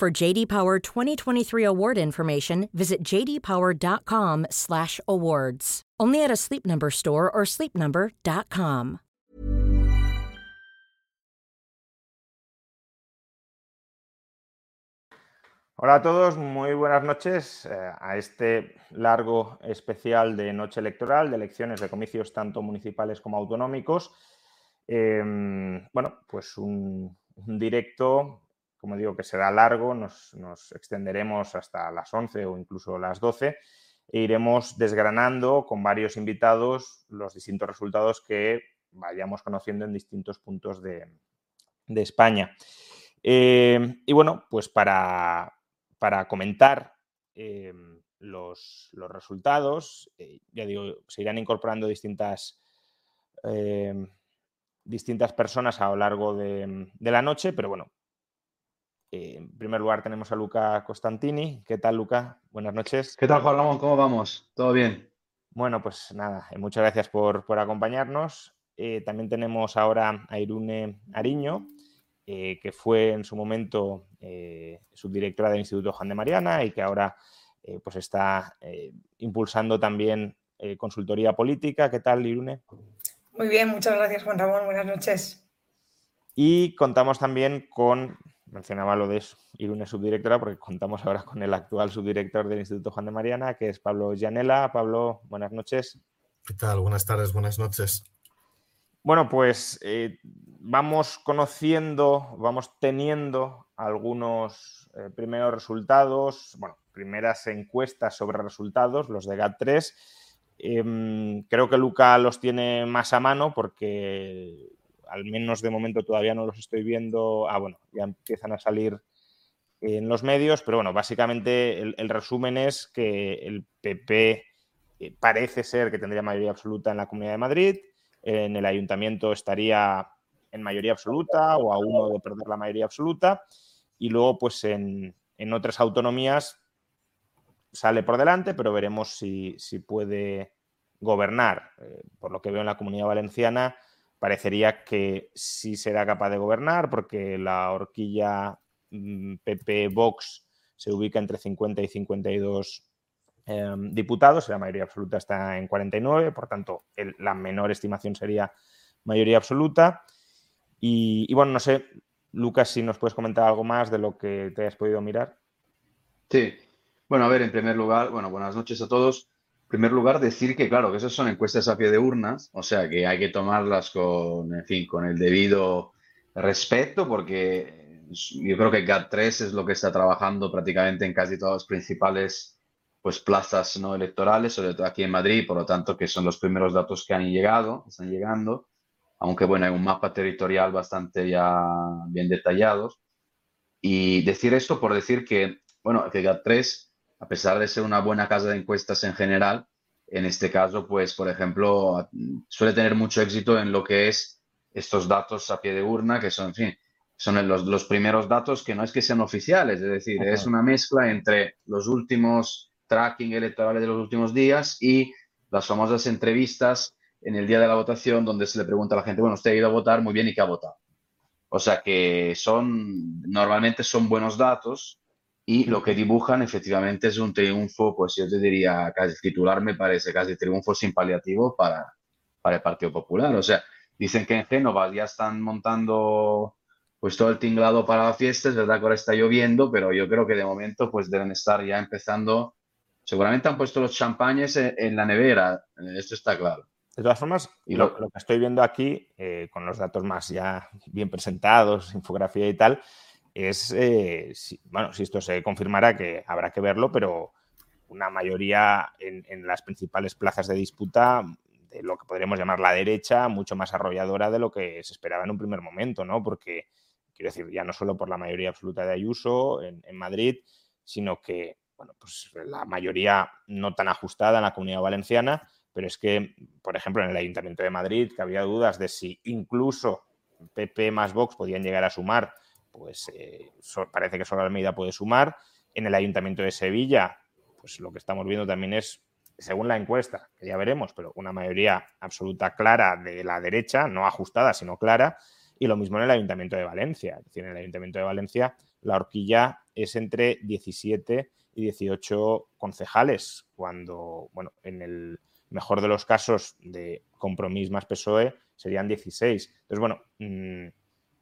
For JD Power 2023 award information, visit jdpower.com/awards. Only at a Sleep Number store or sleepnumber.com. Hola a todos, muy buenas noches eh, a este largo especial de noche electoral, de elecciones de comicios tanto municipales como autonómicos. Eh, bueno, pues un, un, directo, como digo, que será largo, nos, nos, extenderemos hasta las 11 o incluso las 12 e iremos desgranando con varios invitados los distintos resultados que vayamos conociendo en distintos puntos de, de España. Eh, y bueno, pues para, para comentar eh, los, los, resultados. Eh, ya digo, se irán incorporando distintas, eh, distintas personas a lo largo de, de, la noche, pero bueno. En primer lugar tenemos a Luca Costantini. ¿Qué tal, Luca? Buenas noches. ¿Qué tal, Juan Ramón? ¿Cómo vamos? ¿Todo bien? Bueno, pues nada, muchas gracias por, por acompañarnos. también tenemos ahora a Irune Ariño, eh, que fue en su momento eh, subdirectora del Instituto Juan de Mariana y que ahora eh, pues está eh, impulsando también eh, consultoría política. ¿Qué tal, Irune? Muy bien, muchas gracias, Juan Ramón. Buenas noches. Y contamos también con, mencionaba lo de Irune subdirectora, porque contamos ahora con el actual subdirector del Instituto Juan de Mariana, que es Pablo Llanela. Pablo, buenas noches. ¿Qué tal? Buenas tardes, buenas noches. Bueno, pues eh, vamos conociendo, vamos teniendo algunos eh, primeros resultados, bueno, primeras encuestas sobre resultados, los de GAT3. Eh, creo que Luca los tiene más a mano porque al menos de momento todavía no los estoy viendo. Ah, bueno, ya empiezan a salir en los medios, pero bueno, básicamente el, resumen es que el PP eh, parece ser que tendría mayoría absoluta en la Comunidad de Madrid, en el ayuntamiento estaría en mayoría absoluta o a uno de perder la mayoría absoluta y luego pues en, en otras autonomías sale por delante, pero veremos si, si puede gobernar. Eh, por lo que veo en la comunidad valenciana, parecería que sí será capaz de gobernar porque la horquilla mmm, PP-Vox se ubica entre 50 y 52 eh, diputados, la mayoría absoluta está en 49, por tanto, la menor estimación sería mayoría absoluta. Y, y, bueno, no sé, Lucas, si nos puedes comentar algo más de lo que te hayas podido mirar. Sí, bueno, a ver, en primer lugar, bueno, buenas noches a todos. Primer lugar, decir que, claro, que esas son encuestas a pie de urnas, o sea, que hay que tomarlas con, en fin, con el debido respeto, porque yo creo que GAT3 es lo que está trabajando prácticamente en casi todas las principales pues plazas no electorales, sobre todo aquí en Madrid, por lo tanto, que son los primeros datos que han llegado, están llegando, aunque bueno, hay un mapa territorial bastante ya bien detallado. Y decir esto por decir que, bueno, que GAT3, a pesar de ser una buena casa de encuestas en general, en este caso, pues, por ejemplo, suele tener mucho éxito en lo que es estos datos a pie de urna, que son, en fin, son los, los primeros datos que no es que sean oficiales, es decir, es una mezcla entre los últimos tracking electorales de los últimos días y las famosas entrevistas en el día de la votación donde se le pregunta a la gente, bueno, usted ha ido a votar, muy bien, ¿y qué ha votado? O sea que son, normalmente son buenos datos y lo que dibujan efectivamente es un triunfo, pues yo te diría, casi titular me parece, casi triunfo sin paliativo para, para el Partido Popular. O sea, dicen que en Génova ya están montando pues todo el tinglado para la fiesta, es verdad que ahora está lloviendo, pero yo creo que de momento pues deben estar ya empezando Seguramente han puesto los champañes en, en la nevera, esto está claro. De todas formas, y lo, lo que estoy viendo aquí, eh, con los datos más ya bien presentados, infografía y tal, es, eh, bueno, si esto se confirmará que habrá que verlo, pero una mayoría en, en, las principales plazas de disputa de lo que podríamos llamar la derecha, mucho más arrolladora de lo que se esperaba en un primer momento, ¿no? Porque quiero decir, ya no solo por la mayoría absoluta de Ayuso en, Madrid, sino que, bueno, pues la mayoría no tan ajustada en la comunidad valenciana, pero es que, por ejemplo, en el Ayuntamiento de Madrid, que había dudas de si incluso PP más Vox podían llegar a sumar, pues eh, parece que solo Almeida puede sumar. En el Ayuntamiento de Sevilla, pues lo que estamos viendo también es, según la encuesta, que ya veremos, pero una mayoría absoluta clara de la derecha, no ajustada, sino clara. Y lo mismo en el Ayuntamiento de Valencia. Es decir, en el Ayuntamiento de Valencia la horquilla es entre 17 y 18 concejales, cuando, bueno, en el mejor de los casos de compromiso más PSOE serían 16. Entonces, bueno, mm,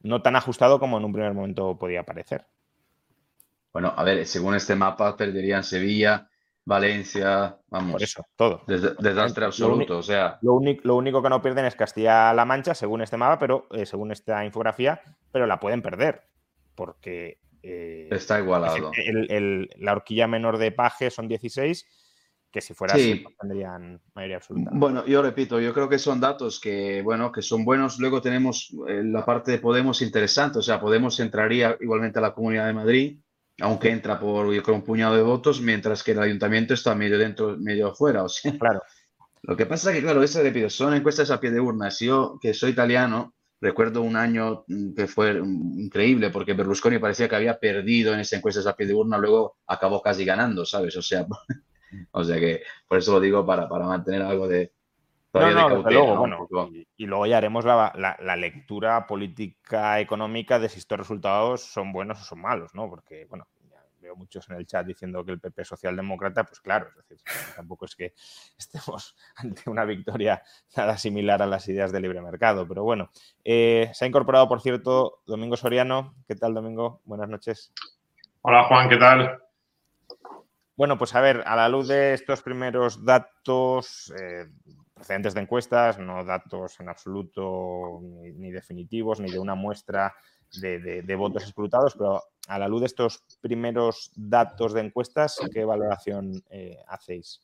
no tan ajustado como en un primer momento podía parecer. Bueno, a ver, según este mapa perderían Sevilla, Valencia, vamos. Por eso, todo. desastre absoluto, o sea. Lo, único que no pierden es Castilla-La Mancha, según este mapa, pero eh, según esta infografía, pero la pueden perder, porque... Eh, Está igualado. la horquilla menor de Paje son 16 que si fuera así pues tendrían mayoría absoluta. Bueno, yo repito, yo creo que son datos que, bueno, que son buenos. Luego tenemos eh, la parte de Podemos interesante, o sea, Podemos entraría igualmente a la Comunidad de Madrid, aunque entra por, yo creo, un puñado de votos, mientras que el ayuntamiento está medio dentro, medio afuera, o sea. Claro. Lo que pasa es que, claro, eso repito, son encuestas a pie de urnas. Yo, que soy italiano, recuerdo un año mm, que fue mm, increíble porque Berlusconi parecía que había perdido en esas encuestas a pie de urna, luego acabó casi ganando, ¿sabes? O sea, O sea que por eso lo digo para, para mantener algo de, y, luego ya haremos la, lectura política económica de si estos resultados son buenos o son malos, ¿no? Porque, bueno, veo muchos en el chat diciendo que el PP socialdemócrata, pues claro, es decir, tampoco es que estemos ante una victoria nada similar a las ideas de libre mercado, pero bueno, eh, se ha incorporado, por cierto, Domingo Soriano. ¿Qué tal, Domingo? Buenas noches. Hola, Juan, ¿qué tal? Bueno, pues a ver, a la luz de estos primeros datos eh, procedentes de encuestas, no datos en absoluto ni, definitivos, ni de una muestra de, votos escrutados, pero a la luz de estos primeros datos de encuestas, ¿qué valoración eh, hacéis?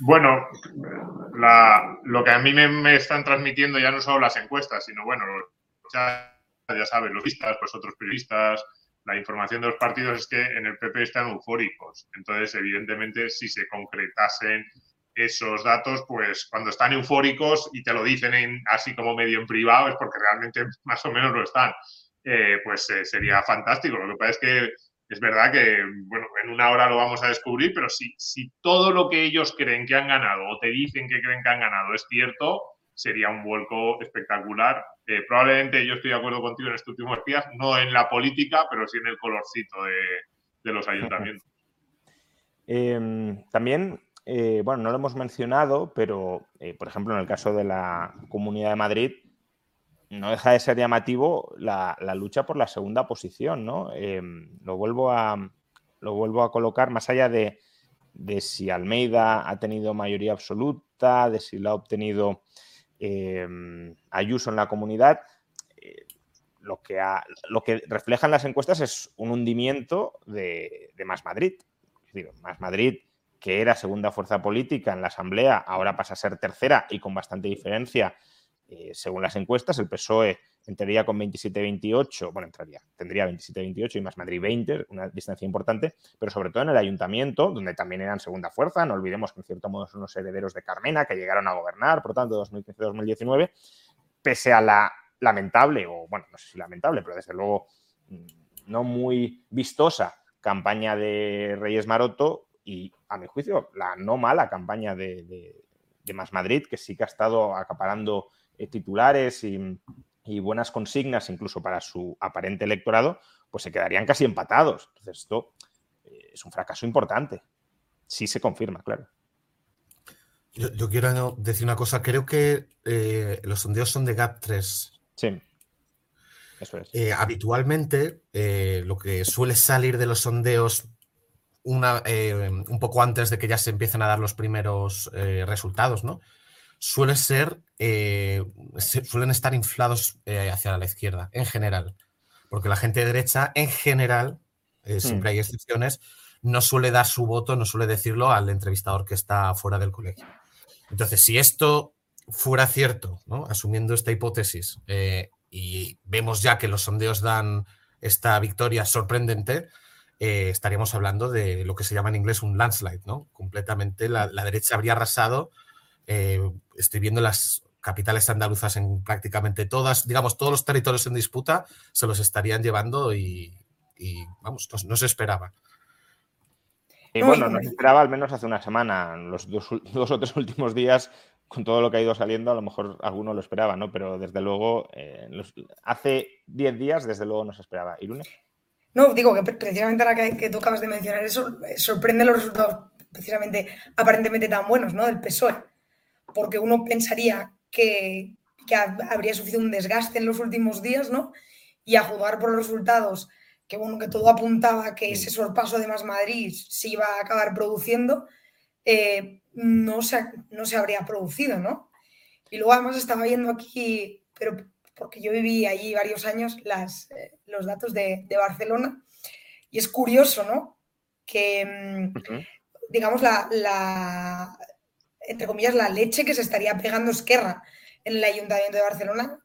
Bueno, lo que a mí me, están transmitiendo ya no solo las encuestas, sino bueno, ya, ya sabes, los vistas, pues otros periodistas, la información de los partidos es que en el PP están eufóricos. Entonces, evidentemente, si se concretasen esos datos, pues cuando están eufóricos y te lo dicen en, así como medio en privado, es porque realmente más o menos lo están. Eh, pues eh, sería fantástico. Lo que pasa es que es verdad que, bueno, en una hora lo vamos a descubrir, pero si, si todo lo que ellos creen que han ganado o te dicen que creen que han ganado es cierto, sería un vuelco espectacular. Eh, probablemente yo estoy de acuerdo contigo en estos últimos días, no en la política, pero sí en el colorcito de, los ayuntamientos. Em, también, eh, bueno, no lo hemos mencionado, pero eh, por ejemplo, en el caso de la Comunidad de Madrid, no deja de ser llamativo la, lucha por la segunda posición, ¿no? Em, lo, vuelvo a, lo vuelvo a colocar más allá de, de si Almeida ha tenido mayoría absoluta, de si la ha obtenido Em, Ayuso en la comunidad, eh, lo, que lo que reflejan las encuestas es un hundimiento de, Más Madrid. Más Madrid, que era segunda fuerza política en la Asamblea, ahora pasa a ser tercera y con bastante diferencia eh, según las encuestas. El PSOE entraría con 27-28, bueno, entraría, tendría 27-28 y más Madrid 20, una distancia importante, pero sobre todo en el ayuntamiento, donde también eran segunda fuerza, no olvidemos que en cierto modo son los herederos de Carmena, que llegaron a gobernar, por tanto, 2015-2019, pese a la lamentable, o bueno, no sé si lamentable, pero desde luego mm, no muy vistosa campaña de Reyes Maroto y, a mi juicio, la no mala campaña de, de Más Madrid, que sí que ha estado acaparando eh, titulares y, y buenas consignas incluso para su aparente electorado, pues se quedarían casi empatados. Entonces, esto eh, es un fracaso importante. Sí se confirma, claro. Yo, quiero decir una cosa. Creo que eh, los sondeos son de GAP 3. Sí. Eso es. Eh, habitualmente, lo que suele salir de los sondeos una, un poco antes de que ya se empiecen a dar los primeros resultados, ¿no? Suele ser, eh, suelen estar inflados eh, hacia la izquierda, en general. Porque la gente de derecha, en general, eh, hmm. siempre hay excepciones, no suele dar su voto, no suele decirlo al entrevistador que está fuera del colegio. Entonces, si esto fuera cierto, asumiendo esta hipótesis, y vemos ya que los sondeos dan esta victoria sorprendente, eh, estaríamos hablando de lo que se llama en inglés un landslide, ¿no? Completamente la, derecha habría arrasado. Eh, estoy viendo las capitales andaluzas en prácticamente todas, digamos, todos los territorios en disputa se los estarían llevando y, vamos, no, se esperaba. Y bueno, no se esperaba al menos hace una semana. Los dos, dos, o tres últimos días, con todo lo que ha ido saliendo, a lo mejor alguno lo esperaba, ¿no? Pero desde luego, eh, hace diez días, desde luego no se esperaba. ¿Irune? No, digo que precisamente ahora que, que tú acabas de mencionar eso, eh, sorprende los resultados precisamente aparentemente tan buenos ¿no? del PSOE, porque uno pensaría que, que habría sufrido un desgaste en los últimos días, ¿no? Y a jugar por los resultados, que bueno, que todo apuntaba que ese sorpaso de Más Madrid se iba a acabar produciendo, eh, no, se, no se habría producido, ¿no? Y luego además estaba viendo aquí, pero porque yo viví allí varios años, las, eh, los datos de, Barcelona. Y es curioso, ¿no? Que, mm, digamos, la, entre comillas, la leche que se estaría pegando Esquerra en el Ayuntamiento de Barcelona.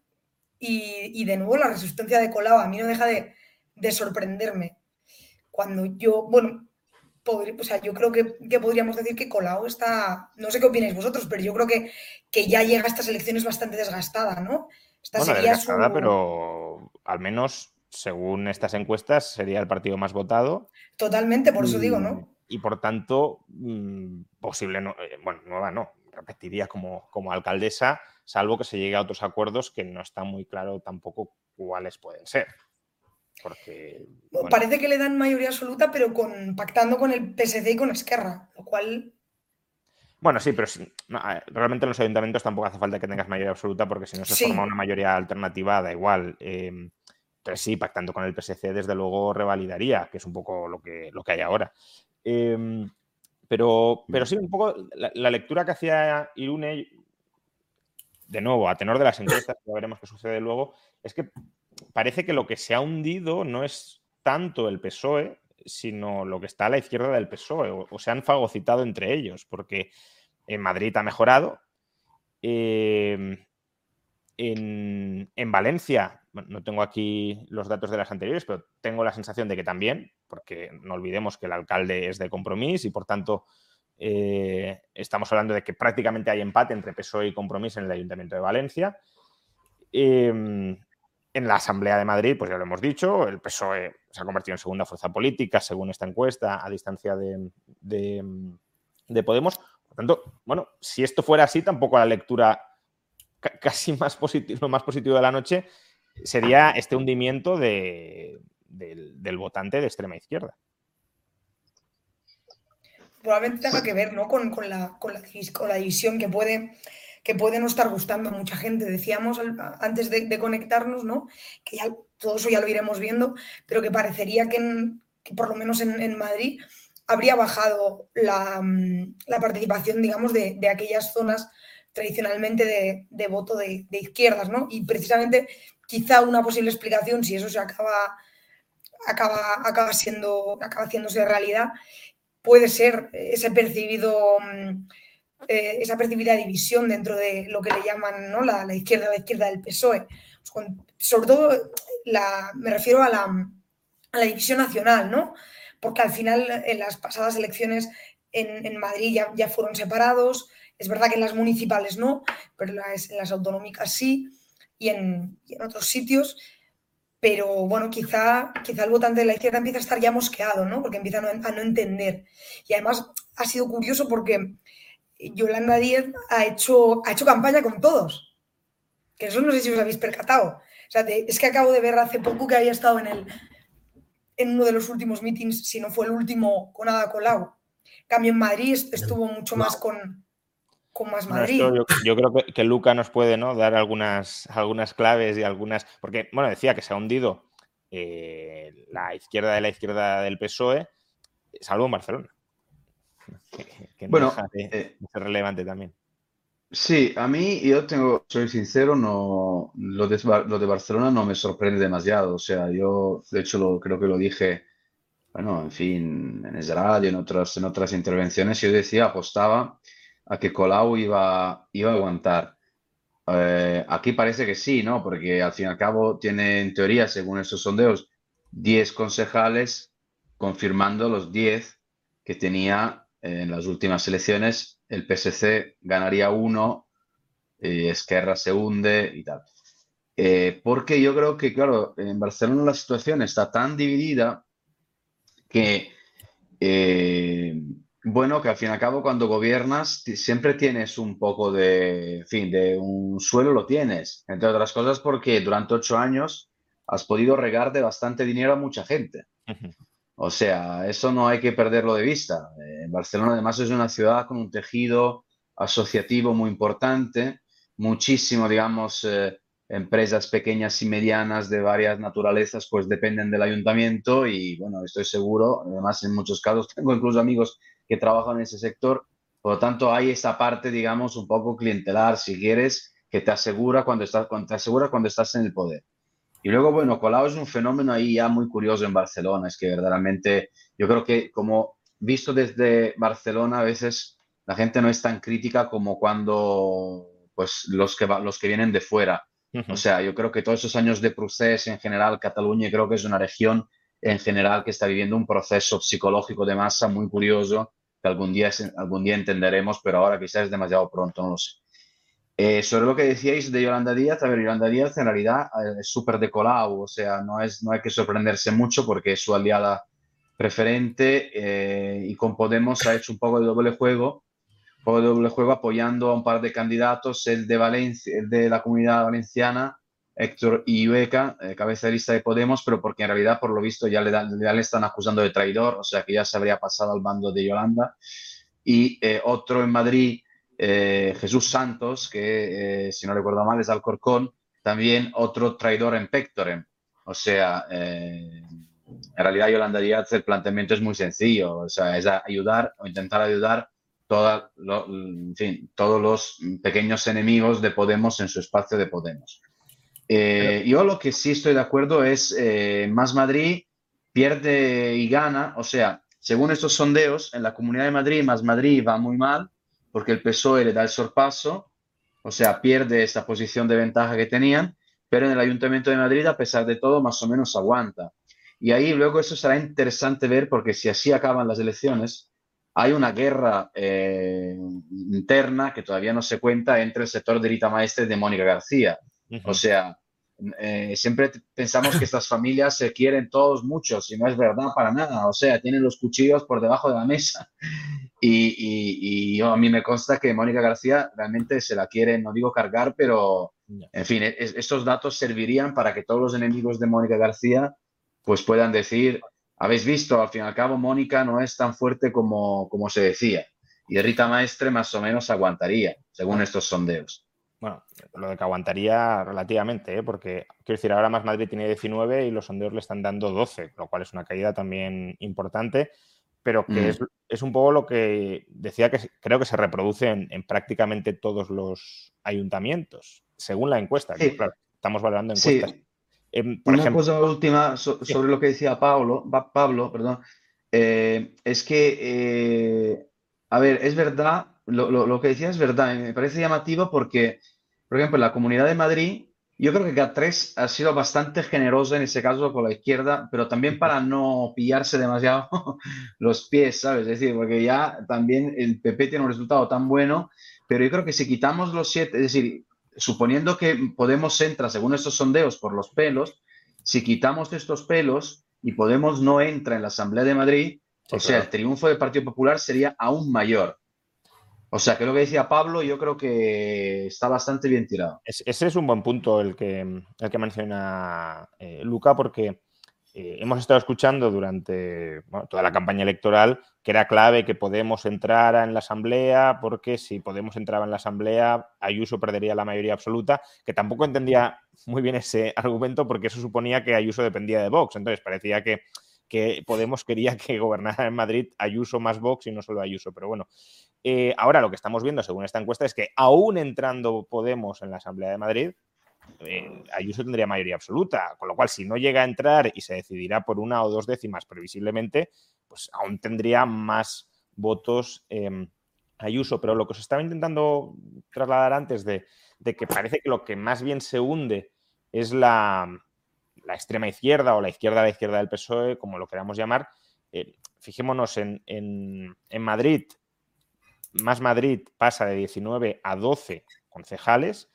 Y, de nuevo, la resistencia de Colau a mí no deja de, sorprenderme. Cuando yo, bueno, o sea, yo creo que, podríamos decir que Colau está, no sé qué opináis vosotros, pero yo creo que, que ya llega a estas elecciones bastante desgastada, ¿no? bueno, pero al menos según estas encuestas sería el partido más votado. Totalmente, por eso digo, ¿no? Y por tanto, mm, posible, no, eh, bueno, nueva no, repetiría como, como alcaldesa, salvo que se llegue a otros acuerdos que no está muy claro tampoco cuáles pueden ser. Porque, Parece que le dan mayoría absoluta, pero con, pactando con el PSC y con Esquerra, lo cual bueno, sí, pero realmente en los ayuntamientos tampoco hace falta que tengas mayoría absoluta porque si no se forma una mayoría alternativa da igual. Eh, entonces sí, pactando con el PSC desde luego revalidaría, que es un poco lo que, lo que hay ahora. Em, pero, pero sí, un poco la, lectura que hacía Irune, de nuevo, a tenor de las encuestas, ya veremos qué sucede luego, es que parece que lo que se ha hundido no es tanto el PSOE, sino lo que está a la izquierda del PSOE, o se han fagocitado entre ellos, porque en Madrid ha mejorado. Em, en, Valencia, no tengo aquí los datos de las anteriores, pero tengo la sensación de que también, porque no olvidemos que el alcalde es de compromiso y por tanto eh, estamos hablando de que prácticamente hay empate entre PSOE y compromiso en el Ayuntamiento de Valencia. Em, en la Asamblea de Madrid, pues ya lo hemos dicho, el PSOE se ha convertido en segunda fuerza política, según esta encuesta, a distancia de, de Podemos. Por tanto, bueno, si esto fuera así, tampoco la lectura casi más positivo, lo más positivo de la noche sería este hundimiento del, votante de extrema izquierda. Probablemente tenga que ver ¿no? con, la, con, la, división que puede, que puede no estar gustando a mucha gente. Decíamos antes de, conectarnos ¿no? que ya todo eso ya lo iremos viendo, pero que parecería que, por lo menos en Madrid habría bajado la, mm, participación, digamos, de, aquellas zonas tradicionalmente de, voto de, izquierdas, ¿no? Y precisamente quizá una posible explicación, si eso se acaba, acaba, acaba, siendo, acaba haciéndose realidad, puede ser ese percibido, mm, eh, esa percibida división dentro de lo que le llaman ¿no? la, izquierda, la izquierda del PSOE. Sobre todo, la, me refiero a la, a la división nacional, ¿no? porque al final en las pasadas elecciones en, Madrid ya, fueron separados. Es verdad que en las municipales no, pero en las, autonómicas sí y en, otros sitios. Pero bueno, quizá, quizá el votante de la izquierda empieza a estar ya mosqueado, ¿no? Porque empieza a no, entender. Y además ha sido curioso porque Yolanda Díez ha hecho, ha hecho campaña con todos. Que eso no sé si os habéis percatado. O sea, es que acabo de ver hace poco que había estado en el, en uno de los últimos meetings, si no fue el último, con Ada Colau. Cambio en Madrid estuvo mucho más con, con más Madrid. yo, creo que, Luca nos puede ¿no? dar algunas, algunas claves y algunas. Porque, bueno, decía que se ha hundido eh, la izquierda de la izquierda del PSOE, salvo en Barcelona. Que, bueno, eh, relevante también. Sí, a mí, yo tengo, soy sincero, no, lo de, lo de Barcelona no me sorprende demasiado. O sea, yo, de hecho, lo, creo que lo dije, bueno, en fin, en el radio, en otras, en otras intervenciones, yo decía, apostaba a que Colau iba, iba a aguantar. eh, aquí parece que sí, ¿no? Porque al fin y al cabo tiene, en teoría, según estos sondeos, 10 concejales confirmando los 10 que tenía en las últimas elecciones. El PSC ganaría uno, y Esquerra se hunde y tal. Eh, porque yo creo que, claro, en Barcelona la situación está tan dividida que, eh, bueno, que al fin y al cabo cuando gobiernas siempre tienes un poco de, en fin, de un suelo lo tienes, entre otras cosas porque durante ocho años has podido regar de bastante dinero a mucha gente. O sea, eso no hay que perderlo de vista. Eh, Barcelona además es una ciudad con un tejido asociativo muy importante, muchísimo, digamos, empresas pequeñas y medianas de varias naturalezas pues dependen del ayuntamiento y bueno, estoy seguro, además en muchos casos tengo incluso amigos que trabajan en ese sector, por lo tanto hay esa parte digamos un poco clientelar si quieres que te asegura cuando estás, te asegura cuando estás en el poder. Y luego, bueno, Colau es un fenómeno ahí ya muy curioso en Barcelona, es que verdaderamente yo creo que como visto desde Barcelona a veces la gente no es tan crítica como cuando pues los que, los que vienen de fuera. O sea, yo creo que todos esos años de proceso en general, Cataluña creo que es una región en general que está viviendo un proceso psicológico de masa muy curioso que algún día, algún día entenderemos, pero ahora quizás es demasiado pronto, no lo sé. Eh, sobre lo que decíais de Yolanda Díaz, a ver, Yolanda Díaz en realidad eh, es súper de o sea, no, es, no hay que sorprenderse mucho porque es su aliada preferente eh, y con Podemos ha hecho un poco de doble juego juego de doble juego apoyando a un par de candidatos, el de Valencia, el de la comunidad valenciana, Héctor Ibeca, eh, cabeza de Podemos, pero porque en realidad, por lo visto, ya le, están acusando de traidor, o sea que ya se habría pasado al bando de Yolanda. Y eh, otro en Madrid, eh, Jesús Santos, que si no recuerdo mal es Alcorcón, también otro traidor en Pectorem. O sea, en realidad Yolanda Díaz el planteamiento es muy sencillo, o sea, es ayudar o intentar ayudar todos los pequeños enemigos de Podemos en su espacio de Podemos. Eh, yo lo que sí estoy de acuerdo es eh, Más Madrid pierde y gana, o sea, según estos sondeos, en la Comunidad de Madrid, Más Madrid va muy mal porque el PSOE le da el sorpaso, o sea, pierde esa posición de ventaja que tenían, pero en el Ayuntamiento de Madrid, a pesar de todo, más o menos aguanta. Y ahí luego eso será interesante ver porque si así acaban las elecciones, hay una guerra eh, interna que todavía no se cuenta entre el sector de Rita Maestre y de Mónica García. O sea, eh, siempre pensamos que estas familias se quieren todos muchos y no es verdad para nada. O sea, tienen los cuchillos por debajo de la mesa. Y, a mí me consta que Mónica García realmente se la quiere, no digo cargar, pero en fin, estos datos servirían para que todos los enemigos de Mónica García pues puedan decir, habéis visto, al fin y al cabo, Mónica no es tan fuerte como, como se decía. Y Rita Maestre más o menos aguantaría, según estos sondeos. Bueno, lo de que aguantaría relativamente, ¿eh? porque quiero decir, ahora más Madrid tiene 19 y los sondeos le están dando 12, lo cual es una caída también importante, pero que mm. es, un poco lo que decía que creo que se reproduce en, prácticamente todos los ayuntamientos, según la encuesta. Claro, estamos valorando encuestas. Em, Una cosa última sobre lo que decía Pablo, Pablo perdón, eh, es que, eh, a ver, es verdad, lo, que decía es verdad, me parece llamativo porque, por ejemplo, en la Comunidad de Madrid, yo creo que K3 ha sido bastante generoso en ese caso con la izquierda, pero también para no pillarse demasiado los pies, ¿sabes? Es decir, porque ya también el PP tiene un resultado tan bueno, pero yo creo que si quitamos los siete, es decir, suponiendo que Podemos entra, según estos sondeos, por los pelos, si quitamos estos pelos y Podemos no entra en la Asamblea de Madrid, o sea, el triunfo del Partido Popular sería aún mayor. O sea, que lo que decía Pablo, yo creo que está bastante bien tirado. ese es un buen punto el que, el que menciona eh, Luca, porque eh, hemos estado escuchando durante toda la campaña electoral que era clave que Podemos entrara en la Asamblea, porque si Podemos entraba en la Asamblea, Ayuso perdería la mayoría absoluta, que tampoco entendía muy bien ese argumento porque eso suponía que Ayuso dependía de Vox. Entonces parecía que, que Podemos quería que gobernara en Madrid Ayuso más Vox y no solo Ayuso. Pero bueno, eh, ahora lo que estamos viendo según esta encuesta es que aún entrando Podemos en la Asamblea de Madrid, eh, Ayuso tendría mayoría absoluta, con lo cual si no llega a entrar y se decidirá por una o dos décimas previsiblemente, pues aún tendría más votos em, Ayuso, pero lo que os estaba intentando trasladar antes de, que parece que lo que más bien se hunde es la, extrema izquierda o la izquierda de la izquierda del PSOE, como lo queramos llamar. Eh, fijémonos en, Madrid, más Madrid pasa de 19 a 12 concejales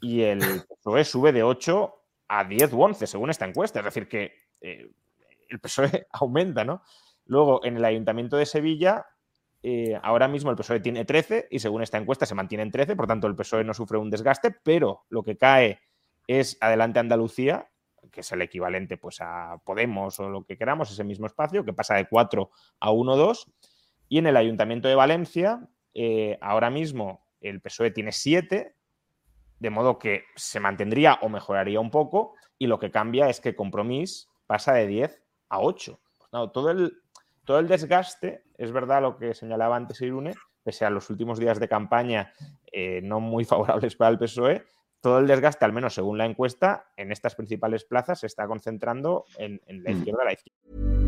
y el PSOE sube de 8 a 10 u 11, según esta encuesta. Es decir, que eh, el PSOE aumenta, ¿no? Luego, en el Ayuntamiento de Sevilla, eh, ahora mismo el PSOE tiene 13 y según esta encuesta se mantiene en 13, por tanto el PSOE no sufre un desgaste, pero lo que cae es Adelante Andalucía, que es el equivalente pues, a Podemos o lo que queramos, ese mismo espacio, que pasa de 4 a 1-2. Y en el Ayuntamiento de Valencia, eh, ahora mismo el PSOE tiene 7, de modo que se mantendría o mejoraría un poco, y lo que cambia es que Compromís pasa de 10 a 8. todo, el, todo el desgaste, es verdad lo que señalaba antes Irune, pese a los últimos días de campaña eh, no muy favorables para el PSOE, todo el desgaste, al menos según la encuesta, en estas principales plazas se está concentrando en, en la mm. izquierda la izquierda.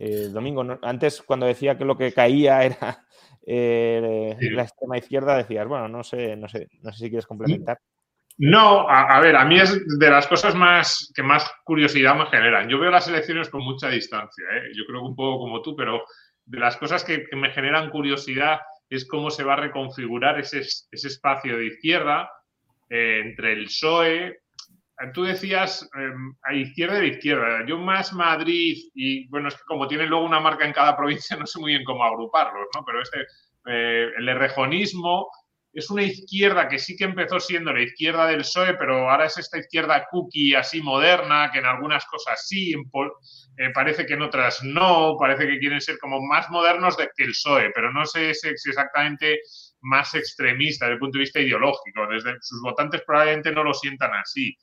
Eh, Domingo, antes cuando decía que lo que caía era Eh, la extrema izquierda, decías, bueno, no sé, no sé, no sé si quieres complementar. No, a, ver, a mí es de las cosas más que más curiosidad me generan. Yo veo las elecciones con mucha distancia, ¿eh? yo creo que un poco como tú, pero de las cosas que, me generan curiosidad es cómo se va a reconfigurar ese, ese espacio de izquierda eh, entre el PSOE. Tú decías em, a izquierda y izquierda. Yo más Madrid y bueno, es que como tienen luego una marca en cada provincia, no sé muy bien cómo agruparlos, ¿no? Pero este eh, el errejonismo es una izquierda que sí que empezó siendo la izquierda del PSOE, pero ahora es esta izquierda cookie así moderna, que en algunas cosas sí, eh, parece que en otras no, parece que quieren ser como más modernos de que el PSOE, pero no sé si es exactamente más extremista desde el punto de vista ideológico. Desde sus votantes probablemente no lo sientan así.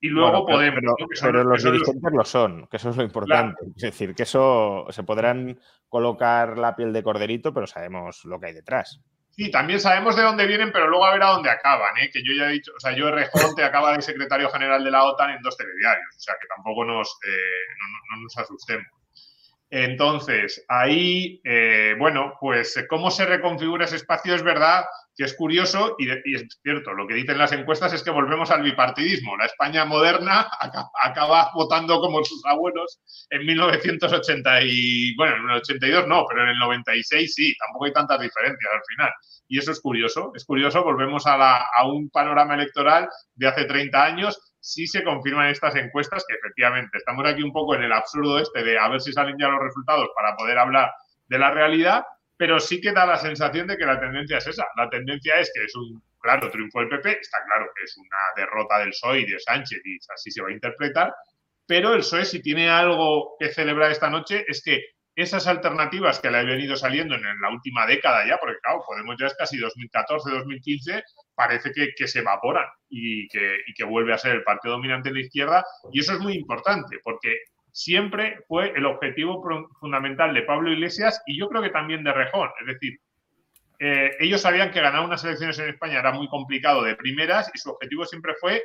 Y luego podemos. Pero, los dirigentes lo son, que eso es lo importante. Es decir, que eso se podrán colocar la piel de corderito, pero sabemos lo que hay detrás. Sí, también sabemos de dónde vienen, pero luego a ver a dónde acaban, ¿eh? que yo ya he dicho, o sea, yo Rejonte acaba de secretario general de la OTAN en dos telediarios, o sea, que tampoco nos, eh, no, nos asustemos. Entonces, ahí, eh, bueno, pues cómo se reconfigura ese espacio es verdad que es curioso y, es cierto, lo que dicen las encuestas es que volvemos al bipartidismo. La España moderna acaba, votando como sus abuelos en 1980 y, bueno, en el 82 no, pero en el 96 sí, tampoco hay tantas diferencias al final. Y eso es curioso, es curioso, volvemos a, un panorama electoral de hace 30 años sí se confirman estas encuestas que efectivamente estamos aquí un poco en el absurdo este de a ver si salen ya los resultados para poder hablar de la realidad, pero sí que da la sensación de que la tendencia es esa. La tendencia es que es un claro triunfo del PP, está claro que es una derrota del PSOE y de Sánchez y así se va a interpretar, pero el PSOE si tiene algo que celebrar esta noche es que esas alternativas que le han venido saliendo en, la última década ya, porque claro, Podemos ya es casi 2014-2015, parece que, se evaporan y que, y que vuelve a ser el partido dominante en la izquierda. Y eso es muy importante, porque siempre fue el objetivo fundamental de Pablo Iglesias y yo creo que también de Rejón. Es decir, eh, ellos sabían que ganar unas elecciones en España era muy complicado de primeras y su objetivo siempre fue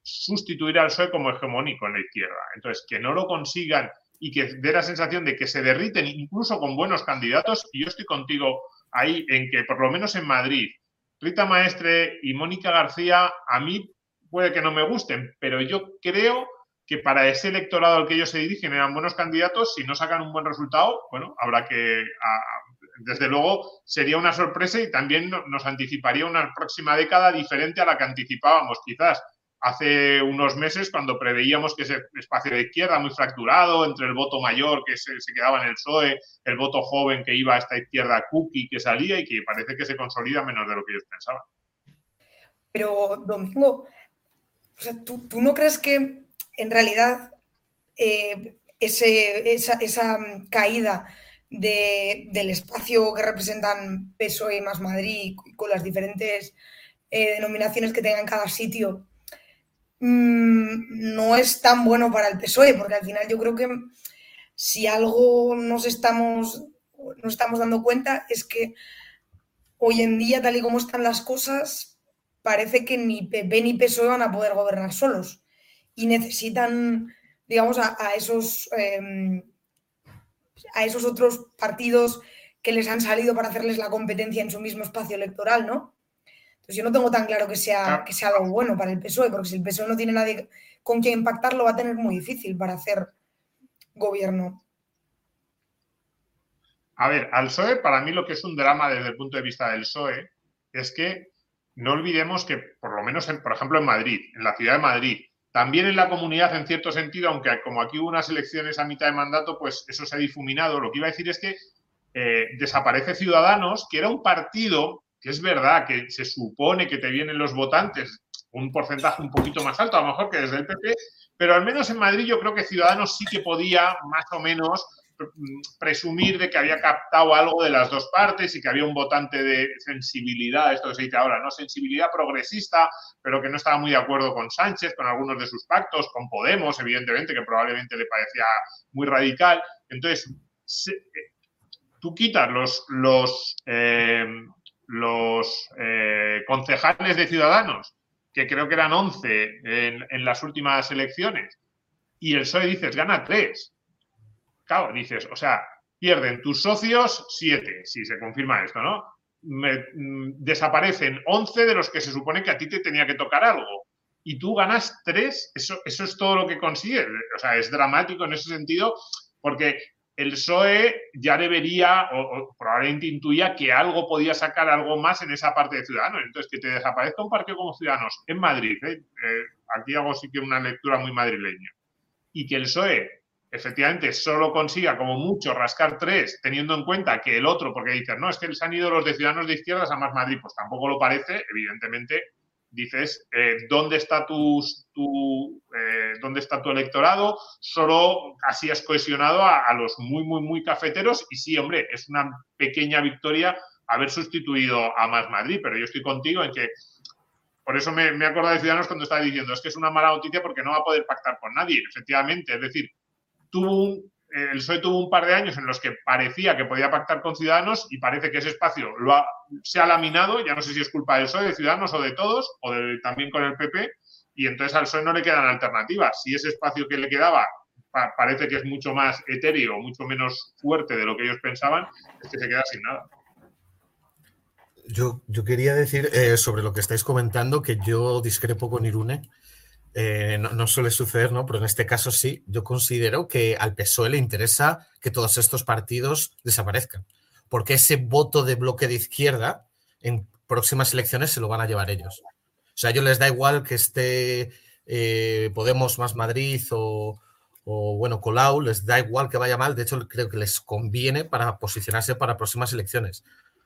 sustituir al PSOE como hegemónico en la izquierda. Entonces, que no lo consigan y que dé la sensación de que se derriten incluso con buenos candidatos. Y yo estoy contigo ahí en que, por lo menos en Madrid, Rita Maestre y Mónica García, a mí puede que no me gusten, pero yo creo que para ese electorado al que ellos se dirigen eran buenos candidatos. Si no sacan un buen resultado, bueno, habrá que, desde luego, sería una sorpresa y también nos anticiparía una próxima década diferente a la que anticipábamos, quizás hace unos meses cuando preveíamos que ese espacio de izquierda muy fracturado entre el voto mayor que se, quedaba en el PSOE, el voto joven que iba a esta izquierda cookie que salía y que parece que se consolida menos de lo que ellos pensaban. Pero, Domingo, ¿tú, no crees que en realidad eh, esa, caída del espacio que representan PSOE más Madrid con las diferentes eh, denominaciones que tenga en cada sitio Mm, no es tan bueno para el PSOE, porque al final yo creo que si algo nos estamos, nos estamos dando cuenta es que hoy en día, tal y como están las cosas, parece que ni PP ni PSOE van a poder gobernar solos y necesitan, digamos, a, esos, em, a esos otros partidos que les han salido para hacerles la competencia en su mismo espacio electoral, ¿no? Entonces yo no tengo tan claro que sea, que sea algo bueno para el PSOE, porque si el PSOE no tiene nadie con quien impactarlo, va a tener muy difícil para hacer gobierno. A ver, al PSOE, para mí lo que es un drama desde el punto de vista del PSOE es que no olvidemos que, por lo menos, por ejemplo, en Madrid, en la ciudad de Madrid, también en la comunidad, en cierto sentido, aunque como aquí hubo unas elecciones a mitad de mandato, pues eso se ha difuminado. Lo que iba a decir es que eh, desaparece Ciudadanos, que era un partido que es verdad que se supone que te vienen los votantes un porcentaje un poquito más alto, a lo mejor que desde el PP, pero al menos en Madrid yo creo que Ciudadanos sí que podía más o menos presumir de que había captado algo de las dos partes y que había un votante de sensibilidad, esto que se dice ahora, ¿no? Sensibilidad progresista, pero que no estaba muy de acuerdo con Sánchez, con algunos de sus pactos, con Podemos, evidentemente, que probablemente le parecía muy radical. Entonces, eh, tú quitas los, los eh, los eh, concejales de Ciudadanos, que creo que eran 11 en, las últimas elecciones, y el PSOE dices, gana 3. Dices, o sea, pierden tus socios 7, si se confirma esto, ¿no? Mm, desaparecen 11 de los que se supone que a ti te tenía que tocar algo. Y tú ganas 3, eso, eso es todo lo que consigues. O sea, es dramático en ese sentido, porque el PSOE ya debería, o, probablemente intuía que algo podía sacar algo más en esa parte de Ciudadanos. Entonces, que te desaparezca un partido como Ciudadanos en Madrid, ¿eh? Eh, aquí hago sí que una lectura muy madrileña, y que el PSOE efectivamente solo consiga como mucho rascar tres, teniendo en cuenta que el otro, porque dicen, no, es que se han ido los de Ciudadanos de izquierdas a más Madrid, pues tampoco lo parece, evidentemente dices eh, dónde está tu, eh, dónde está tu electorado, solo así has cohesionado a, los muy, muy, muy cafeteros y sí, hombre, es una pequeña victoria haber sustituido a Más Madrid, pero yo estoy contigo en que por eso me, me acordado de Ciudadanos cuando estaba diciendo, es que es una mala noticia porque no va a poder pactar con nadie, efectivamente, es decir, tuvo un, el PSOE tuvo un par de años en los que parecía que podía pactar con Ciudadanos y parece que ese espacio lo se ha laminado, ya no sé si es culpa del PSOE, de Ciudadanos o de todos, o también con el PP, y entonces al PSOE no le quedan alternativas. Si ese espacio que le quedaba parece que es mucho más etéreo, mucho menos fuerte de lo que ellos pensaban, es que se queda sin nada. Yo, yo quería decir eh, sobre lo que estáis comentando que yo discrepo con Irune. Eh, no, suele suceder, ¿no? Pero en este caso sí, yo considero que al PSOE le interesa que todos estos partidos desaparezcan, porque ese voto de bloque de izquierda en próximas elecciones se lo van a llevar ellos. O sea, a ellos les da igual que esté eh, Podemos más Madrid o, o, bueno, Colau, les da igual que vaya mal, de hecho creo que les conviene para posicionarse para próximas elecciones,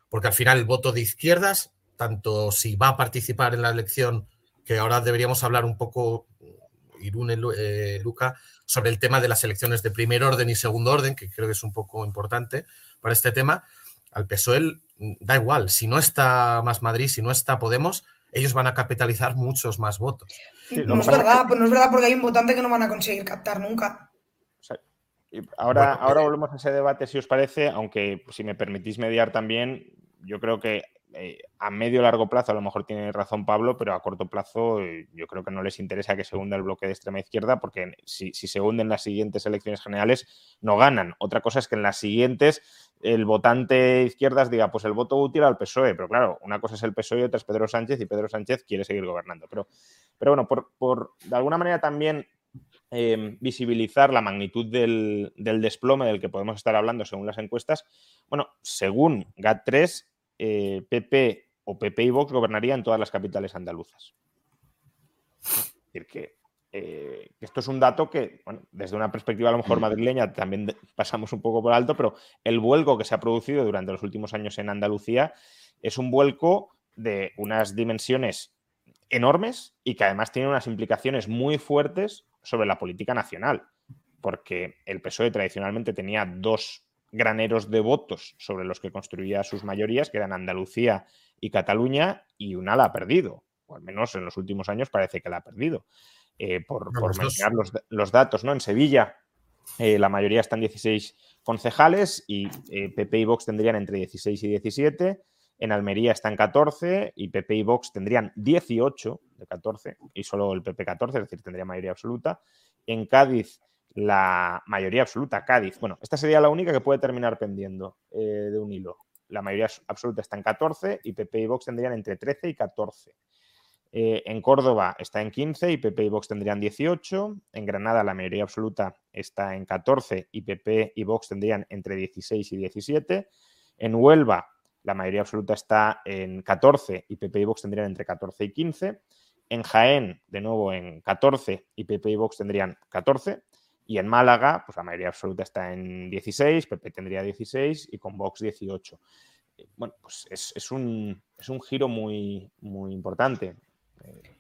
porque al final el voto de izquierdas, tanto si va a participar en la elección que ahora deberíamos hablar un poco, Irune, eh, Luca, sobre el tema de las elecciones de primer orden y segundo orden, que creo que es un poco importante para este tema. Al PSOE da igual, si no está más Madrid, si no está Podemos, ellos van a capitalizar muchos más votos. no, es verdad, no es verdad, porque hay un votante que no van a conseguir captar nunca. ahora, ahora volvemos a ese debate, si os parece, aunque si me permitís mediar también, yo creo que eh, a medio largo plazo a lo mejor tiene razón Pablo, pero a corto plazo eh, yo creo que no les interesa que se hunda el bloque de extrema izquierda porque si, se hunden las siguientes elecciones generales no ganan. Otra cosa es que en las siguientes el votante izquierdas diga, pues el voto útil al PSOE, pero claro, una cosa es el PSOE y otra es Pedro Sánchez y Pedro Sánchez quiere seguir gobernando. Pero, pero bueno, por, de alguna manera también em, visibilizar la magnitud del, del desplome del que podemos estar hablando según las encuestas, bueno, según GAT3, PP eh, o PP y Vox gobernarían todas las capitales andaluzas. Es decir, eh, que, esto es un dato que, desde una perspectiva a lo mejor mm. madrileña también pasamos un poco por alto, pero el vuelco que se ha producido durante los últimos años en Andalucía es un vuelco de unas dimensiones enormes y que además tiene unas implicaciones muy fuertes sobre la política nacional, porque el PSOE tradicionalmente tenía dos graneros de votos sobre los que construía sus mayorías, que eran Andalucía y Cataluña, y una la ha perdido, o al menos en los últimos años parece que la ha perdido. Eh, por, mencionar los, datos, ¿no? En Sevilla eh, la mayoría están 16 concejales y PP eh, y Vox tendrían entre 16 y 17. En Almería están 14 y PP y Vox tendrían 18 de 14 y solo el PP 14, es decir, tendría mayoría absoluta. En Cádiz la mayoría absoluta, Cádiz. Bueno, esta sería la única que puede terminar pendiendo eh, de un hilo. La mayoría absoluta está en 14 y PP y Vox tendrían entre 13 y 14. Eh, en Córdoba está en 15 y PP y Vox tendrían 18. En Granada la mayoría absoluta está en 14 y PP y Vox tendrían entre 16 y 17. En Huelva la mayoría absoluta está en 14 y PP y Vox tendrían entre 14 y 15. En Jaén, de nuevo en 14 y PP y Vox tendrían 14. Y en Málaga, pues la mayoría absoluta está en 16, PP tendría 16 y con Vox 18. Eh, bueno, pues es, un, giro muy, muy importante. Eh,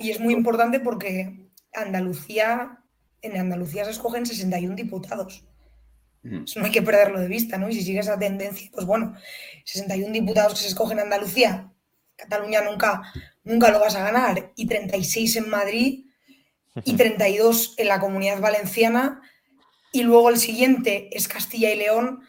y, es, muy importante porque Andalucía, en Andalucía se escogen 61 diputados. Mm. Eso no hay que perderlo de vista, ¿no? Y si sigue esa tendencia, pues bueno, 61 diputados que se escogen en Andalucía, Cataluña nunca, nunca lo vas a ganar, y 36 en Madrid, y 32 en la comunidad valenciana y luego el siguiente es Castilla y León,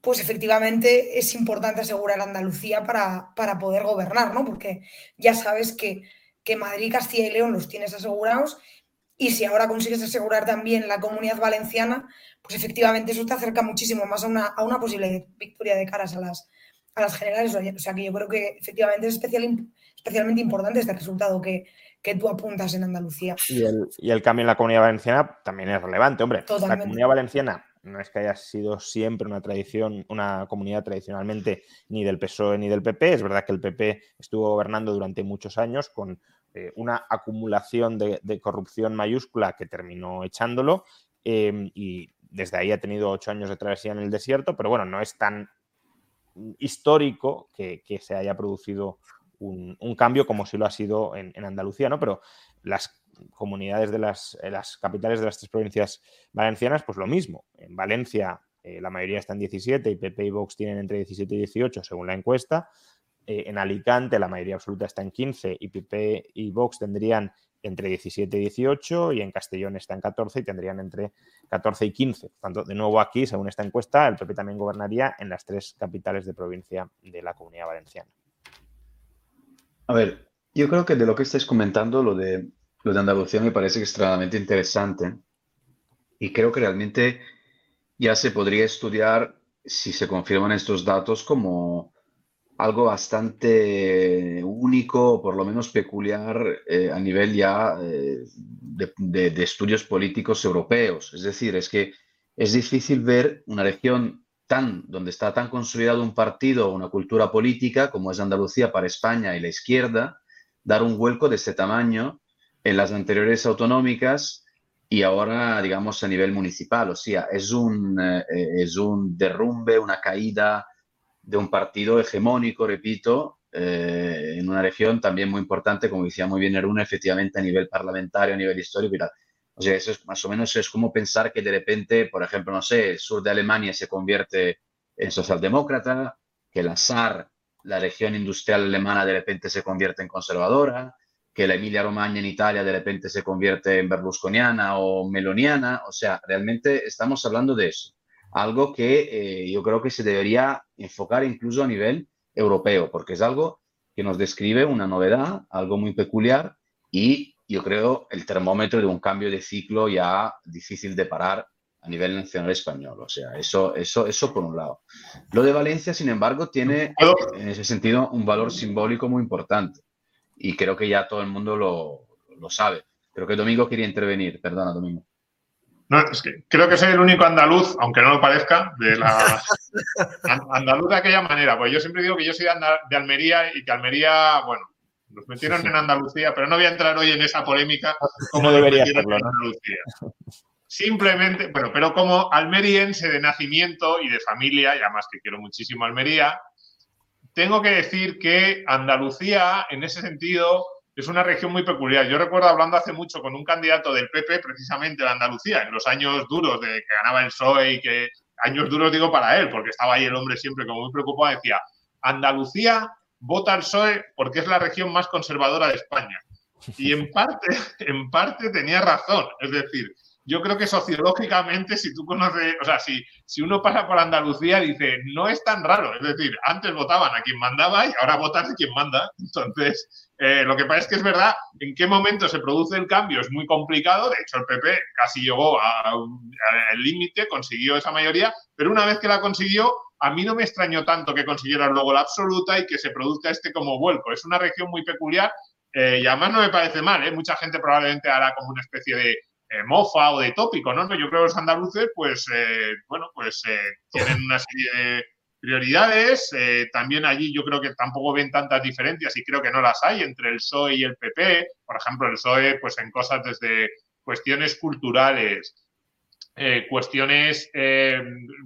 pues efectivamente es importante asegurar Andalucía para, para poder gobernar, ¿no? Porque ya sabes que, que, Madrid, Castilla y León los tienes asegurados y si ahora consigues asegurar también la comunidad valenciana, pues efectivamente eso te acerca muchísimo más a una, a una posible victoria de caras a las, a las generales. O sea que yo creo que efectivamente es especial, especialmente importante este resultado que, que tú apuntas en Andalucía. Y el, cambio en la comunidad valenciana también es relevante, hombre. La comunidad valenciana no es que haya sido siempre una tradición, una comunidad tradicionalmente ni del PSOE ni del PP. Es verdad que el PP estuvo gobernando durante muchos años con eh, una acumulación de, corrupción mayúscula que terminó echándolo em, y desde ahí ha tenido ocho años de travesía en el desierto, pero bueno, no es tan histórico que, que se haya producido un, cambio como si lo ha sido en, Andalucía, ¿no? Pero las comunidades de las, las, capitales de las tres provincias valencianas, pues lo mismo. En Valencia eh, la mayoría está en 17 y PP y Vox tienen entre 17 y 18 según la encuesta. Eh, en Alicante la mayoría absoluta está en 15 y PP y Vox tendrían entre 17 y 18 y en Castellón está en 14 y tendrían entre 14 y 15. Por tanto, de nuevo aquí, según esta encuesta, el PP también gobernaría en las tres capitales de provincia de la comunidad valenciana. A ver, yo creo que de lo que estáis comentando, lo de, lo de Andalucía me parece extremadamente interesante y creo que realmente ya se podría estudiar si se confirman estos datos como algo bastante único, o por lo menos peculiar eh, a nivel ya eh, de, de, estudios políticos europeos. Es decir, es que es difícil ver una región donde está tan consolidado un partido o una cultura política como es Andalucía para España y la izquierda, dar un vuelco de este tamaño en las anteriores autonómicas y ahora, digamos, a nivel municipal. O sea, es un, eh, es un derrumbe, una caída de un partido hegemónico, repito, eh, en una región también muy importante, como decía muy bien Eruna, efectivamente a nivel parlamentario, a nivel histórico y. O sea, eso es más o menos es como pensar que de repente, por ejemplo, no sé, el sur de Alemania se convierte en socialdemócrata, que la SAR, la región industrial alemana, de repente se convierte en conservadora, que la Emilia-Romagna en Italia de repente se convierte en berlusconiana o meloniana. O sea, realmente estamos hablando de eso. Algo que eh, yo creo que se debería enfocar incluso a nivel europeo, porque es algo que nos describe una novedad, algo muy peculiar y yo creo el termómetro de un cambio de ciclo ya difícil de parar a nivel nacional español. O sea, eso, eso, eso por un lado. Lo de Valencia, sin embargo, tiene en ese sentido un valor simbólico muy importante. Y creo que ya todo el mundo lo, lo sabe. Creo que Domingo quería intervenir. Perdona, Domingo. No, es que creo que soy el único andaluz, aunque no lo parezca, de la andaluz de aquella manera. Pues yo siempre digo que yo soy de, Almería y que Almería, bueno, nos metieron en Andalucía, pero no voy a entrar hoy en esa polémica como debería en Andalucía. Simplemente, bueno, pero como almeriense de nacimiento y de familia, y además que quiero muchísimo Almería, tengo que decir que Andalucía, en ese sentido, es una región muy peculiar. Yo recuerdo hablando hace mucho con un candidato del PP, precisamente de Andalucía, en los años duros de que ganaba el PSOE y que años duros digo para él, porque estaba ahí el hombre siempre como muy preocupado, decía, Andalucía vota al PSOE porque es la región más conservadora de España. Y en parte, en parte tenía razón. Es decir, yo creo que sociológicamente, si tú conoces, o sea, si, si uno pasa por Andalucía, dice, no es tan raro. Es decir, antes votaban a quien mandaba y ahora votan a quien manda. Entonces, eh, lo que pasa es que es verdad, en qué momento se produce el cambio es muy complicado. De hecho, el PP casi llegó al límite, consiguió esa mayoría, pero una vez que la consiguió, a mí no me extrañó tanto que consiguiera luego la absoluta y que se produzca este como vuelco. Es una región muy peculiar eh, y además no me parece mal. ¿eh? Mucha gente probablemente hará como una especie de eh, mofa o de tópico, ¿no? Yo creo que los andaluces, pues, bueno, pues tienen una serie de prioridades. también allí yo creo que tampoco ven tantas diferencias y creo que no las hay entre el PSOE y el PP. Por ejemplo, el PSOE, pues en cosas desde cuestiones culturales, cuestiones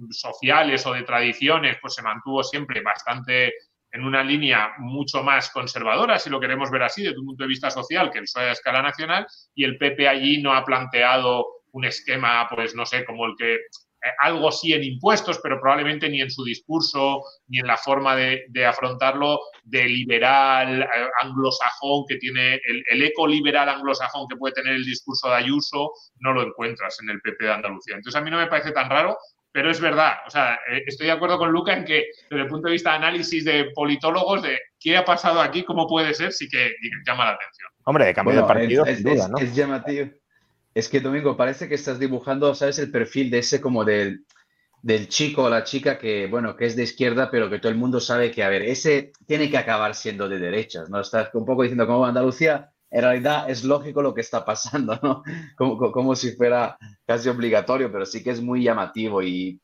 sociales o de tradiciones, pues se mantuvo siempre bastante en una línea mucho más conservadora, si lo queremos ver así, desde un punto de vista social, que el PSOE a escala nacional, y el PP allí no ha planteado un esquema, pues no sé, como el que eh, algo sí en impuestos, pero probablemente ni en su discurso, ni en la forma de, afrontarlo de liberal eh, anglosajón que tiene, el, el, eco liberal anglosajón que puede tener el discurso de Ayuso, no lo encuentras en el PP de Andalucía. Entonces a mí no me parece tan raro, pero es verdad, o sea, eh, estoy de acuerdo con Luca en que desde el punto de vista de análisis de politólogos, de qué ha pasado aquí, cómo puede ser, sí que, llama la atención. Hombre, de cambio de partido, es, duda, ¿no? Es llamativo. Es que, Domingo, parece que estás dibujando, ¿sabes? El perfil de ese como del, del chico o la chica que, bueno, que es de izquierda, pero que todo el mundo sabe que, a ver, ese tiene que acabar siendo de derechas, ¿no? Estás un poco diciendo como Andalucía en realidad es lógico lo que está pasando, ¿no? Como, como, si fuera casi obligatorio, pero sí que es muy llamativo y,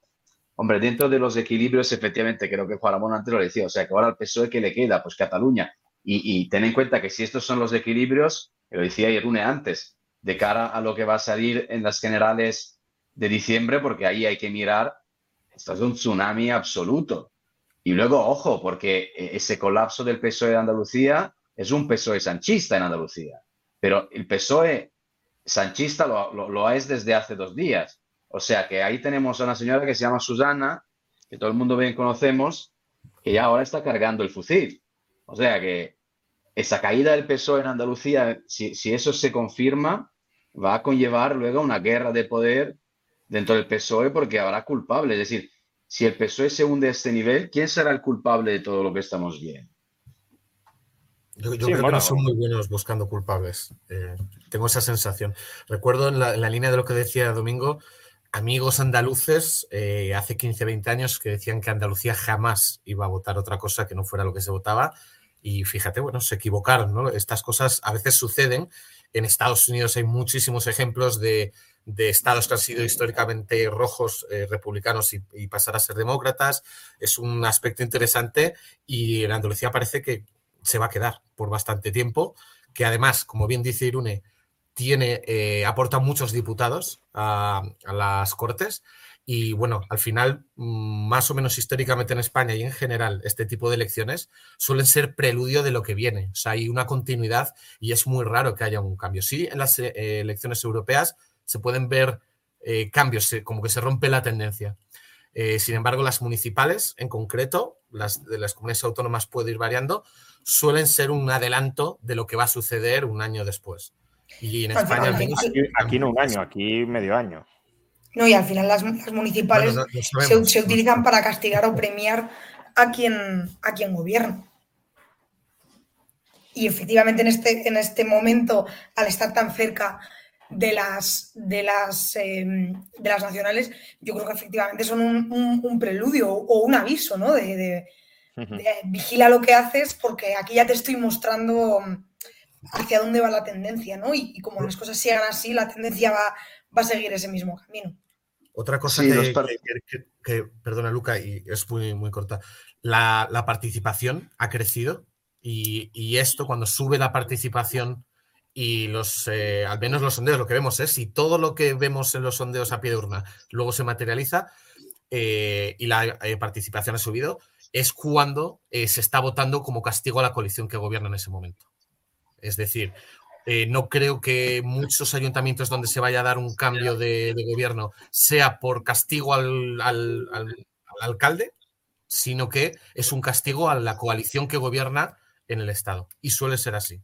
hombre, dentro de los equilibrios, efectivamente, creo que Juan Ramón antes lo decía, o sea, que ahora al PSOE que le queda, pues Cataluña. Y, y ten en cuenta que si estos son los equilibrios, lo decía Irune antes, de cara a lo que va a salir en las generales de diciembre, porque ahí hay que mirar, esto es un tsunami absoluto. Y luego, ojo, porque ese colapso del PSOE de Andalucía es un PSOE sanchista en Andalucía, pero el PSOE sanchista lo, es desde hace dos días. O sea que ahí tenemos a una señora que se llama Susana, que todo el mundo bien conocemos, que ya ahora está cargando el fusil. O sea que esa caída del PSOE en Andalucía, si, si eso se confirma, va a conllevar luego una guerra de poder dentro del PSOE porque habrá culpables. Es decir, si el PSOE se hunde a este nivel, ¿quién será el culpable de todo lo que estamos viendo? Yo, creo que no son muy buenos buscando culpables. Eh, tengo esa sensación. Recuerdo en la, línea de lo que decía Domingo, amigos andaluces eh, hace 15, 20 años que decían que Andalucía jamás iba a votar otra cosa que no fuera lo que se votaba. Y fíjate, bueno, se equivocaron, ¿no? Estas cosas a veces suceden. En Estados Unidos hay muchísimos ejemplos de, estados que han sido históricamente rojos, eh, republicanos y, pasar a ser demócratas. Es un aspecto interesante y en Andalucía parece que se va a quedar por bastante tiempo, que además, como bien dice Irune, tiene, eh, aporta muchos diputados a, las Cortes. Y bueno, al final, mm, más o menos históricamente en España y en general, este tipo de elecciones suelen ser preludio de lo que viene. O sea, hay una continuidad y es muy raro que haya un cambio. Sí, en las eh, elecciones europeas se pueden ver eh, cambios, como que se rompe la tendencia. sin embargo, las municipales, en concreto, las de las comunidades autónomas puede ir variando, suelen ser un adelanto de lo que va a suceder un año después. Y en España, aquí, no un año, aquí medio año. No, y al final las, municipales se, utilizan para castigar o premiar a quien, a quien gobierna. Y efectivamente en este, en este momento, al estar tan cerca de las, de las, em, de las nacionales, yo creo que efectivamente son un, preludio o un aviso, ¿no? De, vigila lo que haces porque aquí ya te estoy mostrando hacia dónde va la tendencia, ¿no? Y, como las cosas sigan así, la tendencia va, va a seguir ese mismo camino. Otra cosa que, perdona Luca, y es muy, muy corta, la, participación ha crecido y, esto cuando sube la participación y los, eh, al menos los sondeos, lo que vemos es si todo lo que vemos en los sondeos a pie de urna luego se materializa eh, y la eh, participación ha subido, es cuando se está votando como castigo a la coalición que gobierna en ese momento. Es decir, eh, no creo que muchos ayuntamientos donde se vaya a dar un cambio de, gobierno sea por castigo al, alcalde, sino que es un castigo a la coalición que gobierna en el Estado. Y suele ser así.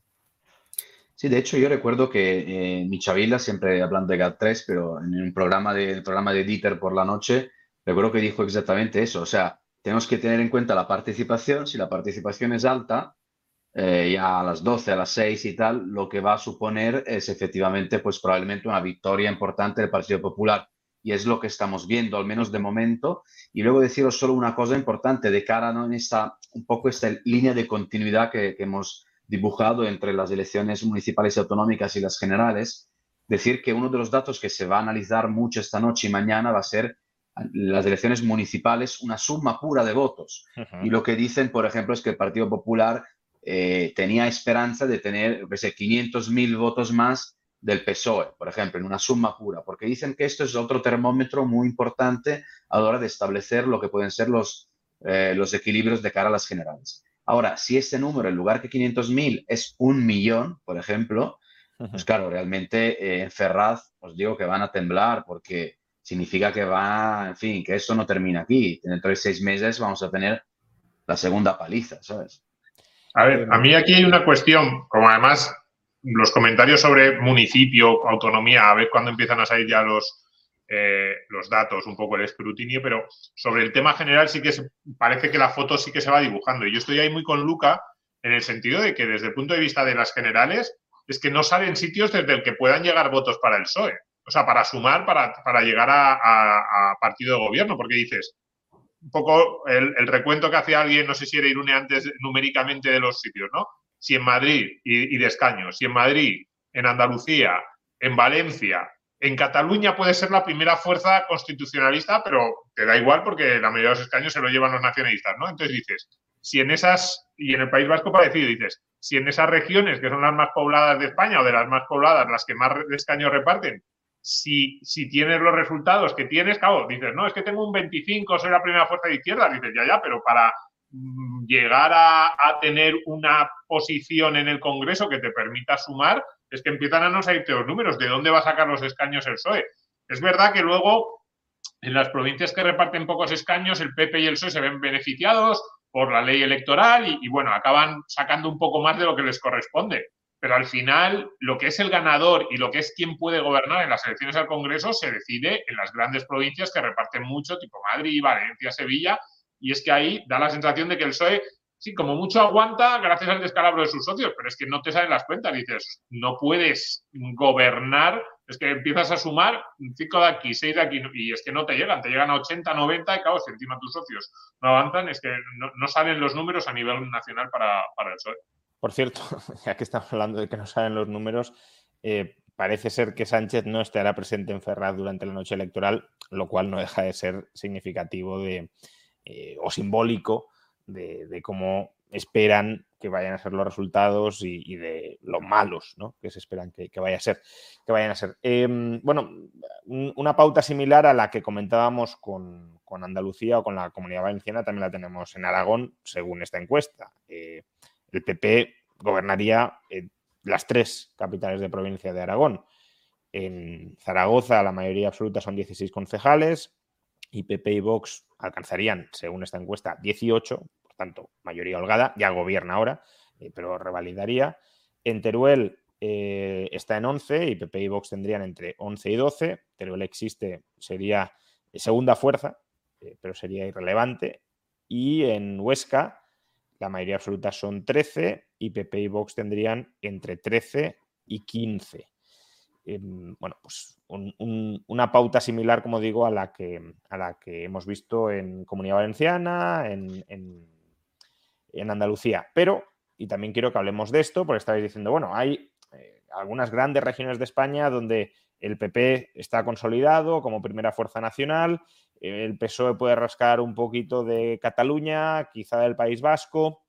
Sí, de hecho yo recuerdo que eh, Chavila, siempre hablando de GAT3, pero en un programa de, el programa de Dieter por la noche, recuerdo que dijo exactamente eso. O sea, tenemos que tener en cuenta la participación. Si la participación es alta, eh, ya a las 12, a las 6 y tal, lo que va a suponer es efectivamente, pues probablemente una victoria importante del Partido Popular. Y es lo que estamos viendo, al menos de momento. Y luego deciros solo una cosa importante de cara ¿no? en esta, un poco esta línea de continuidad que, que hemos dibujado entre las elecciones municipales y autonómicas y las generales. Decir que uno de los datos que se va a analizar mucho esta noche y mañana va a ser las elecciones municipales una suma pura de votos. Y lo que dicen, por ejemplo, es que el Partido Popular eh, tenía esperanza de tener 500.000 votos más del PSOE, por ejemplo, en una suma pura, porque dicen que esto es otro termómetro muy importante a la hora de establecer lo que pueden ser los, eh, los equilibrios de cara a las generales. Ahora, si ese número, en lugar que 500.000, es un millón, por ejemplo, pues claro, realmente eh, en Ferraz os digo que van a temblar porque significa que va, en fin, que eso no termina aquí. Dentro de seis meses vamos a tener la segunda paliza, ¿sabes? A ver, a mí aquí hay una cuestión, como además los comentarios sobre municipio, autonomía, a ver cuándo empiezan a salir ya los, eh, los datos, un poco el escrutinio, pero sobre el tema general sí que parece que la foto sí que se va dibujando. Y yo estoy ahí muy con Luca en el sentido de que desde el punto de vista de las generales es que no salen sitios desde el que puedan llegar votos para el PSOE. O sea, para sumar, para, para llegar a, a partido de gobierno, porque dices, un poco el, recuento que hacía alguien, no sé si era Irune antes numéricamente de los sitios, ¿no? Si en Madrid y, de escaños, si en Madrid, en Andalucía, en Valencia, en Cataluña puede ser la primera fuerza constitucionalista, pero te da igual porque la mayoría de los escaños se lo llevan los nacionalistas, ¿no? Entonces dices, si en esas, y en el País Vasco parecido, dices, si en esas regiones que son las más pobladas de España o de las más pobladas, las que más escaños reparten, si, tienes los resultados que tienes, claro, dices, no, es que tengo un 25, soy la primera fuerza de izquierda, dices, ya, ya, pero para mm, llegar a, tener una posición en el Congreso que te permita sumar, es que empiezan a no salirte los números, ¿de dónde va a sacar los escaños el PSOE? Es verdad que luego en las provincias que reparten pocos escaños, el PP y el PSOE se ven beneficiados por la ley electoral y bueno, acaban sacando un poco más de lo que les corresponde pero al final lo que es el ganador y lo que es quien puede gobernar en las elecciones al Congreso se decide en las grandes provincias que reparten mucho, tipo Madrid, Valencia, Sevilla, y es que ahí da la sensación de que el PSOE, sí, como mucho aguanta gracias al descalabro de sus socios, pero es que no te salen las cuentas, dices, no puedes gobernar, es que empiezas a sumar cinco de aquí, seis de aquí, y es que no te llegan, te llegan a 80, 90, y claro, si encima tus socios no avanzan, es que no, salen los números a nivel nacional para, para el PSOE. Por cierto, ya que estamos hablando de que no saben los números, eh, parece ser que Sánchez no estará presente en Ferraz durante la noche electoral, lo cual no deja de ser significativo de, eh, o simbólico de, cómo esperan que vayan a ser los resultados y, de lo malos que se esperan que, vaya a ser, que vayan a ser. Em, bueno, una pauta similar a la que comentábamos con, Andalucía o con la Comunidad Valenciana también la tenemos en Aragón, según esta encuesta. Eh, el PP gobernaría las tres capitales de provincia de Aragón. En Zaragoza la mayoría absoluta son 16 concejales y PP y Vox alcanzarían, según esta encuesta, 18, por tanto, mayoría holgada, ya gobierna ahora, eh, pero revalidaría. En Teruel eh, está en 11 y PP y Vox tendrían entre 11 y 12. Teruel existe, sería segunda fuerza, eh, pero sería irrelevante. y en Huesca la mayoría absoluta son 13 y PP y Vox tendrían entre 13 y 15. Em, bueno, pues una pauta similar, como digo, a la que, a la que hemos visto en Comunidad Valenciana, en, en, Andalucía. Pero, y también quiero que hablemos de esto, porque estabais diciendo, bueno, hay eh, algunas grandes regiones de España donde el PP está consolidado como primera fuerza nacional, el PSOE puede rascar un poquito de Cataluña, quizá del País Vasco,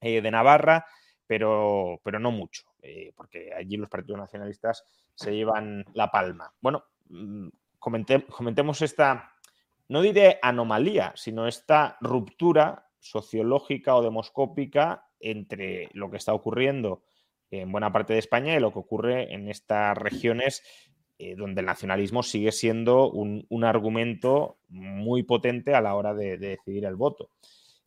eh, de Navarra, pero, pero no mucho, eh, porque allí los partidos nacionalistas se llevan la palma. Bueno, mm, comentemos esta, no diré anomalía, sino esta ruptura sociológica o demoscópica entre lo que está ocurriendo en buena parte de España y lo que ocurre en estas regiones eh, donde el nacionalismo sigue siendo un, argumento muy potente a la hora de, decidir el voto.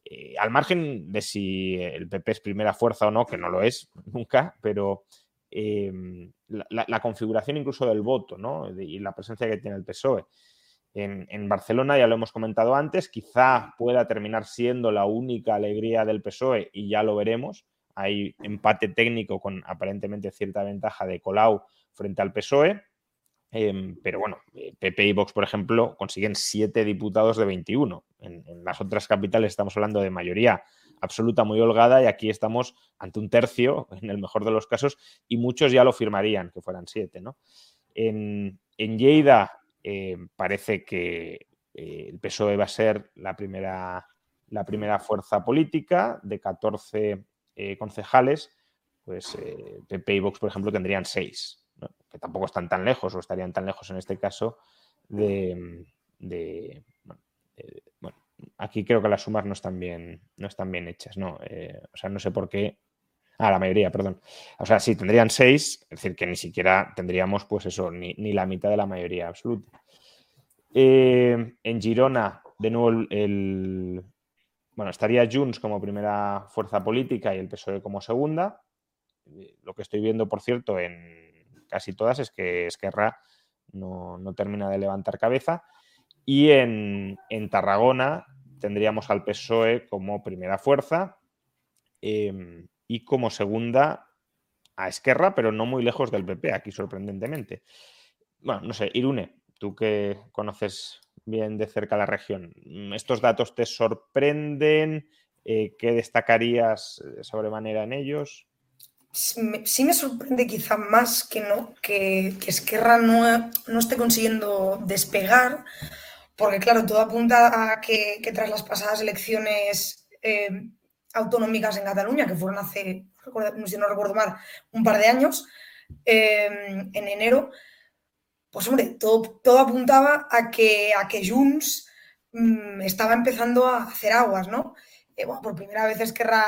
Eh, al margen de si el PP es primera fuerza o no, que no lo es nunca, pero em, la, configuración incluso del voto y la presencia que tiene el PSOE. En, Barcelona, ya lo hemos comentado antes, quizá pueda terminar siendo la única alegría del PSOE y ya lo veremos. Hay empate técnico con aparentemente cierta ventaja de Colau frente al PSOE. Em, pero bueno, PP eh, y Vox, por ejemplo, consiguen siete diputados de 21. En, las otras capitales estamos hablando de mayoría absoluta muy holgada y aquí estamos ante un tercio, en el mejor de los casos, y muchos ya lo firmarían, que fueran siete. En, Lleida eh, parece que eh, el PSOE va a ser la primera, la primera fuerza política de 14 concejales, pues PP y Vox, por ejemplo, tendrían seis tampoco están tan lejos o estarían tan lejos en este caso de, bueno, aquí creo que las sumas no están bien, no están bien hechas, ¿no? Eh, o sea, no sé por qué. Ah, la mayoría, perdón. O sea, sí, tendrían seis, es decir, que ni siquiera tendríamos, pues eso, ni, la mitad de la mayoría absoluta. Eh, en Girona, de nuevo, el, bueno, estaría Junts como primera fuerza política y el PSOE como segunda. Eh, lo que estoy viendo, por cierto, en, casi todas, es que Esquerra no, no termina de levantar cabeza. Y en, Tarragona tendríamos al PSOE como primera fuerza em, y como segunda a Esquerra, pero no muy lejos del PP, aquí sorprendentemente. Bueno, no sé, Irune, tú que conoces bien de cerca la región, ¿estos datos te sorprenden? Eh, ¿Qué destacarías sobremanera en ellos? Sí me sorprende quizá más que no, que, que Esquerra no, no, esté consiguiendo despegar, porque claro, todo apunta a que, tras las pasadas elecciones eh, autonómicas en Cataluña, que fueron hace, si no recuerdo mal, un par de años, eh, en enero, pues hombre, todo, todo apuntaba a que, a que Junts mm, estaba empezando a hacer aguas, ¿no? Eh, bueno, por primera vez Esquerra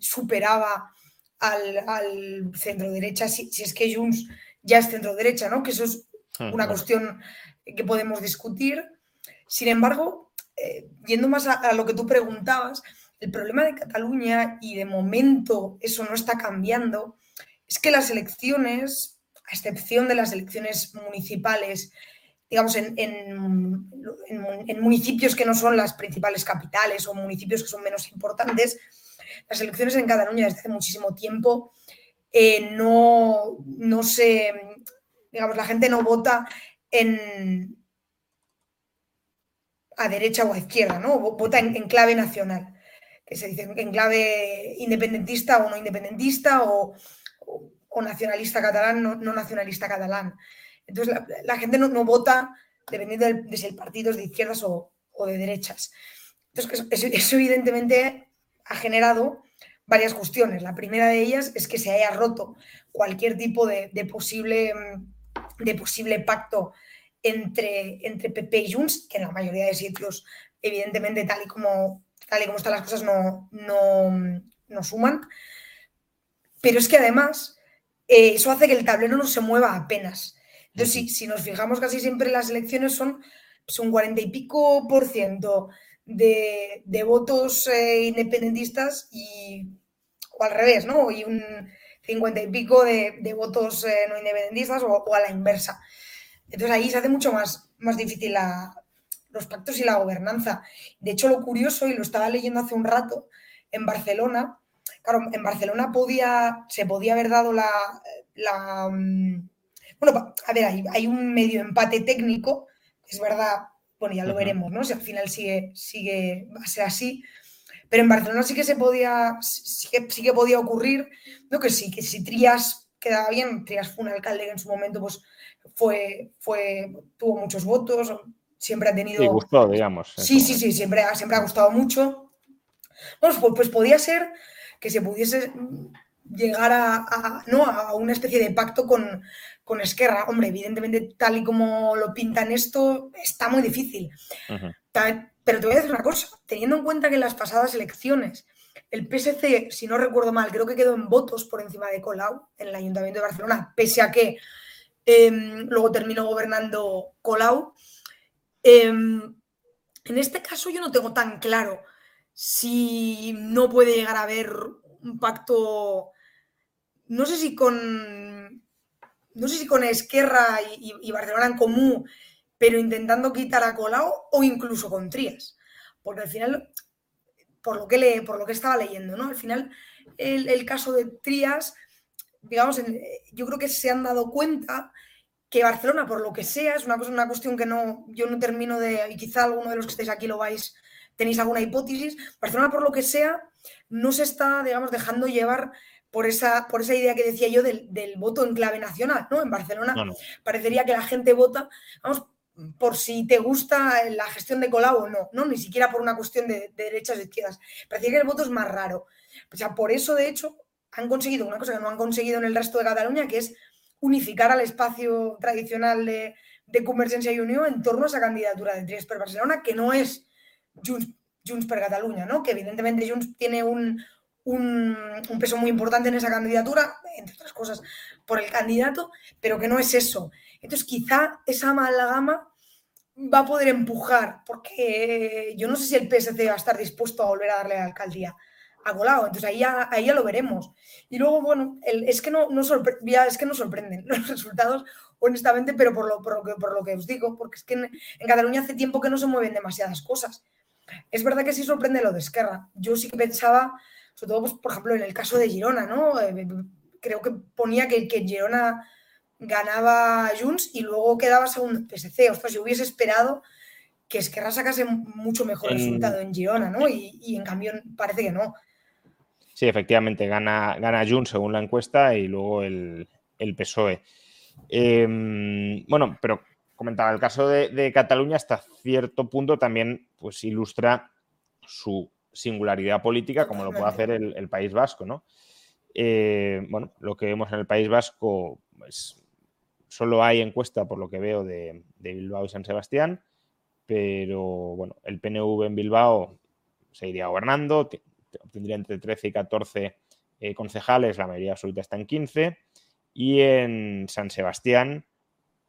superaba al, centro derecha, si, es que Junts ya es centro derecha, ¿no? Que eso es una cuestión que podemos discutir. Sin embargo, eh, yendo más a, lo que tú preguntabas, el problema de Cataluña, y de momento eso no está cambiando, es que las elecciones, a excepción de las elecciones municipales, digamos, en, en, municipios que no son las principales capitales o municipios que son menos importantes, las elecciones en Cataluña desde hace muchísimo tiempo eh, no, no se, digamos, la gente no vota en a derecha o a izquierda, ¿no? Vota en, clave nacional, que se dice en clave independentista o no independentista o, nacionalista catalán, no, nacionalista catalán. Entonces la, gente no, vota dependiendo de, si el partido es de izquierdas o, de derechas. Entonces eso evidentemente ha generado varias cuestiones. La primera de ellas es que se haya roto cualquier tipo de, posible, de posible pacto entre, entre PP y Junts, que en la mayoría de sitios, evidentemente, tal y como, tal y como están las cosas, no, no, suman. Pero es que además eh, eso hace que el tablero no se mueva apenas. Entonces, si, nos fijamos casi siempre las elecciones son pues, un cuarenta y pico por ciento de, votos eh, independentistas y, o al revés, ¿no? Y un cincuenta y pico de, votos eh, no independentistas o, a la inversa. Entonces ahí se hace mucho más, más difícil la, los pactos y la gobernanza. De hecho, lo curioso, y lo estaba leyendo hace un rato, en Barcelona, claro, en Barcelona podía, se podía haber dado la, mm, bueno, a ver, hay, un medio empate técnico, es verdad, bueno, ya lo veremos, ¿no? Si al final sigue, sigue, va a ser así. Pero en Barcelona sí que se podía, sí que, podía ocurrir, ¿no? Que sí, que si Trías quedaba bien, Trías fue un alcalde que en su momento pues fue, fue, tuvo muchos votos, siempre ha tenido. Sí, gustó, digamos. Sí, sí, sí, siempre, siempre ha gustado mucho. Bueno, pues, pues podía ser que se pudiese llegar a, ¿no? a una especie de pacto con, con Esquerra. Hombre, evidentemente, tal y como lo pintan esto, está muy difícil. Pero te voy a decir una cosa, teniendo en cuenta que en las pasadas elecciones el PSC, si no recuerdo mal, creo que quedó en votos por encima de Colau en el Ayuntamiento de Barcelona, pese a que em, luego terminó gobernando Colau. Em, en este caso yo no tengo tan claro si no puede llegar a haber un pacto, no sé si con, no sé si con Esquerra y, Barcelona en común, pero intentando quitar a Colau o incluso con Trías. Porque al final, por lo que, le, por lo que estaba leyendo, ¿no? Al final, el, caso de Trías, digamos, yo creo que se han dado cuenta que Barcelona, por lo que sea, es una, cosa, una cuestión que no, yo no termino de, y quizá alguno de los que estáis aquí lo vais, tenéis alguna hipótesis, Barcelona, por lo que sea, no se está, digamos, dejando llevar por esa, por esa idea que decía yo del, voto en clave nacional, ¿no? En Barcelona parecería que la gente vota, vamos, por si te gusta la gestión de Colau o no, ¿no? Ni siquiera por una cuestión de, derechas o izquierdas. Parecía que el voto es más raro. O sea, por eso, de hecho, han conseguido una cosa que no han conseguido en el resto de Cataluña, que es unificar al espacio tradicional de, de Convergencia y Unión en torno a esa candidatura de Trias per Barcelona, que no es Junts, Junts per Cataluña, ¿no? Que evidentemente Junts tiene un, un, peso muy importante en esa candidatura, entre otras cosas, por el candidato, pero que no es eso. Entonces, quizá esa amalgama va a poder empujar, porque yo no sé si el PSC va a estar dispuesto a volver a darle la alcaldía a Colau, entonces ahí ya, ahí lo veremos. Y luego, bueno, es, que no, no es que no sorprenden los resultados, honestamente, pero por lo, por lo, que, por lo que os digo, porque es que en, en Cataluña hace tiempo que no se mueven demasiadas cosas. Es verdad que sí sorprende lo de Esquerra. Yo sí que pensaba sobre todo, pues, por ejemplo, en el caso de Girona, ¿no? Eh, creo que ponía que, que Girona ganaba Junts y luego quedaba segundo PSC. Ostras, yo hubiese esperado que Esquerra sacase mucho mejor resultado en Girona, ¿no? Y, en cambio parece que no. Sí, efectivamente, gana, gana Junts según la encuesta y luego el, PSOE. Em, bueno, pero comentaba, el caso de, de, Cataluña hasta cierto punto también pues, ilustra su singularidad política como lo puede hacer el, País Vasco, ¿no? Eh, bueno, lo que vemos en el País Vasco, pues solo hay encuesta, por lo que veo, de, Bilbao y San Sebastián, pero bueno, el PNV en Bilbao se iría gobernando, obtendría entre 13 y 14 eh, concejales, la mayoría absoluta está en 15, y en San Sebastián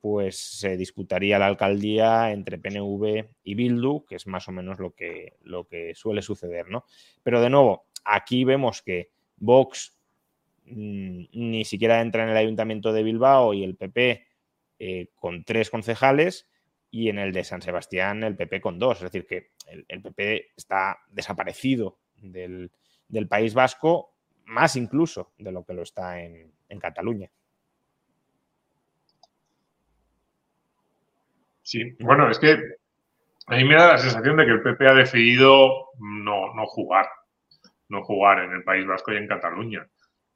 pues se disputaría la alcaldía entre PNV y Bildu, que es más o menos lo que, lo que suele suceder, ¿no? Pero de nuevo, aquí vemos que Vox mm, ni siquiera entra en el ayuntamiento de Bilbao y el PP eh, con tres concejales y en el de San Sebastián el PP con dos. Es decir, que el, PP está desaparecido del, País Vasco, más incluso de lo que lo está en Cataluña. Sí, bueno, es que a mí me da la sensación de que el PP ha decidido no, no jugar, no jugar en el País Vasco y en Cataluña.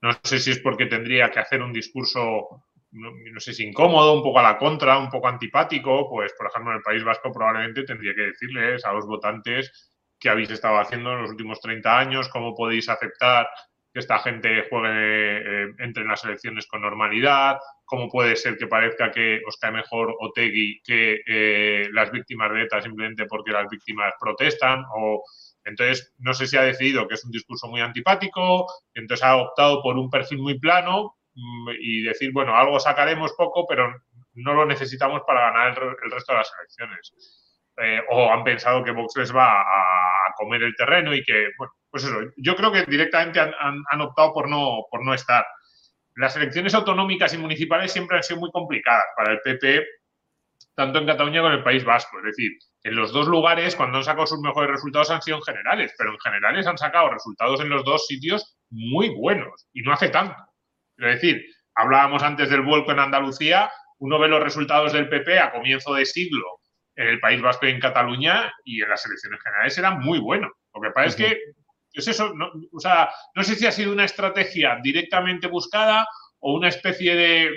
No sé si es porque tendría que hacer un discurso, no, sé si incómodo, un poco a la contra, un poco antipático, pues por ejemplo en el País Vasco probablemente tendría que decirles a los votantes qué habéis estado haciendo en los últimos 30 años, cómo podéis aceptar que esta gente juegue, eh, entre en las elecciones con normalidad, cómo puede ser que parezca que os cae mejor Otegui que eh, las víctimas de ETA simplemente porque las víctimas protestan o entonces no sé si ha decidido que es un discurso muy antipático, entonces ha optado por un perfil muy plano mm, y decir, bueno, algo sacaremos poco, pero no lo necesitamos para ganar el, resto de las elecciones. Eh, o han pensado que Vox les va a, comer el terreno y que, bueno, pues eso, yo creo que directamente han, han optado por no, por no estar las elecciones autonómicas y municipales siempre han sido muy complicadas para el PP, tanto en Cataluña como en el País Vasco. Es decir, en los dos lugares, cuando han sacado sus mejores resultados, han sido en generales, pero en generales han sacado resultados en los dos sitios muy buenos y no hace tanto. Es decir, hablábamos antes del vuelco en Andalucía, uno ve los resultados del PP a comienzo de siglo en el País Vasco y en Cataluña y en las elecciones generales eran muy buenos. Lo que pasa es que es eso, no, o sea, no sé si ha sido una estrategia directamente buscada o una especie de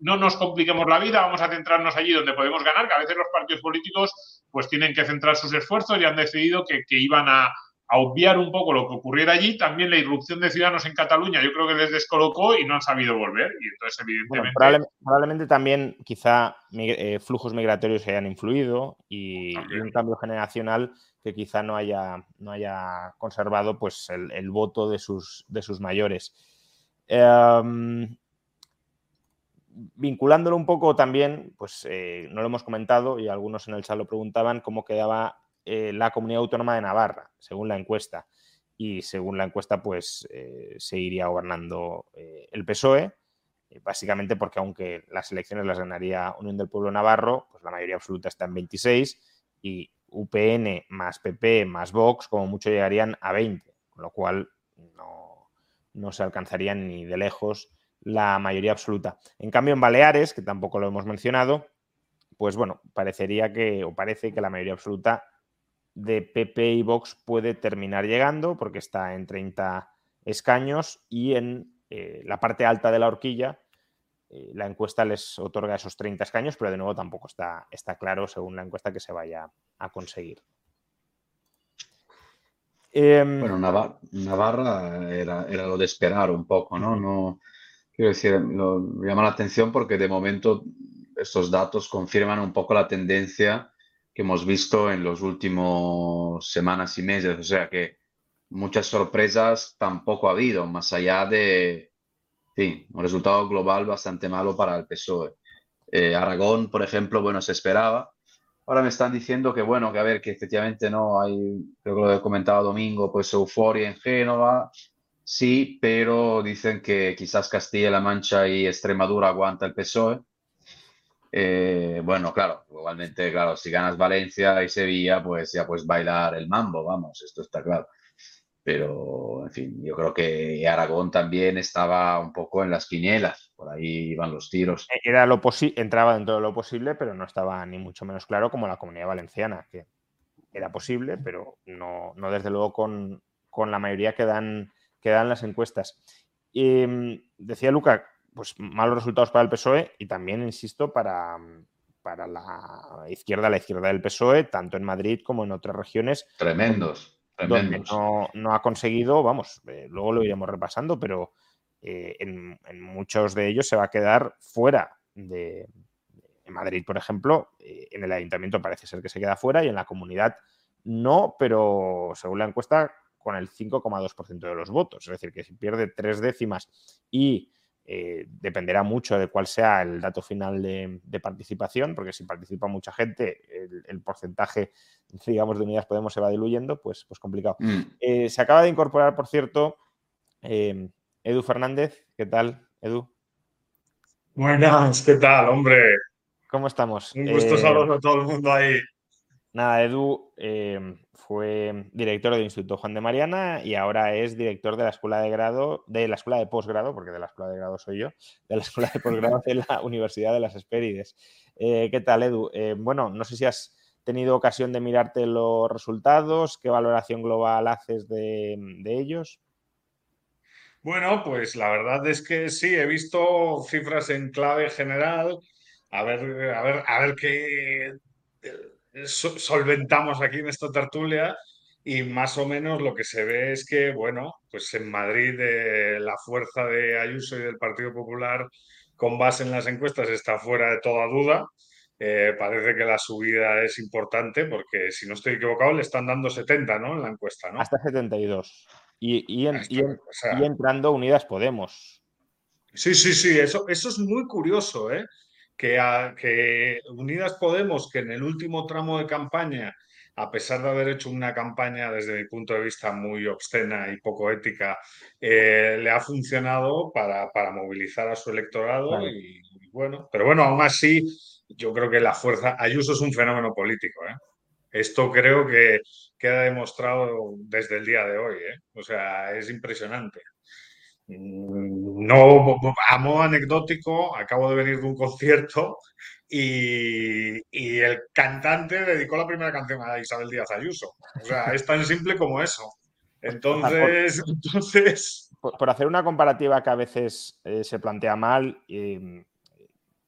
no nos compliquemos la vida, vamos a centrarnos allí donde podemos ganar, que a veces los partidos políticos pues tienen que centrar sus esfuerzos y han decidido que, iban a, obviar un poco lo que ocurriera allí. También la irrupción de ciudadanos en Cataluña yo creo que les descolocó y no han sabido volver. Y entonces, evidentemente... probablemente también quizá eh, flujos migratorios hayan influido y, un cambio generacional que quizá no haya, no haya conservado pues, el, voto de sus, de sus mayores. Em, vinculándolo un poco también, pues eh, no lo hemos comentado y algunos en el chat lo preguntaban, cómo quedaba eh, la comunidad autónoma de Navarra, según la encuesta. Y según la encuesta, pues eh, seguiría gobernando el PSOE, básicamente porque aunque las elecciones las ganaría Unión del Pueblo Navarro, pues la mayoría absoluta está en 26 y UPN más PP más Vox como mucho llegarían a 20, con lo cual no, no se alcanzarían ni de lejos la mayoría absoluta. En cambio, en Baleares, que tampoco lo hemos mencionado, pues bueno, parecería que, o parece que la mayoría absoluta de PP y Vox puede terminar llegando, porque está en 30 escaños y en eh, la parte alta de la horquilla eh, la encuesta les otorga esos 30 escaños, pero de nuevo tampoco está, está claro, según la encuesta, que se vaya a conseguir. Em, bueno, Navarra, era, era, lo de esperar un poco, ¿no? no Quiero decir, lo, llama la atención porque de momento estos datos confirman un poco la tendencia que hemos visto en los últimos semanas y meses. O sea que muchas sorpresas tampoco ha habido, más allá de sí, un resultado global bastante malo para el PSOE. Eh, Aragón, por ejemplo, bueno, se esperaba. Ahora me están diciendo que, bueno, que a ver, que efectivamente no hay, creo que lo he comentado domingo, pues euforia en Génova, Sí, pero dicen que quizás Castilla-La Mancha y Extremadura aguanta el PSOE. Eh, bueno, claro, igualmente, claro, si ganas Valencia y Sevilla, pues ya puedes bailar el mambo, vamos, esto está claro. Pero, en fin, yo creo que Aragón también estaba un poco en las quinielas, por ahí iban los tiros. Era lo entraba dentro de lo posible, pero no estaba ni mucho menos claro como la comunidad valenciana, que era posible, pero no, no desde luego con, con la mayoría que dan que dan las encuestas. Mm, decía Luca, pues malos resultados para el PSOE y también, insisto, para, para la izquierda, la izquierda del PSOE, tanto en Madrid como en otras regiones. Tremendos, tremendos. no, ha conseguido, vamos, eh, luego lo iremos repasando, pero eh, en, muchos de ellos se va a quedar fuera de, en Madrid, por ejemplo, eh, en el ayuntamiento parece ser que se queda fuera y en la comunidad no, pero según la encuesta con el 5,2% de los votos. Es decir, que si pierde tres décimas y eh, dependerá mucho de cuál sea el dato final de, participación, porque si participa mucha gente, el, porcentaje, digamos, de unidades Podemos se va diluyendo, pues, pues complicado. Mm. Eh, se acaba de incorporar, por cierto, eh, Edu Fernández. ¿Qué tal, Edu? Buenas, ¿qué tal, hombre? ¿Cómo estamos? Un gusto saludar a todo el mundo ahí. Nada, Edu em, fue director del Instituto Juan de Mariana y ahora es director de la escuela de grado, de la escuela de posgrado, porque de la escuela de grado soy yo, de la escuela de posgrado de la Universidad de las Espérides. Eh, ¿Qué tal, Edu? Eh, bueno, no sé si has tenido ocasión de mirarte los resultados, qué valoración global haces de, de ellos. Bueno, pues la verdad es que sí, he visto cifras en clave general. A ver, a ver, a ver qué solventamos aquí en esta tertulia y más o menos lo que se ve es que, bueno, pues en Madrid eh, la fuerza de Ayuso y del Partido Popular con base en las encuestas está fuera de toda duda. Eh, parece que la subida es importante porque, si no estoy equivocado, le están dando 70, ¿no? En la encuesta, ¿no? Hasta 72. Y, y, y entrando Unidas Podemos. Sí, sí, sí, eso, eso es muy curioso, ¿eh? Que, Unidas Podemos, que en el último tramo de campaña, a pesar de haber hecho una campaña desde mi punto de vista muy obscena y poco ética, eh, le ha funcionado para, movilizar a su electorado. Y, bueno, pero bueno, aún así, yo creo que la fuerza, Ayuso es un fenómeno político. ¿eh? Esto creo que queda demostrado desde el día de hoy. ¿eh? O sea, es impresionante. No, a modo anecdótico, acabo de venir de un concierto y, el cantante dedicó la primera canción a Isabel Díaz Ayuso. O sea, es tan simple como eso. Entonces, por, entonces... Por, hacer una comparativa que a veces eh, se plantea mal, eh,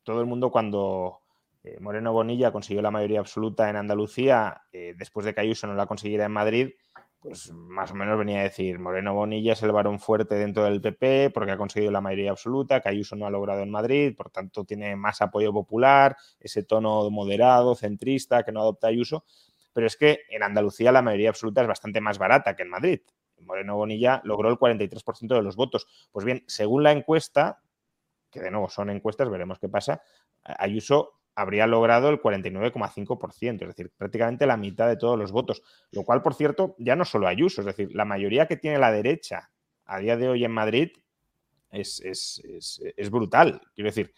todo el mundo cuando eh, Moreno Bonilla consiguió la mayoría absoluta en Andalucía, después de que Ayuso no la consiguiera en Madrid, pues más o menos venía a decir, Moreno Bonilla es el varón fuerte dentro del PP porque ha conseguido la mayoría absoluta, que Ayuso no ha logrado en Madrid, por tanto tiene más apoyo popular, ese tono moderado, centrista, que no adopta Ayuso, pero es que en Andalucía la mayoría absoluta es bastante más barata que en Madrid. Moreno Bonilla logró el 43% de los votos. Pues bien, según la encuesta, que de nuevo son encuestas, veremos qué pasa, Ayuso habría logrado el 49,5%, es decir, prácticamente la mitad de todos los votos, lo cual, por cierto, ya no solo Ayuso, es decir, la mayoría que tiene la derecha a día de hoy en Madrid es, brutal. Quiero decir,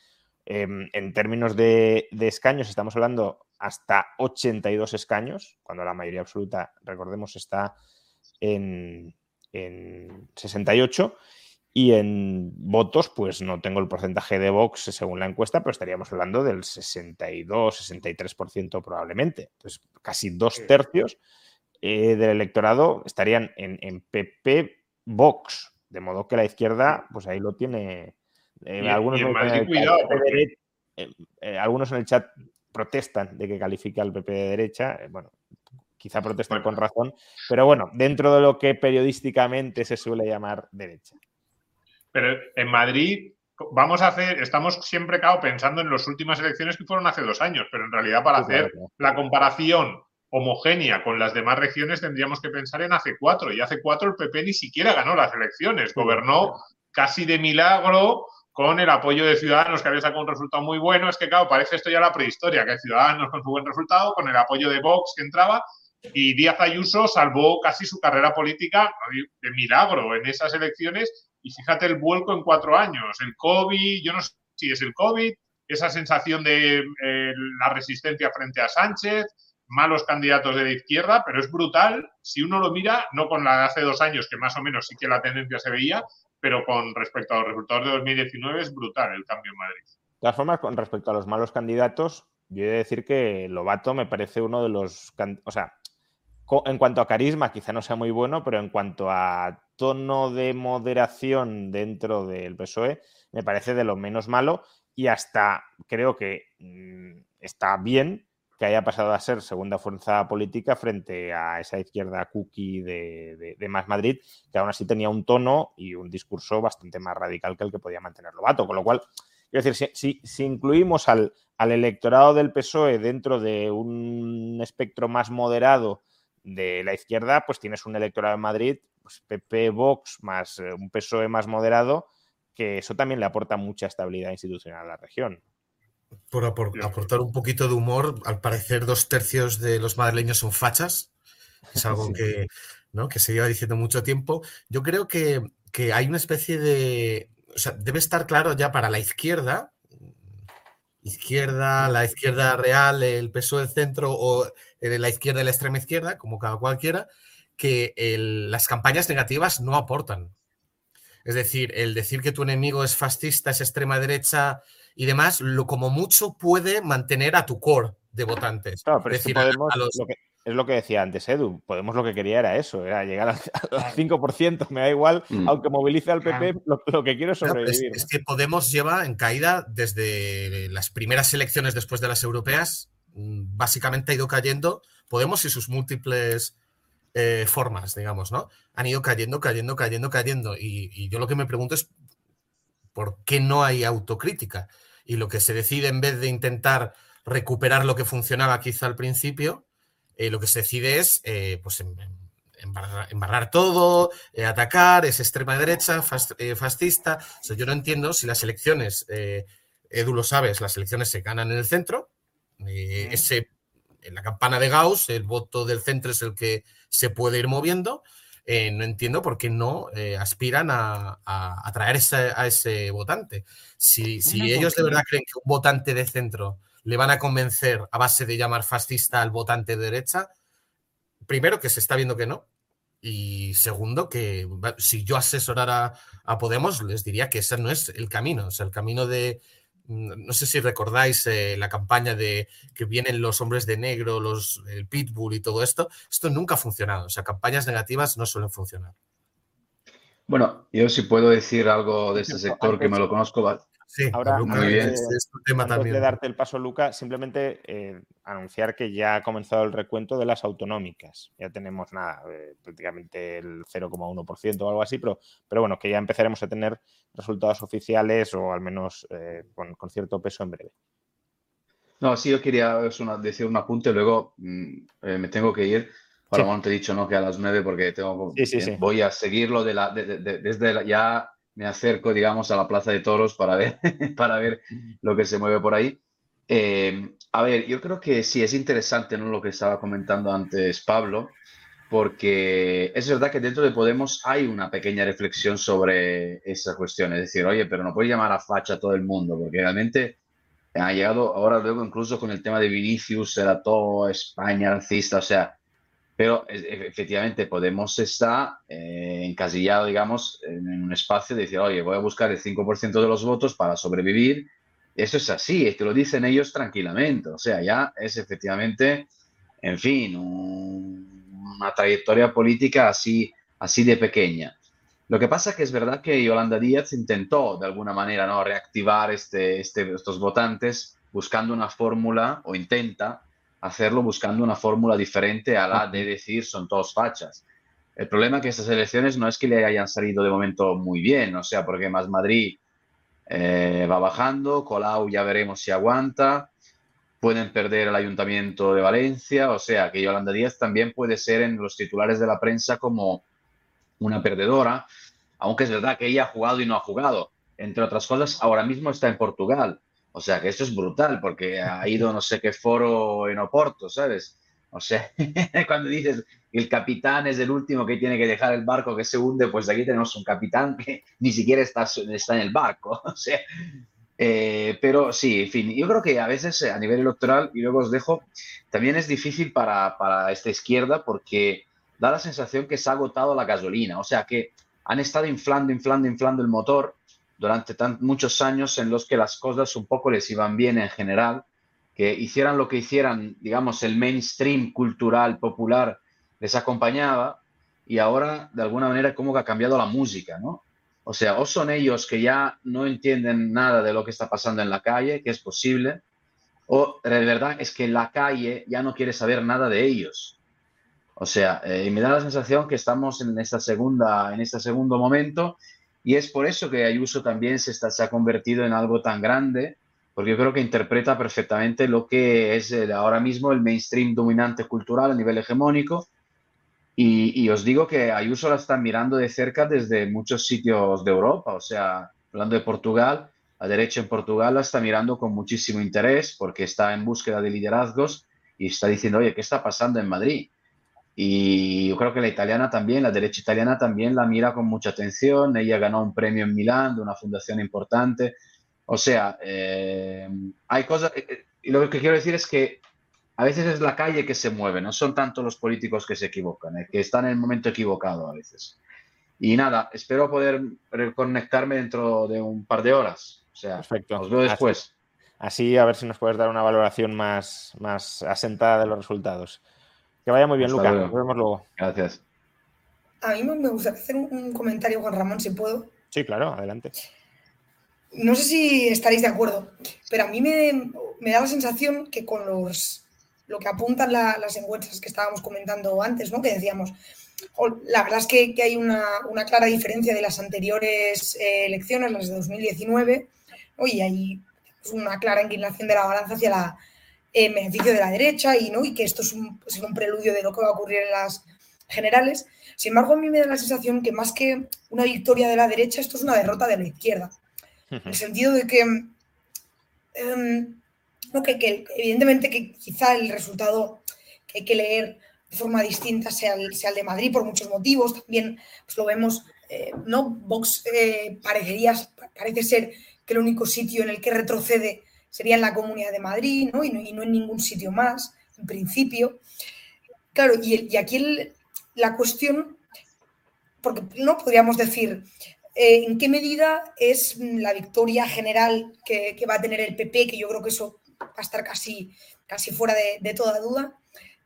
em, en términos de, escaños estamos hablando hasta 82 escaños, cuando la mayoría absoluta, recordemos, está en, en 68. Y en votos, pues no tengo el porcentaje de Vox según la encuesta, pero estaríamos hablando del 62-63% probablemente. Entonces, casi dos tercios eh, del electorado estarían en, PP Vox. De modo que la izquierda, pues ahí lo tiene. algunos, en el chat protestan de que califique al PP de derecha. Eh, bueno, quizá protestan con razón, pero bueno, dentro de lo que periodísticamente se suele llamar derecha. Pero en Madrid vamos a hacer, estamos siempre claro, pensando en las últimas elecciones que fueron hace dos años, pero en realidad para hacer la comparación homogénea con las demás regiones tendríamos que pensar en hace cuatro. Y hace cuatro el PP ni siquiera ganó las elecciones, gobernó casi de milagro con el apoyo de Ciudadanos, que había sacado un resultado muy bueno. Es que, claro, parece esto ya la prehistoria, que Ciudadanos con su buen resultado, con el apoyo de Vox que entraba, y Díaz Ayuso salvó casi su carrera política de milagro en esas elecciones y fíjate el vuelco en cuatro años. El COVID, yo no sé si es el COVID, esa sensación de eh, la resistencia frente a Sánchez, malos candidatos de la izquierda, pero es brutal si uno lo mira, no con la de hace dos años, que más o menos sí que la tendencia se veía, pero con respecto a los resultados de 2019 es brutal el cambio en Madrid. De todas formas, con respecto a los malos candidatos, yo he de decir que Lobato me parece uno de los... O sea, en cuanto a carisma, quizá no sea muy bueno, pero en cuanto a tono de moderación dentro del PSOE, me parece de lo menos malo y hasta creo que mm, está bien que haya pasado a ser segunda fuerza política frente a esa izquierda cookie de, Más Madrid, que aún así tenía un tono y un discurso bastante más radical que el que podía mantener Lobato. Con lo cual, quiero decir, si, si incluimos al, al electorado del PSOE dentro de un espectro más moderado de la izquierda, pues tienes un electorado en Madrid, pues PP, Vox, más eh, un PSOE más moderado, que eso también le aporta mucha estabilidad institucional a la región. Por aportar un poquito de humor, al parecer dos tercios de los madrileños son fachas, es algo que, ¿no? que se lleva diciendo mucho tiempo. Yo creo que, que hay una especie de... O sea, debe estar claro ya para la izquierda, izquierda, la izquierda real, el PSOE del centro o de la izquierda y la extrema izquierda, como cada cualquiera, que las campañas negativas no aportan. Es decir, el decir que tu enemigo es fascista, es extrema derecha y demás, lo como mucho puede mantener a tu core de votantes. es, lo que, decía antes Edu, Podemos lo que quería era eso, era llegar al, 5%, me da igual, mm. aunque movilice al PP, lo, que quiero es sobrevivir. es, que Podemos lleva en caída desde las primeras elecciones después de las europeas, mm, básicamente ha ido cayendo Podemos y sus múltiples eh, formas, digamos, ¿no? Han ido cayendo, cayendo, cayendo, cayendo. Y, yo lo que me pregunto es por qué no hay autocrítica. Y lo que se decide en vez de intentar recuperar lo que funcionaba quizá al principio, eh, lo que se decide es eh, pues, em, em, embarrar, todo, atacar, es extrema derecha, fascista. yo no entiendo si las elecciones, Edu lo sabes, las elecciones se ganan en el centro, ese en la campana de Gauss, el voto del centro es el que se puede ir moviendo. Eh, no entiendo por qué no eh, aspiran a, atraer a ese votante. Si, ellos de verdad creen que un votante de centro le van a convencer a base de llamar fascista al votante de derecha, primero que se está viendo que no, y segundo, que si yo asesorara a Podemos, les diría que ese no es el camino. O sea, el camino de. No sé si recordáis eh, la campaña de que vienen los hombres de negro, los, el pitbull y todo esto. Esto nunca ha funcionado. O sea, campañas negativas no suelen funcionar. Bueno, yo sí puedo decir algo de este sector que me lo conozco Sí, Ahora, muy bien. Es, tema antes de darte el paso, Luca, simplemente eh, anunciar que ya ha comenzado el recuento de las autonómicas. Ya tenemos nada, eh, prácticamente el 0,1% o algo así, pero, pero bueno, que ya empezaremos a tener resultados oficiales o al menos eh, con, cierto peso en breve. No, sí, yo quería decir un apunte, luego mm, me tengo que ir. Para sí. te he dicho no que a las 9 porque tengo, voy a seguirlo de la, desde ya me acerco, digamos, a la Plaza de Toros para ver, para ver lo que se mueve por ahí. Eh, a ver, yo creo que sí es interesante ¿no? lo que estaba comentando antes Pablo, porque es verdad que dentro de Podemos hay una pequeña reflexión sobre esa cuestión. Es decir, oye, pero no puedes llamar a facha a todo el mundo, porque realmente ha llegado ahora luego incluso con el tema de Vinicius, era todo España racista, o sea, pero e, efectivamente Podemos está eh, encasillado, digamos, en un espacio de decir, oye, voy a buscar el 5% de los votos para sobrevivir. Eso es así, es que lo dicen ellos tranquilamente. O sea, ya es efectivamente, en fin, una trayectoria política así, así de pequeña. Lo que pasa es que es verdad que Yolanda Díaz intentó de alguna manera ¿no? reactivar este, este, estos votantes buscando una fórmula, o intenta, hacerlo buscando una fórmula diferente a la de decir son todos fachas. El problema es que estas elecciones no es que le hayan salido de momento muy bien, o sea, porque Más Madrid eh, va bajando, Colau ya veremos si aguanta, pueden perder el ayuntamiento de Valencia, o sea, que Yolanda Díaz también puede ser en los titulares de la prensa como una perdedora, aunque es verdad que ella ha jugado y no ha jugado. Entre otras cosas, ahora mismo está en Portugal. O sea, que esto es brutal porque ha ido no sé qué foro en Oporto, ¿sabes? O sea, cuando dices que el capitán es el último que tiene que dejar el barco que se hunde, pues aquí tenemos un capitán que ni siquiera está, está en el barco. O sea, eh, pero sí, en fin, yo creo que a veces eh, a nivel electoral, y luego os dejo, también es difícil para, para esta izquierda porque da la sensación que se ha agotado la gasolina. O sea, que han estado inflando, inflando, inflando el motor durante tan, muchos años en los que las cosas un poco les iban bien en general, que hicieran lo que hicieran, digamos, el mainstream cultural, popular, les acompañaba y ahora de alguna manera como que ha cambiado la música, ¿no? O sea, o son ellos que ya no entienden nada de lo que está pasando en la calle, que es posible, o de verdad es que la calle ya no quiere saber nada de ellos. O sea, eh, me da la sensación que estamos en esta segunda, en este segundo momento y es por eso que Ayuso también se, está, ha convertido en algo tan grande, porque yo creo que interpreta perfectamente lo que es ahora mismo el mainstream dominante cultural a nivel hegemónico. Y, os digo que Ayuso la están mirando de cerca desde muchos sitios de Europa. O sea, hablando de Portugal, la derecha en Portugal la está mirando con muchísimo interés porque está en búsqueda de liderazgos y está diciendo, oye, ¿qué está pasando en Madrid? Y yo creo que la italiana también, la derecha italiana también la mira con mucha atención. Ella ganó un premio en Milán de una fundación importante. O sea, eh, hay cosas... Eh, eh, y lo que quiero decir es que a veces es la calle que se mueve, no son tanto los políticos que se equivocan, que están en el momento equivocado a veces. Y nada, espero poder reconectarme dentro de un par de horas. O sea, Perfecto. os veo después. Así, así, a ver si nos puedes dar una valoración más, más asentada de los resultados. Que vaya muy bien, Lucas. Nos vemos luego. Gracias. A mí me gustaría hacer un comentario, Juan Ramón, si puedo. Sí, claro, adelante. No sé si estaréis de acuerdo, pero a mí me, da la sensación que con los lo que apuntan las encuestas que estábamos comentando antes, ¿no? Que decíamos, la verdad es que, hay una, clara diferencia de las anteriores eh, elecciones, las de 2019, y hay una clara inclinación de la balanza hacia la, en beneficio de la derecha y, ¿no? y que esto es un, un preludio de lo que va a ocurrir en las generales. Sin embargo, a mí me da la sensación que más que una victoria de la derecha, esto es una derrota de la izquierda. En el sentido de que, em, que, evidentemente que quizá el resultado que hay que leer de forma distinta sea el, sea el de Madrid por muchos motivos. También pues, lo vemos, eh, ¿no? Vox eh, parecería, parece ser que el único sitio en el que retrocede sería en la Comunidad de Madrid. Y, no, en ningún sitio más, en principio. Claro, y, aquí la cuestión, porque no podríamos decir, eh, ¿en qué medida es la victoria general que, va a tener el PP, que yo creo que eso va a estar casi, casi fuera de, toda duda?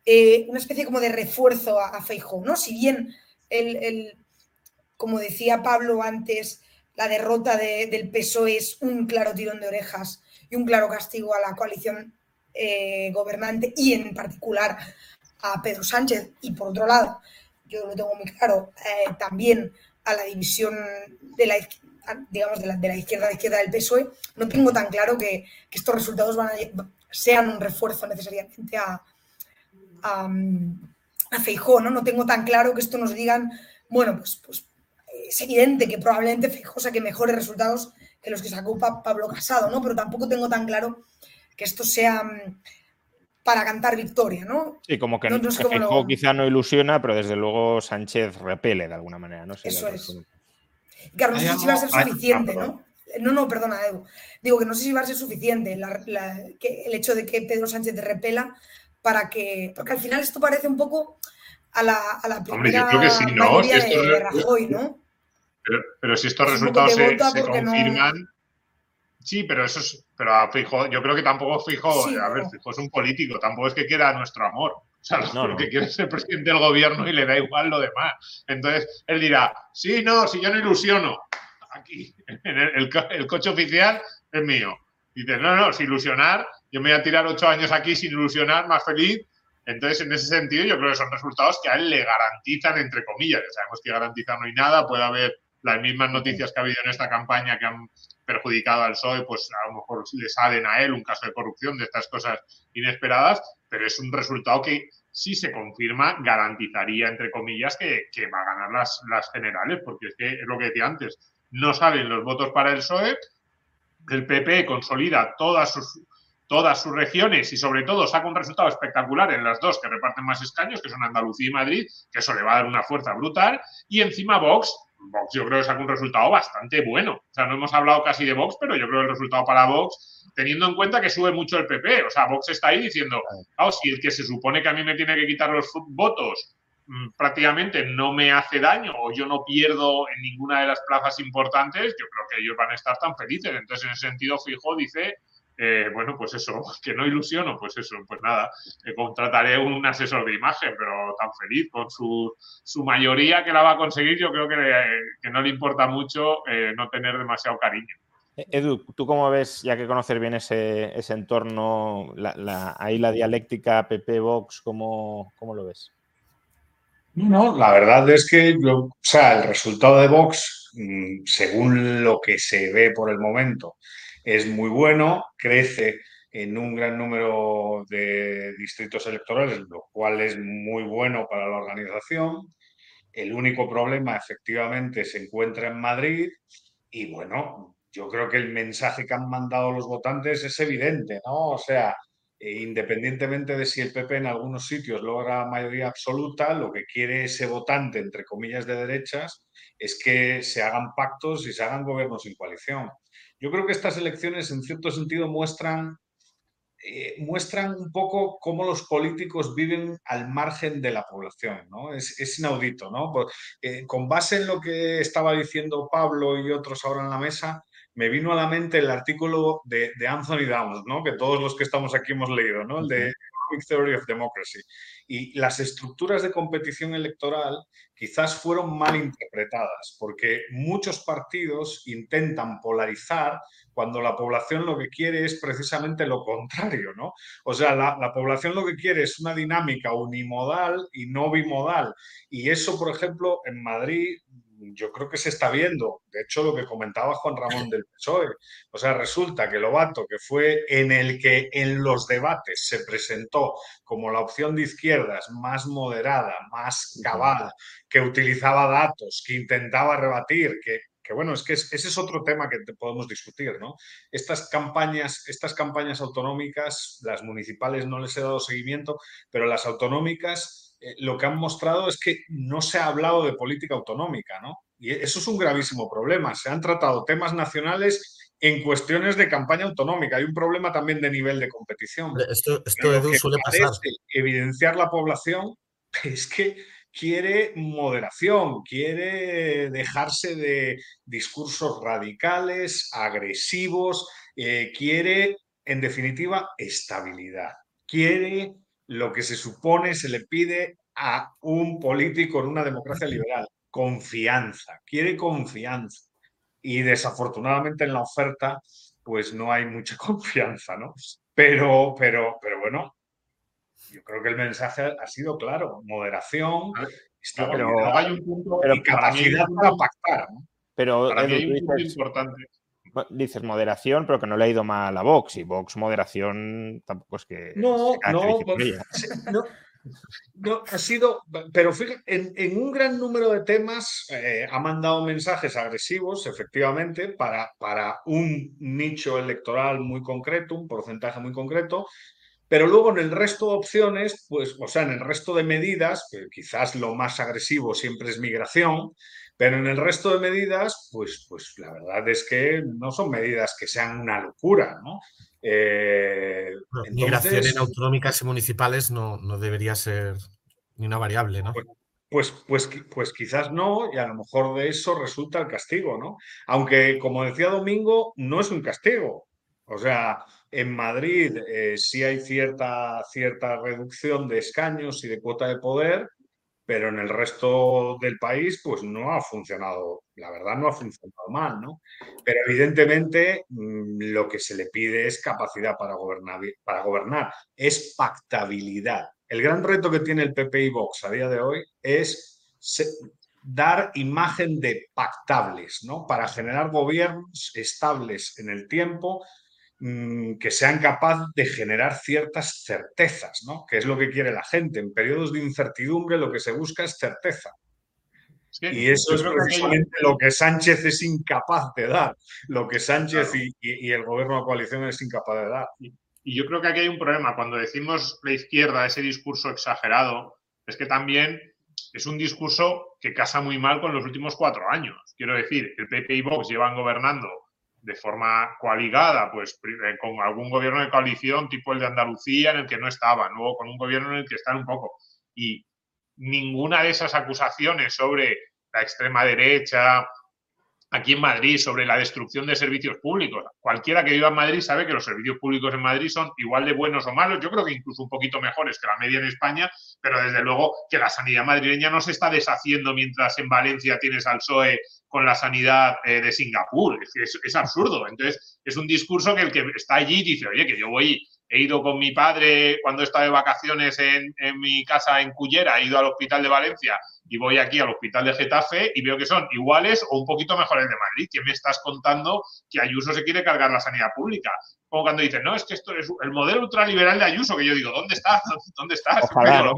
Eh, una especie como de refuerzo a, a ¿no? Si bien el, como decía Pablo antes, la derrota del PSOE es un claro tirón de orejas y un claro castigo a la coalición eh, gobernante y en particular a Pedro Sánchez. Y por otro lado, yo lo tengo muy claro, eh, también a la división de la, digamos, de la, izquierda a la izquierda del PSOE, no tengo tan claro que, estos resultados van sean un refuerzo necesariamente a, a, a Feijó, ¿no? No tengo tan claro que esto nos digan, bueno, pues, pues es evidente que probablemente Feijó saque mejores resultados que los que sacó Pablo Casado, ¿no? Pero tampoco tengo tan claro que esto sea mm, para cantar victoria, ¿no? Sí, como que, no, quizá no ilusiona, pero desde luego Sánchez repele de alguna manera, ¿no? Eso es. Claro, no sé si va a ser suficiente, ¿no? No, no, perdona, Edu. Digo que no sé si va a ser suficiente el hecho de que Pedro Sánchez repela para que. Porque al final esto parece un poco a la, a la primera Hombre, yo creo que sí, ¿no? de Rajoy, ¿no? Pero, si estos resultados se, confirman. Sí, pero eso es. Pero a Fijo, yo creo que tampoco Fijo. a ver, Fijo es un político, tampoco es que quiera nuestro amor. O sea, lo que quiere es ser presidente del gobierno y le da igual lo demás. Entonces, él dirá, sí, no, si yo no ilusiono. Aquí, en el, el, coche oficial es mío. Dice, no, no, si ilusionar, yo me voy a tirar ocho años aquí sin ilusionar, más feliz. Entonces, en ese sentido, yo creo que son resultados que a él le garantizan, entre comillas. Ya sabemos que garantizar no hay nada, puede haber las mismas noticias que ha habido en esta campaña que han perjudicado al PSOE, pues a lo mejor le salen a él un caso de corrupción, de estas cosas inesperadas, pero es un resultado que si se confirma garantizaría, entre comillas, que, va a ganar las, las generales, porque es que es lo que decía antes, no salen los votos para el PSOE, el PP consolida todas sus, todas sus regiones y sobre todo saca un resultado espectacular en las dos que reparten más escaños, que son Andalucía y Madrid, que eso le va a dar una fuerza brutal, y encima Vox Vox yo creo que saca un resultado bastante bueno. O sea, no hemos hablado casi de Vox, pero yo creo que el resultado para Vox, teniendo en cuenta que sube mucho el PP, o sea, Vox está ahí diciendo, oh, si el que se supone que a mí me tiene que quitar los votos mm, prácticamente no me hace daño o yo no pierdo en ninguna de las plazas importantes, yo creo que ellos van a estar tan felices. Entonces, en ese sentido, Fijo dice eh, bueno, pues eso, que no ilusiono, pues eso, pues nada, eh, contrataré un asesor de imagen, pero tan feliz con su, su mayoría que la va a conseguir, yo creo que, que no le importa mucho eh, no tener demasiado cariño. Edu, ¿tú cómo ves, ya que conocer bien ese, ese entorno, la, ahí la dialéctica PP-Vox, ¿cómo, ¿cómo lo ves? No, la verdad es que yo, o sea, el resultado de Vox, mm, según lo que se ve por el momento, es muy bueno, crece en un gran número de distritos electorales, lo cual es muy bueno para la organización. El único problema efectivamente se encuentra en Madrid y bueno, yo creo que el mensaje que han mandado los votantes es evidente, ¿no? O sea, eh, independientemente de si el PP en algunos sitios logra mayoría absoluta, lo que quiere ese votante, entre comillas, de derechas, es que se hagan pactos y se hagan gobiernos sin coalición. Yo creo que estas elecciones, en cierto sentido, muestran, eh, muestran un poco cómo los políticos viven al margen de la población. ¿no? Es, inaudito. ¿no? Eh, con base en lo que estaba diciendo Pablo y otros ahora en la mesa, me vino a la mente el artículo de, Anthony Downs, ¿no? que todos los que estamos aquí hemos leído, ¿no? el de Theory of Democracy. Y las estructuras de competición electoral quizás fueron mal interpretadas, porque muchos partidos intentan polarizar cuando la población lo que quiere es precisamente lo contrario, ¿no? O sea, la, población lo que quiere es una dinámica unimodal y no bimodal. Y eso, por ejemplo, en Madrid yo creo que se está viendo. De hecho, lo que comentaba Juan Ramón del PSOE. O sea, resulta que Lobato, que fue en el que en los debates se presentó como la opción de izquierdas más moderada, más cabal, que utilizaba datos, que intentaba rebatir, que, que bueno, es que ese es otro tema que podemos discutir, ¿no? Estas campañas, estas campañas autonómicas, las municipales no les he dado seguimiento, pero las autonómicas eh, lo que han mostrado es que no se ha hablado de política autonómica, ¿no? Y eso es un gravísimo problema. Se han tratado temas nacionales en cuestiones de campaña autonómica. Hay un problema también de nivel de competición. Esto, esto Edu, suele pasar. Evidenciar la población es que quiere moderación, quiere dejarse de discursos radicales, agresivos, eh, quiere, en definitiva, estabilidad. Quiere lo que se supone se le pide a un político en una democracia liberal, confianza, quiere confianza. Y desafortunadamente en la oferta, pues no hay mucha confianza, ¿no? Pero, pero, pero bueno, yo creo que el mensaje ha sido claro, moderación, pero, hay un punto y capacidad para, pactar. Pero hay un punto importante. Dices moderación, pero que no le ha ido mal a Vox. Y Vox, moderación, tampoco es que. No, no, no, no, ha sido. Pero fíjate, en, un gran número de temas eh, ha mandado mensajes agresivos, efectivamente, para, para un nicho electoral muy concreto, un porcentaje muy concreto, pero luego en el resto de opciones, pues, o sea, en el resto de medidas, que quizás lo más agresivo siempre es migración, pero en el resto de medidas, pues, pues la verdad es que no son medidas que sean una locura, ¿no? Eh, migración en autonómicas y municipales no, no, debería ser ni una variable, ¿no? Pues, pues, pues, pues, quizás no, y a lo mejor de eso resulta el castigo, ¿no? Aunque, como decía Domingo, no es un castigo. O sea, en Madrid eh, sí hay cierta, cierta reducción de escaños y de cuota de poder, pero en el resto del país pues no ha funcionado, la verdad no ha funcionado mal, ¿no? Pero evidentemente mm, lo que se le pide es capacidad para gobernar, para gobernar, es pactabilidad. El gran reto que tiene el PP y Vox a día de hoy es dar imagen de pactables, ¿no? Para generar gobiernos estables en el tiempo, que sean capaces de generar ciertas certezas, ¿no? Que es lo que quiere la gente. En periodos de incertidumbre lo que se busca es certeza. y eso es precisamente lo que Sánchez es incapaz de dar, lo que Sánchez y, el gobierno de coalición es incapaz de dar. Y, yo creo que aquí hay un problema. Cuando decimos la izquierda, ese discurso exagerado, es que también es un discurso que casa muy mal con los últimos cuatro años. Quiero decir, el PP y Vox llevan gobernando de forma coaligada, pues eh, con algún gobierno de coalición tipo el de Andalucía en el que no estaba, luego con un gobierno en el que están un poco. Y ninguna de esas acusaciones sobre la extrema derecha, aquí en Madrid sobre la destrucción de servicios públicos. Cualquiera que viva en Madrid sabe que los servicios públicos en Madrid son igual de buenos o malos, yo creo que incluso un poquito mejores que la media en España, pero desde luego que la sanidad madrileña no se está deshaciendo mientras en Valencia tienes al PSOE con la sanidad eh, de Singapur. Es, es, absurdo. Entonces, es un discurso que el que está allí dice, oye, que yo voy he ido con mi padre cuando estaba de vacaciones en, mi casa en Cullera, he ido al hospital de Valencia y voy aquí al hospital de Getafe y veo que son iguales o un poquito mejores de Madrid. ¿Qué me estás contando que Ayuso se quiere cargar la sanidad pública? Como cuando dicen, no, es que esto es el modelo ultraliberal de Ayuso, que yo digo, ¿dónde estás? ¿Dónde estás? Claro,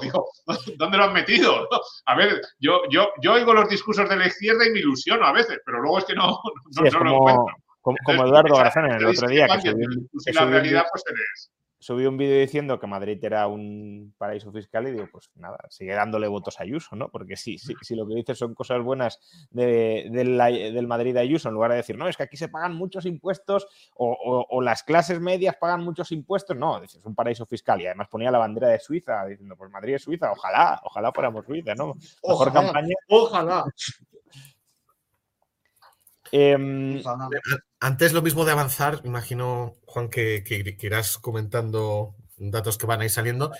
digo, ¿dónde lo han metido? A ver, yo, yo, yo oigo los discursos de la izquierda y me ilusiono a veces, pero luego es que no, no, lo encuentro. Como, Eduardo Garzón el otro día, que subió, un vídeo diciendo que Madrid era un paraíso fiscal y digo, pues nada, sigue dándole votos a Ayuso, ¿no? Porque sí, sí, si lo que dices son cosas buenas del Madrid de Ayuso, en lugar de decir, no, es que aquí se pagan muchos impuestos o, las clases medias pagan muchos impuestos, no, es un paraíso fiscal y además ponía la bandera de Suiza diciendo, pues Madrid es Suiza, ojalá, ojalá fuéramos Suiza, ¿no? Mejor campaña. Ojalá. Em, antes lo mismo de avanzar, imagino, Juan, que, que, irás comentando datos que van a ir saliendo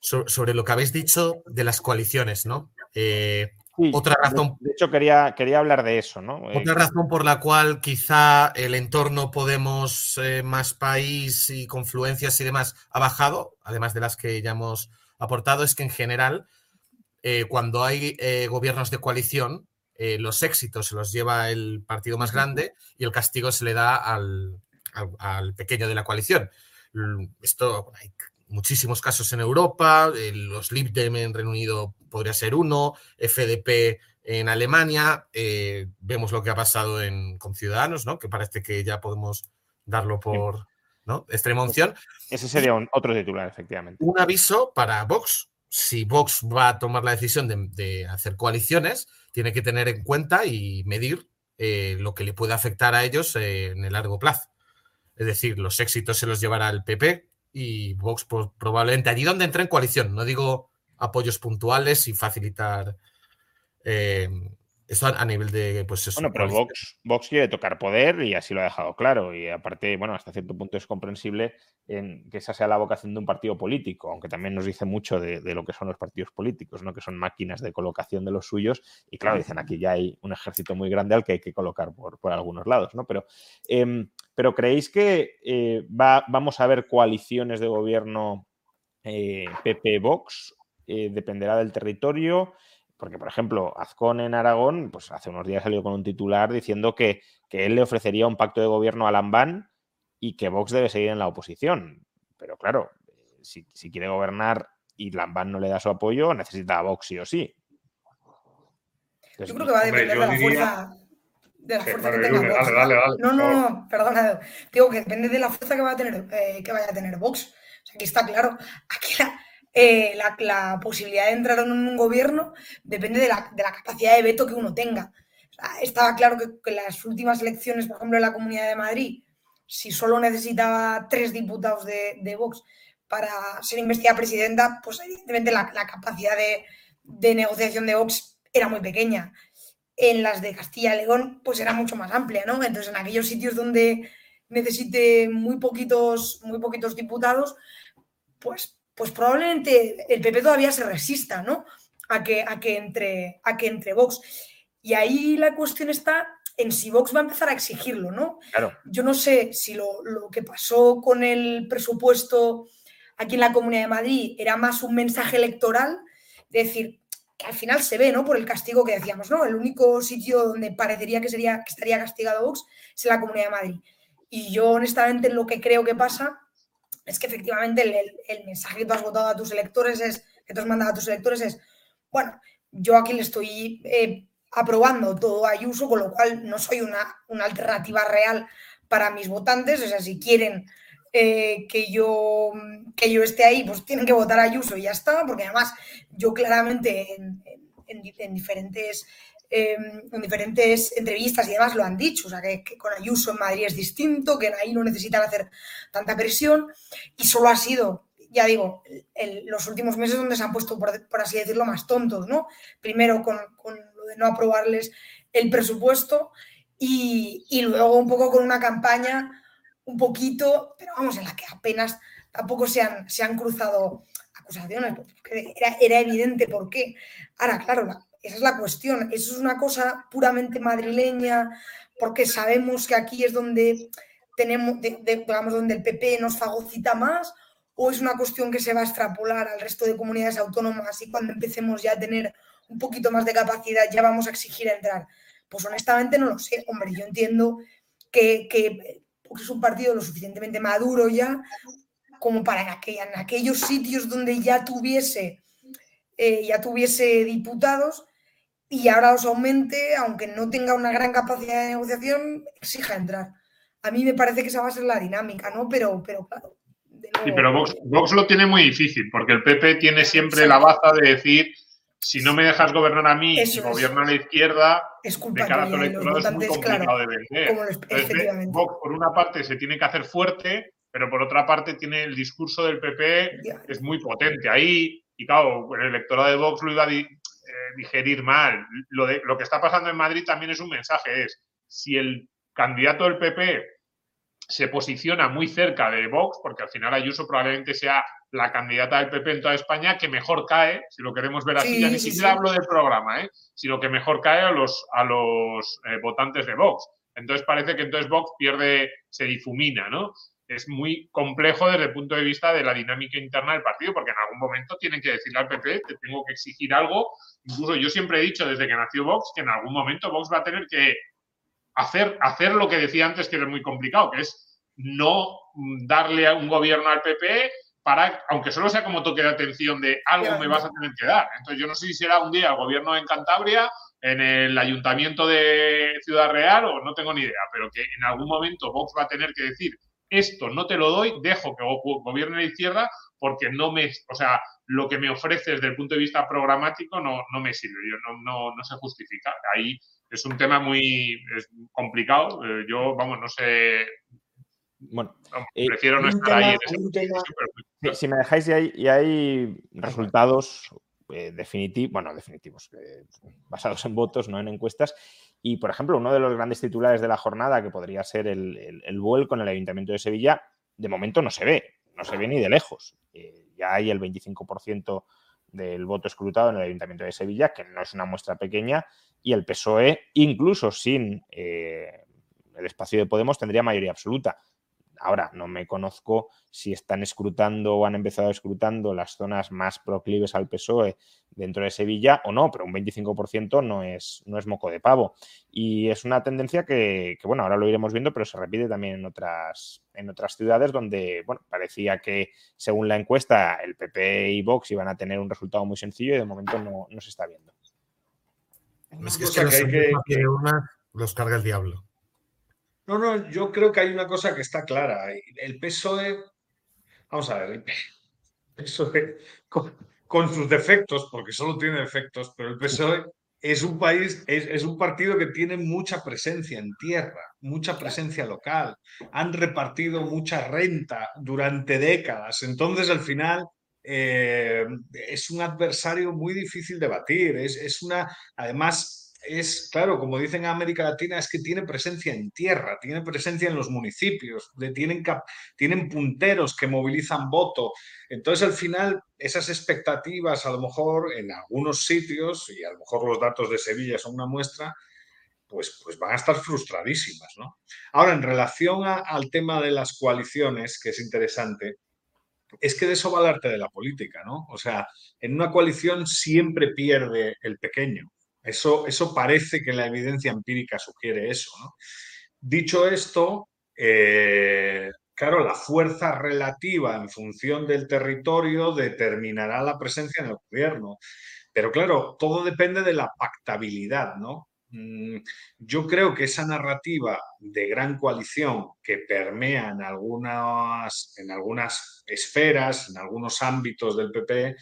sobre, lo que habéis dicho de las coaliciones, ¿no? Eh, otra razón. De, hecho, quería, quería hablar de eso, ¿no? Eh, otra razón por la cual quizá el entorno Podemos eh, más país y confluencias y demás ha bajado, además de las que ya hemos aportado, es que en general, cuando hay gobiernos de coalición, eh, los éxitos se los lleva el partido más grande y el castigo se le da al, pequeño de la coalición. Esto hay muchísimos casos en Europa, eh, los Lib Dem en Reino Unido podría ser uno, FDP en Alemania, eh, vemos lo que ha pasado con Ciudadanos, ¿no? que parece que ya podemos darlo por ¿no? extrema unción. Ese sería otro titular, efectivamente. Un aviso para Vox. Si Vox va a tomar la decisión de hacer coaliciones, tiene que tener en cuenta y medir eh, lo que le puede afectar a ellos eh, en el largo plazo. Es decir, los éxitos se los llevará el PP y Vox pues, probablemente allí donde entre en coalición. No digo apoyos puntuales y facilitar eh, eso a, nivel de, pues Bueno, pero Vox, quiere tocar poder y así lo ha dejado claro. Y aparte, bueno, hasta cierto punto es comprensible en que esa sea la vocación de un partido político, aunque también nos dice mucho de, lo que son los partidos políticos, ¿no? Que son máquinas de colocación de los suyos. Y claro, dicen aquí ya hay un ejército muy grande al que hay que colocar por, algunos lados, ¿no? Pero, em, pero ¿creéis que eh, va, vamos a ver coaliciones de gobierno PP-Vox? Eh, dependerá del territorio. Porque, por ejemplo, Azcón en Aragón, pues hace unos días salió con un titular diciendo que, él le ofrecería un pacto de gobierno a Lambán y que Vox debe seguir en la oposición. Pero claro, si, quiere gobernar y Lambán no le da su apoyo, necesita a Vox sí o sí. Yo creo que va a depender de la fuerza. De la fuerza que tenga Vox. no, no, no, perdona. Digo que depende de la fuerza que, va a tener, eh, que vaya a tener Vox. O sea, aquí está claro. Aquí la, eh, la, posibilidad de entrar en un gobierno depende de la, capacidad de veto que uno tenga. estaba claro que, en las últimas elecciones, por ejemplo, en la Comunidad de Madrid, si solo necesitaba tres diputados de, Vox para ser investigada presidenta, pues evidentemente la, capacidad de, negociación de Vox era muy pequeña. En las de Castilla y León, pues era mucho más amplia, ¿no? Entonces, en aquellos sitios donde necesite muy poquitos, muy poquitos diputados, pues pues probablemente el PP todavía se resista, ¿no? A que, a que, entre, a que entre Vox. Y ahí la cuestión está en si Vox va a empezar a exigirlo, ¿no? Claro. Yo no sé si lo, que pasó con el presupuesto aquí en la Comunidad de Madrid era más un mensaje electoral, es decir, que al final se ve, ¿no? Por el castigo que decíamos, ¿no? El único sitio donde parecería que, sería, que estaría castigado Vox es en la Comunidad de Madrid. Y yo honestamente lo que creo que pasa es que efectivamente el, mensaje que tú has votado a tus electores es, que tú has mandado a tus electores es, bueno, yo aquí le estoy eh, aprobando todo Ayuso, con lo cual no soy una, alternativa real para mis votantes, o sea, si quieren eh, que, yo, que yo esté ahí, pues tienen que votar a Ayuso y ya está, porque además yo claramente en diferentes Em, en diferentes entrevistas y demás lo han dicho, o sea, que, con Ayuso en Madrid es distinto, que ahí no necesitan hacer tanta presión y solo ha sido, ya digo, los últimos meses donde se han puesto, por, así decirlo, más tontos, ¿no? Primero con, lo de no aprobarles el presupuesto y, luego un poco con una campaña un poquito, pero vamos, en la que apenas tampoco se han, se han cruzado acusaciones, porque era, era evidente por qué. Ahora, claro, la, esa es la cuestión. Eso es una cosa puramente madrileña, porque sabemos que aquí es donde tenemos, digamos, donde el PP nos fagocita más, o es una cuestión que se va a extrapolar al resto de comunidades autónomas y cuando empecemos ya a tener un poquito más de capacidad ya vamos a exigir entrar. Pues honestamente no lo sé. Hombre, yo entiendo que, es un partido lo suficientemente maduro ya como para que en aquellos sitios donde ya tuviese, eh, ya tuviese diputados, y ahora os aumente, aunque no tenga una gran capacidad de negociación, exija entrar. A mí me parece que esa va a ser la dinámica, ¿no? Pero, pero claro. Sí, pero Vox, lo tiene muy difícil, porque el PP tiene siempre la baza de decir, si no me dejas gobernar a mí y gobierno a la izquierda, es culpa de cara a tu electorado es muy complicado de vender. Vox, por una parte, se tiene que hacer fuerte, pero por otra parte tiene el discurso del PP, que es muy potente ahí, y claro, el electorado de Vox lo iba a, eh, digerir mal. Lo, de, lo que está pasando en Madrid también es un mensaje, es si el candidato del PP se posiciona muy cerca de Vox, porque al final Ayuso probablemente sea la candidata del PP en toda España que mejor cae, si lo queremos ver así, ya ni siquiera hablo del programa, ¿eh? sino que mejor cae a los, a los eh, votantes de Vox. Entonces parece que entonces Vox pierde, se difumina, ¿no? Es muy complejo desde el punto de vista de la dinámica interna del partido, porque en algún momento tienen que decirle al PP, te tengo que exigir algo. Incluso yo siempre he dicho desde que nació Vox que en algún momento Vox va a tener que hacer, hacer lo que decía antes, que era muy complicado, que es no darle un gobierno al PP para, aunque solo sea como toque de atención de algo me vas a tener que dar. Entonces yo no sé si será un día el gobierno en Cantabria, en el ayuntamiento de Ciudad Real o no tengo ni idea, pero que en algún momento Vox va a tener que decir esto no te lo doy, dejo que gobierne la izquierda porque no me, o sea, lo que me ofrece desde el punto de vista programático no, no me sirve, yo no, no, no se justifica. Ahí es un tema muy complicado. Eh, yo, vamos, no sé. Bueno, eh, prefiero no estar ahí Si me dejáis, y hay, y hay resultados definitivos, bueno, definitivos, basados en votos, no en encuestas. Y, por ejemplo, uno de los grandes titulares de la jornada, que podría ser el, el, el vuelco en el Ayuntamiento de Sevilla, de momento no se ve, no se ve ni de lejos. ya hay el 25% del voto escrutado en el Ayuntamiento de Sevilla, que no es una muestra pequeña, y el PSOE, incluso sin eh, el espacio de Podemos, tendría mayoría absoluta. Ahora, no me conozco si están escrutando o han empezado escrutando las zonas más proclives al PSOE dentro de Sevilla o no, pero un 25% no es, no es moco de pavo. Y es una tendencia que, que, bueno, ahora lo iremos viendo, pero se repite también en otras, en otras ciudades donde, bueno, parecía que según la encuesta el PP y Vox iban a tener un resultado muy sencillo y de momento no, no se está viendo. Es que, es que, los, que, que... Una, los carga el diablo. No, no, yo creo que hay una cosa que está clara. El PSOE, vamos a ver, el PSOE con, sus defectos, porque solo tiene defectos, pero el PSOE es un país, es, es, un partido que tiene mucha presencia en tierra, mucha presencia local. Han repartido mucha renta durante décadas. Entonces, al final, eh, es un adversario muy difícil de batir. Es, es una, además, es, claro, como dicen en América Latina, es que tiene presencia en tierra, tiene presencia en los municipios, tienen, tienen punteros que movilizan voto. Entonces, al final, esas expectativas, a lo mejor en algunos sitios, y a lo mejor los datos de Sevilla son una muestra, pues, pues van a estar frustradísimas. ¿no? Ahora, en relación al tema de las coaliciones, que es interesante, es que de eso va el arte de la política, ¿no? O sea, en una coalición siempre pierde el pequeño. Eso, eso parece que la evidencia empírica sugiere eso. Dicho esto, eh, claro, la fuerza relativa en función del territorio determinará la presencia en el gobierno. Pero claro, todo depende de la pactabilidad, ¿no? Mm, yo creo que esa narrativa de gran coalición que permea en algunas, en algunas esferas, en algunos ámbitos del PP,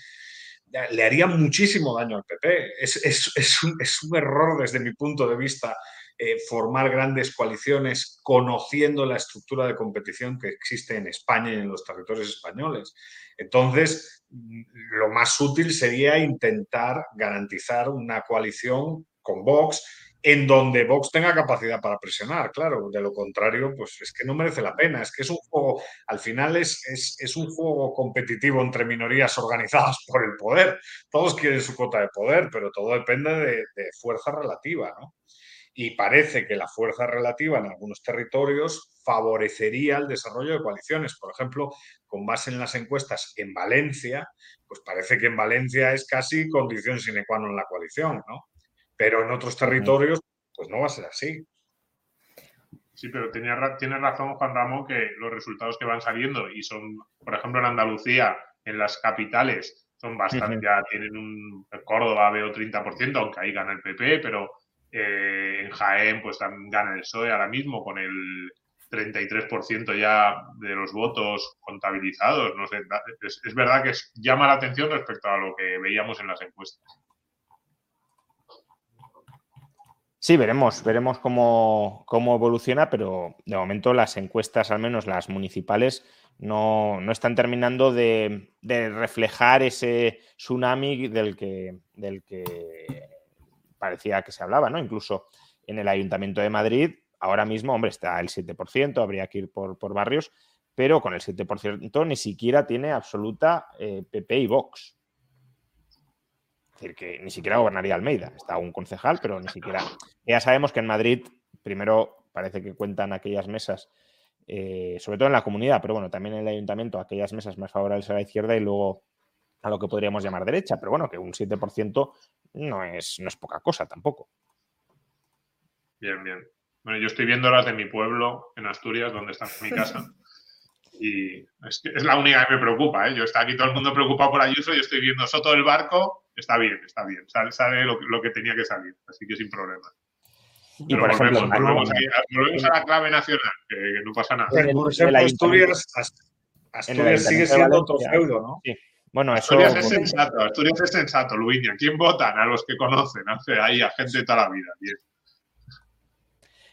le haría muchísimo daño al PP. Es, un, error desde mi punto de vista eh, formar grandes coaliciones conociendo la estructura de competición que existe en España y en los territorios españoles. Entonces, lo más útil sería intentar garantizar una coalición con Vox en donde Vox tenga capacidad para presionar, claro, de lo contrario, pues es que no merece la pena, es que es un juego, al final es, es, es, un juego competitivo entre minorías organizadas por el poder, todos quieren su cuota de poder, pero todo depende de, de fuerza relativa, ¿no? Y parece que la fuerza relativa en algunos territorios favorecería el desarrollo de coaliciones. Por ejemplo, con base en las encuestas en Valencia, pues parece que en Valencia es casi condición sine qua non la coalición, ¿no? Pero en otros territorios pues no va a ser así. Sí, pero tiene, tiene razón Juan Ramón que los resultados que van saliendo y son, por ejemplo, en Andalucía, en las capitales, son bastante, ya tienen un, Córdoba veo 30%, aunque ahí gana el PP, pero eh, en Jaén pues también gana el PSOE ahora mismo con el 33% ya de los votos contabilizados. No sé, es, es verdad que es, llama la atención respecto a lo que veíamos en las encuestas. Sí, veremos, veremos cómo, cómo, evoluciona, pero de momento las encuestas, al menos las municipales, no, no están terminando de, de, reflejar ese tsunami del que, del que parecía que se hablaba, ¿no? Incluso en el Ayuntamiento de Madrid, ahora mismo, hombre, está el 7%, habría que ir por, por barrios, pero con el 7% ni siquiera tiene absoluta eh, PP y Vox. Decir, que ni siquiera gobernaría Almeida. Está un concejal, pero ni siquiera. Ya sabemos que en Madrid, primero parece que cuentan aquellas mesas, eh, sobre todo en la comunidad, pero bueno, también en el ayuntamiento, aquellas mesas más favorables a la izquierda y luego a lo que podríamos llamar derecha. Pero bueno, que un 7% no es, no es poca cosa tampoco. Bien, bien. Bueno, yo estoy viendo las de mi pueblo, en Asturias, donde está mi casa. Y es, es la única que me preocupa. ¿eh? Yo está aquí todo el mundo preocupado por Ayuso, yo estoy viendo Soto del Barco está bien, está bien, sale, sale lo, lo, que tenía que salir, así que sin problema. Y Pero por volvemos, ejemplo, volvemos, a, volvemos, a, la clave nacional, que, que no pasa nada. por ejemplo, Asturias, Asturias sigue siendo otro feudo, ¿no? Sí. Bueno, eso... Asturias es sensato, Asturias es sensato, Luiña. ¿Quién votan? A los que conocen, ¿no? ahí a gente de toda la vida. Bien.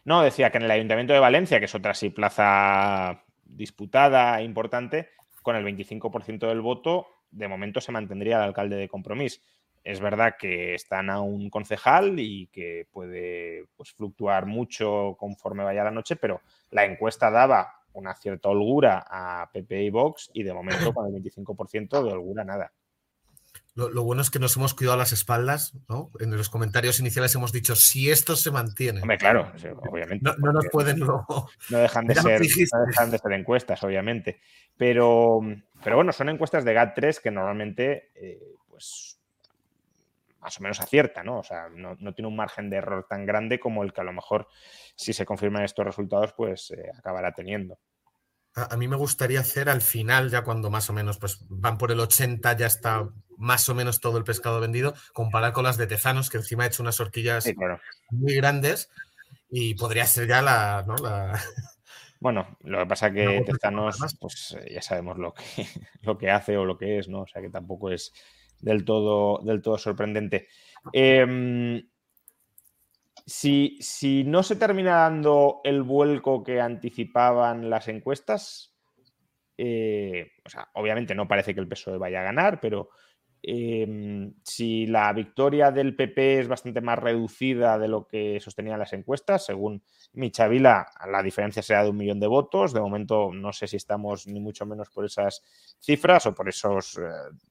No, decía que en el Ayuntamiento de Valencia, que es otra sí plaza disputada e importante, con el 25% del voto, de momento se mantendría el alcalde de Compromís. Es verdad que están a un concejal y que puede pues, fluctuar mucho conforme vaya la noche, pero la encuesta daba una cierta holgura a PP y Vox y de momento con el 25% de holgura nada. Lo, bueno es que nos hemos cuidado las espaldas, ¿no? En los comentarios iniciales hemos dicho, si esto se mantiene. Hombre, claro, obviamente. No, nos pueden... No, dejan de ser, dejan de ser encuestas, obviamente. Pero, pero bueno, son encuestas de GAT3 que normalmente, eh, pues, más o menos acierta, ¿no? O sea, no, tiene un margen de error tan grande como el que a lo mejor, si se confirman estos resultados, pues eh, acabará teniendo. A, mí me gustaría hacer al final, ya cuando más o menos pues, van por el 80, ya está más o menos todo el pescado vendido, comparar con las de Tezanos, que encima ha hecho unas horquillas muy grandes y podría ser ya la, Bueno, lo que pasa que Tezanos, pues eh, ya sabemos lo que, lo que hace o lo que es, ¿no? O sea que tampoco es del todo, del todo sorprendente. Em, si, no se termina dando el vuelco que anticipaban las encuestas, eh, o sea, obviamente no parece que el PSOE vaya a ganar, pero Em, si la victoria del PP es bastante más reducida de lo que sostenían las encuestas, según Michavila, la diferencia será de un millón de votos. De momento no sé si estamos ni mucho menos por esas cifras o por, esos, eh,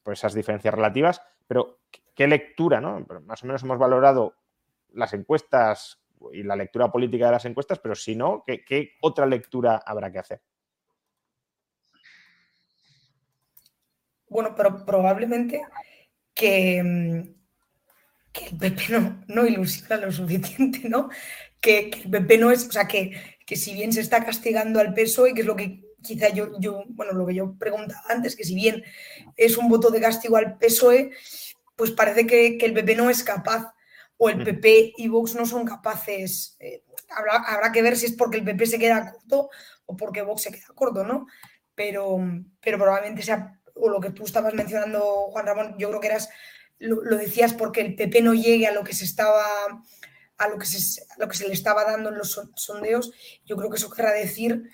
por esas diferencias relativas, pero ¿qué lectura? No? Más o menos hemos valorado las encuestas y la lectura política de las encuestas, pero si no, ¿qué, qué otra lectura habrá que hacer? Bueno, pero probablemente que, mm, que el PP no, no, ilusiona lo suficiente, ¿no? Que, el PP no es, o sea, que, que, si bien se está castigando al PSOE, que es lo que quizá yo, yo, bueno, lo que yo preguntaba antes, que si bien es un voto de castigo al PSOE, pues parece que, el PP no es capaz, o el PP y Vox no son capaces. Eh, habrá, habrá, que ver si es porque el PP se queda corto o porque Vox se queda corto, ¿no? Pero, pero probablemente sea o lo que tú estabas mencionando, Juan Ramón, yo creo que eras, lo, decías porque el PP no llegue a lo que se estaba, a lo que se, lo que se le estaba dando en los sondeos, yo creo que eso querrá decir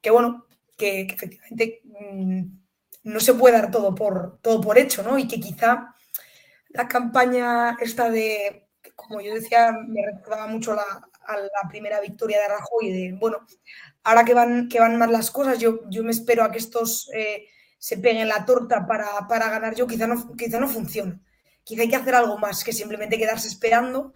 que, bueno, que, efectivamente mm, no se puede dar todo por, todo por hecho, ¿no? Y que quizá la campaña esta de, como yo decía, me recordaba mucho la, a la primera victoria de Rajoy, de, bueno, ahora que van, que van más las cosas, yo, yo me espero a que estos... Eh, se peguen la torta para, ganar yo, quizá no, quizá no funciona. Quizá hay que hacer algo más que simplemente quedarse esperando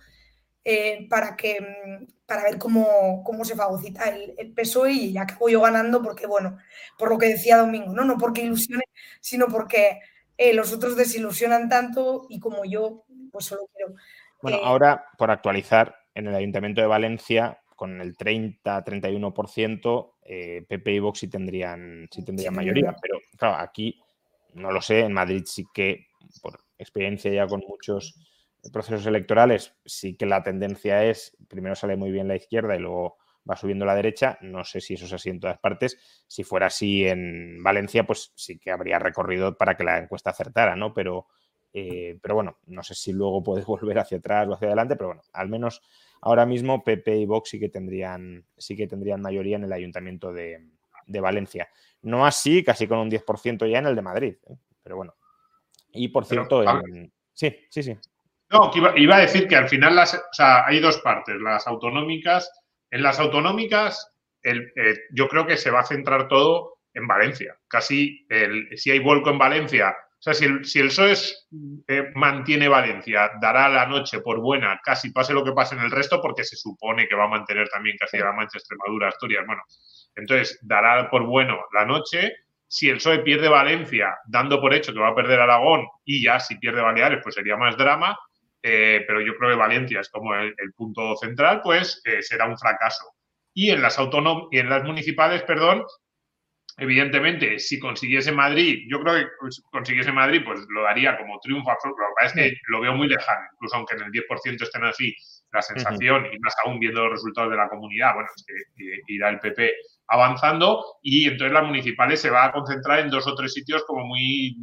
eh, para, que, mm, para ver cómo, cómo se fagocita el, el, PSOE y ya acabo yo ganando porque, bueno, por lo que decía Domingo, no, no porque ilusione, sino porque eh, los otros desilusionan tanto y como yo, pues solo quiero... Bueno, ahora, por actualizar, en el Ayuntamiento de Valencia con el 30-31%, eh, PP y Vox sí tendrían, sí tendrían mayoría. Pero claro, aquí no lo sé, en Madrid sí que, por experiencia ya con muchos procesos electorales, sí que la tendencia es, primero sale muy bien la izquierda y luego va subiendo la derecha. No sé si eso es así en todas partes. Si fuera así en Valencia, pues sí que habría recorrido para que la encuesta acertara, ¿no? Pero, eh, pero bueno, no sé si luego puede volver hacia atrás o hacia adelante, pero bueno, al menos Ahora mismo PP y Vox sí que tendrían, sí que tendrían mayoría en el ayuntamiento de, Valencia. No así, casi con un 10% ya en el de Madrid. ¿eh? Pero bueno. Y por cierto, sí, sí, sí. No, iba, a decir que al final las, hay dos partes, las autonómicas. En las autonómicas, el, eh, yo creo que se va a centrar todo en Valencia. Casi el, si hay vuelco en Valencia o sea, si el, si PSOE eh, mantiene Valencia, dará la noche por buena, casi pase lo que pase en el resto, porque se supone que va a mantener también casi la Mancha, Extremadura, Asturias. Bueno, entonces dará por bueno la noche. Si el PSOE pierde Valencia, dando por hecho que va a perder Aragón, y ya si pierde Baleares, pues sería más drama. Eh, pero yo creo que Valencia es como el, punto central, pues eh, será un fracaso. Y en las y en las municipales, perdón, Evidentemente, si consiguiese Madrid, yo creo que si consiguiese Madrid, pues lo daría como triunfo absoluto. Lo que es que lo veo muy lejano, incluso aunque en el 10% estén así, la sensación, y más aún viendo los resultados de la comunidad, bueno, es que irá el PP avanzando y entonces las municipales se va a concentrar en dos o tres sitios como muy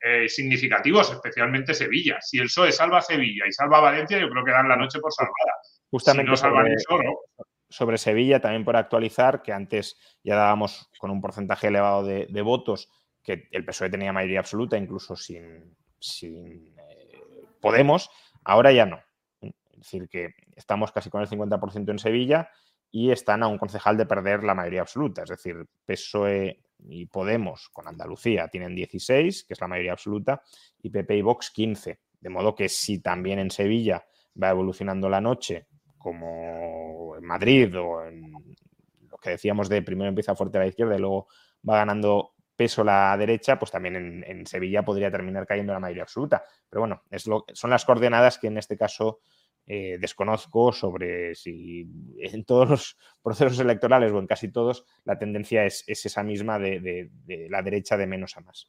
eh, significativos, especialmente Sevilla. Si el PSOE salva Sevilla y salva Valencia, yo creo que dan la noche por salvada. Justamente si no salvan eso, ¿no? Sobre Sevilla, también por actualizar, que antes ya dábamos con un porcentaje elevado de, votos que el PSOE tenía mayoría absoluta, incluso sin, sin eh, Podemos, ahora ya no. Es decir, que estamos casi con el 50% en Sevilla y están a un concejal de perder la mayoría absoluta. Es decir, PSOE y Podemos con Andalucía tienen 16, que es la mayoría absoluta, y PP y Vox 15. De modo que si también en Sevilla va evolucionando la noche, como en Madrid o en lo que decíamos de primero empieza fuerte la izquierda y luego va ganando peso la derecha, pues también en, Sevilla podría terminar cayendo la mayoría absoluta. Pero bueno, son las coordenadas que en este caso eh, desconozco sobre si en todos los procesos electorales o en casi todos la tendencia es, esa misma de, la derecha de menos a más.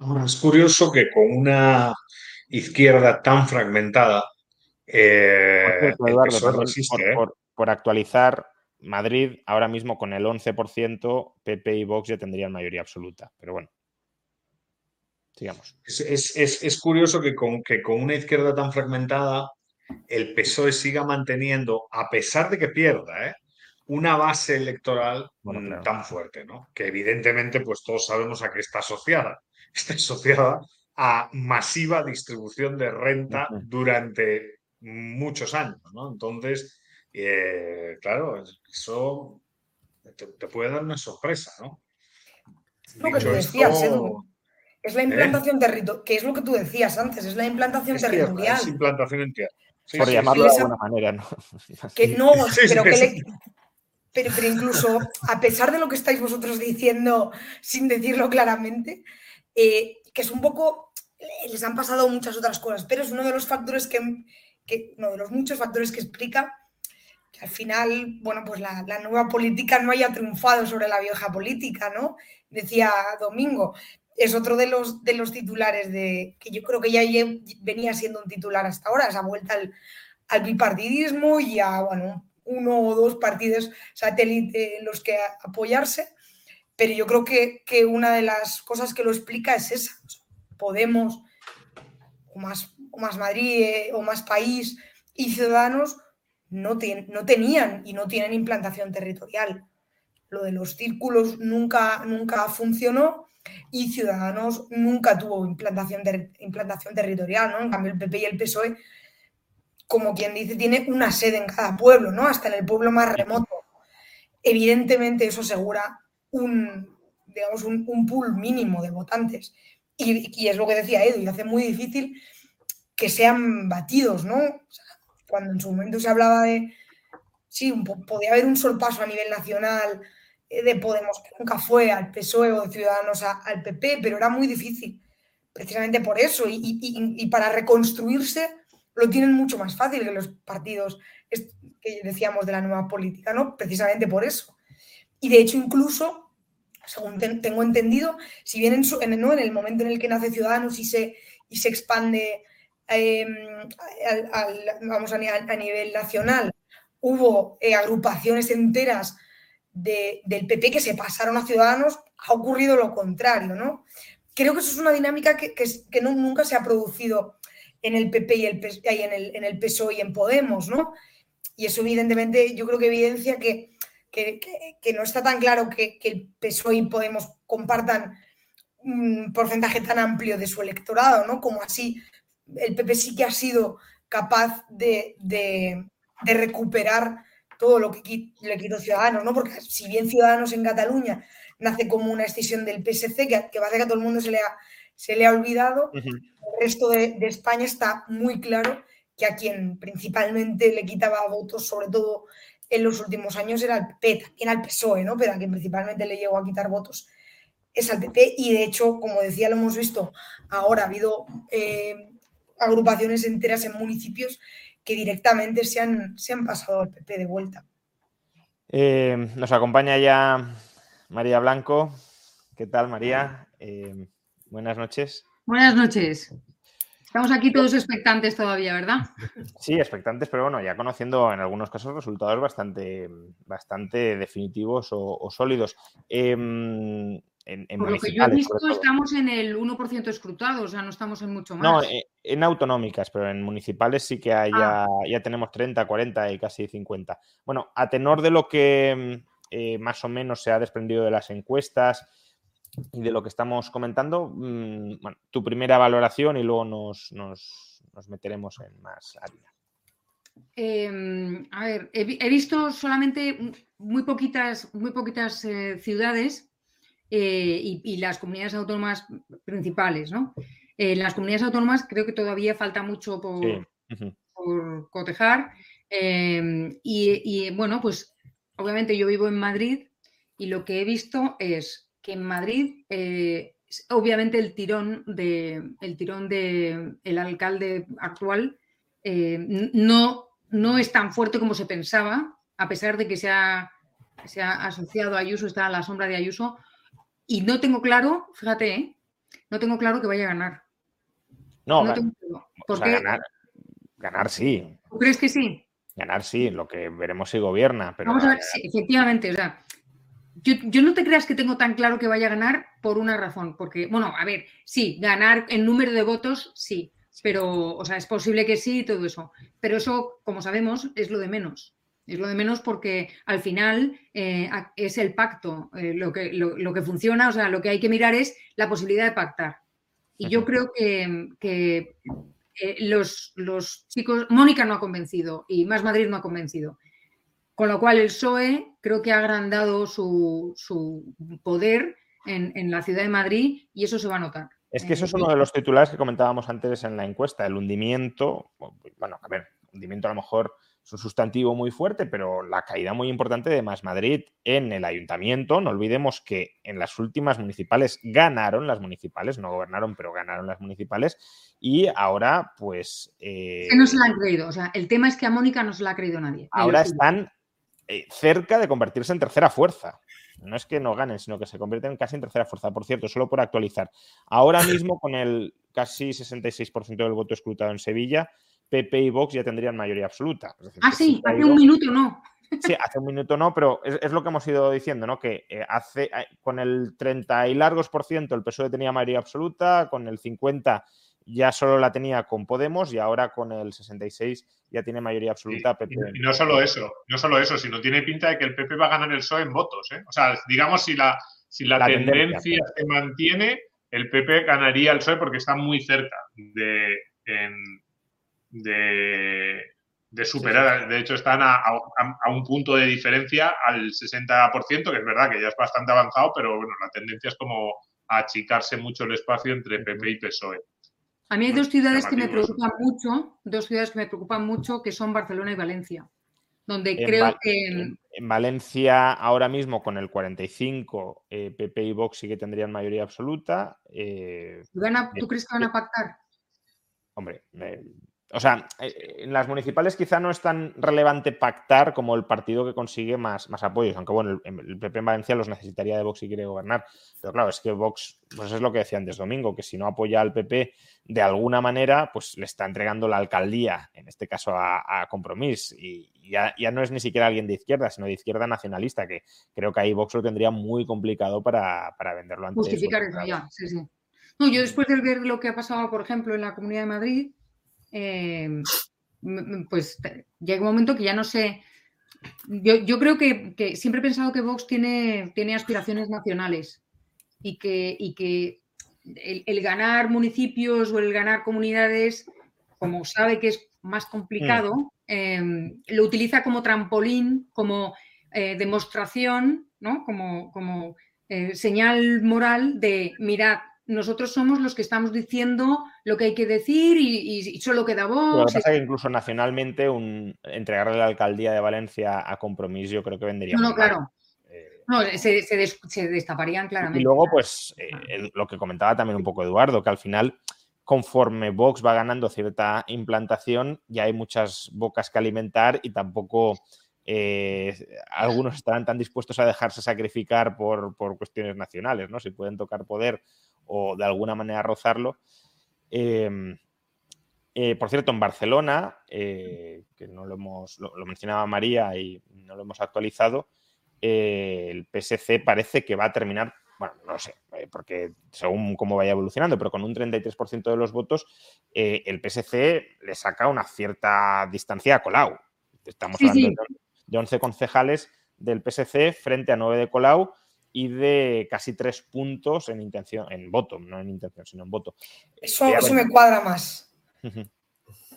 Ahora, es curioso que con una izquierda tan fragmentada, eh, por, actualizar, Madrid ahora mismo con el 11%, PP y Vox ya tendrían mayoría absoluta. Pero bueno, sigamos. Es, curioso que con, que con una izquierda tan fragmentada, el PSOE siga manteniendo, a pesar de que pierda, ¿eh? una base electoral mm, tan fuerte, ¿no? Que evidentemente, pues todos sabemos a qué está asociada. Está asociada a masiva distribución de renta durante muchos años, ¿no? Entonces, eh, claro, eso te, puede dar una sorpresa, ¿no? Lo que tú decías, Es la ¿Eh? implantación territorial, que es lo que tú decías antes, es la implantación territorial. es implantación en tierra. Por llamarlo de alguna manera, ¿no? Que no, pero que pero, incluso, a pesar de lo que estáis vosotros diciendo sin decirlo claramente, eh, que es un poco, les han pasado muchas otras cosas, pero es uno de los factores que, uno de los muchos factores que explica que al final, bueno, pues la, nueva política no haya triunfado sobre la vieja política, ¿no? Decía Domingo, es otro de los, de los titulares de que yo creo que ya venía siendo un titular hasta ahora, esa vuelta al, al bipartidismo y a, bueno, uno o dos partidos satélite en los que apoyarse, pero yo creo que, que una de las cosas que lo explica es esa. Podemos, o más, o más Madrid, eh, o más país y Ciudadanos no, no tenían y no tienen implantación territorial. Lo de los círculos nunca, nunca funcionó y Ciudadanos nunca tuvo implantación, implantación territorial, ¿no? En cambio, el PP y el PSOE, como quien dice, tiene una sede en cada pueblo, ¿no? Hasta en el pueblo más remoto. Evidentemente eso asegura un, digamos, un, pool mínimo de votantes. Y, es lo que decía Edu, y hace muy difícil que sean batidos, ¿no? cuando en su momento se hablaba de, sí, podía haber un sol paso a nivel nacional eh, de Podemos, que nunca fue al PSOE o de Ciudadanos al PP, pero era muy difícil, precisamente por eso. Y, para reconstruirse lo tienen mucho más fácil que los partidos que decíamos de la nueva política, ¿no? Precisamente por eso. Y de hecho, incluso, según tengo entendido, si bien en, en, el momento en el que nace Ciudadanos y se, y se expande em, vamos a, nivel nacional, hubo eh, agrupaciones enteras del PP que se pasaron a Ciudadanos, ha ocurrido lo contrario, ¿no? Creo que eso es una dinámica que, que, nunca se ha producido en el PP y, el, en, el, en PSOE y en Podemos, ¿no? Y eso evidentemente yo creo que evidencia que, que no está tan claro que, el PSOE y Podemos compartan un porcentaje tan amplio de su electorado, ¿no? Como así el PP sí que ha sido capaz de, de, de recuperar todo lo que le quitó Ciudadanos, ¿no? Porque si bien Ciudadanos en Cataluña nace como una escisión del PSC, que, que parece que a todo el mundo se le ha, se le ha olvidado, el resto de, España está muy claro que a quien principalmente le quitaba votos, sobre todo en los últimos años, era el PP, también al PSOE, ¿no? Pero a quien principalmente le llegó a quitar votos es al PP y de hecho, como decía, lo hemos visto ahora, ha habido eh, agrupaciones enteras en municipios que directamente se han, se han pasado al PP de vuelta. Eh, nos acompaña ya María Blanco. ¿Qué tal, María? Eh, buenas noches. Buenas noches. Estamos aquí todos expectantes todavía, ¿verdad? Sí, expectantes, pero bueno, ya conociendo en algunos casos resultados bastante, bastante definitivos o, sólidos. Em, en, Por lo que yo he visto, estamos en el 1% escrutado, o sea, no estamos en mucho más. No, en autonómicas, pero en municipales sí que hay Ah. ya, ya tenemos 30, 40 y casi 50. Bueno, a tenor de lo que mm, eh, más o menos se ha desprendido de las encuestas y de lo que estamos comentando, mm, bueno, tu primera valoración y luego nos, nos- nos meteremos en más harina. Eh, a ver, he visto solamente muy poquitas, muy poquitas eh, ciudades eh, y, y las comunidades autónomas principales, ¿no? En las comunidades autónomas creo que todavía falta mucho por, Sí. por cotejar. eh, y, y, bueno, pues obviamente yo vivo en Madrid y lo que he visto es que en Madrid, eh, obviamente el tirón de el tirón de el alcalde actual eh, no, no es tan fuerte como se pensaba, a pesar de que se ha, se ha asociado a Ayuso, está a la sombra de Ayuso, y no tengo claro, fíjate, ¿eh? no tengo claro que vaya a ganar. No, No tengo claro. o sea, Porque- ganar, ganar sí, ¿Tú crees que sí? ganar sí, lo que veremos si gobierna, pero Vamos a ver, ganar- sí, efectivamente, o sea, yo, yo no te creas que tengo tan claro que vaya a ganar por una razón, porque, bueno, a ver, sí, ganar en número de votos, sí, pero, o sea, es posible que sí y todo eso, pero eso, como sabemos, es lo de menos. Es lo de menos porque al final eh, es el pacto eh, lo, que, lo, lo que funciona, o sea, lo que hay que mirar es la posibilidad de pactar. Y yo creo que, que, eh, los, los chicos, Mónica no ha convencido y Más Madrid no ha convencido. Con lo cual el PSOE creo que ha agrandado su, su poder en, en la ciudad de Madrid y eso se va a notar. Es que eso es uno de los titulares que comentábamos antes en la encuesta, el hundimiento, bueno, a ver, hundimiento a lo mejor es un sustantivo muy fuerte, pero la caída muy importante de Más Madrid en el ayuntamiento. No olvidemos que en las últimas municipales ganaron las municipales, no gobernaron, pero ganaron las municipales. Y ahora, pues... eh, que no se la han creído. O sea, el tema es que a Mónica no se la ha creído nadie. ahora están eh, cerca de convertirse en tercera fuerza. No es que no ganen, sino que se convierten casi en tercera fuerza. Por cierto, solo por actualizar. Ahora mismo, con el casi 66% del voto escrutado en Sevilla, PP y Vox ya tendrían mayoría absoluta. Es decir, Ah, sí, ha hace un minuto no. Sí, hace un minuto no, pero es, es lo que hemos ido diciendo, ¿no? Que eh, hace eh, con el 30 y largos por ciento el PSOE tenía mayoría absoluta, con el 50 ya solo la tenía con Podemos y ahora con el 66 ya tiene mayoría absoluta PP. Y no solo eso, no solo eso, sino tiene pinta de que el PP va a ganar el PSOE en votos. ¿eh? O sea, digamos, si la, si la, La tendencia, tendencia. se mantiene, el PP ganaría el PSOE porque está muy cerca de, en- de, de superar. De hecho, están a, a- a un punto de diferencia al 60%, que es verdad que ya es bastante avanzado, pero bueno, la tendencia es como a achicarse mucho el espacio entre PP y PSOE. A mí hay dos ciudades que me preocupan mucho, dos ciudades que me preocupan mucho, que son Barcelona y Valencia, donde En creo Val- que en, en Valencia, ahora mismo con el 45, eh, PP y Vox sí que tendrían mayoría absoluta. eh, van a- ¿tú crees que van a pactar? hombre, eh, o sea, eh, en las municipales quizá no es tan relevante pactar como el partido que consigue más, más apoyos, aunque bueno, el, el PP en Valencia los necesitaría de Vox si quiere gobernar. Pero claro, es que Vox, pues es lo que decía antes Domingo, que si no apoya al PP de alguna manera, pues le está entregando la alcaldía, en este caso a, a Compromís. Y ya, ya no es ni siquiera alguien de izquierda, sino de izquierda nacionalista, que creo que ahí Vox lo tendría muy complicado para, para venderlo ante Justificar eso ya, sí, sí. No, yo después de ver lo que ha pasado, por ejemplo, en la Comunidad de Madrid, eh, pues llega un momento que ya no sé. Yo, yo creo que, que siempre he pensado que Vox tiene, tiene aspiraciones nacionales y que, y que el, el ganar municipios o el ganar comunidades, como sabe que es más complicado, eh, lo utiliza como trampolín, como eh, demostración, ¿no? Como, como eh, señal moral de, mirad, nosotros somos los que estamos diciendo lo que hay que decir y, y- solo queda Pero lo que Vox. pasa es que incluso nacionalmente un, entregarle la alcaldía de Valencia a Compromís yo creo que vendría No, no, claro. Eh, No, se, se des- se destaparían claramente. y luego, pues, eh, el- lo que comentaba también un poco Eduardo, que al final, conforme Vox va ganando cierta implantación, ya hay muchas bocas que alimentar y tampoco eh, algunos estarán tan dispuestos a dejarse sacrificar por, por cuestiones nacionales, ¿no? Si pueden tocar poder o de alguna manera rozarlo. Eh, eh, por cierto, en Barcelona, eh, que no lo hemos, lo, lo mencionaba María y no lo hemos actualizado, eh, el PSC parece que va a terminar, bueno, no sé, porque según cómo vaya evolucionando, pero con un 33% de los votos, el PSC le saca una cierta distancia a Colau. Estamos hablando De, 11 concejales del PSC frente a 9 de Colau y de casi 3 puntos en intención, en voto, no en intención, sino en voto. Eso, me cuadra más.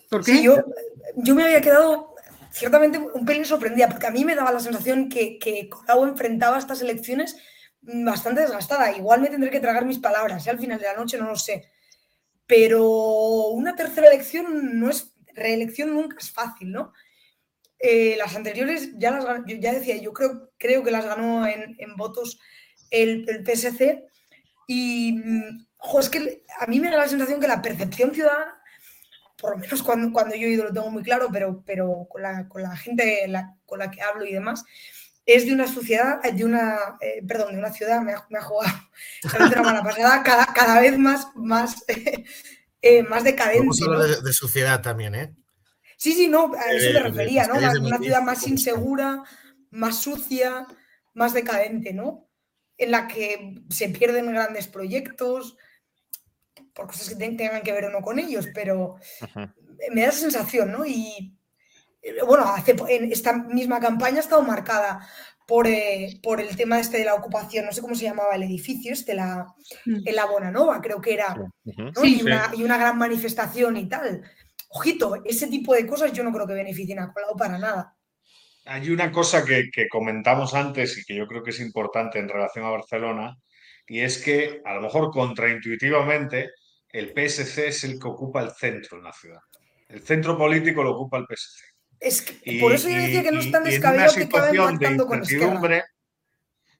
¿Por qué? yo, yo me había quedado ciertamente un pelín sorprendida, porque a mí me daba la sensación que, que Colau enfrentaba estas elecciones bastante desgastada. Igual me tendré que tragar mis palabras, ¿eh? al final de la noche no lo sé. Pero una tercera elección no es, reelección nunca es fácil, ¿no? Eh, las anteriores ya las ya decía, yo creo, creo que las ganó en, votos el, el, PSC. Y mm, es que a mí me da la sensación que la percepción ciudadana por lo menos cuando, cuando yo he ido lo tengo muy claro, pero, pero con, la, con la gente con la que hablo y demás, es de una sociedad, de una, eh, perdón, de una ciudad, me ha, me ha jugado una mala pasada, cada, cada, vez más, más, eh, más decadente. de, de, sociedad también, ¿eh? Sí, sí, no, a eso me refería, ¿no? Una ciudad más insegura, más sucia, más decadente, ¿no? En la que se pierden grandes proyectos, por cosas que tengan que ver o no con ellos, pero me da esa sensación, ¿no? Y eh, bueno, hace, en esta misma campaña ha estado marcada por, eh, por, el tema este de la ocupación, no sé cómo se llamaba el edificio, este, la, mm. en la Bonanova, creo que era, y, una, y, una, gran manifestación y tal. Ojito, ese tipo de cosas yo no creo que beneficien a Colau para nada. Hay una cosa que, que comentamos antes y que yo creo que es importante en relación a Barcelona, y es que a lo mejor contraintuitivamente el PSC es el que ocupa el centro en la ciudad. El centro político lo ocupa el PSC. Es que, por eso yo decía que no es tan descabellado que acaben de con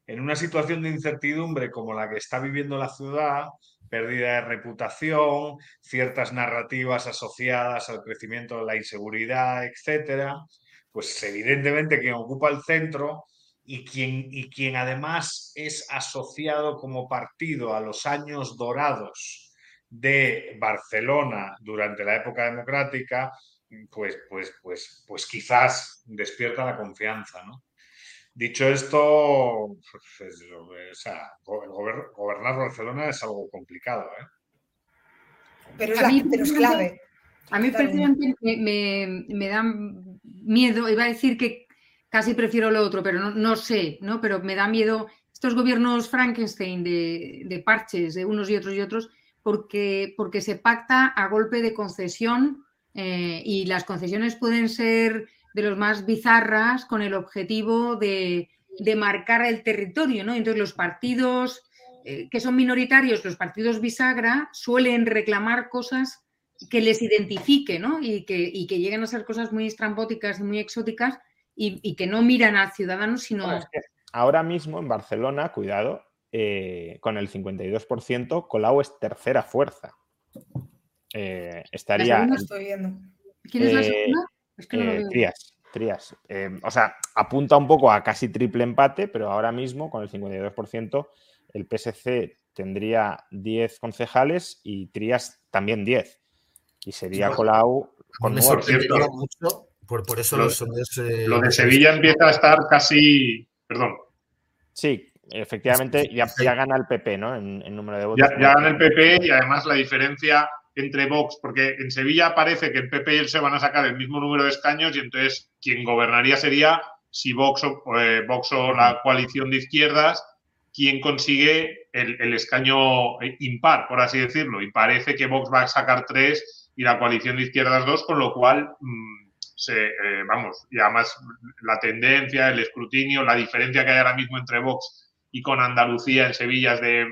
En una situación de incertidumbre como la que está viviendo la ciudad, pérdida de reputación, ciertas narrativas asociadas al crecimiento de la inseguridad, etcétera, pues evidentemente quien ocupa el centro y quien, y quien además es asociado como partido a los años dorados de Barcelona durante la época democrática, pues, pues, pues, pues quizás despierta la confianza, ¿no? Dicho esto, pues, gobernar Barcelona es algo complicado, ¿eh? Pero es, clave. A mí personalmente me, me, da miedo, iba a decir que casi prefiero lo otro, pero no, sé, ¿no? Pero me da miedo estos gobiernos Frankenstein de, de parches de unos y otros y otros, porque, porque se pacta a golpe de concesión eh, y las concesiones pueden ser de los más bizarras con el objetivo de, marcar el territorio, ¿no? Entonces los partidos eh, que son minoritarios, los partidos bisagra, suelen reclamar cosas que les identifique, ¿no? Y que, y que lleguen a ser cosas muy estrambóticas y muy exóticas y, que no miran al ciudadano, sino... ahora mismo en Barcelona, cuidado, eh, con el 52%, Colau es tercera fuerza. Eh, estaría. ¿Quién es la segunda? Es que no lo veo. Trías, eh, o sea, apunta un poco a casi triple empate, pero ahora mismo con el 52%, el PSC tendría 10 concejales y Trías también 10. Y sería Colau con por mucho, por, eso lo, lo de Sevilla empieza a estar casi. Perdón. Sí, efectivamente ya, gana el PP, ¿no? En, número de votos. Ya, gana el PP y además la diferencia entre Vox, porque en Sevilla parece que el PP y él se van a sacar el mismo número de escaños y entonces quien gobernaría sería si Vox o, eh, Vox o la coalición de izquierdas quien consigue el, escaño eh, impar, por así decirlo. Y parece que Vox va a sacar tres y la coalición de izquierdas dos, con lo cual, mm, se, eh, vamos, y además la tendencia, el escrutinio, la diferencia que hay ahora mismo entre Vox y con Andalucía en Sevilla es de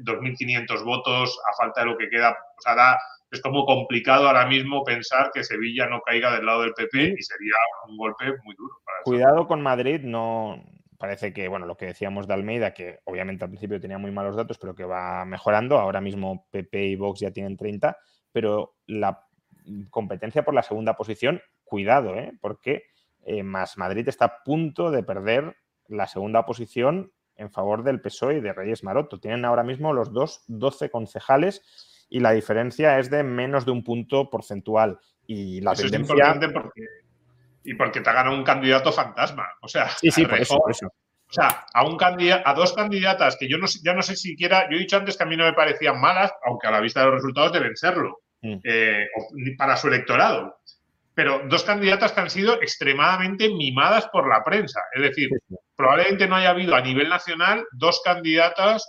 2.500 votos a falta de lo que queda. O sea, es como complicado ahora mismo pensar que Sevilla no caiga del lado del PP y sería un golpe muy duro. Cuidado con Madrid, no parece que, bueno, lo que decíamos de Almeida, que obviamente al principio tenía muy malos datos, pero que va mejorando. Ahora mismo PP y Vox ya tienen 30, pero la competencia por la segunda posición, cuidado, ¿eh? porque eh, más Madrid está a punto de perder la segunda posición en favor del PSOE y de Reyes Maroto. Tienen ahora mismo los dos 12 concejales y la diferencia es de menos de un punto porcentual. Y la eso Es porque, y porque te ha ganado un candidato fantasma. O sea, sí, sí, por eso, O sea, a, un a dos candidatas que yo no, ya no sé siquiera, yo he dicho antes que a mí no me parecían malas, aunque a la vista de los resultados deben serlo, mm. eh, para su electorado. Pero dos candidatas que han sido extremadamente mimadas por la prensa. Es decir, probablemente no haya habido a nivel nacional dos candidatas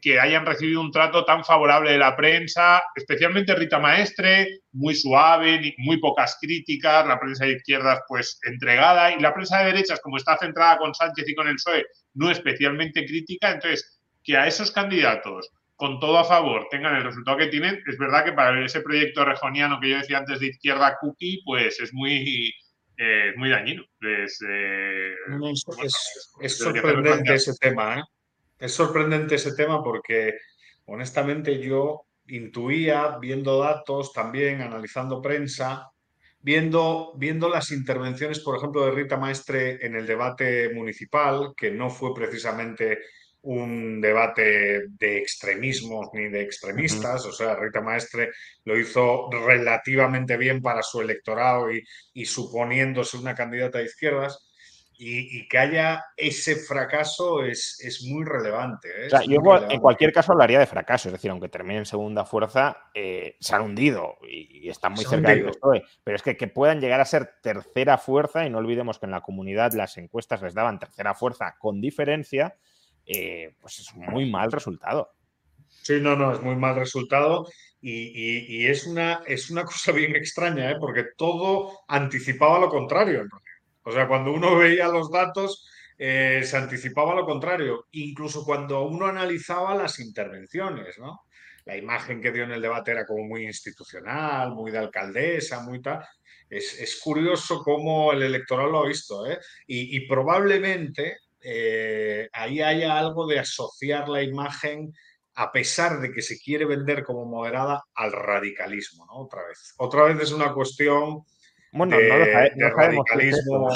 que hayan recibido un trato tan favorable de la prensa, especialmente Rita Maestre, muy suave, muy pocas críticas, la prensa de izquierdas pues entregada y la prensa de derechas como está centrada con Sánchez y con el PSOE no especialmente crítica, entonces que a esos candidatos con todo a favor tengan el resultado que tienen, es verdad que para ese proyecto rejoniano que yo decía antes de izquierda cookie, pues es muy, eh, muy dañino. Es, eh, es sorprendente ese tema, ¿eh? Es sorprendente ese tema porque honestamente yo intuía, viendo datos también, analizando prensa, viendo, viendo las intervenciones, por ejemplo, de Rita Maestre en el debate municipal, que no fue precisamente un debate de extremismos ni de extremistas, o sea, Rita Maestre lo hizo relativamente bien para su electorado y, y suponiéndose una candidata de izquierdas, y, que haya ese fracaso es, muy relevante. ¿eh? yo en cualquier caso hablaría de fracaso, es decir, aunque termine en segunda fuerza, eh, se han hundido y, están muy cerca del PSOE. Pero es que, que puedan llegar a ser tercera fuerza, y no olvidemos que en la comunidad las encuestas les daban tercera fuerza con diferencia, eh, pues es muy mal resultado. Sí, no, no, es muy mal resultado. Y, es, una, es una cosa bien extraña, porque todo anticipaba lo contrario. O sea, cuando uno veía los datos, eh, se anticipaba lo contrario, incluso cuando uno analizaba las intervenciones, ¿no? La imagen que dio en el debate era como muy institucional, muy de alcaldesa, muy tal. Es, curioso cómo el electoral lo ha visto, ¿eh? y, probablemente eh, ahí haya algo de asociar la imagen a pesar de que se quiere vender como moderada al radicalismo, ¿no? Otra vez. Otra vez es una cuestión bueno, no, lo radicalismo.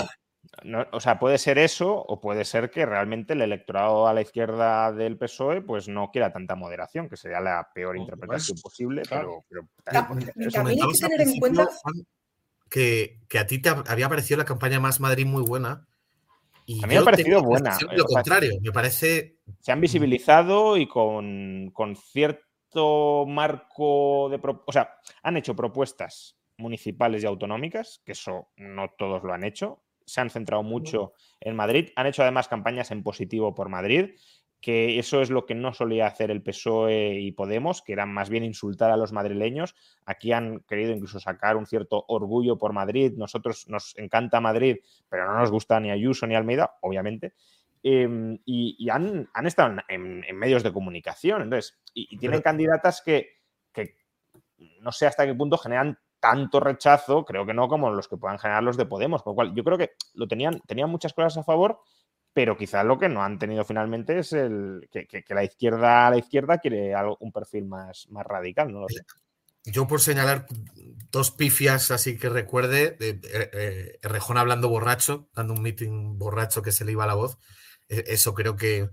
o sea, puede ser eso o puede ser que realmente el electorado a la izquierda del PSOE pues no quiera tanta moderación, que sería la peor interpretación posible, pero, también hay que tener en cuenta que, a ti te había parecido la campaña Más Madrid muy buena. Y a mí me ha parecido buena. Lo contrario, me parece... Se han visibilizado y con, con cierto marco de... O sea, han hecho propuestas municipales y autonómicas, que eso no todos lo han hecho. Se han centrado mucho en Madrid. Han hecho además campañas en positivo por Madrid, que eso es lo que no solía hacer el PSOE y Podemos, que eran más bien insultar a los madrileños. Aquí han querido incluso sacar un cierto orgullo por Madrid. Nosotros nos encanta Madrid, pero no nos gusta ni Ayuso ni Almeida, obviamente. Em, y, han, estado en, medios de comunicación. Entonces, y, tienen candidatas que, que no sé hasta qué punto generan tanto rechazo, creo que no como los que puedan generar los de Podemos. Con lo cual, yo creo que lo tenían, tenían muchas cosas a favor, pero quizás lo que no han tenido finalmente es el que, la izquierda a la izquierda quiere algo, un perfil más, más radical, no lo sé. Yo por señalar dos pifias así que recuerde, eh, eh, Rejón hablando borracho, dando un meeting borracho que se le iba la voz, e, eso creo que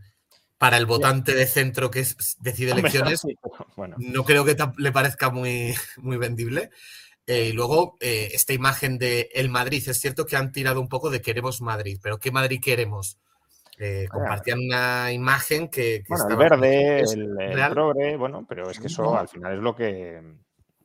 para el votante de centro que es, decide elecciones, no creo que le parezca muy, muy vendible. Eh, y luego, eh, esta imagen de el Madrid, es cierto que han tirado un poco de queremos Madrid, pero ¿qué Madrid queremos? Eh, compartían una imagen que... bueno, el verde, el, progre, bueno, pero es que eso al final es lo que...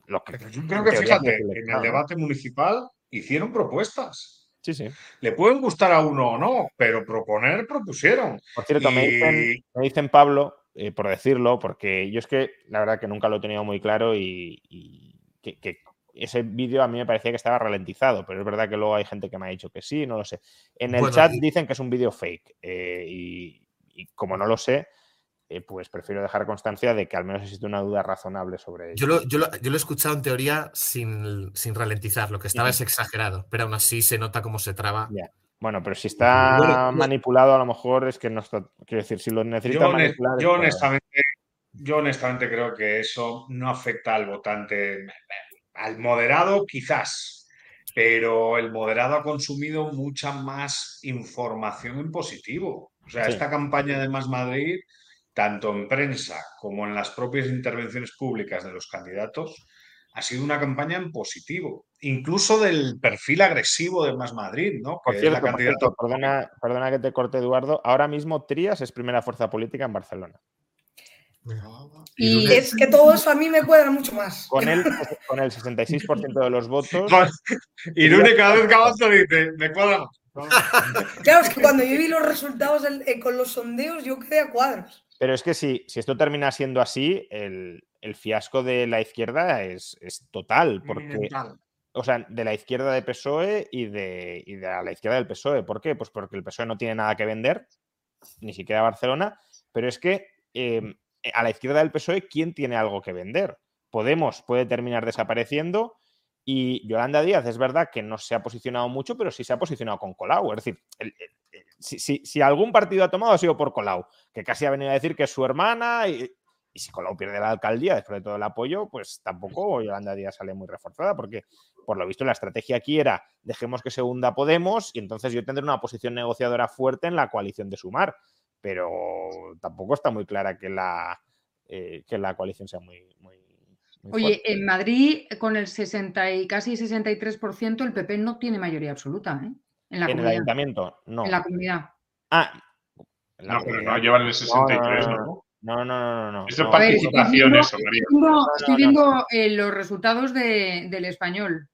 Lo que yo creo que, fíjate, en el debate municipal hicieron propuestas. Sí, sí. Le pueden gustar a uno o no, pero proponer propusieron. Por cierto, me, dicen, Pablo, por decirlo, porque yo es que la verdad que nunca lo he tenido muy claro y, que, ese vídeo a mí me parecía que estaba ralentizado, pero es verdad que luego hay gente que me ha dicho que sí, no lo sé. En el chat dicen que es un vídeo fake eh, y, como no lo sé, eh, pues prefiero dejar constancia de que al menos existe una duda razonable sobre ello. Yo lo, he escuchado en teoría sin, ralentizar, lo que estaba es exagerado, pero aún así se nota cómo se traba. Bueno, pero si está manipulado, a lo mejor es que no está. Quiero decir, si lo necesita manipular. Yo honestamente, yo honestamente creo que eso no afecta al votante al moderado quizás, pero el moderado ha consumido mucha más información en positivo. O sea, esta campaña de Más Madrid, tanto en prensa como en las propias intervenciones públicas de los candidatos, ha sido una campaña en positivo, incluso del perfil agresivo de Más Madrid, ¿no? Por cierto, por cierto, perdona, perdona que te corte, Eduardo. Ahora mismo Trías es primera fuerza política en Barcelona. Y Es que todo eso a mí me cuadra mucho más. Con el, con el 66% de los votos. Irune cada vez que avanza dice, me cuadra más. Claro, es que cuando yo vi los resultados del- eh, con los sondeos, yo quedé a cuadros. Pero es que si, si esto termina siendo así, el, el fiasco de la izquierda es, es total. Porque, o sea, de la izquierda de PSOE y de, y de la izquierda del PSOE. ¿Por qué? Pues porque el PSOE no tiene nada que vender, ni siquiera Barcelona, pero es que eh, a la izquierda del PSOE, ¿quién tiene algo que vender? Podemos puede terminar desapareciendo y Yolanda Díaz es verdad que no se ha posicionado mucho, pero sí se ha posicionado con Colau. Es decir, el- el- el- si, si- si algún partido ha tomado ha sido por Colau, que casi ha venido a decir que es su hermana y, y si Colau pierde la alcaldía después de todo el apoyo, pues tampoco Yolanda Díaz sale muy reforzada, porque por lo visto la estrategia aquí era dejemos que se hunda Podemos y entonces yo tendré una posición negociadora fuerte en la coalición de Sumar, pero tampoco está muy clara que la, eh, que la coalición sea muy... muy, muy Oye, fuerte. en Madrid, con el 60 y casi 63%, el PP no tiene mayoría absoluta, ¿eh? En la en el ayuntamiento, no. En la comunidad. Ah, en la No, pero no llevan el 63, ¿no? No, no, no, no. no, Esto es no. A ver, estoy participación viendo- eso, estoy viendo, estoy no, viendo, eh, los resultados de- del español.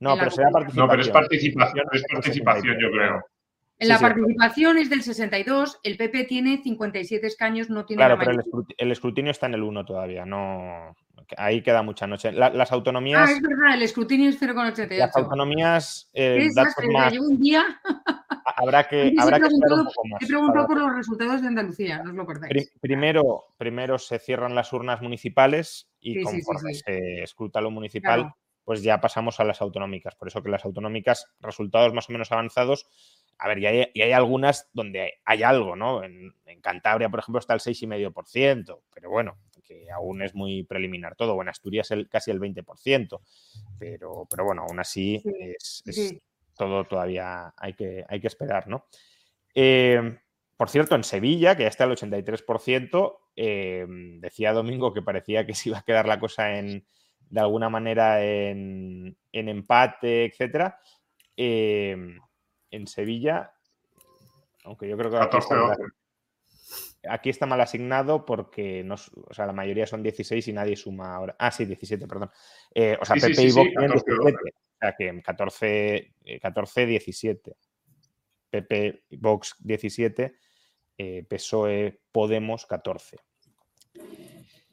No, pero será participación. No, pero es participación, es participación, yo 63, creo. En Sí, la sí. participación es del 62, el PP tiene 57 escaños, no tiene Claro, la pero el escrutinio está en el 1 todavía, no. Ahí queda mucha noche. La- las Ah, autonomías, es verdad, el escrutinio es las 0,88. autonomías, Qué eh, datos desastre, más, llevo un día. habrá que, habrá que esperar un preguntado, poco más. he preguntado para- por los resultados de Andalucía, no os lo perdáis. Pri- primero, primero se cierran las urnas municipales y Sí, conforme se escruta lo municipal, Claro. pues ya pasamos a las autonómicas. Por eso que las autonómicas, resultados más o menos avanzados, a ver, y hay, y hay algunas donde hay, algo, ¿no? En, en Cantabria, por ejemplo, está el 6,5%, pero bueno, que aún es muy preliminar todo. O en Asturias el, casi el 20%, pero, pero bueno, aún así Sí, es, es sí. todo todavía hay que, hay que esperar, ¿no? Eh, por cierto, en Sevilla, que ya está el 83%, eh, decía Domingo que parecía que se iba a quedar la cosa en, de alguna manera en, en empate, etcétera. Eh, en Sevilla, aunque yo creo que aquí 14 está, 12. aquí está mal asignado porque no, o sea, la mayoría son 16 y nadie suma ahora. Ah, sí, 17, perdón. Eh, o sea, Sí, sí, PP sí, y sí, tienen 14, 17. O sea, que en 14, eh, 14 17. PP y Vox 17, eh, PSOE, Podemos 14.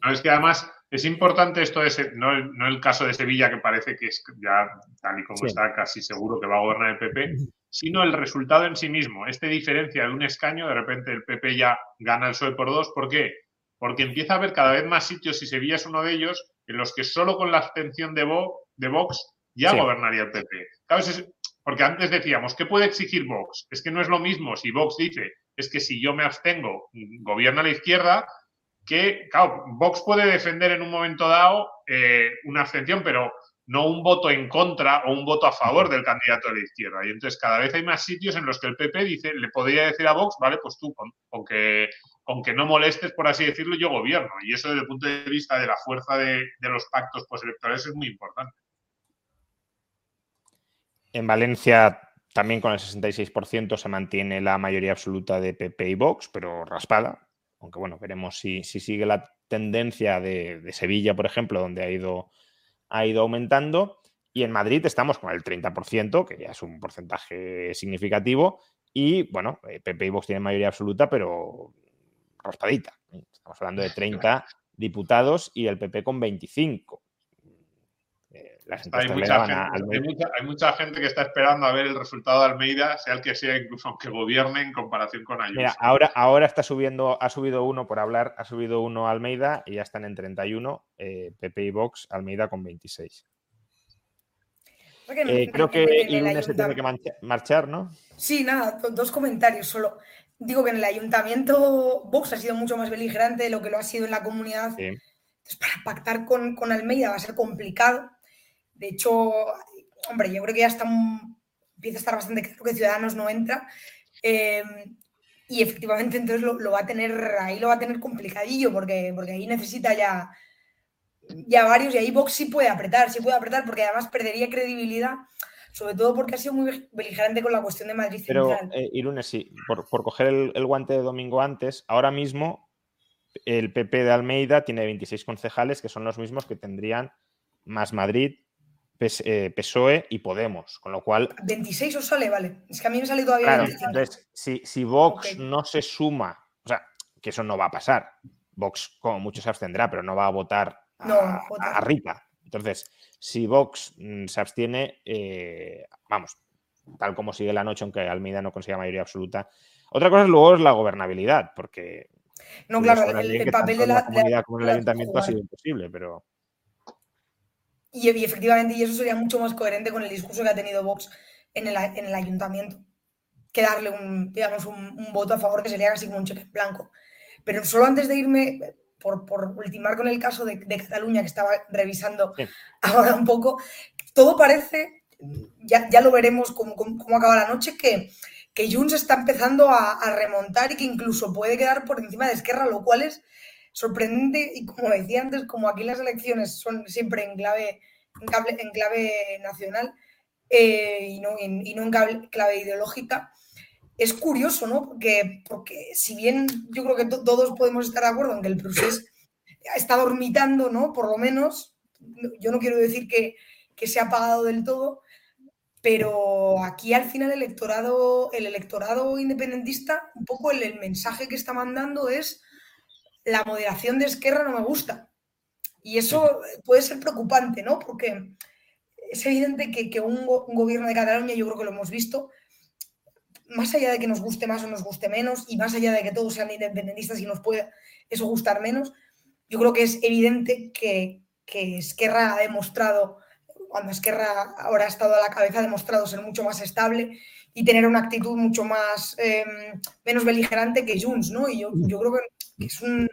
No, es que además es importante esto de ese, no, el, no el caso de Sevilla, que parece que es ya tal y como Sí. está casi seguro que va a gobernar el PP, sino el resultado en sí mismo. Este diferencia de un escaño, de repente el PP ya gana el PSOE por dos. ¿Por qué? Porque empieza a haber cada vez más sitios, y Sevilla es uno de ellos, en los que solo con la abstención de, Vo- de Vox ya Sí. gobernaría el PP. Claro, ese es- porque antes decíamos, ¿qué puede exigir Vox? Es que no es lo mismo si Vox dice, es que si yo me abstengo, gobierna la izquierda, que, claro, Vox puede defender en un momento dado eh, una abstención, pero no un voto en contra o un voto a favor del candidato de la izquierda. Y entonces cada vez hay más sitios en los que el PP dice, le podría decir a Vox, vale, pues tú, con, con que, con que no molestes, por así decirlo, yo gobierno. Y eso desde el punto de vista de la fuerza de, de los pactos postelectorales es muy importante. En Valencia también con el 66% se mantiene la mayoría absoluta de PP y Vox, pero raspada. Aunque bueno, veremos si, si sigue la tendencia de, de Sevilla, por ejemplo, donde ha ido, ha ido aumentando. Y en Madrid estamos con el 30%, que ya es un porcentaje significativo. Y bueno, eh, PP y Vox tienen mayoría absoluta, pero raspadita. Estamos hablando de 30 diputados y el PP con 25. Las Hay mucha, a- gente, al hay, medio- mucha, hay mucha gente que está esperando a ver el resultado de Almeida, sea el que sea, incluso aunque gobierne en comparación con Ayuso. Mira, ahora, ahora está subiendo, ha subido uno por hablar, ha subido uno Almeida y ya están en 31, eh, PP y Vox, Almeida con 26. Porque en- Eh, creo que el se tiene que marchar, ¿no? Sí, nada, do- dos comentarios solo. Digo que en el ayuntamiento Vox ha sido mucho más beligerante de lo que lo ha sido en la comunidad. Sí. Entonces, para pactar con, con Almeida va a ser complicado. De hecho, hombre, yo creo que ya está, un- empieza a estar bastante claro que Ciudadanos no entra. Eh, y efectivamente, entonces lo, lo va a tener, ahí lo va a tener complicadillo, porque, porque ahí necesita ya ya varios y ahí Vox sí puede apretar, sí puede apretar porque además perdería credibilidad, sobre todo porque ha sido muy beligerante con la cuestión de Madrid Pero, Central. eh, Irune, sí, por, por coger el, el guante de domingo antes, ahora mismo el PP de Almeida tiene 26 concejales, que son los mismos que tendrían más Madrid, PSOE y Podemos, con lo cual 26 os sale, vale. Es que a mí me sale todavía Claro, 25. entonces, si, si Vox no se suma, o sea, que eso no va a pasar. Vox, como mucho, se abstendrá, pero no va a votar a, No, a Rita. Entonces, si Vox mm, se abstiene, eh, vamos, tal como sigue la noche, aunque Almeida no consiga mayoría absoluta. Otra cosa es luego es la gobernabilidad, porque No, claro, el, papel de la, la la comunidad como en el la- ayuntamiento ha sido imposible, pero Y, y efectivamente, y eso sería mucho más coherente con el discurso que ha tenido Vox en el, en el ayuntamiento, que darle un, digamos, un, un voto a favor que sería casi como un cheque en blanco. Pero solo antes de irme, por, por ultimar con el caso de, de Cataluña, que estaba revisando Sí. ahora un poco, todo parece, ya, ya lo veremos cómo, cómo- cómo acaba la noche, que, que Junts está empezando a, a remontar y que incluso puede quedar por encima de Esquerra, lo cual es sorprendente y como decía antes, como aquí las elecciones son siempre en clave, en clave, nacional eh, y, no, en, y no clave, ideológica, es curioso, ¿no? Porque, porque si bien yo creo que to- todos podemos estar de acuerdo en que el procés está dormitando, ¿no? Por lo menos, no- yo no quiero decir que, que se ha apagado del todo, pero aquí al final el electorado, el electorado independentista, un poco el mensaje que está mandando es la moderación de Esquerra no me gusta. Y eso puede ser preocupante, ¿no? Porque es evidente que, que un, go- un gobierno de Cataluña, yo creo que lo hemos visto, más allá de que nos guste más o nos guste menos, y más allá de que todos sean independentistas y nos pueda eso gustar menos, yo creo que es evidente que, que Esquerra ha demostrado, cuando Esquerra ahora ha estado a la cabeza, ha demostrado ser mucho más estable y tener una actitud mucho más eh, menos beligerante que Junts, ¿no? Y yo, yo creo que, es un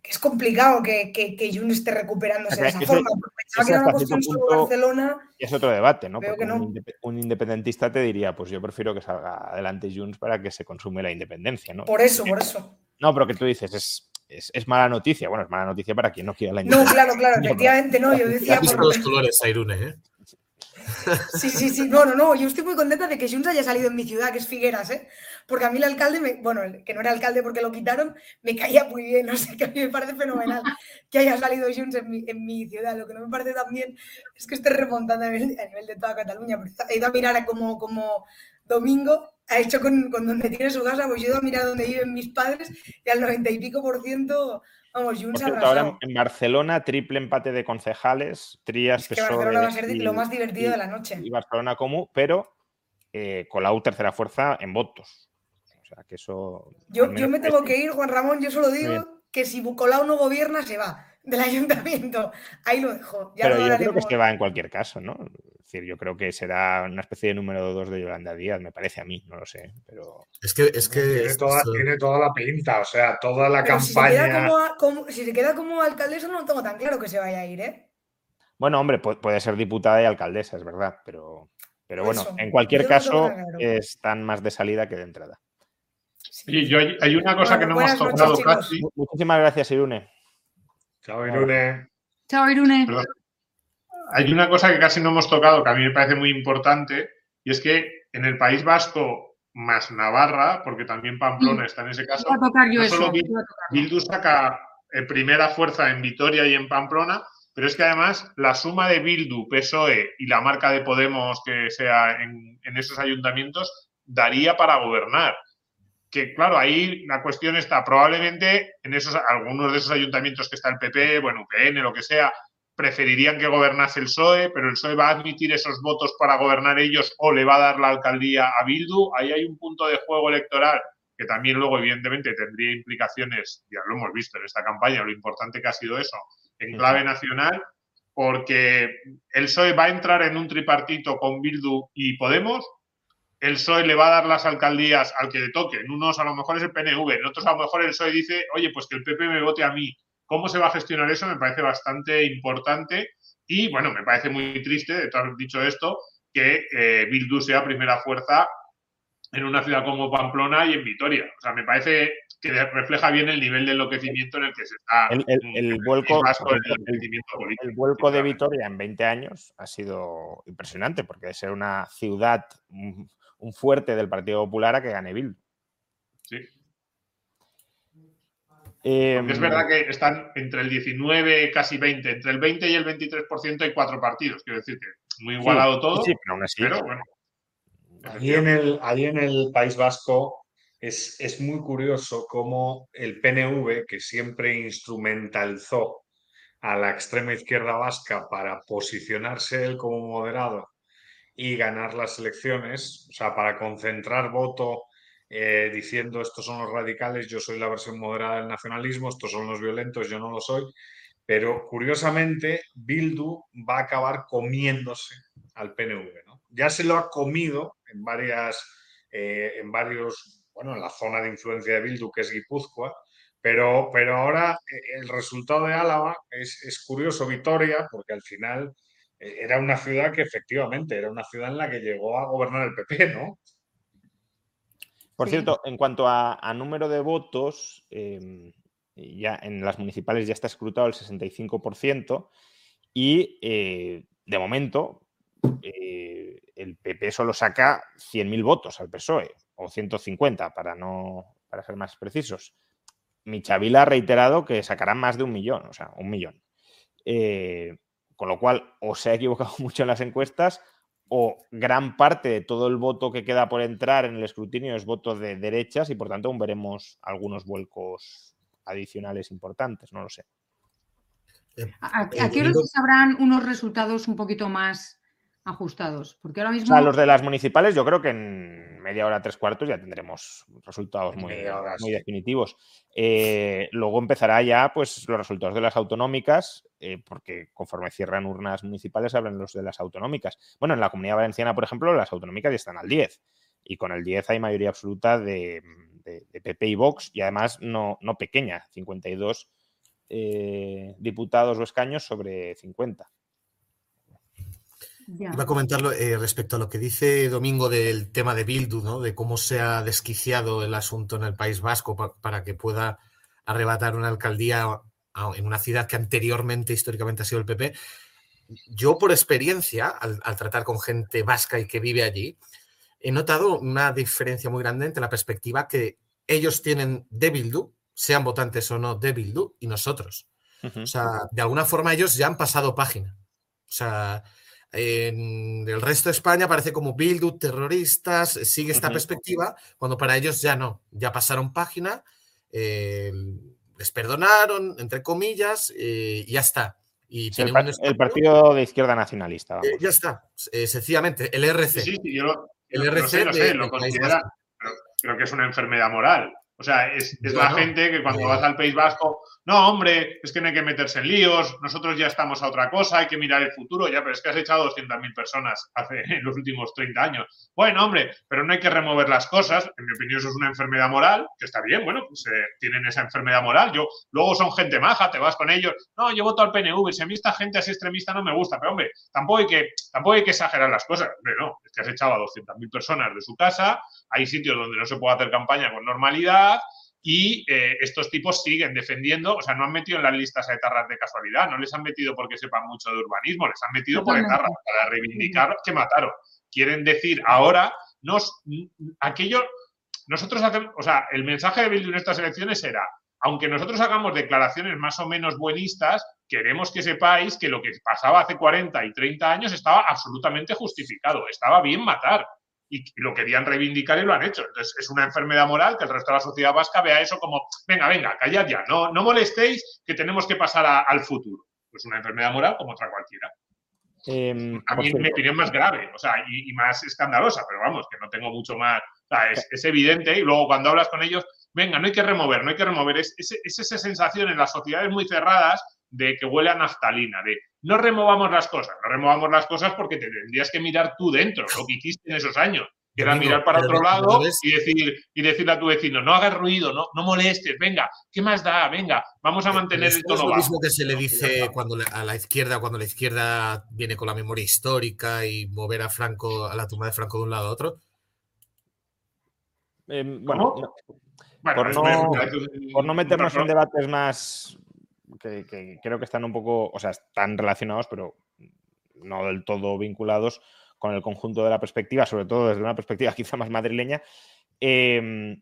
que es complicado que, que, que Junts esté recuperándose O sea, de esa forma. porque Pensaba que era una cuestión solo Barcelona. Y es otro debate, ¿no? Porque un, no. un independentista te diría, pues yo prefiero que salga adelante Junts para que se consume la independencia, ¿no? Por eso, por eso. No, pero que tú dices, es, es, es mala noticia. Bueno, es mala noticia para quien no quiera la No, independencia. claro, claro, No, pero- efectivamente no. Yo decía, Ha visto por- los colores a Irune, ¿eh? Sí, sí, sí. No, no, no. Yo estoy muy contenta de que Junts haya salido en mi ciudad, que es Figueras, ¿eh? Porque a mí el alcalde, me- bueno, que no era alcalde porque lo quitaron, me caía muy bien. No sé, que a mí me parece fenomenal que haya salido Junts en mi, en mi ciudad. Lo que no me parece tan bien es que esté remontando a nivel, a nivel de toda Cataluña. Pero he ido a mirar como, como Domingo ha hecho con, con donde tiene su casa, pues yo he ido a mirar donde viven mis padres y al noventa y pico por ciento, vamos, cierto, ahora en, Barcelona, triple empate de concejales, Trías, Es que PSOE Barcelona va a ser y- lo más divertido y- de la noche. y Barcelona Comú, pero eh, Colau tercera fuerza en votos. O sea, que eso... Yo, yo me tengo que ir, Juan Ramón, yo solo digo que si Bucolau no gobierna, se va del ayuntamiento. Ahí lo dejo. Ya Pero lo yo creo que se va en cualquier caso, ¿no? Es decir, yo creo que será una especie de número dos de Yolanda Díaz, me parece a mí, no lo sé, pero... Es que, es que Tiene toda, esto- tiene toda la pinta, o sea, toda la Pero si se, queda campaña. como, a- como- si se queda como alcaldesa, no tengo tan claro que se vaya a ir, ¿eh? Bueno, hombre, pu- puede ser diputada y alcaldesa, es verdad, pero, pero bueno, eso, en cualquier yo caso claro. están más de salida que de entrada. Sí. Yo hay, hay una cosa Bueno, que no hemos noches, tocado casi. Mu- Muchísimas gracias, Irune. Chao, Irune. Chao, Irune. Perdón. Hay una cosa que casi no hemos tocado, que a mí me parece muy importante, y es que en el País Vasco más Navarra, porque también Pamplona está en ese caso, Iba a tocar yo no eso. solo Bil- iba a tocarlo. Bildu saca eh, primera fuerza en Vitoria y en Pamplona, pero es que además la suma de Bildu, PSOE E y la marca de Podemos que sea en, en esos ayuntamientos daría para gobernar. Que claro, ahí la cuestión está probablemente en esos algunos de esos ayuntamientos que está el PP, bueno, UPN, lo que sea, preferirían que gobernase el PSOE, pero el PSOE va a admitir esos votos para gobernar ellos o le va a dar la alcaldía a Bildu. Ahí hay un punto de juego electoral que también luego, evidentemente, tendría implicaciones, ya lo hemos visto en esta campaña, lo importante que ha sido eso, en clave nacional, porque el PSOE va a entrar en un tripartito con Bildu y Podemos. El PSOE le va a dar las alcaldías al que le toque. En unos a lo mejor es el PNV, en otros a lo mejor el PSOE dice, oye, pues que el PP me vote a mí. ¿Cómo se va a gestionar eso? Me parece bastante importante y, bueno, me parece muy triste, de todo dicho esto, que eh, Bildu sea primera fuerza en una ciudad como Pamplona y en Vitoria. O sea, me parece que refleja bien el nivel de enloquecimiento en el que se está. El, el, vuelco, el, vuelco de Vitoria en 20 años ha sido impresionante, porque de ser una ciudad, un, fuerte del Partido Popular a que gane Bill. Sí. es verdad que están entre el 19, casi 20, entre el 20 y el 23% hay cuatro partidos, quiero decir que muy igualado todo. Sí, pero aún así. Pero bueno. Allí en, el, allí en el País Vasco es, es, muy curioso cómo el PNV, que siempre instrumentalizó a la extrema izquierda vasca para posicionarse él como moderado y ganar las elecciones, o sea, para concentrar voto eh, diciendo estos son los radicales, yo soy la versión moderada del nacionalismo, estos son los violentos, yo no lo soy, pero curiosamente Bildu va a acabar comiéndose al PNV. Ya se lo ha comido en varias, eh, en varios, bueno, en la zona de influencia de Bildu, que es Guipúzcoa, pero, pero ahora eh, el resultado de Álava es, es curioso, Vitoria, porque al final era una ciudad que efectivamente era una ciudad en la que llegó a gobernar el PP, ¿no? Por cierto, en cuanto a, número de votos, em, ya en las municipales ya está escrutado el 65% y de momento el PP solo saca 100.000 votos al PSOE, o 150 para, no, para ser más precisos. Michavila ha reiterado que sacarán más de un millón, o sea, un millón. Eh, con lo cual, o se ha equivocado mucho en las encuestas, o gran parte de todo el voto que queda por entrar en el escrutinio es voto de derechas y por tanto aún veremos algunos vuelcos adicionales importantes, no lo sé. Aquí eh, sabrán unos resultados un poquito más ajustados. Porque ahora mismo. O sea, los de las municipales, yo creo que en media hora, tres cuartos ya tendremos resultados muy, muy definitivos. Eh, luego empezará ya pues los resultados de las autonómicas, eh, porque conforme cierran urnas municipales, abren los de las autonómicas. Bueno, en la comunidad valenciana, por ejemplo, las autonómicas ya están al 10. Y con el 10 hay mayoría absoluta de, PP y Vox, y además no, no pequeña, 52 eh, diputados o escaños sobre 50. Iba a comentarlo eh, respecto a lo que dice Domingo del tema de Bildu, ¿no? de cómo se ha desquiciado el asunto en el País Vasco para que pueda arrebatar una alcaldía en una ciudad que anteriormente históricamente ha sido el PP. Yo por experiencia, al, tratar con gente vasca y que vive allí, he notado una diferencia muy grande entre la perspectiva que ellos tienen de Bildu, sean votantes o no de Bildu, y nosotros. O sea, de alguna forma ellos ya han pasado página. O sea, en el resto de España parece como Bildu, terroristas, sigue esta perspectiva, cuando para ellos ya no, ya pasaron página, eh, les perdonaron, entre comillas, eh, y ya está. Y el, partido de izquierda nacionalista. Eh, ya está, sencillamente, el RC. Sí, sí, yo el RC lo, considera, creo que es una enfermedad moral. O sea, es, la gente que cuando vas al País Vasco, no, hombre, es que no hay que meterse en líos, nosotros ya estamos a otra cosa, hay que mirar el futuro, ya, pero es que has echado 200.000 personas hace, en los últimos 30 años. Bueno, hombre, pero no hay que remover las cosas, en mi opinión eso es una enfermedad moral, que está bien, bueno, pues eh, tienen esa enfermedad moral, yo, luego son gente maja, te vas con ellos, no, yo voto al PNV, si a mí esta gente así extremista no me gusta, pero hombre, tampoco hay que, tampoco hay que exagerar las cosas, hombre, no, es que has echado a 200.000 personas de su casa, hay sitios donde no se puede hacer campaña con normalidad, y eh, estos tipos siguen defendiendo, o sea, no han metido en las listas a etarras de casualidad, no les han metido porque sepan mucho de urbanismo, les han metido por etarras, para reivindicar que mataron. Quieren decir ahora, nos, aquello, nosotros hacemos, o sea, el mensaje de Bildu en estas elecciones era, aunque nosotros hagamos declaraciones más o menos buenistas, queremos que sepáis que lo que pasaba hace 40 y 30 años estaba absolutamente justificado, estaba bien matar y lo querían reivindicar y lo han hecho. Entonces, es una enfermedad moral que el resto de la sociedad vasca vea eso como, venga, venga, callad ya, no, no molestéis que tenemos que pasar al futuro. Es una enfermedad moral como otra cualquiera. Em, a mí mi opinión más grave, o sea, y, más escandalosa, pero vamos, que no tengo mucho más. O sea, es, evidente y luego cuando hablas con ellos, venga, no hay que remover, no hay que remover. Es, es esa sensación en las sociedades muy cerradas de que huele a naftalina, de no removamos las cosas, no removamos las cosas porque te tendrías que mirar tú dentro, lo que hiciste en esos años, que era mirar para otro lado y, decir, y decirle a tu vecino, no hagas ruido, no, no molestes, venga, ¿qué más da? Venga, vamos a mantener el tono Es lo mismo que se le dice cuando a la izquierda, cuando la izquierda viene con la memoria histórica y mover a Franco, a la tumba de Franco de un lado a otro. Em, bueno, por, no, meternos en debates más que, que, creo que están un poco, o sea, están relacionados, pero no del todo vinculados con el conjunto de la perspectiva, sobre todo desde una perspectiva quizá más madrileña. Em,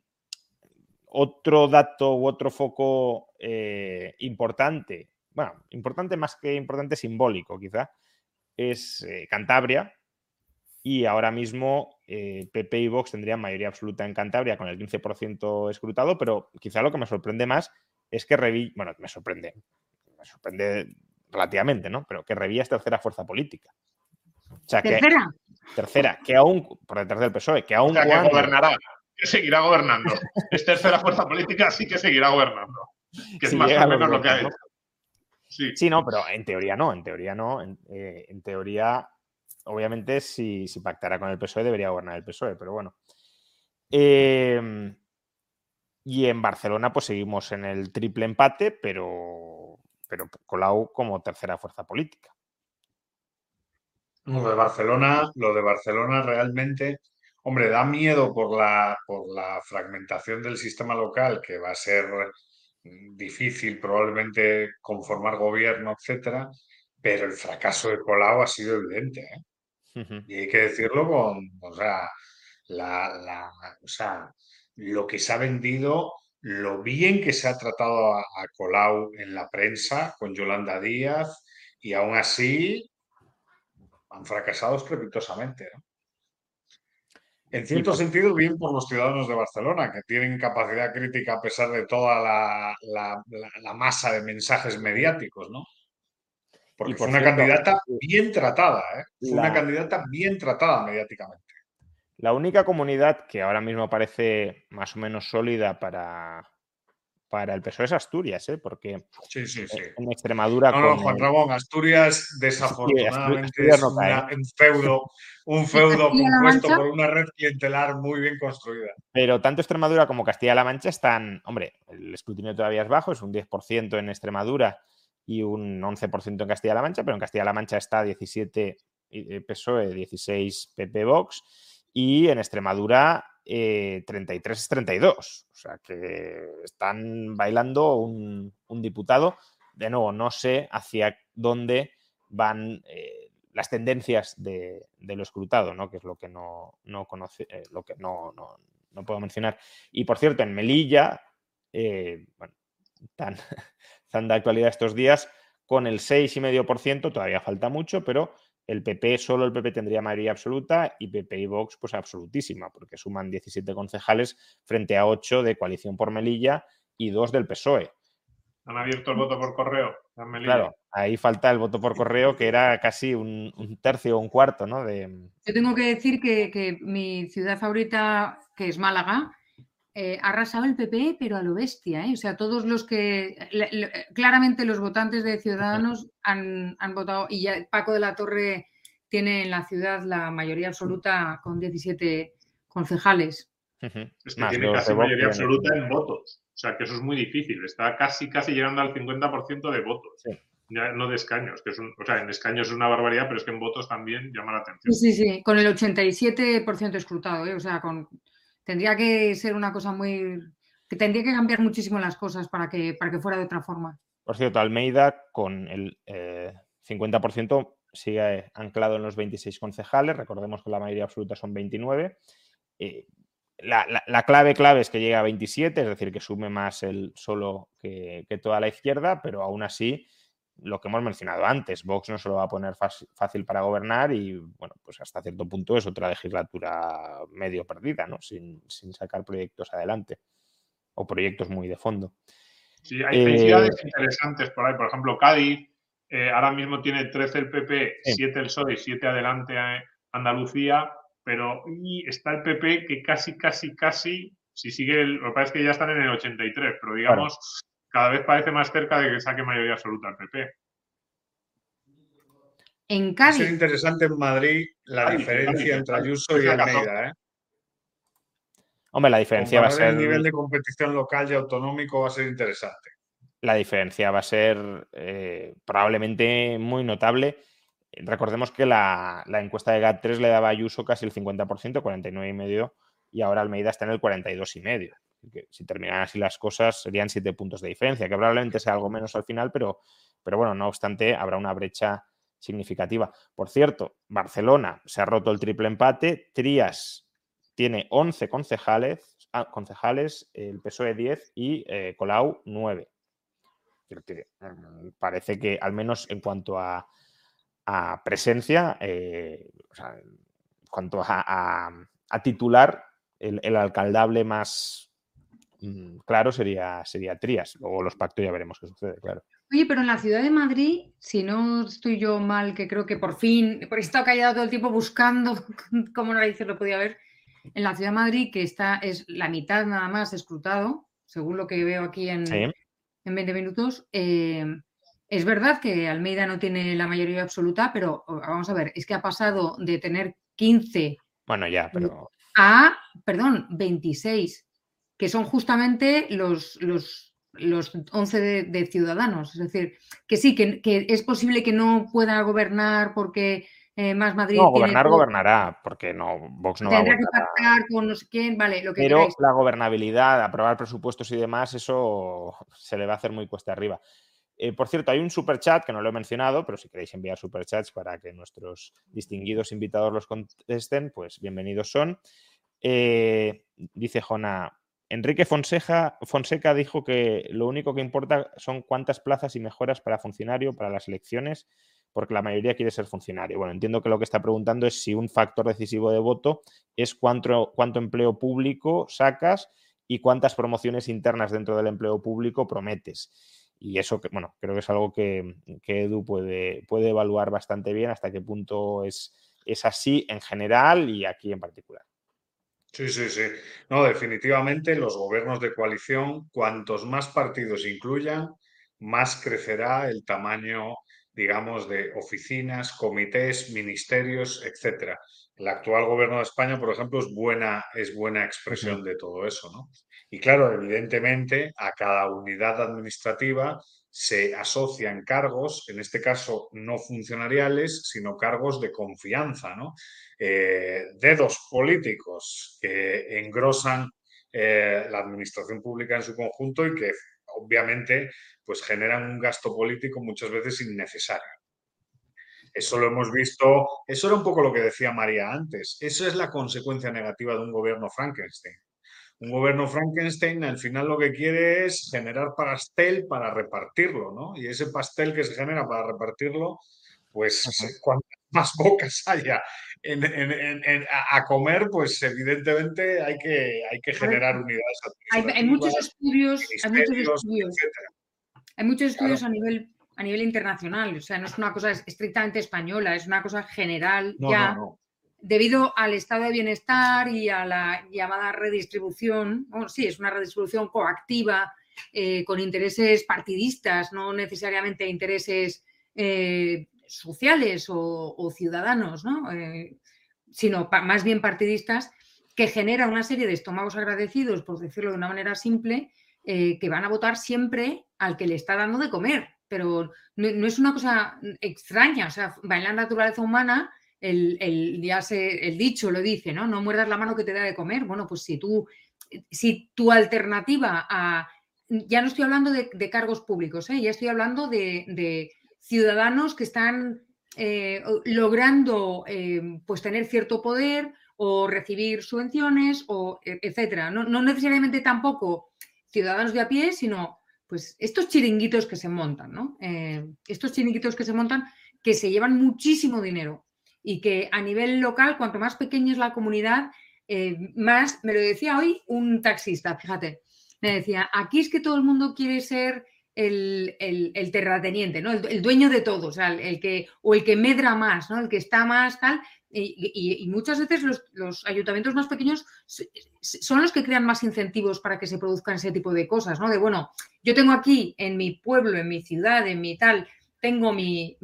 otro dato u otro foco eh, importante, bueno, importante más que importante, simbólico quizá, es eh, Cantabria. Y ahora mismo PP eh, y Vox tendrían mayoría absoluta en Cantabria con el 15% escrutado, pero quizá lo que me sorprende más es que Revilla, bueno, me sorprende, me sorprende relativamente, ¿no? Pero que Revilla es tercera fuerza política. ¿Tercera? tercera, que aún, por detrás del PSOE, que aún gobernará, que seguirá gobernando. es tercera fuerza política, sí que seguirá gobernando. Que es más o menos lo que hay. Sí. no, pero en teoría no, en teoría no. En, eh, teoría, obviamente, si, si, pactara con el PSOE, debería gobernar el PSOE, pero bueno. Em, y en Barcelona, pues seguimos en el triple empate, pero, pero Colau como tercera fuerza política. Lo de Barcelona, lo de Barcelona realmente, hombre, da miedo por la, por la fragmentación del sistema local, que va a ser difícil probablemente conformar gobierno, etcétera, pero el fracaso de Colau ha sido evidente. ¿eh? Y hay que decirlo con, o sea, la, o sea, lo que se ha vendido, lo bien que se ha tratado a, a Colau en la prensa con Yolanda Díaz, y aún así han fracasado estrepitosamente. En cierto sentido, bien por los ciudadanos de Barcelona, que tienen capacidad crítica a pesar de toda la, masa de mensajes mediáticos, ¿no? Porque fue una candidata bien tratada, ¿eh? Fue una candidata bien tratada mediáticamente. La única comunidad que ahora mismo parece más o menos sólida para, para el PSOE es Asturias, ¿eh? porque en Extremadura. No, no, Juan Ramón, Asturias desafortunadamente es un feudo, un feudo compuesto por una red clientelar muy bien construida. Pero tanto Extremadura como Castilla-La Mancha están, hombre, el escrutinio todavía es bajo, es un 10% en Extremadura y un 11% en Castilla-La Mancha, pero en Castilla-La Mancha está 17 eh, PSOE, 16 PP Vox y en Extremadura 33 es 32. O sea que están bailando un, diputado. De nuevo, no sé hacia dónde van eh, las tendencias de, lo escrutado, ¿no? que es lo que no, conoce, eh, lo que no, puedo mencionar. Y por cierto, en Melilla, eh, bueno, tan, tan de actualidad estos días, con el 6,5%, todavía falta mucho, pero el PP, solo el PP tendría mayoría absoluta y PP y Vox, pues absolutísima, porque suman 17 concejales frente a 8 de Coalición por Melilla y 2 del PSOE. ¿Han abierto el voto por correo? Claro, ahí falta el voto por correo, que era casi un, tercio o un cuarto, ¿no? De... Yo tengo que decir que, mi ciudad favorita, que es Málaga, eh, ha arrasado el PP, pero a lo bestia, ¿eh? O sea, todos los que. claramente los votantes de Ciudadanos han, votado y ya Paco de la Torre tiene en la ciudad la mayoría absoluta con 17 concejales. Es que tiene casi mayoría absoluta en votos. O sea, que eso es muy difícil. Está casi, casi llegando al 50% de votos. Ya no de escaños, que es o sea, en escaños es una barbaridad, pero es que en votos también llama la atención. Sí, sí, sí, con el 87% escrutado, ¿eh? o sea, con, tendría que ser una cosa muy... que tendría que cambiar muchísimo las cosas para que, para que fuera de otra forma. Por cierto, Almeida con el 50% eh, sigue anclado en los 26 concejales, recordemos que la mayoría absoluta son 29. Eh, la, clave clave es que llegue a 27, es decir, que sume más el solo que, toda la izquierda, pero aún así, lo que hemos mencionado antes, Vox no se lo va a poner fácil para gobernar y, bueno, pues hasta cierto punto es otra legislatura medio perdida, ¿no? Sin, sacar proyectos adelante o proyectos muy de fondo. Sí, hay, eh, ciudades interesantes por ahí, por ejemplo, Cádiz, eh, ahora mismo tiene 13 el PP, 7 el PSOE, 7 adelante Andalucía, pero y está el PP que casi, casi, casi, si sigue, el, lo que pasa es que ya están en el 83, pero digamos, cada vez parece más cerca de que saque mayoría absoluta el PP. En Cádiz. Es interesante en Madrid la diferencia entre Ayuso y Almeida, ¿eh? Hombre, la diferencia va a ser. El nivel de competición local y autonómico va a ser interesante. La diferencia va a ser eh, probablemente muy notable Recordemos que la, encuesta de GAT3 le daba a Ayuso casi el 50%, 49,5%, y ahora Almeida está en el 42,5%. Si terminan así las cosas serían siete puntos de diferencia, que probablemente sea algo menos al final, pero, pero bueno, no obstante, habrá una brecha significativa. Por cierto, Barcelona se ha roto el triple empate, Trías tiene 11 concejales, ah, concejales el PSOE 10 y eh, Colau 9. Mm, parece que al menos en cuanto a, presencia, eh, en cuanto a, titular, el, alcaldable más claro sería, sería Trías. Luego los pactos ya veremos qué sucede, claro. Oye, pero en la ciudad de Madrid, si no estoy yo mal, que creo que por fin, porque he estado callado todo el tiempo buscando cómo narices lo podía ver, en la ciudad de Madrid, que está, es la mitad nada más escrutado, según lo que veo aquí en, en 20 minutos, eh, es verdad que Almeida no tiene la mayoría absoluta, pero vamos a ver, es que ha pasado de tener 15 bueno, ya, pero... a, perdón, 26, que son justamente los, los los 11 de, ciudadanos. Es decir, que sí, que, es posible que no pueda gobernar porque eh, Más Madrid. No, gobernar gobernará, porque no, Vox no va a que pactar con no sé quién, vale, lo que Pero la gobernabilidad, aprobar presupuestos y demás, eso se le va a hacer muy cuesta arriba. Eh, por cierto, hay un super chat que no lo he mencionado, pero si queréis enviar super chats para que nuestros distinguidos invitados los contesten, pues bienvenidos son. Eh, dice Jona, Enrique Fonseca, Fonseca dijo que lo único que importa son cuántas plazas y mejoras para funcionario para las elecciones, porque la mayoría quiere ser funcionario. Bueno, entiendo que lo que está preguntando es si un factor decisivo de voto es cuánto, cuánto empleo público sacas y cuántas promociones internas dentro del empleo público prometes. Y eso, bueno, creo que es algo que, Edu puede, evaluar bastante bien hasta qué punto es así en general y aquí en particular. Sí, sí, sí. No, definitivamente los gobiernos de coalición, cuantos más partidos incluyan, más crecerá el tamaño, digamos, de oficinas, comités, ministerios, etcétera. El actual gobierno de España, por ejemplo, es buena, es buena expresión de todo eso, ¿no? Y claro, evidentemente, a cada unidad administrativa se asocian cargos, en este caso no funcionariales, sino cargos de confianza, ¿no? Eh, dedos políticos que engrosan eh, la administración pública en su conjunto y que obviamente pues generan un gasto político muchas veces innecesario. Eso lo hemos visto, eso era un poco lo que decía María antes, eso es la consecuencia negativa de un gobierno Frankenstein. Un gobierno Frankenstein al final lo que quiere es generar pastel para repartirlo, ¿no? Y ese pastel que se genera para repartirlo, pues cuantas más bocas haya a comer, pues evidentemente hay que, hay que generar unidades. Hay, muchos estudios, hay muchos estudios, hay muchos estudios a nivel a nivel internacional, o sea, no es una cosa estrictamente española, es una cosa general ya, debido al estado de bienestar y a la llamada redistribución, sí, es una redistribución coactiva eh, con intereses partidistas, no necesariamente intereses eh, sociales o, ciudadanos, ¿no? Eh, sino más bien partidistas, que genera una serie de estómagos agradecidos, por decirlo de una manera simple, que van a votar siempre al que le está dando de comer. Pero no, es una cosa extraña, o sea, va en la naturaleza humana, el, el, ya el dicho lo dice, ¿no? No muerdas la mano que te da de comer. Bueno, pues si tú, si tu alternativa a, ya no estoy hablando de, cargos públicos, ¿eh? ya estoy hablando de, ciudadanos que están eh, logrando eh, pues tener cierto poder o recibir subvenciones o e, etcétera. No, necesariamente tampoco ciudadanos de a pie, sino pues estos chiringuitos que se montan, ¿no? Eh, estos chiringuitos que se montan que se llevan muchísimo dinero y que a nivel local, cuanto más pequeña es la comunidad, más, me lo decía hoy un taxista, fíjate, me decía, aquí es que todo el mundo quiere ser el, terrateniente, ¿no? El, dueño de todo, o, el, que, o el que medra más, ¿no? El que está más tal. Y, muchas veces los, ayuntamientos más pequeños son los que crean más incentivos para que se produzcan ese tipo de cosas, ¿no? De bueno, yo tengo aquí en mi pueblo, en mi ciudad, en mi tal, tengo mi,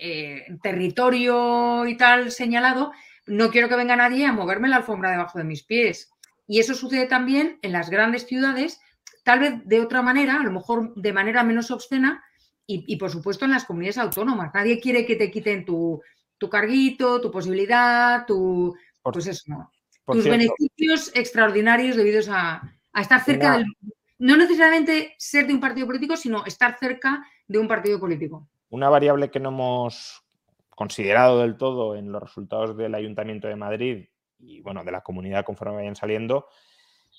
eh, territorio y tal señalado, no quiero que venga nadie a moverme la alfombra debajo de mis pies. Y eso sucede también en las grandes ciudades tal vez de otra manera, a lo mejor de manera menos obscena, y, por supuesto en las comunidades autónomas. Nadie quiere que te quiten tu, carguito, tu posibilidad, tu, pues eso, tus beneficios extraordinarios debidos a, a estar cerca del... No necesariamente ser de un partido político, sino estar cerca de un partido político. Una variable que no hemos considerado del todo en los resultados del Ayuntamiento de Madrid y bueno, de la comunidad conforme vayan saliendo,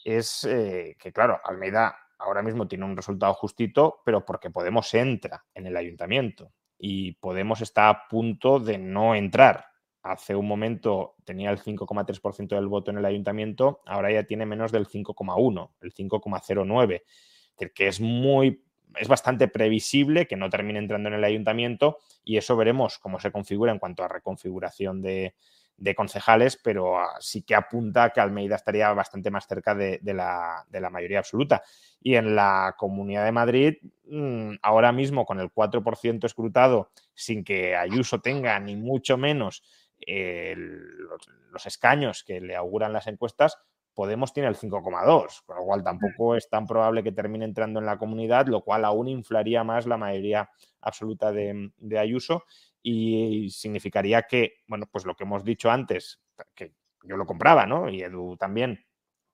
es eh, que, claro, Almeida ahora mismo tiene un resultado justito, pero porque Podemos entra en el ayuntamiento y Podemos está a punto de no entrar. Hace un momento tenía el 5,3% del voto en el ayuntamiento, ahora ya tiene menos del 5,1, el 5,09. Es decir, que es muy es bastante previsible que no termine entrando en el ayuntamiento y eso veremos cómo se configura en cuanto a reconfiguración de, de concejales, pero ah, sí que apunta que Almeida estaría bastante más cerca de, la, mayoría absoluta. Y en la Comunidad de Madrid, mm, ahora mismo con el 4% escrutado, sin que Ayuso tenga ni mucho menos los, escaños que le auguran las encuestas, Podemos tiene el 5,2, con lo cual tampoco es tan probable que termine entrando en la comunidad, lo cual aún inflaría más la mayoría absoluta de, de Ayuso y significaría que, bueno, pues lo que hemos dicho antes, que yo lo compraba, ¿no? Y Edu también,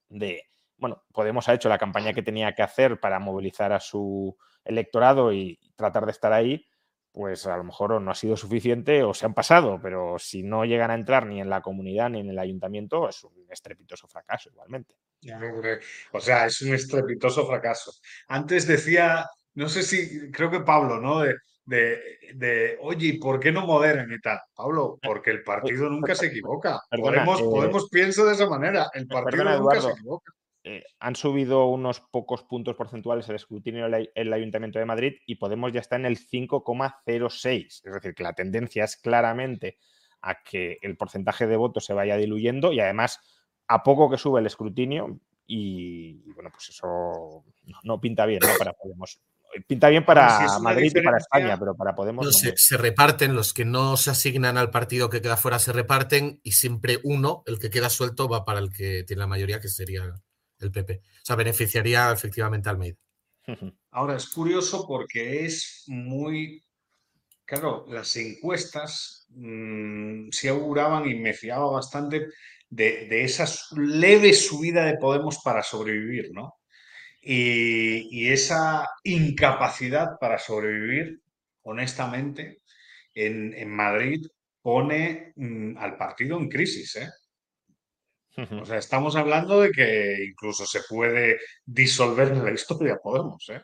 de, bueno, Podemos ha hecho la campaña que tenía que hacer para movilizar a su electorado y tratar de estar ahí, pues a lo mejor no ha sido suficiente o se han pasado, pero si no llegan a entrar ni en la comunidad ni en el ayuntamiento, es un estrepitoso fracaso igualmente. O sea, es un estrepitoso fracaso. Antes decía, no sé si, creo que Pablo, ¿no? De, de, de, oye, ¿por qué no moderan y tal? Pablo, porque el partido nunca se equivoca. Podemos, eh, Podemos pienso de esa manera, el partido nunca se equivoca. Eh, han subido unos pocos puntos porcentuales el escrutinio en el Ayuntamiento de Madrid y Podemos ya está en el 5,06. Es decir, que la tendencia es claramente a que el porcentaje de votos se vaya diluyendo y además a poco que sube el escrutinio y, bueno, pues eso no, pinta bien para Podemos pinta bien para Madrid y para España, pero para Podemos. No, Se, reparten, los que no se asignan al partido que queda fuera se reparten y siempre uno, el que queda suelto, va para el que tiene la mayoría, que sería el PP. O sea, beneficiaría efectivamente a Almeida. Ahora es curioso porque es muy. Claro, las encuestas mm, se auguraban y me fiaba bastante de, de esa leve subida de Podemos para sobrevivir, ¿no? Y, esa incapacidad para sobrevivir, honestamente, en, Madrid pone mm, al partido en crisis. ¿eh? O sea, estamos hablando de que incluso se puede disolver en la historia Podemos. ¿eh?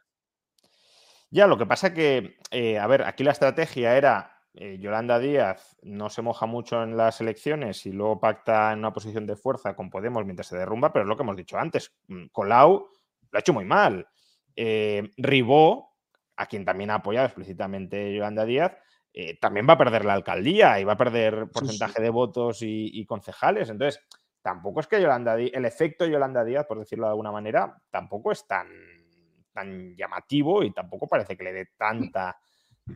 Ya, lo que pasa que, eh, a ver, aquí la estrategia era Yolanda Díaz no se moja mucho en las elecciones y luego pacta en una posición de fuerza con Podemos mientras se derrumba, pero es lo que hemos dicho antes. Mm, Colau lo ha hecho muy mal. Eh, Ribó, a quien también ha apoyado explícitamente Yolanda Díaz, eh, también va a perder la alcaldía y va a perder porcentaje de votos y, concejales. Entonces, tampoco es que Yolanda el efecto Yolanda Díaz, por decirlo de alguna manera, tampoco es tan, tan llamativo y tampoco parece que le dé tanta,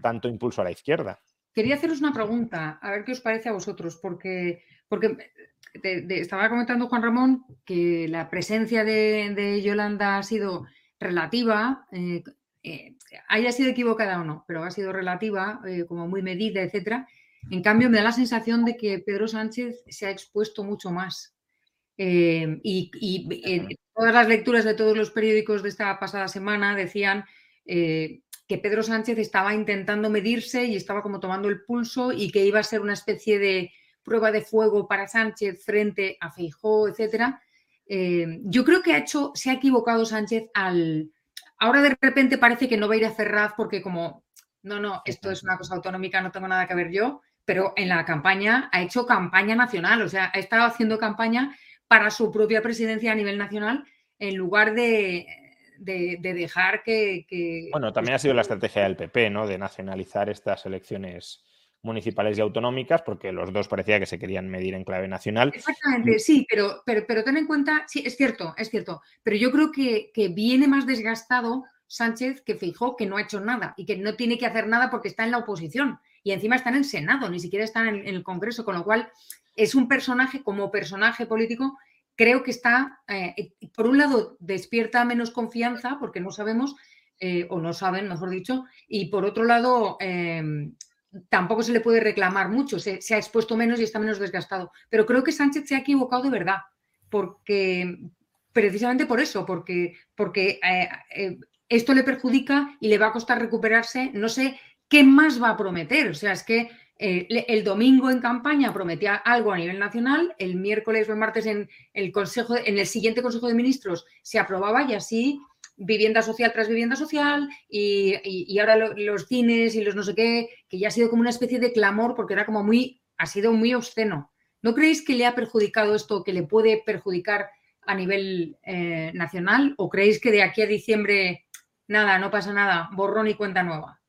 tanto impulso a la izquierda. Quería haceros una pregunta, a ver qué os parece a vosotros, porque, porque estaba comentando Juan Ramón que la presencia de, Yolanda ha sido relativa, eh, eh, haya sido equivocada o no, pero ha sido relativa, eh, como muy medida, etcétera. En cambio, me da la sensación de que Pedro Sánchez se ha expuesto mucho más. Y, todas las lecturas de todos los periódicos de esta pasada semana decían que Pedro Sánchez estaba intentando medirse y estaba como tomando el pulso y que iba a ser una especie de prueba de fuego para Sánchez frente a Feijó, etcétera. Eh, yo creo que ha hecho, se ha equivocado Sánchez al. Ahora de repente parece que no va a ir a Ferraz porque como no, no, esto es una cosa autonómica, no tengo nada que ver yo, pero en la campaña ha hecho campaña nacional, o sea, ha estado haciendo campaña para su propia presidencia a nivel nacional en lugar de, dejar que, que, Bueno, también ha sido la estrategia del PP, ¿no? De nacionalizar estas elecciones municipales y autonómicas, porque los dos parecía que se querían medir en clave nacional. Exactamente, sí, pero, pero, pero ten en cuenta, sí, es cierto, es cierto, pero yo creo que, viene más desgastado Sánchez que fijó que no ha hecho nada y que no tiene que hacer nada porque está en la oposición y encima está en el Senado, ni siquiera está en el, Congreso, con lo cual es un personaje como personaje político creo que está, eh, por un lado, despierta menos confianza, porque no sabemos, eh, o no saben, mejor dicho, y por otro lado, eh, tampoco se le puede reclamar mucho, se, ha expuesto menos y está menos desgastado. Pero creo que Sánchez se ha equivocado de verdad, porque precisamente por eso, porque, porque eh, esto le perjudica y le va a costar recuperarse. No sé qué más va a prometer. O sea, es que el domingo en campaña prometía algo a nivel nacional, el miércoles o el martes en el consejo, en el siguiente Consejo de Ministros se aprobaba y así vivienda social tras vivienda social y, ahora los cines y los no sé qué, que ya ha sido como una especie de clamor porque era como muy, ha sido muy obsceno. ¿No creéis que le ha perjudicado esto, que le puede perjudicar a nivel eh, nacional? ¿O creéis que de aquí a diciembre, nada, no pasa nada, borrón y cuenta nueva?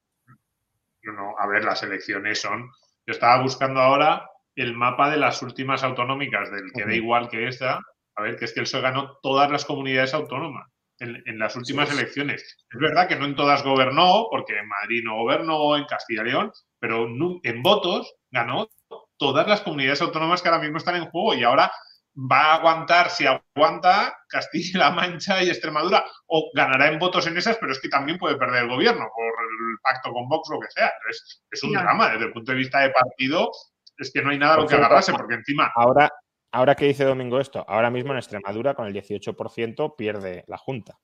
No, no, a ver, las elecciones son. Yo estaba buscando ahora el mapa de las últimas autonómicas, del que da igual que esta. A ver, que es que el PSOE ganó todas las comunidades autónomas en, las últimas elecciones. Es verdad que no en todas gobernó, porque en Madrid no gobernó, en Castilla y León, pero en votos ganó todas las comunidades autónomas que ahora mismo están en juego y ahora va a aguantar, si aguanta, Castilla-La Mancha y Extremadura, o ganará en votos en esas, pero es que también puede perder el gobierno por el pacto con Vox, lo que sea. Entonces, es un drama desde el punto de vista de partido, es que no hay nada a lo que agarrarse, porque encima... Ahora, ahora que dice Domingo esto, ahora mismo en Extremadura con el 18% pierde la Junta.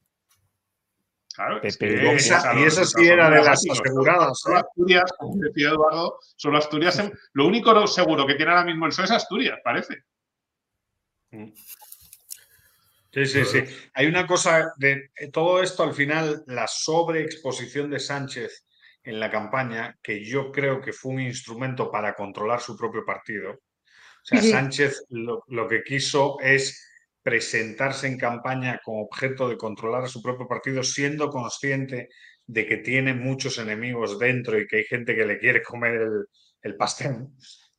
Claro, y esa sí era de las aseguradas. Solo ¿eh? Asturias, como decía Eduardo, solo Asturias. Lo único seguro que tiene ahora mismo el PSOE es Asturias, parece. Mm. Sí, sí, sí. Hay una cosa de todo esto al final, la sobreexposición de Sánchez en la campaña, que yo creo que fue un instrumento para controlar su propio partido. O sea, Sánchez lo, lo que quiso es presentarse en campaña con objeto de controlar a su propio partido, siendo consciente de que tiene muchos enemigos dentro y que hay gente que le quiere comer el, el pastel.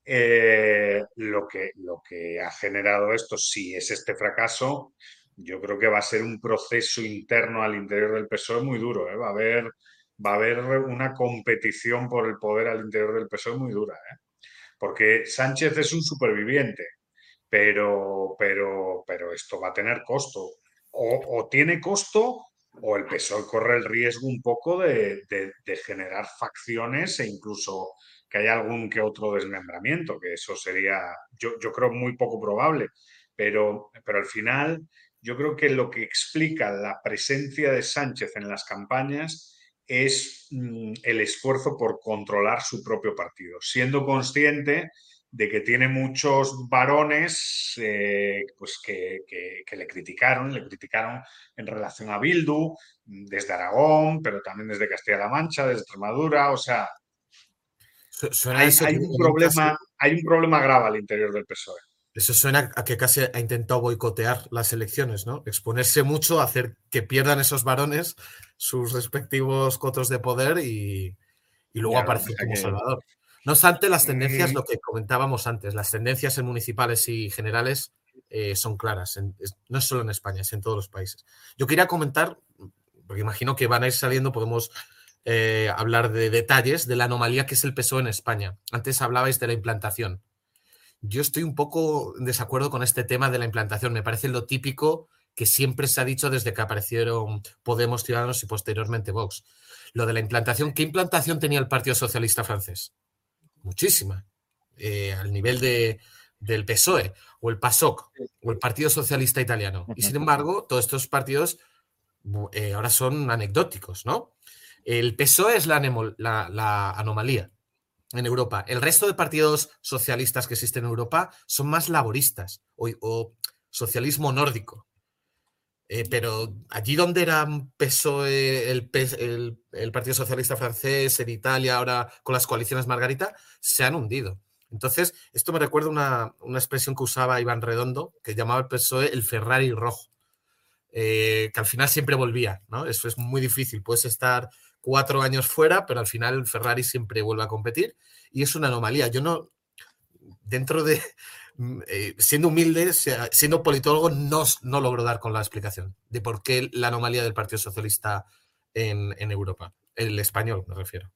Eh, lo, que, lo que ha generado esto, si es este fracaso, yo creo que va a ser un proceso interno al interior del PSOE muy duro. ¿eh? Va, a haber, va a haber una competición por el poder al interior del PSOE muy dura. ¿eh? Porque Sánchez es un superviviente, pero, pero, pero esto va a tener costo. O, tiene costo o el PSOE corre el riesgo un poco de, de generar facciones e incluso que haya algún que otro desmembramiento, que eso sería, yo, yo creo, muy poco probable. Pero, pero al final, yo creo que lo que explica la presencia de Sánchez en las campañas es mm, el esfuerzo por controlar su propio partido, siendo consciente de que tiene muchos varones eh, pues que, que, le criticaron, le criticaron en relación a Bildu, desde Aragón, pero también desde Castilla-La Mancha, desde Extremadura, o sea, hay, un problema, hay un problema grave al interior del PSOE. Eso suena a que casi ha intentado boicotear las elecciones, ¿no? Exponerse mucho, hacer que pierdan esos varones sus respectivos cotos de poder y, luego aparecer como Salvador. No obstante, las tendencias, lo que comentábamos antes, las tendencias en municipales y generales eh, son claras. no es solo en España, es en todos los países. Yo quería comentar, porque imagino que van a ir saliendo, podemos eh, hablar de detalles de la anomalía que es el PSOE en España. Antes hablabais de la implantación. Yo estoy un poco en desacuerdo con este tema de la implantación. Me parece lo típico que siempre se ha dicho desde que aparecieron Podemos, Ciudadanos y posteriormente Vox. Lo de la implantación, ¿qué implantación tenía el Partido Socialista francés? Muchísima. Eh, al nivel de, del PSOE o el PASOK o el Partido Socialista Italiano. Y sin embargo, todos estos partidos eh, ahora son anecdóticos, ¿no? El PSOE es la, anomalía en Europa. El resto de partidos socialistas que existen en Europa son más laboristas o, socialismo nórdico. Eh, pero allí donde era PSOE, el, Partido Socialista francés, en Italia, ahora con las coaliciones Margarita, se han hundido. Entonces, esto me recuerda una, una expresión que usaba Iván Redondo, que llamaba el PSOE el Ferrari rojo, eh, que al final siempre volvía, ¿no? Eso es muy difícil. Puedes estar cuatro años fuera, pero al final Ferrari siempre vuelve a competir y es una anomalía. Yo no, dentro de, mm, eh, siendo humilde, siendo politólogo, no, no logro dar con la explicación de por qué la anomalía del Partido Socialista en, Europa, el español me refiero.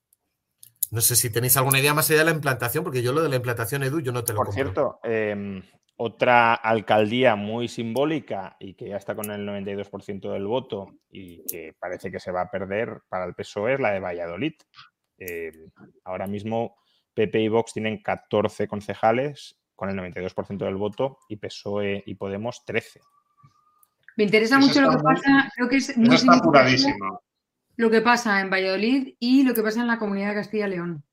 No sé si tenéis alguna idea más allá de la implantación, porque yo lo de la implantación, Edu, yo no te lo Por cierto, em, otra alcaldía muy simbólica y que ya está con el 92% del voto y que parece que se va a perder para el PSOE es la de Valladolid. Eh, ahora mismo PP y Vox tienen 14 concejales con el 92% del voto y PSOE y Podemos 13. Me interesa mucho lo que pasa, creo que es muy está lo que pasa en Valladolid y lo que pasa en la comunidad de Castilla y León.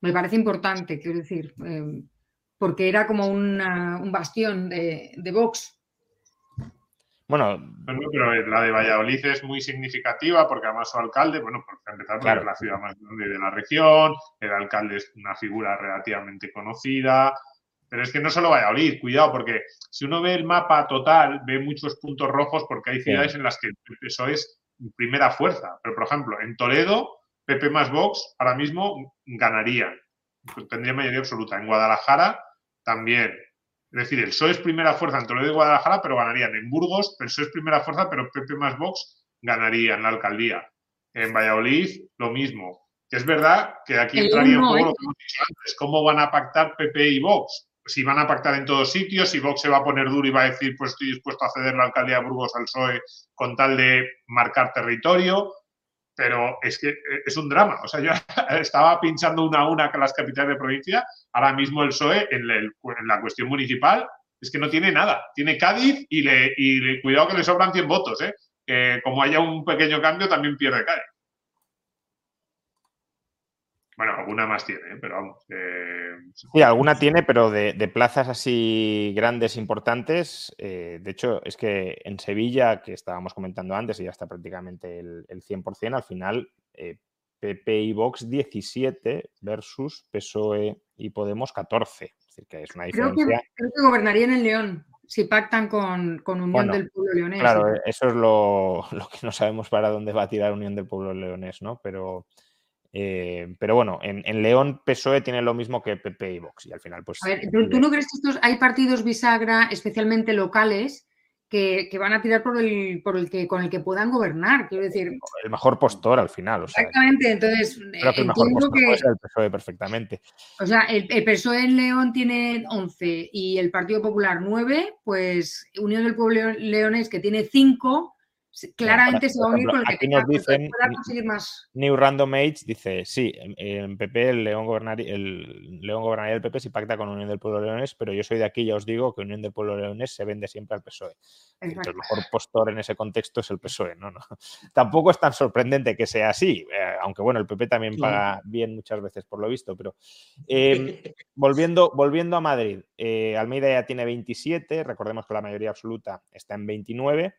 Me parece importante, quiero decir, eh, porque era como una- un bastión de, de Vox. Bueno, Bueno, pero la de Valladolid es muy significativa porque además su alcalde, bueno, por empezar, porque Claro. es la ciudad más grande de la región, el alcalde es una figura relativamente conocida, pero es que no solo Valladolid, cuidado, porque si uno ve el mapa total, ve muchos puntos rojos porque hay ciudades en las que eso es primera fuerza. Pero, por ejemplo, en Toledo, PP más Vox ahora mismo ganarían, tendría mayoría absoluta. En Guadalajara también. Es decir, el PSOE es primera fuerza en Toledo y Guadalajara, pero ganarían. En Burgos, el PSOE es primera fuerza, pero PP más Vox ganaría en la alcaldía. En Valladolid, lo mismo. Que es verdad que aquí En entraría un poco ¿eh? lo que hemos dicho antes. ¿Cómo van a pactar PP y Vox? Si van a pactar en todos sitios, si Vox se va a poner duro y va a decir, pues estoy dispuesto a ceder la alcaldía de Burgos al PSOE con tal de marcar territorio. Pero es que eh, es un drama. O sea, yo estaba pinchando una a una con las capitales de provincia. Ahora mismo el PSOE en, el- la cuestión municipal es que no tiene nada. Tiene Cádiz y, le, y le- cuidado que le sobran 100 votos. ¿eh? Que como haya un pequeño cambio, también pierde Cádiz. Bueno, alguna más tiene, ¿eh? pero vamos. eh, Sí, alguna tiene, pero de, de plazas así grandes, importantes. eh, de hecho, es que en Sevilla, que estábamos comentando antes, y ya está prácticamente el, el 100%, al final eh, PP y Vox 17 versus PSOE y Podemos 14. Es decir, que es una Creo que, diferencia. creo que gobernarían en León si pactan con, con Unión Bueno, del Pueblo Leonés. Claro, eso es lo, lo que no sabemos para dónde va a tirar Unión del Pueblo Leonés, ¿no? Pero, eh, pero bueno, en, en León PSOE tiene lo mismo que PP y Vox, y al final, pues. A ver, ¿tú, tú no crees que estos, hay partidos bisagra, especialmente locales, que, que van a tirar por el, por el que con el que puedan gobernar? Quiero decir, el mejor postor al final, o sea. exactamente. Entonces, Creo que el mejor entiendo postor que, puede ser el PSOE perfectamente. o sea, el, el PSOE en León tiene 11 y el Partido Popular 9, pues Unión del Pueblo Leo- Leonés, que tiene 5, claramente se va a unir con el que aquí tenga, nos dicen- pueda conseguir más. New Random Age dice, sí, en, PP el León, gobernaría, el León gobernaría el PP si pacta con Unión del Pueblo Leones, pero yo soy de aquí y ya os digo que Unión del Pueblo Leones se vende siempre al PSOE. El mejor postor en ese contexto es el PSOE, ¿no? no. Tampoco es tan sorprendente que sea así, eh, aunque bueno, el PP también Claro. paga bien muchas veces por lo visto, pero eh, volviendo, volviendo a Madrid, eh, Almeida ya tiene 27, recordemos que la mayoría absoluta está en 29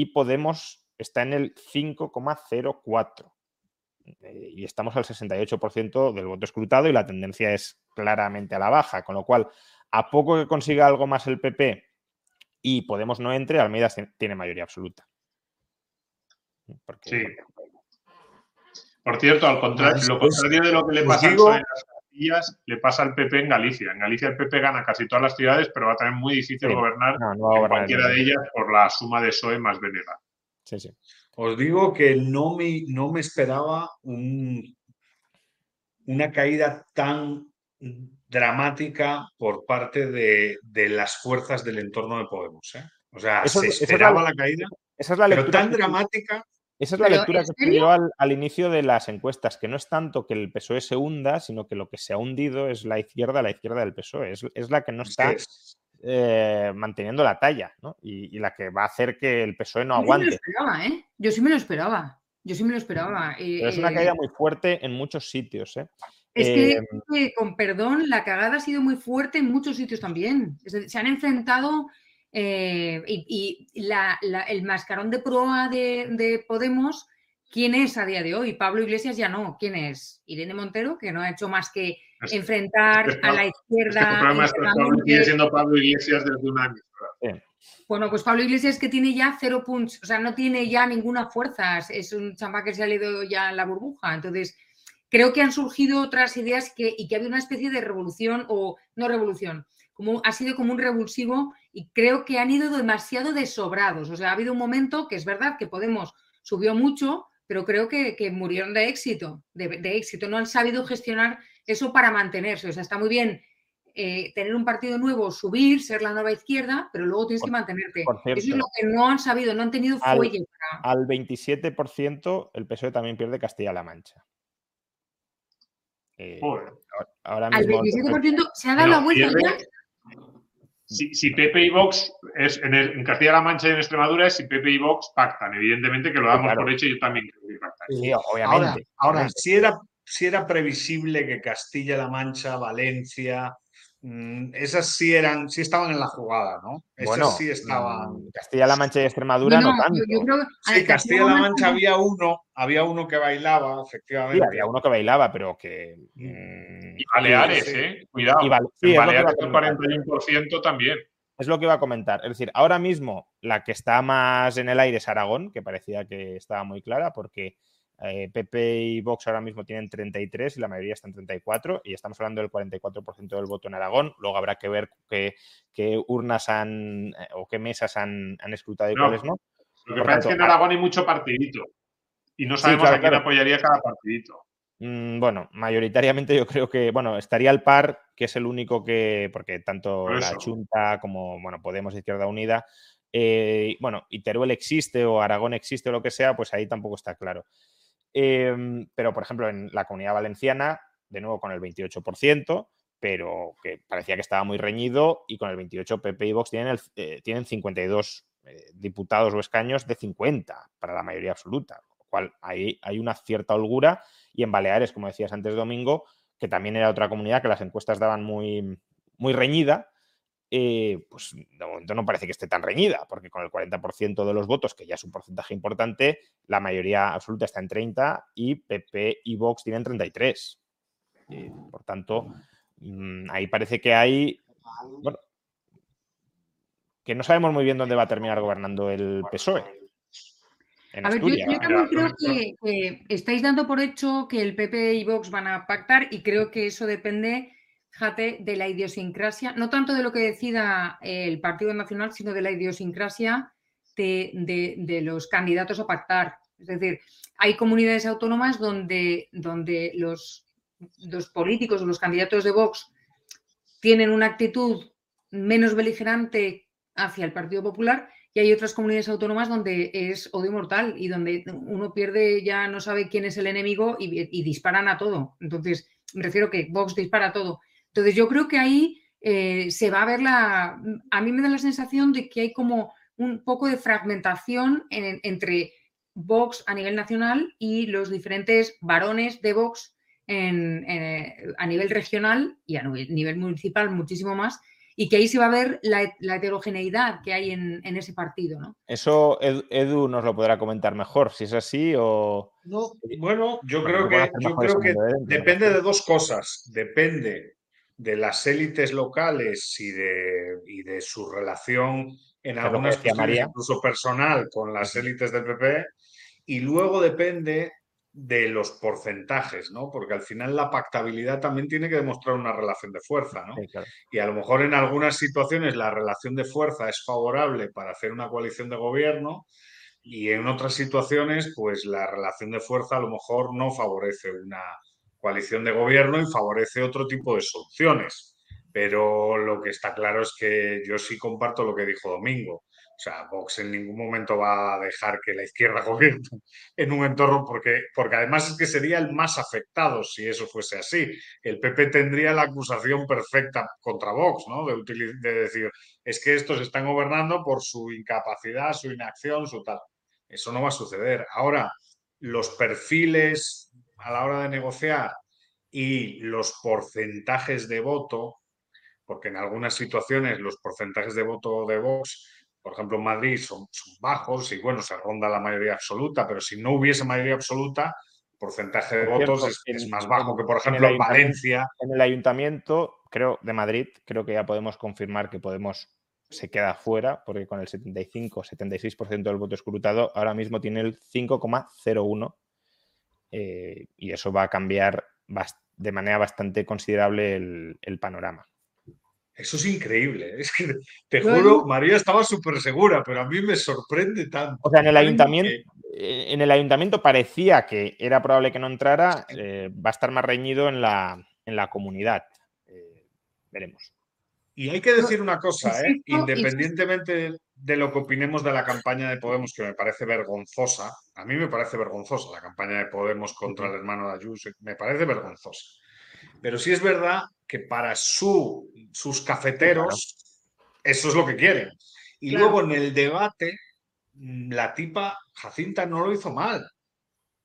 y Podemos está en el 5,04 eh, y estamos al 68% del voto escrutado y la tendencia es claramente a la baja, con lo cual, a poco que consiga algo más el PP y Podemos no entre, Almeida tiene mayoría absoluta. Porque- Sí. Por cierto, al contrario, Pues- lo contrario de lo que le pasa al le pasa al PP en Galicia. En Galicia el PP gana casi todas las ciudades, pero va a tener muy difícil Sí, gobernar no, no va a en gobernar cualquiera el de ellas por la suma de PSOE más Venega. Sí, sí. Os digo que no me, no me esperaba un- una caída tan dramática por parte de, de las fuerzas del entorno de Podemos. ¿eh? O sea, Eso se es la- esperaba la caída, Esa es la pero lectura tan dramática. Esa es la lectura ¿en que se dio al, al inicio de las encuestas, que no es tanto que el PSOE se hunda, sino que lo que se ha hundido es la izquierda, la izquierda del PSOE. Es, es la que no es está eh, manteniendo la talla, ¿no? Y, y la que va a hacer que el PSOE no Yo sí me lo aguante. esperaba, ¿eh? Yo sí me lo esperaba. Yo sí me lo esperaba. Pero es Eh, una eh, caída muy fuerte en muchos sitios, ¿eh? Es Eh, que, es que, con perdón, la cagada ha sido muy fuerte en muchos sitios también. Es decir, se han enfrentado eh, y, y la- la- el mascarón de proa de, de Podemos, ¿quién es a día de hoy? Pablo Iglesias ya no. ¿Quién es? Irene Montero, que no ha hecho más que Es- enfrentar es que a la Es que el izquierda. problema es que Pablo internamente. sigue siendo Pablo Iglesias desde un año. Bueno, pues Pablo Iglesias que tiene ya cero punch, o sea, no tiene ya ninguna fuerza, es un chamba que se ha leído ya en la burbuja. Entonces, creo que han surgido otras ideas que, y que ha habido una especie de revolución, o no revolución, como, ha sido como un revulsivo y creo que han ido demasiado desobrados. O sea, ha habido un momento que es verdad que Podemos subió mucho, pero creo que, que murieron de éxito, de, de éxito. No han sabido gestionar eso para mantenerse. O sea, está muy bien eh, tener un partido nuevo, subir, ser la nueva izquierda, pero luego tienes Por- que mantenerte. Eso es lo que no han sabido, no han tenido al- fuelle para. Al 27% el PSOE también pierde Castilla-La Mancha. Eh, ahora Al mismo 27% se ha dado la vuelta pierde- ya. Si, Pepe y Vox, es, en, Castilla-La Mancha y en Extremadura, es si Pepe y Vox pactan. Evidentemente que lo damos por hecho, yo también creo que pactan. Sí, obviamente. Ahora, si, era, si era previsible que Castilla-La Mancha, Valencia, esas sí eran, sí estaban en la jugada, ¿no? Esas bueno, sí estaban. Mm, Castilla-La Mancha y Extremadura no, tanto. sí, Castilla-La Mancha había uno, había uno que bailaba, efectivamente. Sí, había uno que bailaba, pero que. Mm, y Baleares, ¿eh? Cuidado. Y Baleares el 41% también. Es lo que iba a comentar. Es decir, ahora mismo la que está más en el aire es Aragón, que parecía que estaba muy clara, porque eh, PP y Vox ahora mismo tienen 33 y la mayoría está en 34 y estamos hablando del 44% del voto en Aragón. Luego habrá que ver qué, urnas han eh, o qué mesas han, escrutado y cuáles no. Lo que pasa es que en Aragón hay mucho partidito y no sabemos a quién apoyaría cada partidito. Mm, bueno, mayoritariamente yo creo que, bueno, estaría el PAR, que es el único que, porque tanto la Junta como, bueno, Podemos Izquierda Unida, eh, bueno, y Teruel existe o Aragón existe o lo que sea, pues ahí tampoco está claro. Em, pero, por ejemplo, en la comunidad valenciana, de nuevo con el 28%, pero que parecía que estaba muy reñido, y con el 28 PP y Vox tienen, eh, tienen 52 eh, diputados o escaños de 50 para la mayoría absoluta, lo cual ahí hay una cierta holgura. Y en Baleares, como decías antes, Domingo, que también era otra comunidad que las encuestas daban muy, muy reñida, eh, pues de momento no parece que esté tan reñida, porque con el 40% de los votos, que ya es un porcentaje importante, la mayoría absoluta está en 30 y PP y Vox tienen 33. Eh, por tanto, mm, ahí parece que hay. Bueno, que no sabemos muy bien dónde va a terminar gobernando el PSOE. a ver, yo, también creo que, estáis dando por hecho que el PP y Vox van a pactar y creo que eso depende fíjate, de la idiosincrasia, no tanto de lo que decida el Partido Nacional, sino de la idiosincrasia de, los candidatos a pactar. Es decir, hay comunidades autónomas donde, donde los, los políticos o los candidatos de Vox tienen una actitud menos beligerante hacia el Partido Popular y hay otras comunidades autónomas donde es odio mortal y donde uno pierde, ya no sabe quién es el enemigo y, disparan a todo. Entonces, me refiero que Vox dispara a todo. Entonces yo creo que ahí eh, se va a ver la... A mí me da la sensación de que hay como un poco de fragmentación entre Vox a nivel nacional y los diferentes varones de Vox eh, a nivel regional y a nivel municipal muchísimo más, y que ahí se va a ver la, heterogeneidad que hay en, ese partido. ¿no? Eso Edu, nos lo podrá comentar mejor, si es así o... bueno, yo creo que, yo creo que depende de dos cosas. Depende de las élites locales y de, de su relación en algunas cuestiones incluso personal con las élites del PP y luego depende de los porcentajes, ¿no? Porque al final la pactabilidad también tiene que demostrar una relación de fuerza, ¿no? Y a lo mejor en algunas situaciones la relación de fuerza es favorable para hacer una coalición de gobierno y en otras situaciones, pues la relación de fuerza a lo mejor no favorece una, coalición de gobierno y favorece otro tipo de soluciones. Pero lo que está claro es que yo sí comparto lo que dijo Domingo. O sea, Vox en ningún momento va a dejar que la izquierda gobierne en un entorno, porque, porque además es que sería el más afectado si eso fuese así. El PP tendría la acusación perfecta contra Vox, ¿no? De, de decir, es que estos están gobernando por su incapacidad, su inacción, su tal. Eso no va a suceder. Ahora, los perfiles a la hora de negociar y los porcentajes de voto, porque en algunas situaciones los porcentajes de voto de Vox, por ejemplo en Madrid, son, bajos y bueno, se ronda la mayoría absoluta, pero si no hubiese mayoría absoluta, el porcentaje de votos es, más bajo que, por ejemplo, en, Valencia. En el ayuntamiento, creo, de Madrid, creo que ya podemos confirmar que Podemos se queda fuera, porque con el 75-76% del voto escrutado, ahora mismo tiene el 5,01 eh, y eso va a cambiar de manera bastante considerable el, panorama. Eso es increíble. Es que te juro, María estaba súper segura, pero a mí me sorprende tanto. O sea, en el ayuntamiento, eh, en el ayuntamiento parecía que era probable que no entrara. Eh, va a estar más reñido en la, en la comunidad. veremos. Y hay que decir una cosa, ¿eh? independientemente de lo que opinemos de la campaña de Podemos, que me parece vergonzosa, a mí me parece vergonzosa la campaña de Podemos contra el hermano de Ayuso, me parece vergonzosa. Pero sí es verdad que para su, sus cafeteros eso es lo que quieren. Y luego en el debate, mm, la tipa Jacinta no lo hizo mal.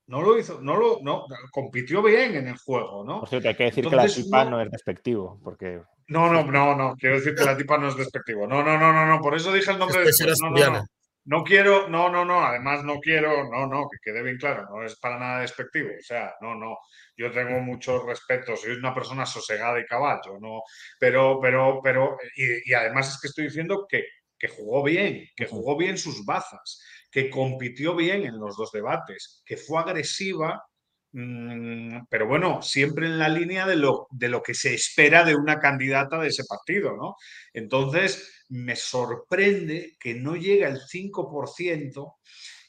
No lo hizo, no lo, no, compitió bien en el juego, ¿no? Por cierto, hay que decir que la tipa no... es despectivo, porque. No, no, no, no, quiero decir que la tipa no es despectivo. No, no, no, no, no, por eso dije el nombre de. No, no, no. No quiero, no, no, no, además no quiero, no, no, que quede bien claro, no es para nada despectivo, o sea, no, no, yo tengo mucho respeto, soy una persona sosegada y caballo, no, pero, pero, pero, y, y además es que estoy diciendo que, que jugó bien, que jugó bien sus bazas, que compitió bien en los dos debates, que fue agresiva, mmm, pero bueno, siempre en la línea de lo, de lo que se espera de una candidata de ese partido, ¿no? Entonces, me sorprende que no llegue al 5%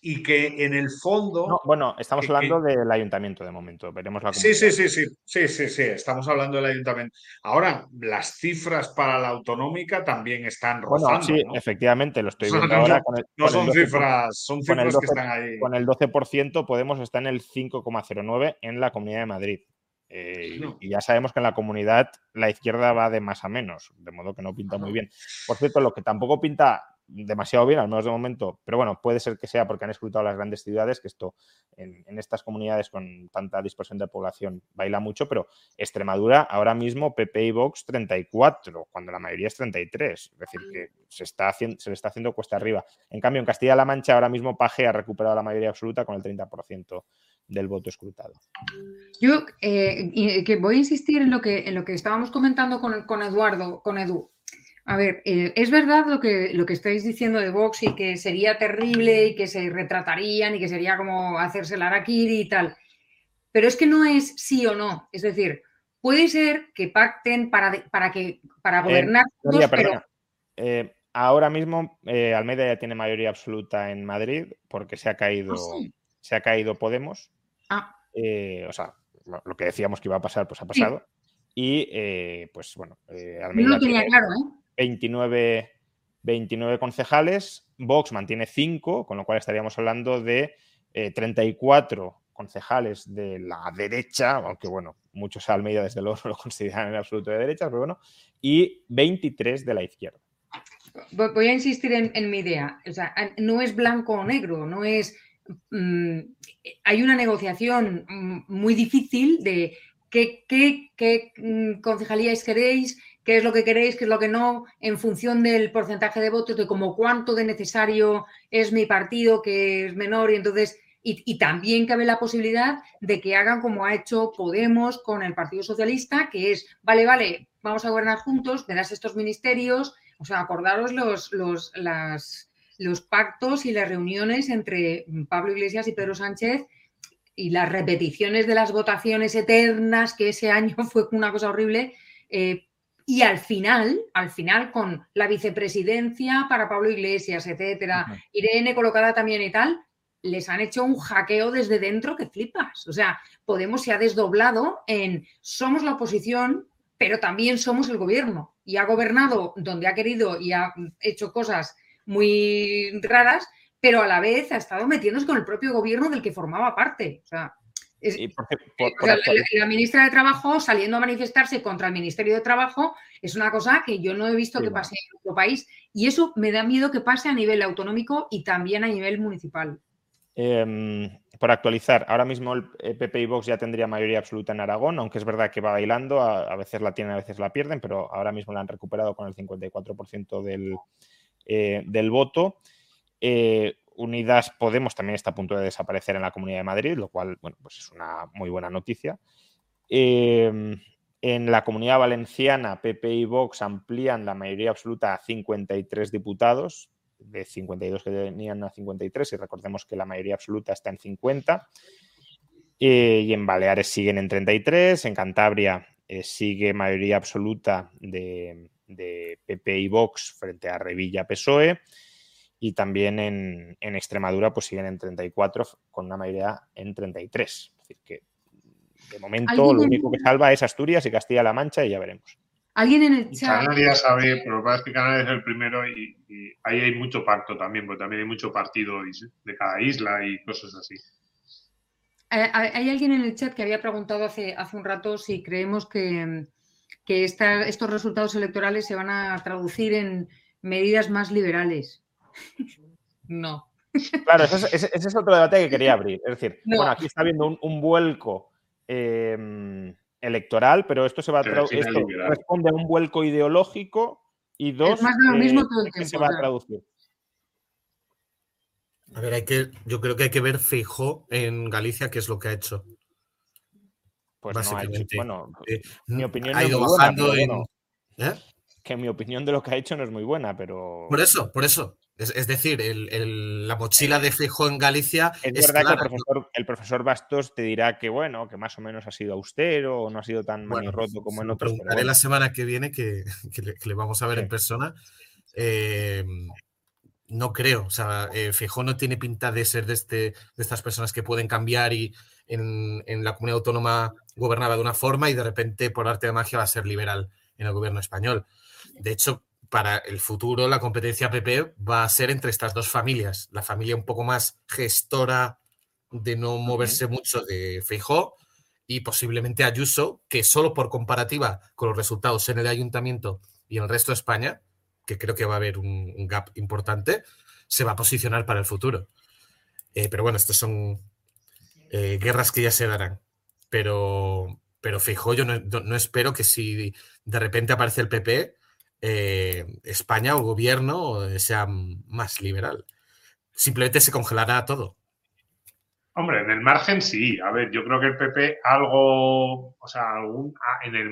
y que en el fondo... No, bueno, estamos que, hablando que... del ayuntamiento de momento, veremos la sí, sí, sí, sí, sí, sí, sí, estamos hablando del ayuntamiento. Ahora, las cifras para la autonómica también están rozando, Bueno, sí, ¿no? efectivamente, lo estoy viendo no, ahora. Con el, no con son el 12, cifras, son cifras 12, que están ahí. Con el 12% Podemos está en el 5,09 en la Comunidad de Madrid. Eh, no. Y ya sabemos que en la comunidad la izquierda va de más a menos, de modo que no pinta muy bien. Por cierto, lo que tampoco pinta demasiado bien, al menos de momento, pero bueno, puede ser que sea porque han escrutado las grandes ciudades, que esto en, en, estas comunidades con tanta dispersión de población baila mucho, pero Extremadura ahora mismo PP y Vox 34, cuando la mayoría es 33, es decir, que se, está haciendo, se le está haciendo cuesta arriba. En cambio, en Castilla-La Mancha ahora mismo Paje ha recuperado la mayoría absoluta con el 30% del voto escrutado. Yo eh, que voy a insistir en lo que, en lo que estábamos comentando con, con Eduardo, con Edu. A ver, eh, es verdad lo que, lo que estáis diciendo de Vox y que sería terrible y que se retratarían y que sería como hacerse la araquiri y tal. Pero es que no es sí o no. Es decir, puede ser que pacten para, para, que, para gobernar eh, todos, pero... Eh, ahora mismo Almeida ya tiene mayoría absoluta en Madrid porque se ha caído, ¿Ah, sí? se ha caído Podemos. Ah. o sea, lo, lo, que decíamos que iba a pasar, pues ha pasado. Sí. Y pues bueno, Almeida. No lo tenía tiene... claro, ¿eh? 29, 29 concejales, Vox mantiene 5, con lo cual estaríamos hablando de eh, 34 concejales de la derecha, aunque bueno, muchos a Almeida desde luego no lo consideran en absoluto de derecha, pero bueno, y 23 de la izquierda. Voy a insistir en, mi idea, no es blanco o negro, no es... Mmm, hay una negociación mm, muy difícil de qué mm, concejalías queréis, qué es lo que queréis, qué es lo que no, en función del porcentaje de votos, de como cuánto de necesario es mi partido, que es menor, y entonces, y, y, también cabe la posibilidad de que hagan como ha hecho Podemos con el Partido Socialista, que es, vale, vale, vamos a gobernar juntos, verás estos ministerios, o sea, acordaros los, los, los pactos y las reuniones entre Pablo Iglesias y Pedro Sánchez y las repeticiones de las votaciones eternas, que ese año fue una cosa horrible, eh, y al final, al final, con la vicepresidencia para Pablo Iglesias, etcétera, uh -huh. Irene colocada también y tal, les han hecho un hackeo desde dentro que flipas. O sea, Podemos se ha desdoblado en somos la oposición, pero también somos el gobierno. Y ha gobernado donde ha querido y ha hecho cosas muy raras, pero a la vez ha estado metiéndose con el propio gobierno del que formaba parte. O sea, es, por, por, por la, la, ministra de Trabajo saliendo a manifestarse contra el Ministerio de Trabajo es una cosa que yo no he visto sí, que pase en otro país y eso me da miedo que pase a nivel autonómico y también a nivel municipal. Eh, por actualizar, ahora mismo el PP y Vox ya tendría mayoría absoluta en Aragón, aunque es verdad que va bailando, a, a veces la tienen, a veces la pierden, pero ahora mismo la han recuperado con el 54% del, eh, del voto. Eh, Unidas Podemos también está a punto de desaparecer en la Comunidad de Madrid, lo cual, bueno, pues es una muy buena noticia. Eh, en la Comunidad Valenciana, PP y Vox amplían la mayoría absoluta a 53 diputados, de 52 que tenían a 53, y recordemos que la mayoría absoluta está en 50. Eh, y en Baleares siguen en 33, en Cantabria eh, sigue mayoría absoluta de, de, PP y Vox frente a Revilla PSOE y también en, en, Extremadura pues siguen en 34 con una mayoría en 33. Es decir, que de momento lo único que salva es Asturias y Castilla-La Mancha y ya veremos. Alguien en el chat. Canarias sabe, pero lo que pasa es que Canarias es el primero y, y, ahí hay mucho pacto también, porque también hay mucho partido de cada isla y cosas así. Eh, hay alguien en el chat que había preguntado hace, hace un rato si creemos que, que esta, estos resultados electorales se van a traducir en, medidas más liberales. No. Claro, ese es, otro debate que quería abrir. Es decir, bueno, aquí está habiendo un, vuelco em, electoral, pero esto se va a traducir. responde a un vuelco ideológico y dos, más lo mismo eh, se va a traducir. A ver, hay que, yo creo que hay que ver fijo en Galicia qué es lo que ha hecho. Pues Básicamente. bueno, eh, mi opinión ha ido bajando en... ¿eh? Que mi opinión de lo que ha hecho no es muy buena, pero. Por eso, por eso. Es, decir, la mochila de fijo en Galicia. Es, verdad que el profesor, Bastos te dirá que, bueno, que más o menos ha sido austero o no ha sido tan bueno, roto como en otros. Preguntaré la semana que viene que, le, vamos a ver en persona. Eh, no creo. O sea, eh, no tiene pinta de ser de, este, de estas personas que pueden cambiar y en, la comunidad autónoma gobernaba de una forma y de repente, por arte de magia, va a ser liberal en el gobierno español. De hecho, para el futuro, la competencia PP va a ser entre estas dos familias. La familia un poco más gestora de no moverse mucho de Feijó y posiblemente Ayuso, que solo por comparativa con los resultados en el ayuntamiento y en el resto de España, que creo que va a haber un, gap importante, se va a posicionar para el futuro. Eh, pero bueno, estas son eh, guerras que ya se darán. Pero, pero fijo, yo no, espero que si de repente aparece el PP, eh, España o gobierno sea más liberal. Simplemente se congelará todo. Hombre, en el margen sí. A ver, yo creo que el PP algo, o sea, algún, en el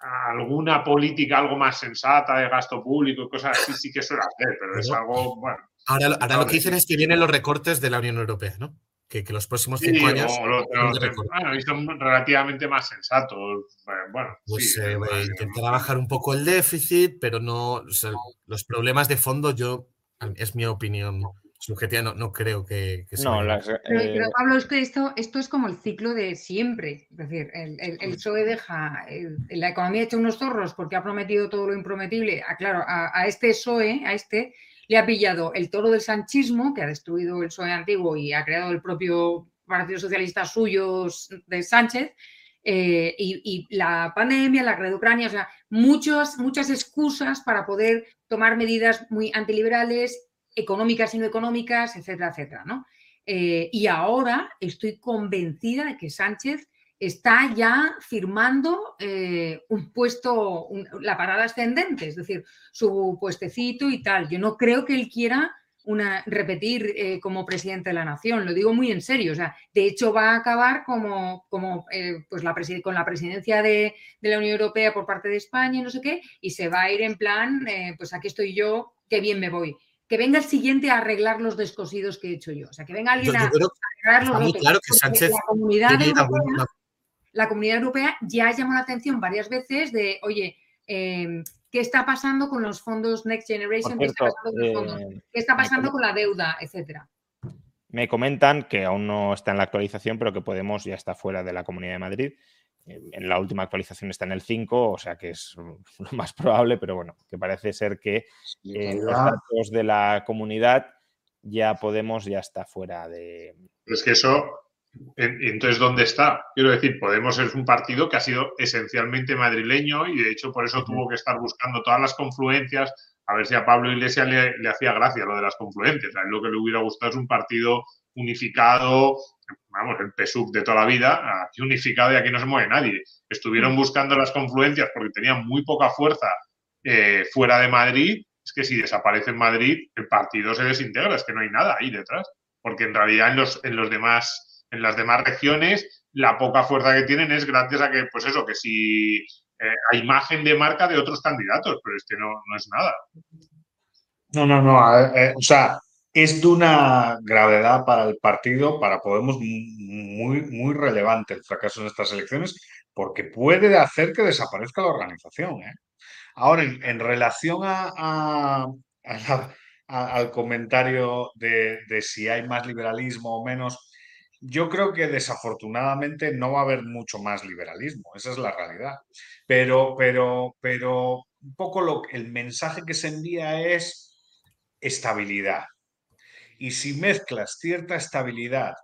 alguna política algo más sensata de gasto público y cosas así sí que suele hacer, pero es algo, bueno. Ahora, lo que dicen es que vienen los recortes de la Unión Europea, ¿no? Que, los próximos cinco años. bueno, y son relativamente más sensatos. Bueno, pues sí, eh, intentará bajar un poco el déficit, pero no. los problemas de fondo, yo, es mi opinión subjetiva, no, no creo que, no, pero, eh, Pablo, es que esto, esto es como el ciclo de siempre. Es decir, el, el, PSOE deja la economía hecha unos zorros porque ha prometido todo lo imprometible. Ah, claro, a, este PSOE, a este, le ha pillado el toro del sanchismo, que ha destruido el PSOE antiguo y ha creado el propio Partido Socialista suyo de Sánchez. Eh, y, la pandemia, la guerra de Ucrania, o sea, muchas, muchas excusas para poder tomar medidas muy antiliberales económicas y no económicas, etcétera, etcétera, ¿no? Eh, y ahora estoy convencida de que Sánchez está ya firmando eh, un puesto, la parada ascendente, es decir, su puestecito y tal. Yo no creo que él quiera una, repetir eh, como presidente de la nación, lo digo muy en serio. O sea, de hecho, va a acabar como, como pues la con la presidencia de, de, la Unión Europea por parte de España y no sé qué, y se va a ir en plan, pues aquí estoy yo, qué bien me voy que venga el siguiente a arreglar los descosidos que he hecho yo. O sea, que venga alguien a, arreglar los claro que Sánchez la comunidad, europea, la comunidad europea ya llamó la atención varias veces de, oye, em, ¿qué está pasando con los fondos Next Generation? ¿Qué está pasando, eh, con, la deuda? Etcétera. Me comentan que aún no está en la actualización, pero que Podemos ya está fuera de la Comunidad de Madrid en la última actualización está en el 5, o sea que es lo más probable, pero bueno, que parece ser que en los datos de la comunidad ya Podemos ya está fuera de... Es que eso, entonces, ¿dónde está? Quiero decir, Podemos es un partido que ha sido esencialmente madrileño y de hecho por eso tuvo que estar buscando todas las confluencias, a ver si a Pablo Iglesias le, le hacía gracia lo de las confluencias. A él lo que le hubiera gustado es un partido unificado, vamos, el PSUV de toda la vida, aquí unificado y aquí no se mueve nadie. Estuvieron buscando las confluencias porque tenían muy poca fuerza eh, fuera de Madrid. Es que si desaparece en Madrid, el partido se desintegra, es que no hay nada ahí detrás. Porque en realidad en los, en los demás, en las demás regiones, la poca fuerza que tienen es gracias a que, pues eso, que si eh, hay imagen de marca de otros candidatos, pero es que no, no es nada. No, no, no. Eh, o sea, es de una gravedad para el partido, para Podemos, muy, muy relevante el fracaso en estas elecciones, porque puede hacer que desaparezca la organización. ¿eh? Ahora, en, relación a, al comentario de, si hay más liberalismo o menos, yo creo que desafortunadamente no va a haber mucho más liberalismo, esa es la realidad. Pero, pero, pero un poco lo, el mensaje que se envía es estabilidad. Y si mezclas cierta estabilidad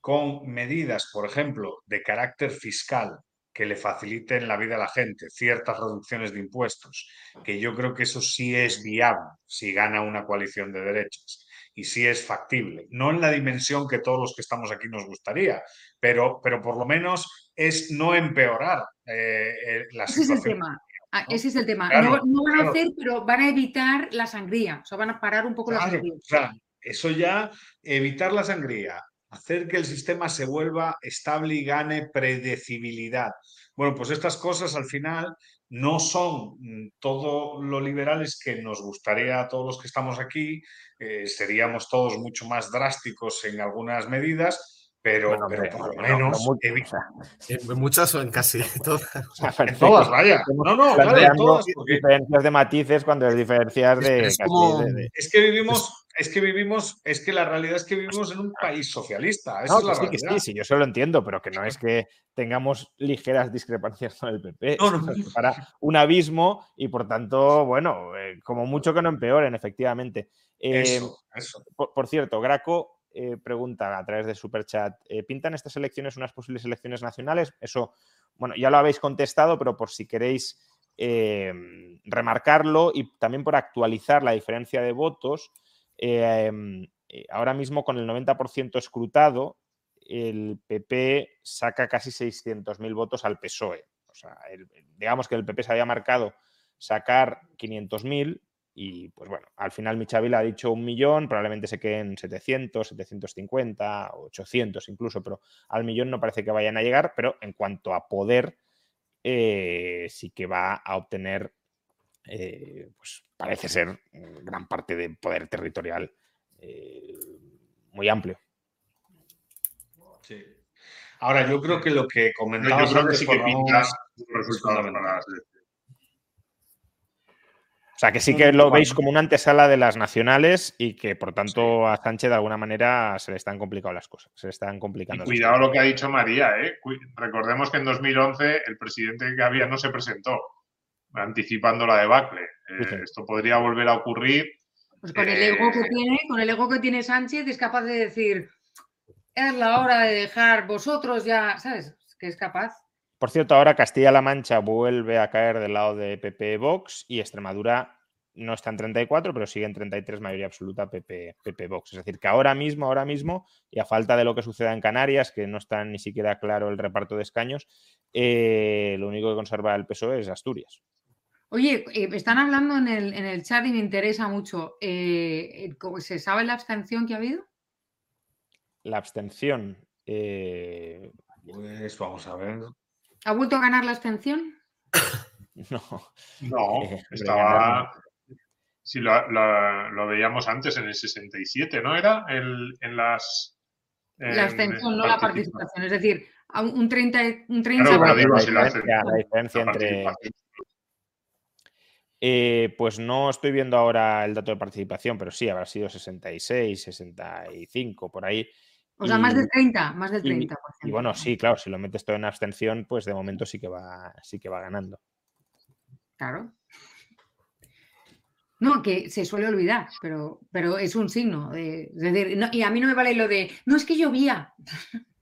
con medidas, por ejemplo, de carácter fiscal que le faciliten la vida a la gente, ciertas reducciones de impuestos, que yo creo que eso sí es viable si gana una coalición de derechas y sí es factible. No en la dimensión que todos los que estamos aquí nos gustaría, pero, pero por lo menos es no empeorar eh, eh, la ese situación. Es el tema. Ah, ese es el tema. Claro, no, no van claro. a hacer, pero van a evitar la sangría. O sea, van a parar un poco la sangría. o sea, eso ya, evitar la sangría, hacer que el sistema se vuelva estable y gane predecibilidad. Bueno, pues estas cosas al final no son mm, todo lo liberales que nos gustaría a todos los que estamos aquí. eh, seríamos todos mucho más drásticos en algunas medidas, pero, Bueno, pero hombre, por lo no, no menos mucho, evi- o sea, En muchas o en casi todas. o sea, en todas, vaya. No, no, claro, en todas, porque diferencias de matices cuando es diferencias Es- de, es casi como- de- de- es que vivimos, es que vivimos, es que la realidad es que vivimos en un país socialista. Esa No, es la que sí, que sí, sí, yo eso lo entiendo, pero que no es que tengamos ligeras discrepancias con el PP. No, no. separa un abismo y por tanto, bueno, eh, como mucho que no empeoren, efectivamente. Eh, Eso, eso. por, por cierto, Graco eh, pregunta a través de Superchat, eh, ¿pintan estas elecciones unas posibles elecciones nacionales? Eso, bueno, ya lo habéis contestado, pero por si queréis eh, remarcarlo y también por actualizar la diferencia de votos, eh, eh, ahora mismo con el 90% escrutado, el PP saca casi 600.000 votos al PSOE. O sea, digamos que el PP se había marcado sacar 500.000 y pues bueno, al final Michavila ha dicho un millón, probablemente se queden 700, 750, 800 incluso, pero al millón no parece que vayan a llegar, pero en cuanto a poder, eh, sí que va a obtener, eh, pues parece ser gran parte de poder territorial eh, muy amplio. Sí. Ahora, yo creo que lo que Yo comentabas creo que antes sí que pinta resultados para las. O sea, que sí que lo veis como una antesala de las nacionales y que por tanto a Sánchez de alguna manera se le están complicando las cosas. Se le están Y complicando. las cuidado lo que ha dicho María, ¿eh? Recordemos que en 2011 el presidente que había no se presentó, anticipando la debacle. Eh, esto podría volver a ocurrir. Pues con el ego que Eh, tiene, con el ego que tiene Sánchez, es capaz de decir, es la hora de dejar vosotros ya, ¿sabes? Que es capaz. Por cierto, ahora Castilla-La Mancha vuelve a caer del lado de PP Vox y Extremadura no está en 34, pero sigue en 33 mayoría absoluta PP, PP Vox. Es decir, que ahora mismo, ahora mismo, y a falta de lo que suceda en Canarias, que no está ni siquiera claro el reparto de escaños, eh, lo único que conserva el PSOE es Asturias. Oye, eh, están hablando en el, en el chat y me interesa mucho. eh, eh, ¿cómo- ¿Se sabe la abstención que ha habido? La abstención. eh, Pues vamos a ver. ¿Ha vuelto a ganar la abstención? no. No, Eh, estaba. Si lo, lo- lo veíamos antes en el 67, ¿no? Era el, en las. La en abstención, no la participa- participación. Es decir, un un 30, un 30 Claro, la, digo, si la diferencia, la diferencia la entre. Eh, pues no estoy viendo ahora el dato de participación, pero sí, habrá sido 66, 65, por ahí. o sea, más del Y- 30, más del y- 30. Y bueno, sí, claro, si lo metes todo en abstención, pues de momento sí que va, sí que va ganando. Claro. No, que se suele olvidar, pero, pero es un signo. de- es decir, no- y a mí no me vale lo de, no es que llovía.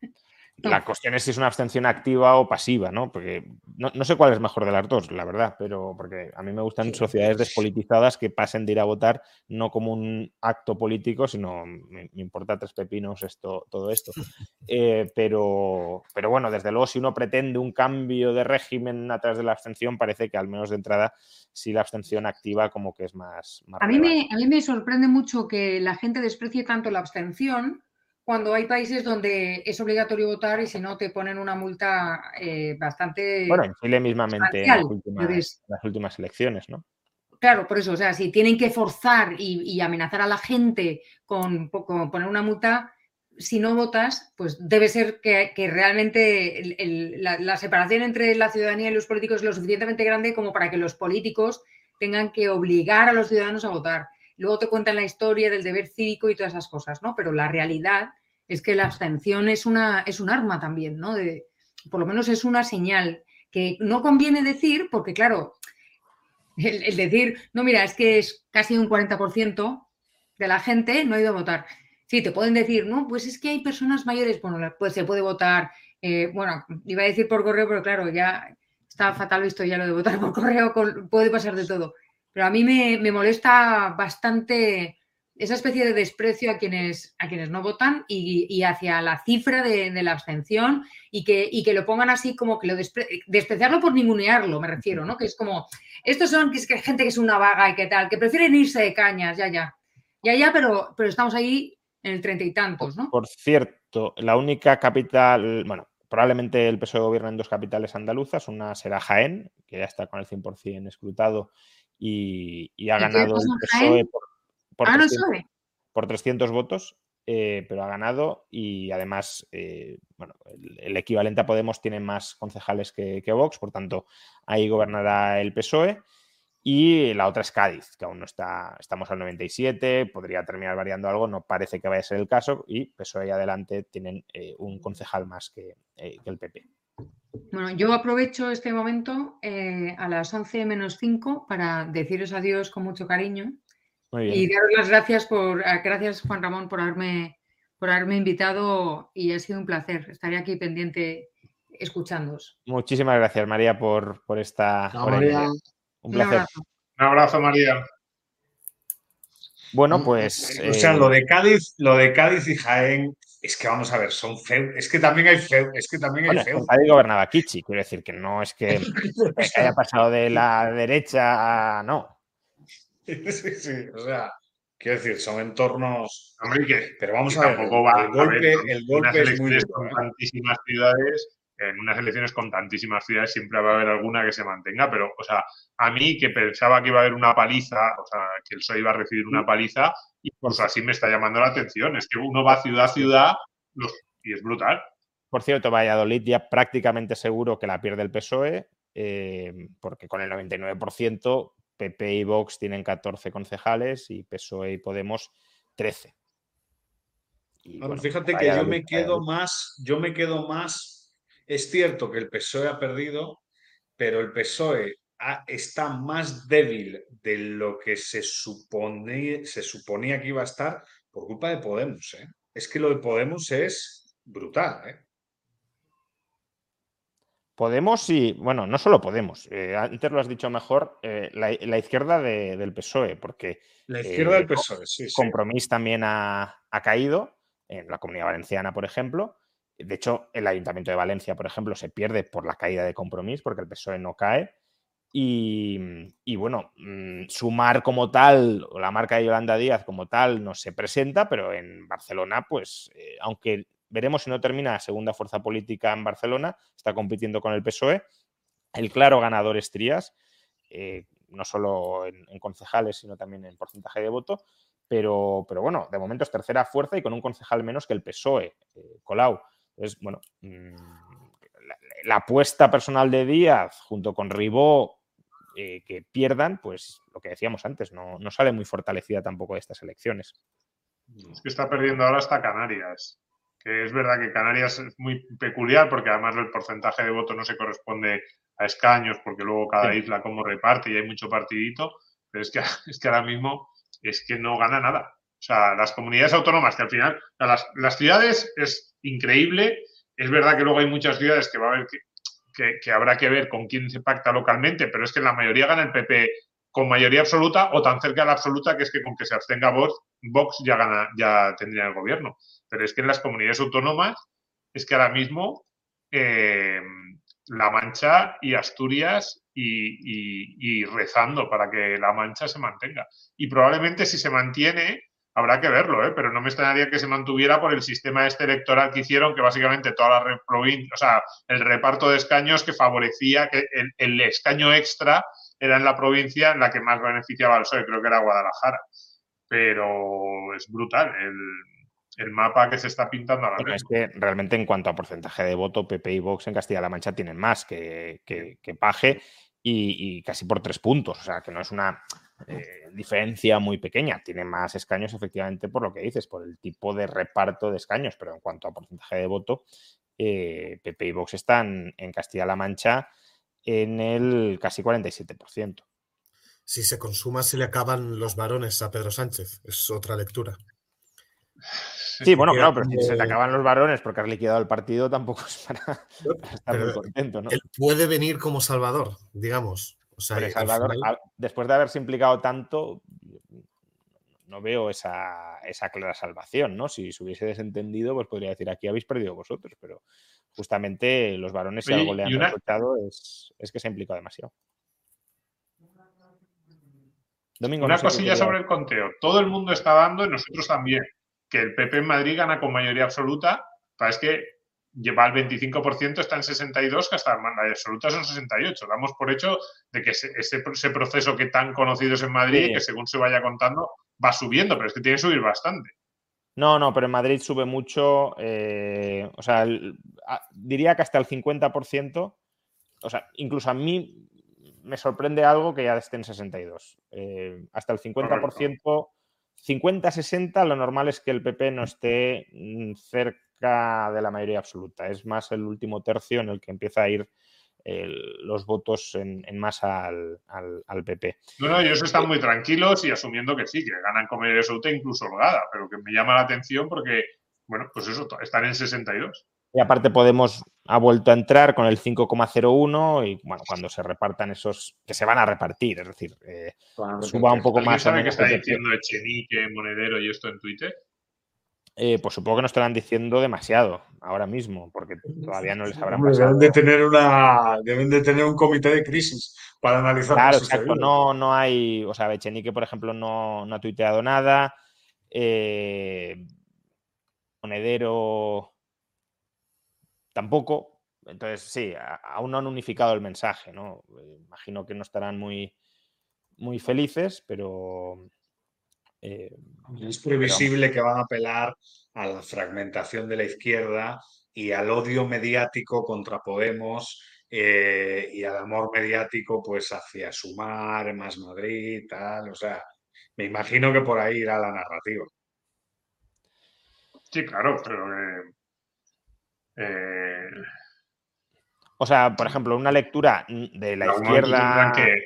La cuestión es si es una abstención activa o pasiva, ¿no? Porque no, no sé cuál es mejor de las dos, la verdad, pero porque a mí me gustan sociedades despolitizadas que pasen de ir a votar no como un acto político, sino me, me importa tres pepinos esto, todo esto. Eh, pero, pero bueno, desde luego, si uno pretende un cambio de régimen a través de la abstención, parece que al menos de entrada, sí la abstención activa como que es más. más A mí, me, a mí me sorprende mucho que la gente desprecie tanto la abstención cuando hay países donde es obligatorio votar y si no te ponen una multa eh, bastante... Bueno, en Chile mismamente en las últimas, Entonces, las últimas elecciones, ¿no? Claro, por eso, o sea, si tienen que forzar y, y amenazar a la gente con, con poner una multa, si no votas, pues debe ser que, que realmente el- el- la, la separación entre la ciudadanía y los políticos es lo suficientemente grande como para que los políticos tengan que obligar a los ciudadanos a votar. Luego te cuentan la historia del deber cívico y todas esas cosas, ¿no? Pero la realidad es que la abstención es, una, es un arma también, ¿no? De, por lo menos es una señal que no conviene decir porque, claro, el, decir, no, mira, es que es casi un 40% de la gente no ha ido a votar. Sí, te pueden decir, no, pues es que hay personas mayores, bueno, pues se puede votar eh, bueno, iba a decir por correo, pero claro, ya está fatal visto ya lo de votar por correo, puede pasar de todo. Pero a mí me, molesta bastante esa especie de desprecio a quienes, a quienes no votan y, hacia la cifra de, la abstención y que, que, lo pongan así como que lo despreciarlo por ningunearlo, me refiero, ¿no? Que es como, estos son que es que gente que es una vaga y que tal, que prefieren irse de cañas, ya, ya. Ya, ya, pero, pero estamos ahí en el treinta y tantos, ¿no? Por cierto, la única capital, bueno, probablemente el PSOE gobierna en dos capitales andaluzas, una será Jaén, que ya está con el 100% escrutado y, ha ganado el PSOE por, 300, ah, votos, eh, pero ha ganado y además, eh, bueno, el, equivalente a Podemos tiene más concejales que, que Vox, por tanto, ahí gobernará el PSOE. Y la otra es Cádiz, que aún no está, estamos al 97, podría terminar variando algo, no parece que vaya a ser el caso, y PSOE y adelante tienen eh, un concejal más que, eh, que, el PP. Bueno, yo aprovecho este momento eh, a las 11 menos 5 para deciros adiós con mucho cariño y daros las gracias por, gracias Juan Ramón por haberme, por haberme invitado y ha sido un placer. Estaré aquí pendiente escuchándoos. Muchísimas gracias María por, por esta... Un placer. Un abrazo, María. Bueno, pues. O sea, lo eh, de Cádiz, lo de Cádiz y Jaén, es que vamos a ver, son feos. Es que también hay feo, es que también hay feo. Cádiz gobernaba Kichi, quiero decir que no es que, haya pasado de la derecha a. No. Sí, sí, o sea, quiero decir, son entornos. pero vamos a ver, el, golpe, el golpe es muy. tantísimas ciudades en unas elecciones con tantísimas ciudades siempre va a haber alguna que se mantenga, pero, o sea, a mí que pensaba que iba a haber una paliza, o sea, que el PSOE iba a recibir una paliza, y pues así me está llamando la atención. Es que uno va ciudad a ciudad y es brutal. Por cierto, Valladolid ya prácticamente seguro que la pierde el PSOE, eh, porque con el 99% PP y Vox tienen 14 concejales y PSOE y Podemos 13. bueno, fíjate que yo me quedo más, yo me quedo más es cierto que el PSOE ha perdido, pero el PSOE está más débil de lo que se, supone, se suponía que iba a estar por culpa de Podemos. ¿eh? Es que lo de Podemos es brutal. ¿eh? Podemos y, bueno, no solo Podemos, eh, antes lo has dicho mejor, la, izquierda del PSOE, porque... La izquierda del PSOE, sí. Compromís también ha, caído, en la comunidad valenciana, por ejemplo, de hecho, el Ayuntamiento de Valencia, por ejemplo, se pierde por la caída de compromiso, porque el PSOE no cae. Y, bueno, mm, sumar como tal, la marca de Yolanda Díaz como tal, no se presenta, pero en Barcelona, pues, eh, aunque veremos si no termina segunda fuerza política en Barcelona, está compitiendo con el PSOE. El claro ganador es Trías, eh, no solo en, concejales, sino también en porcentaje de voto. Pero, pero bueno, de momento es tercera fuerza y con un concejal menos que el PSOE, eh, Colau. Entonces, bueno, mm, la, apuesta personal de Díaz junto con Ribó eh, que pierdan, pues lo que decíamos antes, no, sale muy fortalecida tampoco de estas elecciones. Es que está perdiendo ahora hasta Canarias, que es verdad que Canarias es muy peculiar porque además el porcentaje de voto no se corresponde a escaños porque luego cada isla como reparte y hay mucho partidito, pero es que, es que ahora mismo es que no gana nada. O sea, las comunidades autónomas que al final, las, las ciudades es increíble. Es verdad que luego hay muchas ciudades que va a haber que, habrá que ver con quién se pacta localmente, pero es que la mayoría gana el PP con mayoría absoluta o tan cerca de la absoluta que es que con que se abstenga Vox, Vox ya gana, ya tendría el gobierno. Pero es que en las comunidades autónomas es que ahora mismo eh, La Mancha y Asturias y, rezando para que La Mancha se mantenga. Y probablemente si se mantiene, habrá que verlo, ¿eh? pero no me extrañaría que se mantuviera por el sistema este electoral que hicieron, que básicamente toda la provincia, o sea, el reparto de escaños que favorecía que el, escaño extra era en la provincia en la que más beneficiaba al PSOE, creo que era Guadalajara. Pero es brutal el, mapa que se está pintando ahora mismo. Es que realmente en cuanto a porcentaje de voto, PP y Vox en Castilla-La Mancha tienen más que, que, Paje y, y, casi por tres puntos. O sea, que no es una eh, diferencia muy pequeña. Tiene más escaños, efectivamente, por lo que dices, por el tipo de reparto de escaños, pero en cuanto a porcentaje de voto, eh, PP y Vox están en Castilla-La Mancha en el casi 47%. Si se consuma, se le acaban los varones a Pedro Sánchez. Es otra lectura. Sí, bueno, claro, pero si se te acaban los varones porque has liquidado el partido, tampoco es para, para estar muy contento, ¿no? Él puede venir como salvador, digamos. O sea, Hombre, al Salvador, final- a- después de haberse implicado tanto, no veo esa, esa clara salvación, ¿no? Si se hubiese desentendido, pues podría decir, aquí habéis perdido vosotros, pero justamente los varones, si Oye, algo le han una- reprochado, es, es que se ha implicado demasiado. Domingo, Una no sé qué cosilla sobre el conteo. Todo el mundo está dando, y nosotros también, que el PP en Madrid gana con mayoría absoluta. pero Es que lleva el 25%, está en 62, que hasta la absoluta son 68. Damos por hecho de que ese, ese- ese proceso que tan conocido es en Madrid, Sí. que según se vaya contando, va subiendo, pero es que tiene que subir bastante. No, no, pero en Madrid sube mucho, eh, o sea, el- a- diría que hasta el 50%, o sea, incluso a mí me sorprende algo que ya esté en 62. Eh, hasta el 50%, 50-60, lo normal es que el PP no esté mm, cerca de la mayoría absoluta. Es más el último tercio en el que empieza a ir el- los votos en, en masa al, al- al PP. No, no, ellos están muy tranquilos y asumiendo que sí, que ganan con mayoría absoluta, incluso holgada, pero que me llama la atención porque, bueno, pues eso, están en 62. Y aparte Podemos ha vuelto a entrar con el 5,01 y bueno, cuando se repartan esos, que se van a repartir, es decir, eh, suba un poco ¿Alguien más sabe qué menos. está diciendo Echenique, Monedero y esto en Twitter? Eh, pues supongo que no estarán diciendo demasiado ahora mismo, porque todavía no les habrán Hombre, pasado. deben de tener una, deben de tener un comité de crisis para analizar Claro, exacto. No, no hay. O sea, Echenique, por ejemplo, no, no ha tuiteado nada. Eh, Monedero tampoco. Entonces, sí, aún no han unificado el mensaje, ¿no? Eh, Imagino que no estarán muy, muy felices, pero. Eh, Es previsible que van a apelar a la fragmentación de la izquierda y al odio mediático contra Podemos eh, y al amor mediático pues hacia Sumar, Más Madrid, tal. O sea, me imagino que por ahí irá la narrativa. Sí, claro, pero. eh, eh, o sea, por ejemplo, una lectura de la izquierda. que-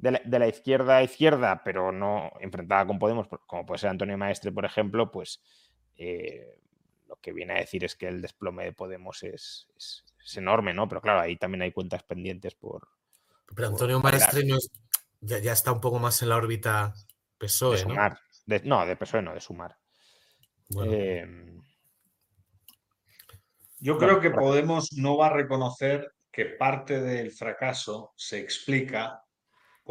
de la, de la izquierda a izquierda, pero no enfrentada con Podemos, como puede ser Antonio Maestre, por ejemplo, pues eh, lo que viene a decir es que el desplome de Podemos es, es- es enorme, ¿no? Pero claro, ahí también hay cuentas pendientes por. Pero Antonio por Maestre no es- ya, ya está un poco más en la órbita de PSOE, ¿no? sumar. De- no, de PSOE no, de sumar. Bueno, Eh, Yo Bueno, creo que Podemos no va a reconocer que parte del fracaso se explica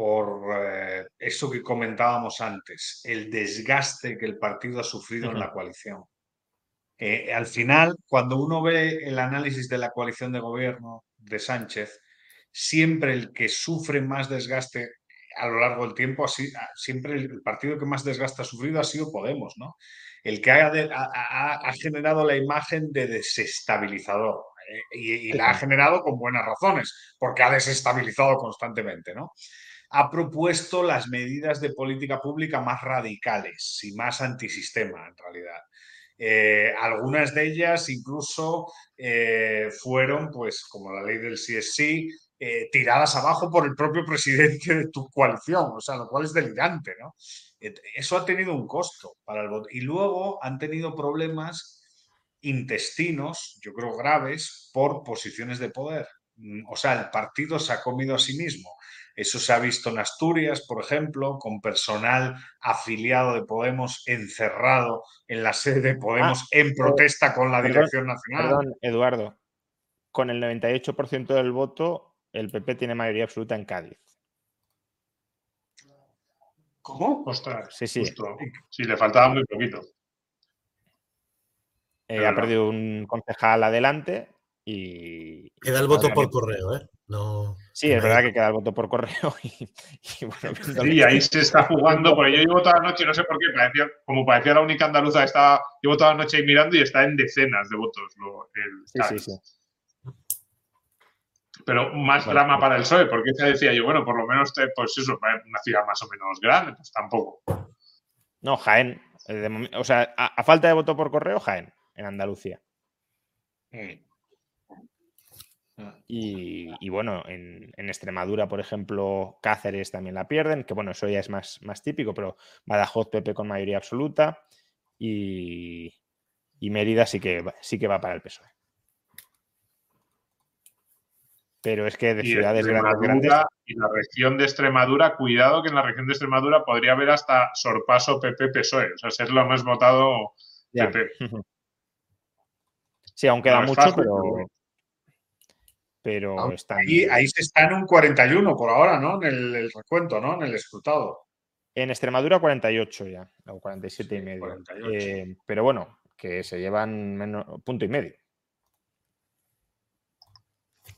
por eh, eso que comentábamos antes, el desgaste que el partido ha sufrido en Ujú. la coalición. Eh, al final, cuando uno ve el análisis de la coalición de gobierno de Sánchez, siempre el que sufre más desgaste a lo largo del tiempo, así, a- siempre el, partido que más desgaste ha sufrido ha sido Podemos, ¿no? El que ha, de- ha- ha- ha generado la imagen de desestabilizador eh, y, y la ha generado con buenas razones, porque ha desestabilizado constantemente, ¿no? Ha propuesto las medidas de política pública más radicales y más antisistema, en realidad. Eh, algunas de ellas incluso eh, fueron, pues, como la ley del sí, eh, tiradas abajo por el propio presidente de tu coalición, o sea, lo cual es delirante, ¿no? Eso ha tenido un costo para el voto. Y luego han tenido problemas intestinos, yo creo graves, por posiciones de poder. Mm, O sea, el partido se ha comido a sí mismo. Eso se ha visto en Asturias, por ejemplo, con personal afiliado de Podemos encerrado en la sede de Podemos en protesta con la perdón, Dirección Nacional. Perdón, Eduardo. Con el 98% del voto, el PP tiene mayoría absoluta en Cádiz. ¿Cómo? Ostras, Sí, sí. justo. Sí, le faltaba muy poquito. Eh, ha perdido un concejal adelante y. queda el voto por correo, ¿eh? No, Sí, es verdad que queda el voto por correo y, y bueno, viendo Sí, ahí se está jugando, porque yo llevo toda la noche, no sé por qué, parecía, como parecía la única andaluza, estaba, llevo toda la noche ahí mirando y está en decenas de votos. lo- el Sí, sí. Pero más Vale, drama pues. para el PSOE, porque ya decía yo, bueno, por lo menos, te- pues eso, una ciudad más o menos grande, pues tampoco. No, Jaén. eh, de o sea, a, a falta de voto por correo, Jaén, en Andalucía. Mm. Y, y bueno, en, en Extremadura, por ejemplo, Cáceres también la pierden, que bueno, eso ya es más, más típico, pero Badajoz, PP con mayoría absoluta. y, y Mérida sí que, va- sí que va para el PSOE. Pero es que de Y ciudades grandes, Extremadura grandes y la región de Extremadura, cuidado que en la región de Extremadura podría haber hasta sorpaso PP-PSOE, E, o sea, ser lo más votado Ya. PP. Sí, aún queda No mucho, fácil, pero, pero Ahí, ahí se está en un 41 por ahora, ¿no? En el, el recuento, ¿no? En el escrutado. en Extremadura 48 ya, o 47 y medio. 48. Eh, pero bueno, que se llevan menos, punto y medio.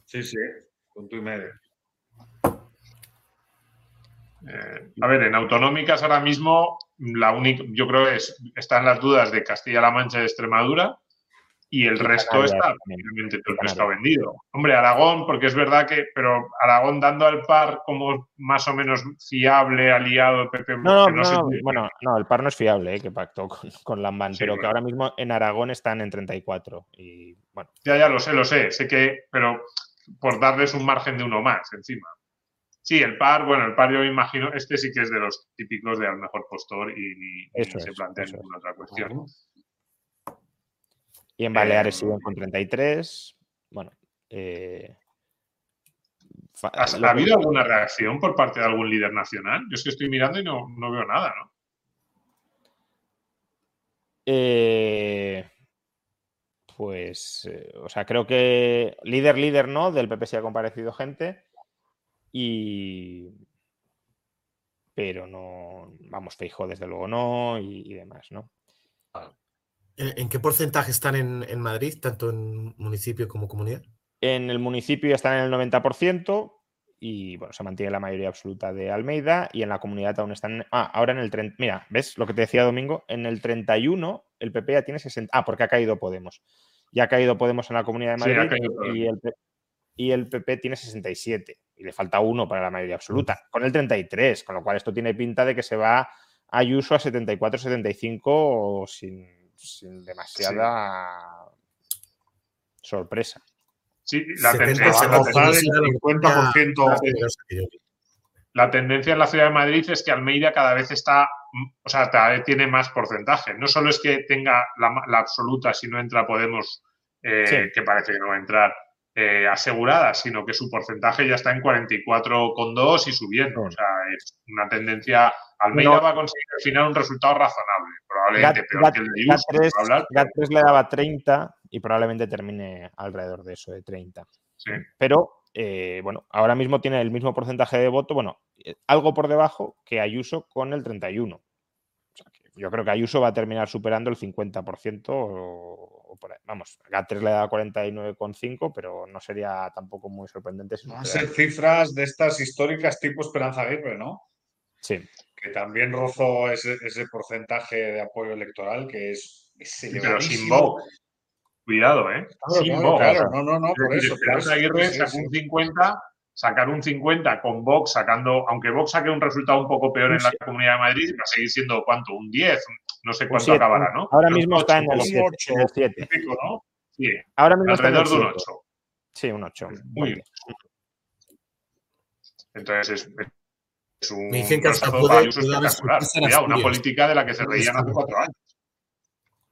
Sí, sí, punto y medio. Eh, a ver, en autonómicas ahora mismo, la única, yo creo que es, están las dudas de Castilla-La Mancha y Extremadura y el Y resto Canarias está prácticamente todo pescado vendido. Hombre, Aragón, porque es verdad que, pero Aragón dando al par como más o menos fiable, aliado, PP, No, no, no, si- bueno, no, el par no es fiable, eh, que pactó con, con Lambán, Sí, pero que ahora mismo en Aragón están en 34. Y bueno, Ya, ya lo sé, lo sé, sé que, pero por darles un margen de uno más encima. Sí, el par, bueno, el par yo me imagino, este sí que es de los típicos de al mejor postor y ni, ni Eso se plantea ninguna otra cuestión. Y en Baleares Eh, siguen con 33. Bueno, eh, fa- ¿Has- lo ¿Ha que- habido alguna reacción por parte de algún líder nacional? Yo es que estoy mirando y no, no veo nada, ¿no? Eh, pues, eh, o sea, creo que líder, líder no, del PP sí ha comparecido gente y... Pero no, vamos, Feijóo desde luego no y, y demás, ¿no? ¿En en qué porcentaje están en, en Madrid, tanto en municipio como comunidad? En el municipio ya están en el 90% y bueno, se mantiene la mayoría absoluta de Almeida y en la comunidad aún están... Ah, ahora en el 30... Mira, ¿ves lo que te decía Domingo? En el 31 el PP ya tiene 60... Ah, porque ha caído Podemos. Ya ha caído Podemos en la comunidad de Sí, Madrid caído y, el, y el PP tiene 67 y le falta uno para la mayoría absoluta, con el 33, con lo cual esto tiene pinta de que se va Ayuso a 74-75 sin, sin demasiada sorpresa. Sí, la, 70 tendencia, la tendencia- ser la 50% más poderosa que yo vi. la tendencia en la ciudad de Madrid es que Almeida cada vez está, o sea, cada vez tiene más porcentaje. No solo es que tenga la, absoluta si no entra Podemos, eh, Sí. que parece que no va a entrar, eh, asegurada, sino que su porcentaje ya está en 44,2 y subiendo. O sea, es una tendencia. Almeida va a conseguir al final un resultado razonable, probablemente Gat- peor Gat- que el de Ayuso, GAT3, por hablar, pero GAT3 le daba 30 y probablemente termine alrededor de eso, de 30. sí. Pero, eh, bueno, ahora mismo tiene el mismo porcentaje de voto, bueno, algo por debajo que Ayuso con el 31. O sea, que yo creo que Ayuso va a terminar superando el 50% o, o por ahí. Vamos, GAT3 le da 49,5, pero no sería tampoco muy sorprendente si Van a ser cifras de estas históricas tipo Esperanza Aguirre, ¿no? Sí, Que también rozó ese, ese porcentaje de apoyo electoral que es, es pero sin. Vox. Cuidado, ¿eh? Claro, sin claro, Vox. claro. No, no, no, por eso. Esperanza Aguirre sí, sacó sí. un 50, sacar un 50 con Vox sacando, aunque Vox saque un resultado un poco peor en la Comunidad de Madrid, va a seguir siendo cuánto, un 10, no sé cuánto siete. acabará, ¿no? Ahora Pero mismo está en el un 7. ocho. en el 7. Pico, ¿no? Sí, Ahora mismo está en el alrededor de un 7. 8. Sí, un 8. Muy Entonces es, es un Me dicen que hasta puede- puede haber espectacular. sorpresa en Cuidado, una Asturias. política de la que se reían hace cuatro años.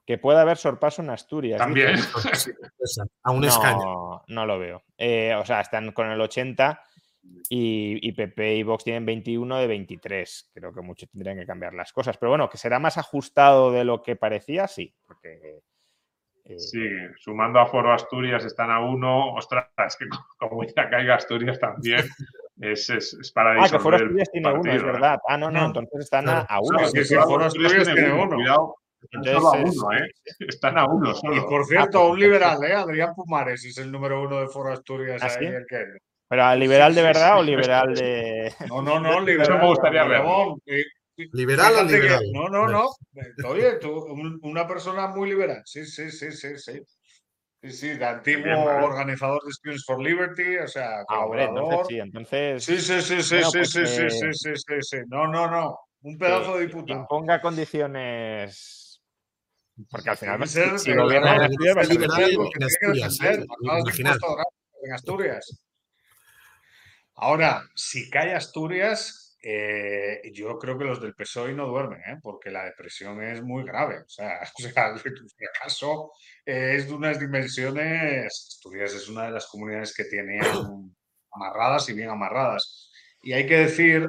Que pueda haber sorpaso en Asturias. También. Esa, A un escaño. No, no lo veo. Eh, o sea, están con el 80 y, y PP y Vox tienen 21 de 23. Creo que muchos tendrían que cambiar las cosas. Pero bueno, que será más ajustado de lo que parecía, sí. Porque. eh, Sí, sumando a Foro Asturias están a uno. Ostras, es que como ya caiga Asturias también, es, es, es para Ah, que Foro Asturias tiene uno, es ¿eh? verdad. Ah, no, no, entonces están a, a No, uno. es que sí, Foro Foro Asturias Asturias tiene uno. Cuidado, están Entonces solo a uno, ¿eh? Están a uno Y por Ah, cierto, pues un liberal, ¿eh? Adrián Pumares es el número uno de Foro Asturias. ¿Ah, sí? el que- Pero ¿al liberal de sí, verdad sí. o liberal de.? No, no, no, Eso liberal. me gustaría eh, ¿Liberal que- liberal? No, no, no. Eh, Oye, tú, un- una persona muy liberal. Sí, sí, sí, sí, sí. Sí, sí, de antiguo Bien, organizador de Students for Liberty, o sea, Ah, hombre, entonces colaborador. sí, entonces. Sí, sí, sí, sí, Bueno, sí, pues, sí, sí, sí, sí, sí, sí. No, no, no. Un pedazo de diputado. imponga condiciones. Porque al final, que si, ser si el gobierna en ganador, Asturias, va a ser liberal de en Asturias. Ahora, si cae Asturias, eh, yo creo que los del PSOE no duermen, ¿eh? porque la depresión es muy grave. O sea, o sea si acaso es de unas dimensiones. Asturias es una de las comunidades que tiene amarradas y bien amarradas. Y hay que decir,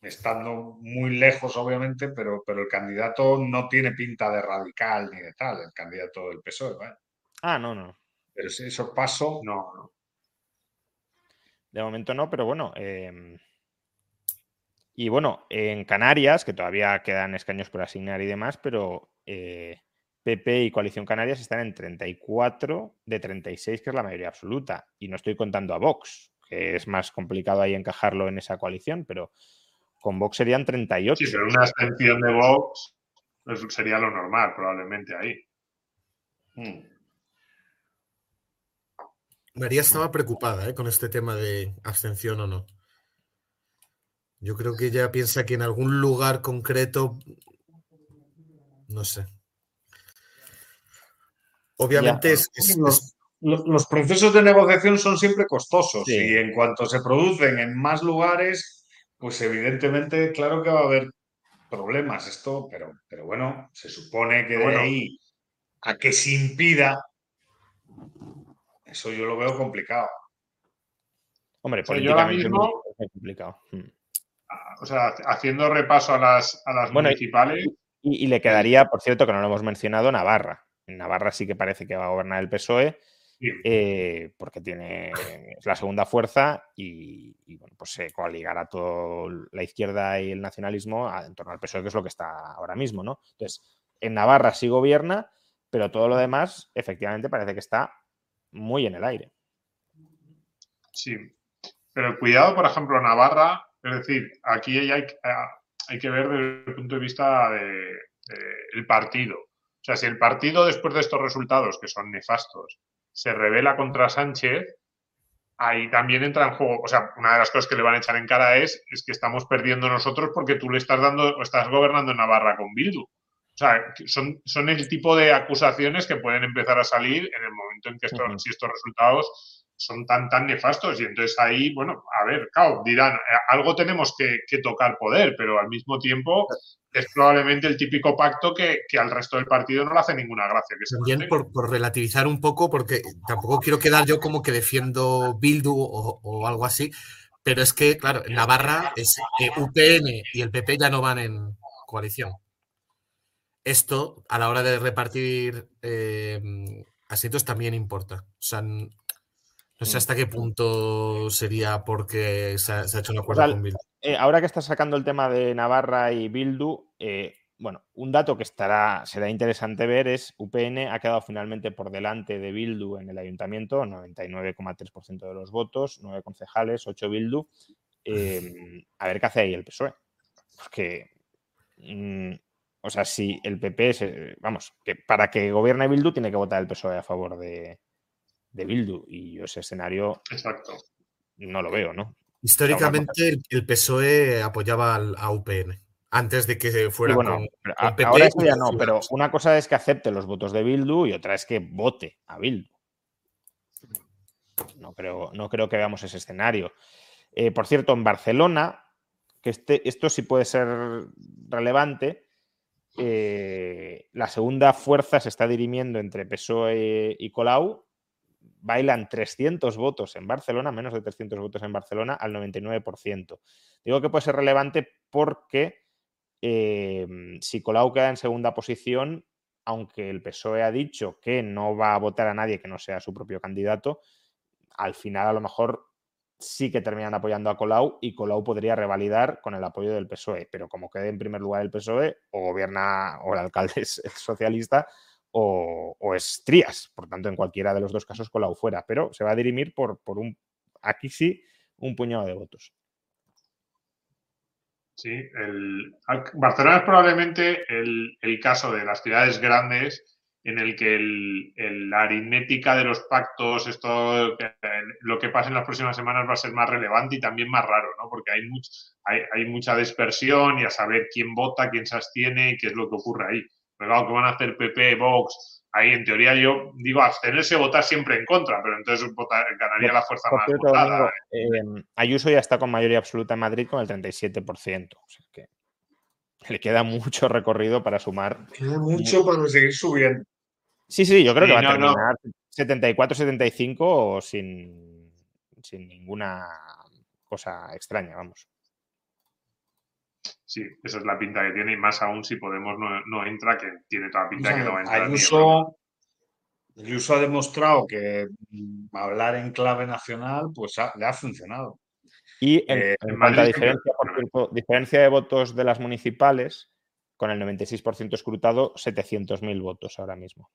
estando muy lejos, obviamente, pero, pero el candidato no tiene pinta de radical ni de tal, el candidato del PSOE. Ah, no, no. Pero si eso paso, no, no. De momento no, pero bueno. Em, y bueno, en Canarias, que todavía quedan escaños por asignar y demás, pero PP eh, y Coalición Canarias están en 34 de 36, que es la mayoría absoluta. Y no estoy contando a Vox, que es más complicado ahí encajarlo en esa coalición, pero con Vox serían 38. Sí, pero una abstención de Vox sería lo normal, probablemente ahí. Hmm. María estaba preocupada ¿eh? con este tema de abstención o no. Yo creo que ella piensa que en algún lugar concreto, no sé. Obviamente es, los, procesos de negociación son siempre costosos y en cuanto se producen en más lugares, pues evidentemente, claro que va a haber problemas esto, pero, pero bueno, se supone que de ahí a que se impida, eso yo lo veo complicado. Hombre, políticamente es complicado. O sea, haciendo repaso a las, a las municipales. Y, le quedaría, por cierto, que no lo hemos mencionado, Navarra. En Navarra sí que parece que va a gobernar el PSOE, eh, porque tiene, la segunda fuerza y, bueno, pues se coaligará toda la izquierda y el nacionalismo en torno al PSOE, que es lo que está ahora mismo, ¿no? Entonces, en Navarra sí gobierna, pero todo lo demás, efectivamente, parece que está muy en el aire. Sí, pero cuidado, por ejemplo, Navarra es decir, aquí hay, hay que ver desde el punto de vista del partido. O sea, si el partido, después de estos resultados, que son nefastos, se revela contra Sánchez, ahí también entra en juego. O sea, una de las cosas que le van a echar en cara es, es que estamos perdiendo nosotros porque tú le estás dando o estás gobernando Navarra con Bildu. O sea, son, son el tipo de acusaciones que pueden empezar a salir en el momento en que estos, si estos resultados son tan, tan nefastos. Y entonces ahí, bueno, a ver, claro, dirán, eh, algo tenemos que, tocar poder, pero al mismo tiempo es probablemente el típico pacto que, al resto del partido no le hace ninguna gracia. Que También por, relativizar un poco, porque tampoco quiero quedar yo como que defiendo Bildu o, algo así, pero es que, claro, Navarra es UPN y el PP ya no van en coalición. Esto, a la hora de repartir eh, asientos, también importa. O sea, no sé hasta qué punto sería porque se ha, hecho un acuerdo con Bildu. Eh, ahora que estás sacando el tema de Navarra y Bildu, eh, bueno, un dato que estará, será interesante ver es UPN ha quedado finalmente por delante de Bildu en el ayuntamiento, 99,3% de los votos, 9 concejales, 8 Bildu. Em, a ver qué hace ahí el PSOE. Porque, mm, o sea, si el PP, vamos, que para que gobierne Bildu tiene que votar el PSOE a favor de, de Bildu. Y yo ese escenario Exacto. no lo veo, ¿no? Históricamente el PSOE apoyaba a UPN antes de que fuera bueno, Ahora eso ya no, pero una cosa es que acepte los votos de Bildu y otra es que vote a Bildu. No creo, no creo que veamos ese escenario. Eh, por cierto, en Barcelona, que este, esto sí puede ser relevante, eh, la segunda fuerza se está dirimiendo entre PSOE y Colau bailan 300 votos en Barcelona, menos de 300 votos en Barcelona, al 99%. Digo que puede ser relevante porque eh, si Colau queda en segunda posición, aunque el PSOE ha dicho que no va a votar a nadie que no sea su propio candidato, al final a lo mejor sí que terminan apoyando a Colau y Colau podría revalidar con el apoyo del PSOE, pero como quede en primer lugar el PSOE o gobierna o el alcalde es socialista, o, es Trías. Por tanto, en cualquiera de los dos casos Colau fuera, pero se va a dirimir por, por un, aquí sí, un puñado de votos. Sí, el, Barcelona es probablemente el, caso de las ciudades grandes en el que la aritmética de los pactos, esto, lo que pasa en las próximas semanas va a ser más relevante y también más raro, ¿no? Porque hay, hay, hay mucha dispersión y a saber quién vota, quién se abstiene y qué es lo que ocurre ahí. Pero claro, ¿qué van a hacer PP, Vox ahí en teoría yo digo abstenerse, votar siempre en contra, pero entonces ganaría la fuerza más votada. Em, Ayuso ya está con mayoría absoluta en Madrid con el 37%. O sea que le queda mucho recorrido para sumar. Queda mucho para seguir subiendo. Sí, sí, yo creo que va a terminar 74-75 sin, sin ninguna cosa extraña, vamos. Sí, esa es la pinta que tiene y más aún si Podemos no, entra, que tiene toda pinta que no va a entrar. Ayuso, Ayuso ha demostrado que mm, hablar en clave nacional pues le ha funcionado. Y en, eh, cuanto a diferencia, diferencia de votos de las municipales, con el 96% escrutado, 700.000 votos ahora mismo.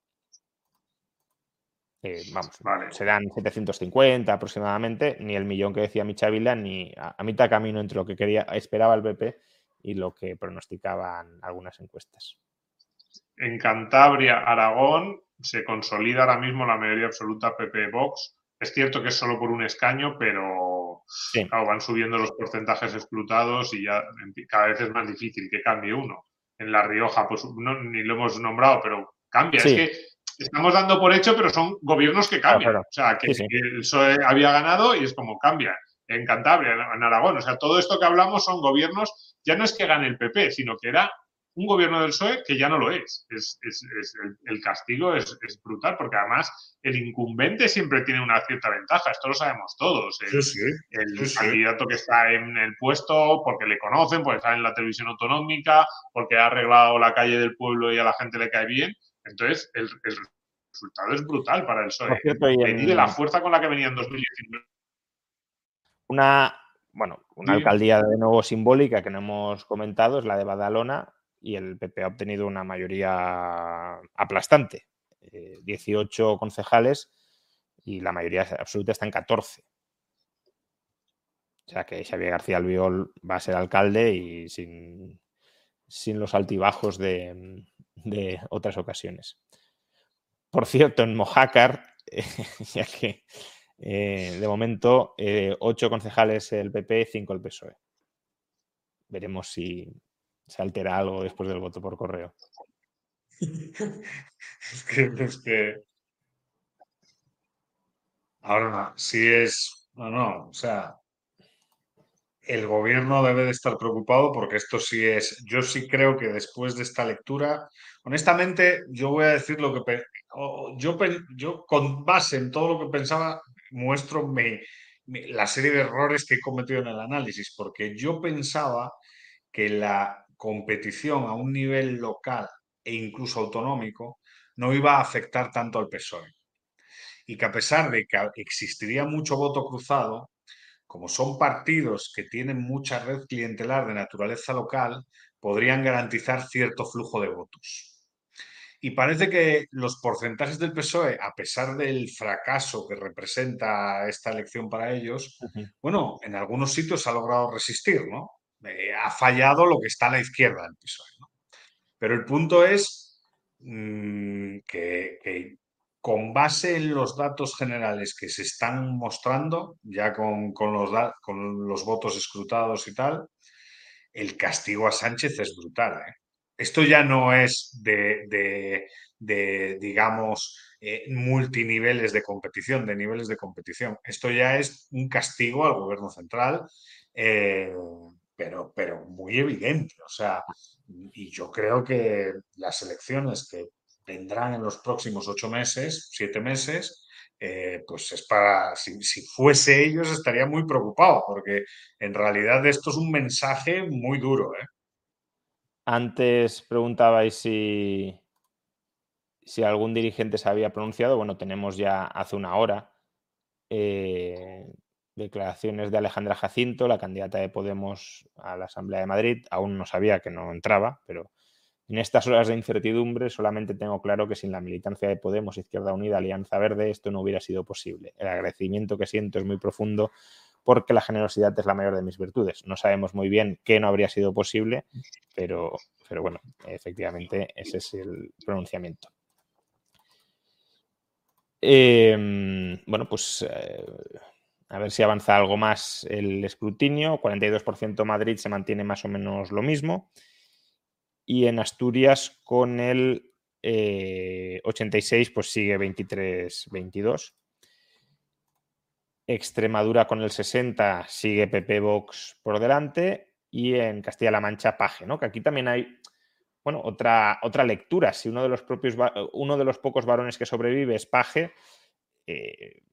Eh, vamos, serán 750 aproximadamente, ni el millón que decía Michavila, ni a, mitad camino entre lo que quería, esperaba el PP y lo que pronosticaban algunas encuestas. En Cantabria, Aragón, se consolida ahora mismo la mayoría absoluta PP Vox. Es cierto que es solo por un escaño, pero van subiendo los porcentajes escrutados y ya cada vez es más difícil que cambie uno. En La Rioja, pues ni lo hemos nombrado, pero cambia. Es que estamos dando por hecho, pero son gobiernos que cambian. O sea, que, el PSOE había ganado y es como cambia. En Cantabria, en Aragón. O sea, todo esto que hablamos son gobiernos, ya no es que gane el PP, sino que era un gobierno del PSOE que ya no lo es. es, el, castigo es, brutal, porque además el incumbente siempre tiene una cierta ventaja, esto lo sabemos todos. El, candidato que está en el puesto, porque le conocen, porque está en la televisión autonómica, porque ha arreglado la calle del pueblo y a la gente le cae bien. Entonces, el, resultado es brutal para el PSOE. de la fuerza con la que venía en 2019. Una, bueno, una alcaldía de nuevo simbólica que no hemos comentado es la de Badalona, y el PP ha obtenido una mayoría aplastante, 18 eh, concejales y la mayoría absoluta está en 14. O sea que Xavier García Albiol va a ser alcalde y sin, sin los altibajos de, otras ocasiones. Por cierto, en Mojácar, ya que eh, de momento 8 eh, concejales el PP, 5 el PSOE. Veremos si, se altera algo después del voto por correo. es, que, es que. Ahora, si es. No, no, o sea. El gobierno debe de estar preocupado porque esto sí es. Yo sí creo que después de esta lectura, honestamente, yo voy a decir lo que. Yo con base en todo lo que pensaba, muestro la serie de errores que he cometido en el análisis, porque yo pensaba que la competición a un nivel local e incluso autonómico no iba a afectar tanto al PSOE. Y que a pesar de que existiría mucho voto cruzado, como son partidos que tienen mucha red clientelar de naturaleza local, podrían garantizar cierto flujo de votos. Y parece que los porcentajes del PSOE, a pesar del fracaso que representa esta elección para ellos, bueno, en algunos sitios ha logrado resistir, ¿no? Eh, ha fallado lo que está a la izquierda del PSOE. Pero el punto es mm, que, con base en los datos generales que se están mostrando, ya con, los, con los, votos escrutados y tal, el castigo a Sánchez es brutal. ¿eh? Esto ya no es de, digamos, eh, multiniveles de competición, de niveles de competición. Esto ya es un castigo al gobierno central pero, pero muy evidente. O sea, y yo creo que las elecciones que vendrán en los próximos ocho meses, siete meses, eh, pues es para, si, fuese ellos estaría muy preocupado, porque en realidad esto es un mensaje muy duro. ¿eh? Antes preguntabais si, si algún dirigente se había pronunciado. Bueno, tenemos ya hace una hora eh, declaraciones de Alejandra Jacinto, la candidata de Podemos a la Asamblea de Madrid. Aún no sabía que no entraba, pero en estas horas de incertidumbre solamente tengo claro que sin la militancia de Podemos, Izquierda Unida, Alianza Verde, esto no hubiera sido posible. El agradecimiento que siento es muy profundo porque la generosidad es la mayor de mis virtudes. No sabemos muy bien qué no habría sido posible, pero, pero bueno, efectivamente ese es el pronunciamiento. Em, bueno, pues eh, a ver si avanza algo más el escrutinio. 42% Madrid se mantiene más o menos lo mismo. Y en Asturias con el 86 pues sigue 23-22. Extremadura con el 60 sigue PP Vox por delante y en Castilla-La Mancha Paje, ¿no? Que aquí también hay, bueno, otra, otra lectura. Si uno de los propios, uno de los pocos varones que sobrevive es Paje, eh,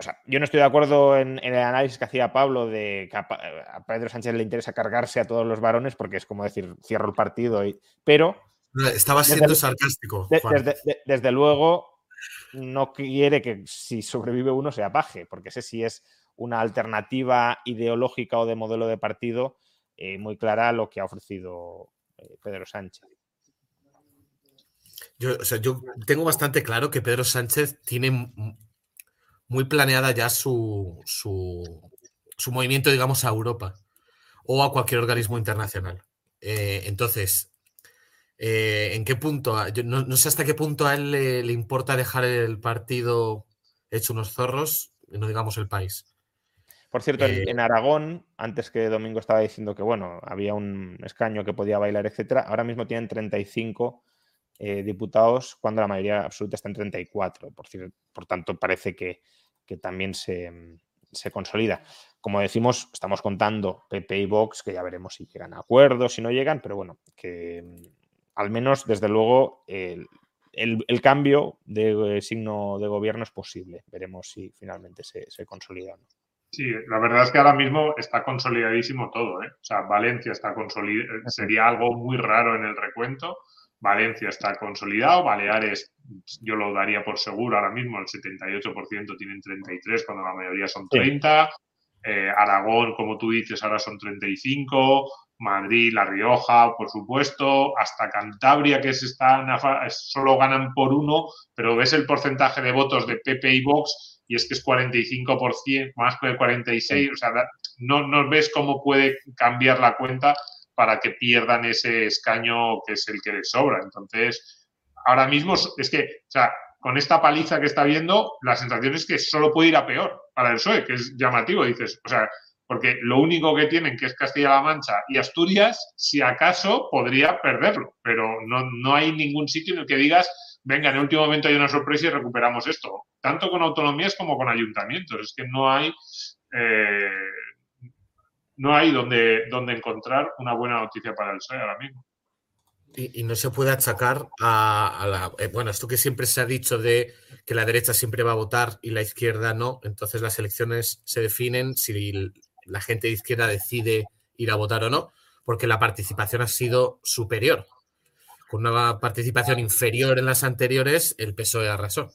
o sea, yo no estoy de acuerdo en, el análisis que hacía Pablo de que a, Pedro Sánchez le interesa cargarse a todos los varones porque es como decir, cierro el partido, y, pero... Estaba siendo sarcástico. desde, luego, no quiere que si sobrevive uno sea paje, porque ese sí es una alternativa ideológica o de modelo de partido eh, muy clara lo que ha ofrecido eh, Pedro Sánchez. Yo, yo tengo bastante claro que Pedro Sánchez tiene muy planeada ya su, su, movimiento, digamos, a Europa o a cualquier organismo internacional. Eh, entonces, eh, ¿en qué punto? no, sé hasta qué punto a él le, importa dejar el partido hecho unos zorros, no digamos el país. Por cierto, en, eh, Aragón, antes que Domingo estaba diciendo que, bueno, había un escaño que podía bailar, etcétera, ahora mismo tienen 35 diputados cuando la mayoría absoluta está en 34. Por, por tanto, parece que, que también mm, se, consolida. Como decimos, estamos contando PP y Vox, que ya veremos si llegan a acuerdos, si no llegan, pero bueno, que mm, al menos, desde luego, el, cambio de eh, signo de gobierno es posible. Veremos si finalmente se, se consolida o no. Sí, la verdad es que ahora mismo está consolidadísimo todo. ¿eh? O sea, Valencia está consolidado, sería algo muy raro en el recuento. Valencia está consolidado, Baleares yo lo daría por seguro ahora mismo, el 78% tienen 33 cuando la mayoría son 30, eh, Aragón, como tú dices, ahora son 35, Madrid, La Rioja, por supuesto, hasta Cantabria, que se están solo ganan por uno, pero ves el porcentaje de votos de PP y Vox y es que es 45%, más que 46%, o sea, no, no ves cómo puede cambiar la cuenta para que pierdan ese escaño que es el que les sobra. Entonces, ahora mismo es que, o sea, con esta paliza que está viendo, la sensación es que solo puede ir a peor para el PSOE, que es llamativo, dices, o sea, porque lo único que tienen, que es Castilla-La Mancha y Asturias, si acaso podría perderlo, pero no, no hay ningún sitio en el que digas, venga, en el último momento hay una sorpresa y recuperamos esto, tanto con autonomías como con ayuntamientos, es que no hay... Eh, no hay donde, donde encontrar una buena noticia para el PSOE ahora mismo. Y, no se puede achacar a, la. Eh, bueno, esto que siempre se ha dicho de que la derecha siempre va a votar y la izquierda no. Entonces las elecciones se definen si la gente de izquierda decide ir a votar o no, porque la participación ha sido superior. Con una participación inferior en las anteriores, el PSOE arrasó.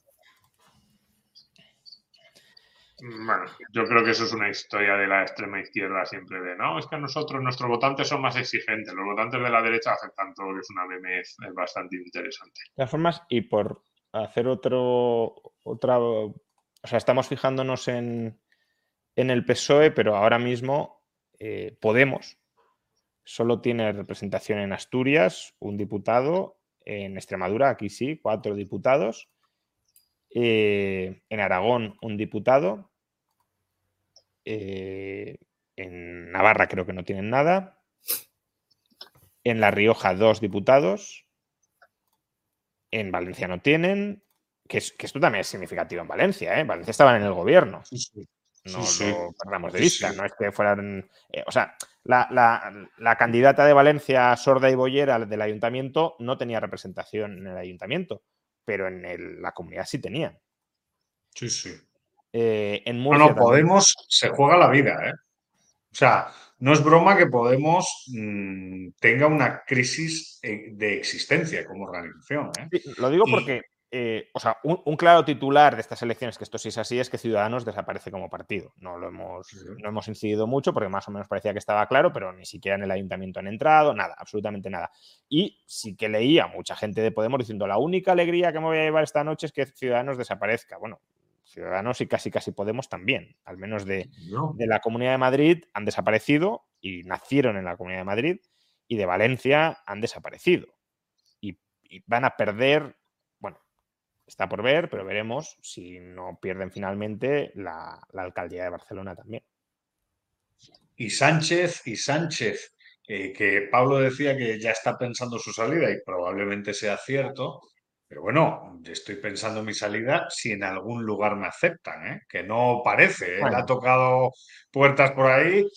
Bueno, yo creo que eso es una historia de la extrema izquierda siempre de, no, es que nosotros, nuestros votantes son más exigentes, los votantes de la derecha aceptan todo, que es una memez bastante interesante. De todas formas, y por hacer otro, otra, o sea, estamos fijándonos en, en el PSOE, pero ahora mismo eh, Podemos solo tiene representación en Asturias, un diputado, en Extremadura, aquí sí, cuatro diputados, eh, en Aragón, un diputado. Eh, en Navarra creo que no tienen nada. En La Rioja, dos diputados. En Valencia no tienen. Que, esto también es significativo en Valencia. ¿eh? Valencia estaban en el gobierno. No lo perdamos de vista. No es que fueran. o sea, la, candidata de Valencia, sorda y boyera del ayuntamiento, no tenía representación en el ayuntamiento pero en la comunidad sí tenían. Sí, sí. Eh, en no, no, Podemos se juega la vida, ¿eh? O sea, no es broma que Podemos mm, tenga una crisis eh, de existencia como organización. ¿eh? lo digo porque eh, o sea, un, claro titular de estas elecciones, que esto sí es así, es que Ciudadanos desaparece como partido. No lo hemos, no hemos incidido mucho porque más o menos parecía que estaba claro, pero ni siquiera en el ayuntamiento han entrado, nada, absolutamente nada. Y sí que leía mucha gente de Podemos diciendo, la única alegría que me voy a llevar esta noche es que Ciudadanos desaparezca. Bueno, Ciudadanos y casi casi Podemos también, al menos de, de la Comunidad de Madrid han desaparecido y nacieron en la Comunidad de Madrid y de Valencia han desaparecido. y van a perder está por ver, pero veremos si no pierden finalmente la, alcaldía de Barcelona también. Y Sánchez, y Sánchez, eh, que Pablo decía que ya está pensando su salida y probablemente sea cierto, Pero bueno, estoy pensando en mi salida si en algún lugar me aceptan, ¿eh? que no parece. Él ha tocado puertas por ahí,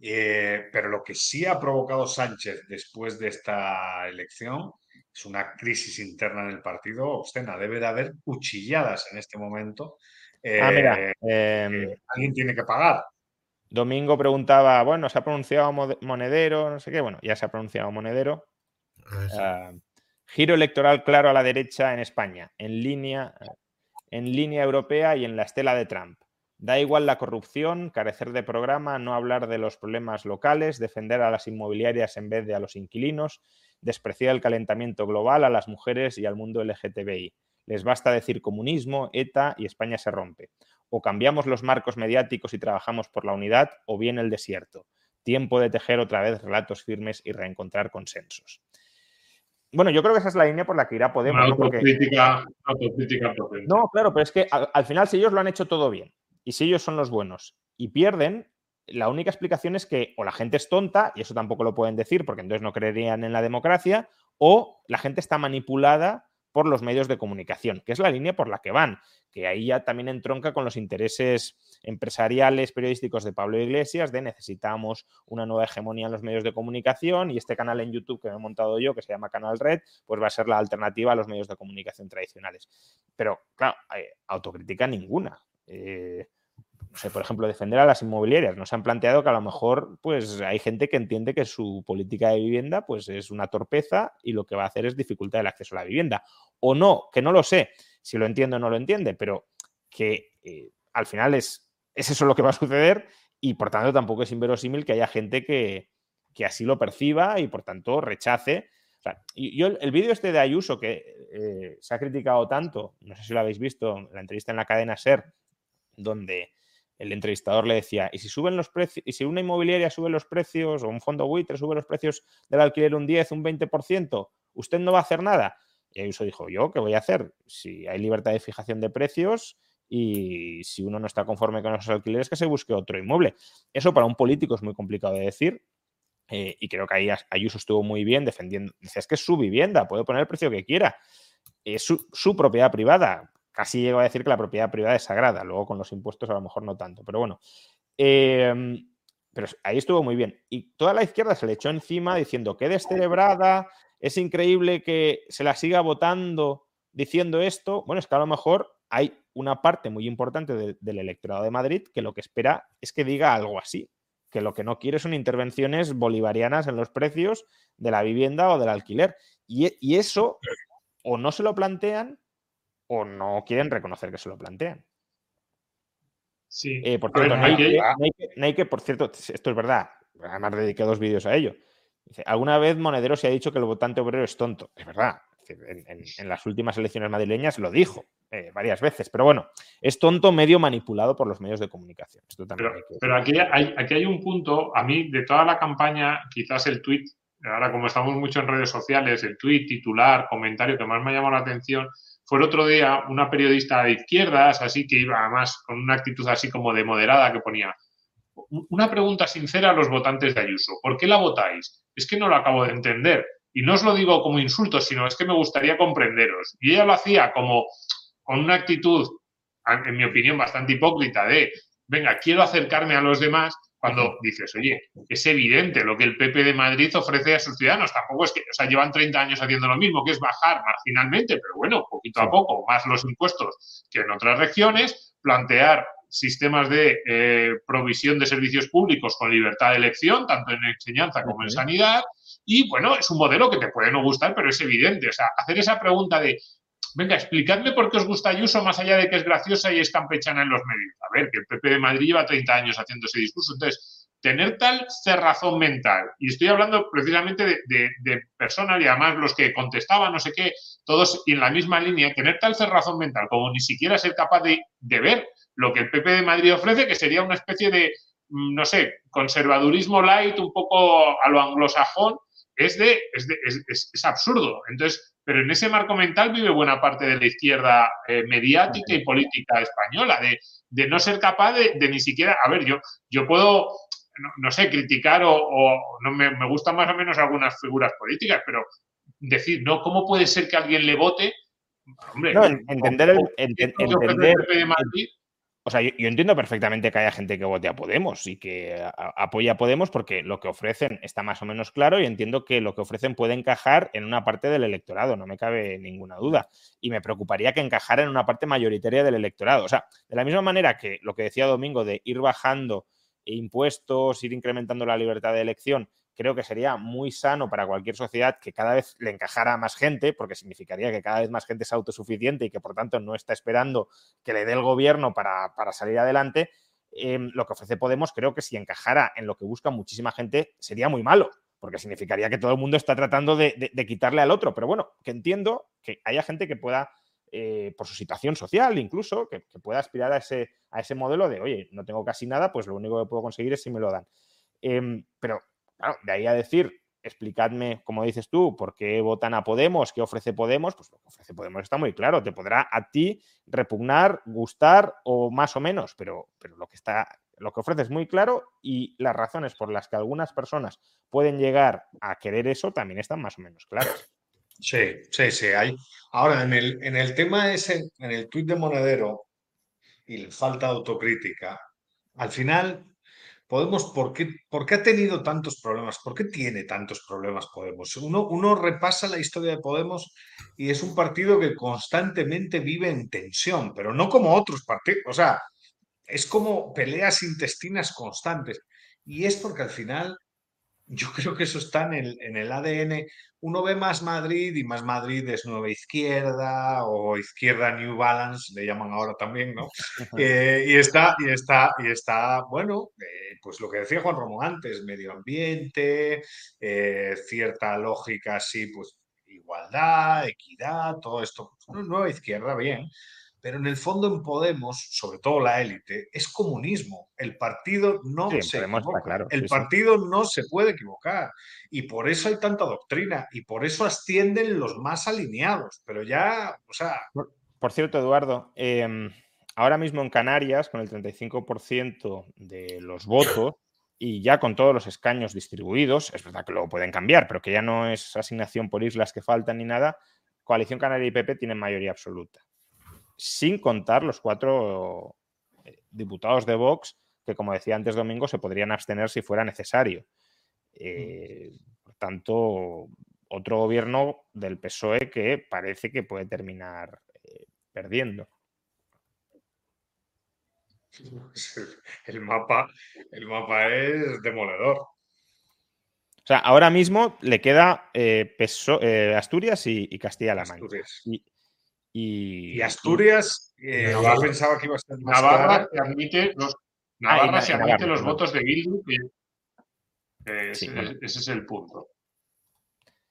eh, pero lo que sí ha provocado Sánchez después de esta elección es una crisis interna en el partido obscena. Debe de haber cuchilladas en este momento. ah, mira, eh, em, alguien tiene que pagar. Domingo preguntaba, bueno, se ha pronunciado monedero, no sé qué, bueno, ya se ha pronunciado monedero. Ah, Giro electoral claro a la derecha en España, en línea, en línea europea y en la estela de Trump. Da igual la corrupción, carecer de programa, no hablar de los problemas locales, defender a las inmobiliarias en vez de a los inquilinos, despreciar el calentamiento global, a las mujeres y al mundo LGTBI. Les basta decir comunismo, ETA y España se rompe. O cambiamos los marcos mediáticos y trabajamos por la unidad, o bien el desierto. Tiempo de tejer otra vez relatos firmes y reencontrar consensos. Bueno, yo creo que esa es la línea por la que irá Podemos. ¿no? autocrítica, no, claro, pero es que al, final, si ellos lo han hecho todo bien y si ellos son los buenos y pierden, la única explicación es que o la gente es tonta, y eso tampoco lo pueden decir porque entonces no creerían en la democracia, o la gente está manipulada por los medios de comunicación, que es la línea por la que van, que ahí ya también entronca con los intereses empresariales, periodísticos de Pablo Iglesias, de necesitamos una nueva hegemonía en los medios de comunicación y este canal en YouTube que me he montado yo, que se llama Canal Red, pues va a ser la alternativa a los medios de comunicación tradicionales. Pero, claro, autocrítica ninguna. Eh, por ejemplo, defender a las inmobiliarias. Nos han planteado que a lo mejor pues, hay gente que entiende que su política de vivienda pues, es una torpeza y lo que va a hacer es dificultar el acceso a la vivienda. O no, que no lo sé, si lo entiende o no lo entiende, pero que eh, al final es, es, eso lo que va a suceder y por tanto tampoco es inverosímil que haya gente que, así lo perciba y por tanto rechace. yo el, vídeo este de Ayuso que eh, se ha criticado tanto, no sé si lo habéis visto, la entrevista en la cadena SER, donde el entrevistador le decía, ¿y si suben los precios, y si una inmobiliaria sube los precios o un fondo buitre sube los precios del alquiler un 10, un 20%, usted no va a hacer nada? Y Ayuso dijo, ¿yo qué voy a hacer? Si hay libertad de fijación de precios y si uno no está conforme con esos alquileres, que se busque otro inmueble. Eso para un político es muy complicado de decir. Eh, y creo que ahí Ayuso estuvo muy bien defendiendo. Dice, es que es su vivienda, puede poner el precio que quiera. Es su, su propiedad privada casi llego a decir que la propiedad privada es sagrada, luego con los impuestos a lo mejor no tanto, pero bueno. Em, pero ahí estuvo muy bien. Y toda la izquierda se le echó encima diciendo que descerebrada, es increíble que se la siga votando diciendo esto. Bueno, es que a lo mejor hay una parte muy importante del electorado de Madrid que lo que espera es que diga algo así, que lo que no quiere son intervenciones bolivarianas en los precios de la vivienda o del alquiler. y eso o no se lo plantean o no quieren reconocer que se lo plantean. Sí. Eh, por cierto, Nike, por cierto, esto es verdad, además dediqué dos vídeos a ello. Dice, alguna vez Monedero se ha dicho que el votante obrero es tonto. Es verdad. En, las últimas elecciones madrileñas lo dijo eh, varias veces. Pero bueno, es tonto medio manipulado por los medios de comunicación. pero, aquí, hay, aquí hay un punto, a mí, de toda la campaña, quizás el tuit, ahora como estamos mucho en redes sociales, el tuit, titular, comentario que más me ha llamado la atención fue el otro día una periodista de izquierdas, así que iba además con una actitud así como de moderada, que ponía una pregunta sincera a los votantes de Ayuso. ¿Por qué la votáis? Es que no lo acabo de entender. Y no os lo digo como insulto, sino es que me gustaría comprenderos. Y ella lo hacía como con una actitud, en mi opinión, bastante hipócrita de, venga, quiero acercarme a los demás, cuando dices, oye, es evidente lo que el PP de Madrid ofrece a sus ciudadanos. Tampoco es que, o sea, llevan 30 años haciendo lo mismo, que es bajar marginalmente, pero bueno, poquito a poco, más los impuestos que en otras regiones, plantear sistemas de eh, provisión de servicios públicos con libertad de elección, tanto en enseñanza como en sanidad. Y bueno, es un modelo que te puede no gustar, pero es evidente. O sea, hacer esa pregunta de venga, explicadme por qué os gusta Ayuso más allá de que es graciosa y es campechana en los medios. A ver, que el PP de Madrid lleva 30 años haciendo ese discurso. Entonces, tener tal cerrazón mental, y estoy hablando precisamente de, personas y además los que contestaban, no sé qué, todos en la misma línea, tener tal cerrazón mental como ni siquiera ser capaz de, ver lo que el PP de Madrid ofrece, que sería una especie de, mm, no sé, conservadurismo light, un poco a lo anglosajón, es, de, es, de, es absurdo. Entonces, pero en ese marco mental vive buena parte de la izquierda eh, mediática y política española, de, no ser capaz de, ni siquiera, a ver, yo, yo puedo, no, sé, criticar o, no me, me, gustan más o menos algunas figuras políticas, pero decir, no, ¿cómo puede ser que alguien le vote Hombre, No, entender el- entender- de Madrid, O sea, yo, entiendo perfectamente que haya gente que vote a Podemos y que a- a- apoye a Podemos porque lo que ofrecen está más o menos claro y entiendo que lo que ofrecen puede encajar en una parte del electorado, no me cabe ninguna duda. Y me preocuparía que encajara en una parte mayoritaria del electorado. O sea, de la misma manera que lo que decía Domingo de ir bajando impuestos, ir incrementando la libertad de elección, creo que sería muy sano para cualquier sociedad que cada vez le encajara a más gente, porque significaría que cada vez más gente es autosuficiente y que por tanto no está esperando que le dé el gobierno para, para salir adelante. eh, lo que ofrece Podemos creo que si encajara en lo que busca muchísima gente sería muy malo, porque significaría que todo el mundo está tratando de, quitarle al otro. Pero bueno, que entiendo que haya gente que pueda, eh, por su situación social incluso, que, que pueda aspirar a ese, a ese modelo de, oye, no tengo casi nada, pues lo único que puedo conseguir es si me lo dan. Em, pero Claro, de ahí a decir, explicadme, como dices tú, por qué votan a Podemos, qué ofrece Podemos, pues lo que ofrece Podemos está muy claro. Te podrá a ti repugnar, gustar o más o menos, pero, pero lo que está, lo que ofrece es muy claro y las razones por las que algunas personas pueden llegar a querer eso también están más o menos claras. Sí, sí, sí. Hay. Ahora, en el, en el tema ese, en el tuit de Monedero y la falta de autocrítica, al final, Podemos, ¿por qué, por qué ha tenido tantos problemas? ¿Por qué tiene tantos problemas Podemos? Uno, uno repasa la historia de Podemos y es un partido que constantemente vive en tensión, pero no como otros partidos. O sea, es como peleas intestinas constantes. Y es porque al final yo creo que eso está en el, en el ADN. Uno ve más Madrid y más Madrid es nueva izquierda o izquierda New Balance, le llaman ahora también, ¿no? Eh, y está, y está, y está, bueno, eh, pues lo que decía Juan Ramón antes, medio ambiente, eh, cierta lógica así, pues igualdad, equidad, todo esto. Pues, nueva izquierda, bien. Pero en el fondo en Podemos, sobre todo la élite, es comunismo. El partido no Sí, se equivoca. claro, El sí, sí. partido no se puede equivocar. Y por eso hay tanta doctrina. Y por eso ascienden los más alineados. Pero ya, o sea, Por cierto, Eduardo, em, ahora mismo en Canarias, con el 35% de los votos y ya con todos los escaños distribuidos, es verdad que luego pueden cambiar, pero que ya no es asignación por islas que faltan ni nada, Coalición Canaria y PP tienen mayoría absoluta. Sin contar los cuatro eh, diputados de Vox que, como decía antes Domingo, se podrían abstener si fuera necesario. Eh, por tanto, otro gobierno del PSOE que parece que puede terminar eh, perdiendo. el mapa, el mapa es demoledor. O sea, ahora mismo le queda eh, Asturias y, y Castilla-La Mancha. Asturias. Y, y- Y Asturias, eh, yo Navarra. pensaba que iba a ser más Navarra se admite los, Navarra Na- se Navarra, admite los votos de Bildu. Sí, ese, bueno. ese es el punto.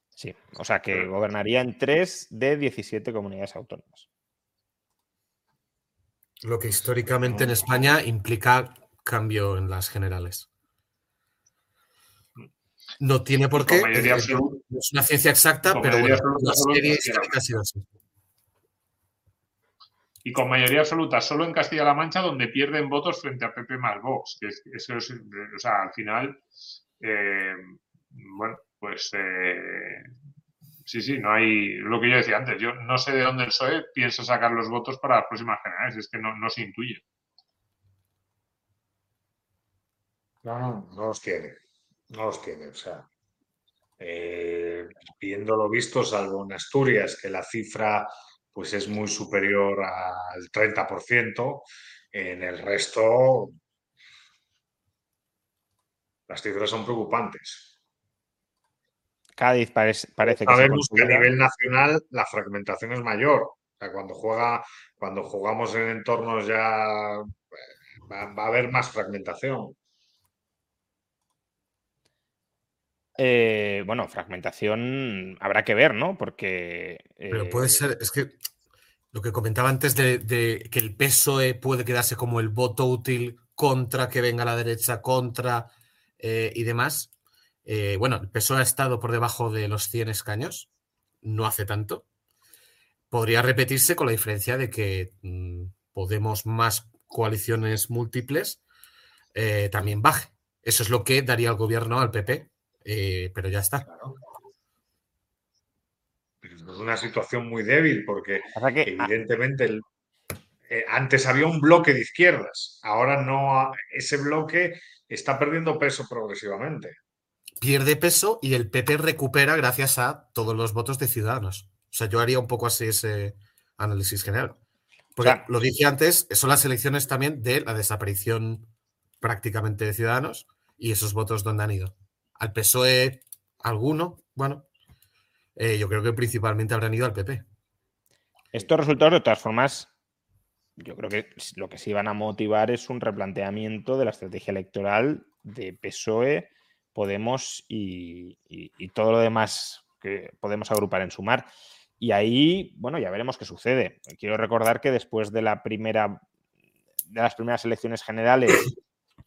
Sí, o sea que gobernaría en 3 de 17 comunidades autónomas. Lo que históricamente en España implica cambio en las generales. No tiene por qué. mayoría eh, absoluta. es una ciencia exacta, pero bueno, la serie histórica ha sido así. Y con mayoría absoluta solo en Castilla-La Mancha, donde pierden votos frente a PP más Vox. Que es- o sea, al final, eh, bueno, pues eh, sí, sí, no hay, lo que yo decía antes, yo no sé de dónde el PSOE piensa sacar los votos para las próximas generales, es que no, no se intuye. No, no, no los tiene. No los tiene. O sea, eh, viendo lo visto, salvo en Asturias, que la cifra pues es muy superior al 30%, en el resto las cifras son preocupantes. Cádiz parece, parece que Sabemos que a nivel nacional la fragmentación es mayor. O sea, cuando juega, cuando jugamos en entornos ya eh, va, va a haber más fragmentación. Eh, bueno, fragmentación habrá que ver, ¿no? Porque. Pero puede eh, ser, es que lo que comentaba antes de, de que el PSOE puede quedarse como el voto útil contra que venga la derecha, contra eh, y demás. Eh, bueno, el PSOE ha estado por debajo de los 100 escaños, no hace tanto. Podría repetirse con la diferencia de que mm, Podemos más coaliciones múltiples eh, también baje. Eso es lo que daría el gobierno al PP, eh, pero ya está. Pero una situación muy débil, porque que, evidentemente el, eh, antes había un bloque de izquierdas, ahora no, ese bloque está perdiendo peso progresivamente. Pierde peso y el PP recupera gracias a todos los votos de Ciudadanos. O sea, yo haría un poco así ese análisis general. Porque lo dije antes, son las elecciones también de la desaparición prácticamente de Ciudadanos y esos votos donde han ido. Al PSOE, alguno, bueno, eh, yo creo que principalmente habrán ido al PP. Estos resultados, de todas formas, yo creo que lo que sí van a motivar es un replanteamiento de la estrategia electoral de PSOE, Podemos y, todo lo demás que podemos agrupar en sumar. Y ahí, bueno, ya veremos qué sucede. Quiero recordar que después de la primera de las primeras elecciones generales,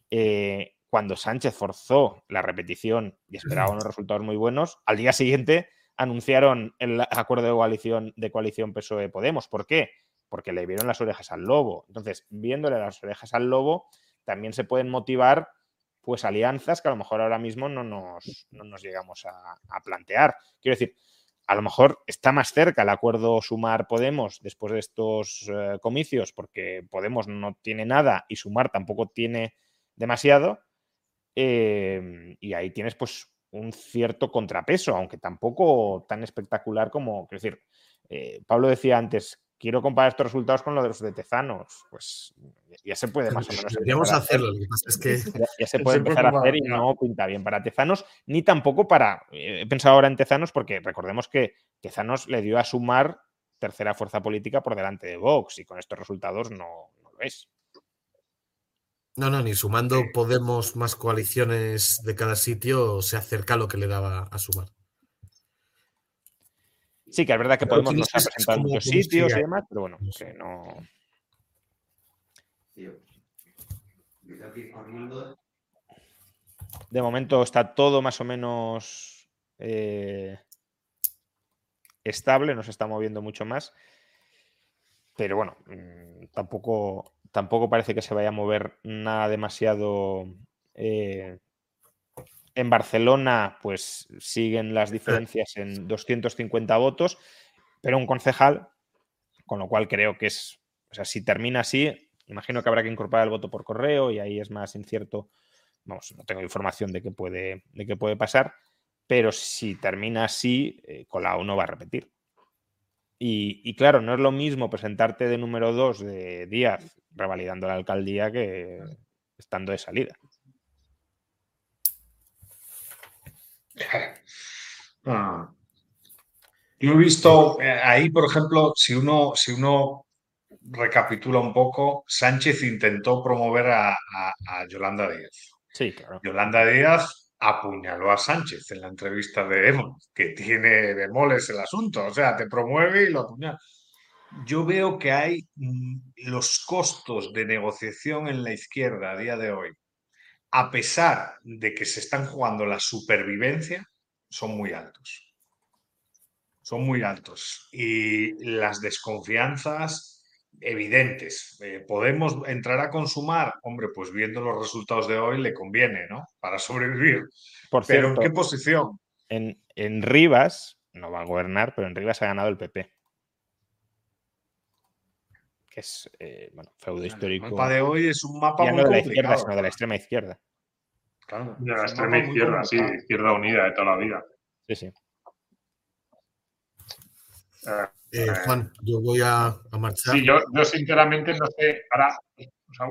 eh, cuando Sánchez forzó la repetición y esperaba unos resultados muy buenos, al día siguiente anunciaron el acuerdo de coalición, de coalición PSOE-Podemos. ¿Por qué? Porque le vieron las orejas al lobo. Entonces, viéndole las orejas al lobo, también se pueden motivar pues alianzas que a lo mejor ahora mismo no nos, nos llegamos a, plantear. Quiero decir, a lo mejor está más cerca el acuerdo sumar Podemos después de estos eh, comicios, porque Podemos no tiene nada y sumar tampoco tiene demasiado. Eh, y ahí tienes pues un cierto contrapeso, aunque tampoco tan espectacular como, quiero decir, eh, Pablo decía antes, quiero comparar estos resultados con los de los de Tezanos, pues ya se puede más o menos. Deberíamos hacerlo, es que... Ya, se puede empezar a hacer y no pinta bien para Tezanos, ni tampoco para, eh, he pensado ahora en Tezanos porque recordemos que Tezanos le dio a sumar tercera fuerza política por delante de Vox y con estos resultados no, no lo es. No, no, ni sumando Podemos más coaliciones de cada sitio se acerca a lo que le daba a sumar. Sí, que es verdad que Podemos no se ha presentado en muchos sitios y demás, pero bueno, que no. De momento está todo más o menos eh, estable, no se está moviendo mucho más. Pero bueno, mm, tampoco tampoco parece que se vaya a mover nada demasiado. Eh, en Barcelona, pues siguen las diferencias en 250 votos, pero un concejal, con lo cual creo que es, o sea, si termina así, imagino que habrá que incorporar el voto por correo y ahí es más incierto. Vamos, no tengo información de qué puede, de qué puede pasar, pero si termina así, eh, Colau no va a repetir. Y, claro, no es lo mismo presentarte de número 2 de Díaz revalidando la alcaldía que estando de salida. Ah. Yo he visto eh, ahí, por ejemplo, si uno, si uno recapitula un poco, Sánchez intentó promover a, Yolanda Díaz. Sí, claro. Yolanda Díaz apuñaló a Sánchez en la entrevista de Emo, que tiene bemoles el asunto, o sea, te promueve y lo apuñala. Yo veo que hay mm, los costos de negociación en la izquierda a día de hoy, a pesar de que se están jugando la supervivencia, son muy altos. Son muy altos. Y las desconfianzas evidentes. Eh, ¿Podemos entrar a consumar? Hombre, pues viendo los resultados de hoy le conviene, ¿no? Para sobrevivir. Por pero ¿en qué posición? En, en Rivas, no va a gobernar, pero en Rivas ha ganado el PP. Que es, eh, bueno, feudo histórico. El mapa de hoy es un mapa ya no de la izquierda, sino de la extrema izquierda. Claro, de la extrema izquierda, sí, izquierda unida de toda la vida. Sí, sí. Eh, eh, Juan, yo voy a, marchar. Sí, yo, sinceramente no sé. Ahora,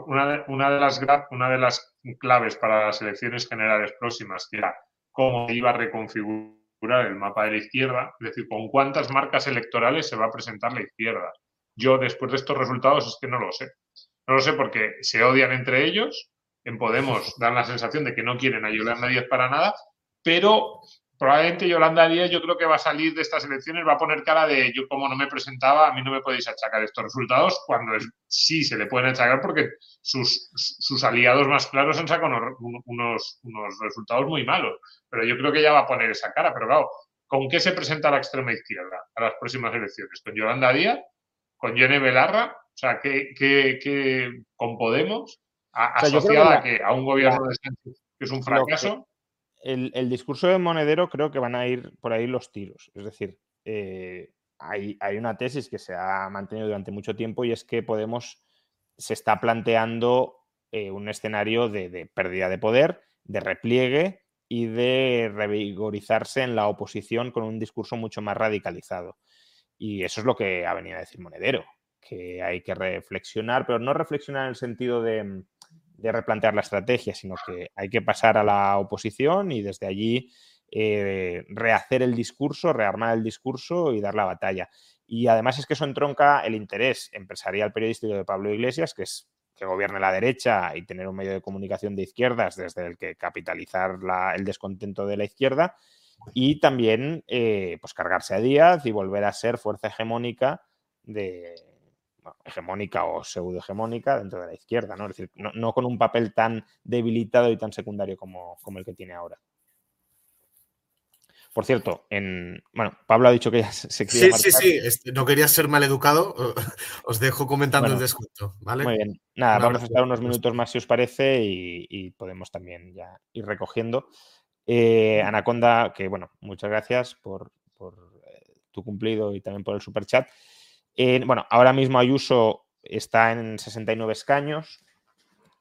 una, de, una, de las, una de las claves para las elecciones generales próximas, que era cómo iba a reconfigurar el mapa de la izquierda, es decir, con cuántas marcas electorales se va a presentar la izquierda. Yo, después de estos resultados, es que no lo sé. No lo sé porque se odian entre ellos. En Podemos dan la sensación de que no quieren ayudar a nadie para nada, pero probablemente Yolanda Díaz yo creo que va a salir de estas elecciones, va a poner cara de yo como no me presentaba, a mí no me podéis achacar estos resultados, cuando sí se le pueden achacar porque sus, sus aliados más claros han sacado unos, unos, resultados muy malos. Pero yo creo que ella va a poner esa cara. Pero claro, ¿con qué se presenta la extrema izquierda a las próximas elecciones? ¿Con Yolanda Díaz? ¿Con Yone Belarra? O sea, ¿qué, qué, con Podemos? ¿Asociada que a un gobierno de Sánchez que es un fracaso? El, discurso de Monedero creo que van a ir por ahí los tiros. Es decir, eh, hay, una tesis que se ha mantenido durante mucho tiempo y es que Podemos se está planteando eh, un escenario de, pérdida de poder, de repliegue y de revigorizarse en la oposición con un discurso mucho más radicalizado. Y eso es lo que ha venido a decir Monedero, que hay que reflexionar, pero no reflexionar en el sentido de, de replantear la estrategia, sino que hay que pasar a la oposición y desde allí eh, rehacer el discurso, rearmar el discurso y dar la batalla. Y además es que eso entronca el interés empresarial periodístico de Pablo Iglesias, que es que gobierne la derecha y tener un medio de comunicación de izquierdas desde el que capitalizar el descontento de la izquierda y también eh, pues cargarse a Díaz y volver a ser fuerza hegemónica de hegemónica o pseudo hegemónica dentro de la izquierda, ¿no? Es decir, no, con un papel tan debilitado y tan secundario como, como el que tiene ahora. Por cierto, en, bueno, Pablo ha dicho que ya se quiere Sí, sí, sí, no quería ser mal educado, os dejo comentando el descuento, ¿vale? Muy bien. Nada, vamos a estar unos minutos más si os parece y, podemos también ya ir recogiendo. Eh, Anaconda, que bueno, muchas gracias por, eh, tu cumplido y también por el super chat. Eh, bueno, ahora mismo Ayuso está en 69 escaños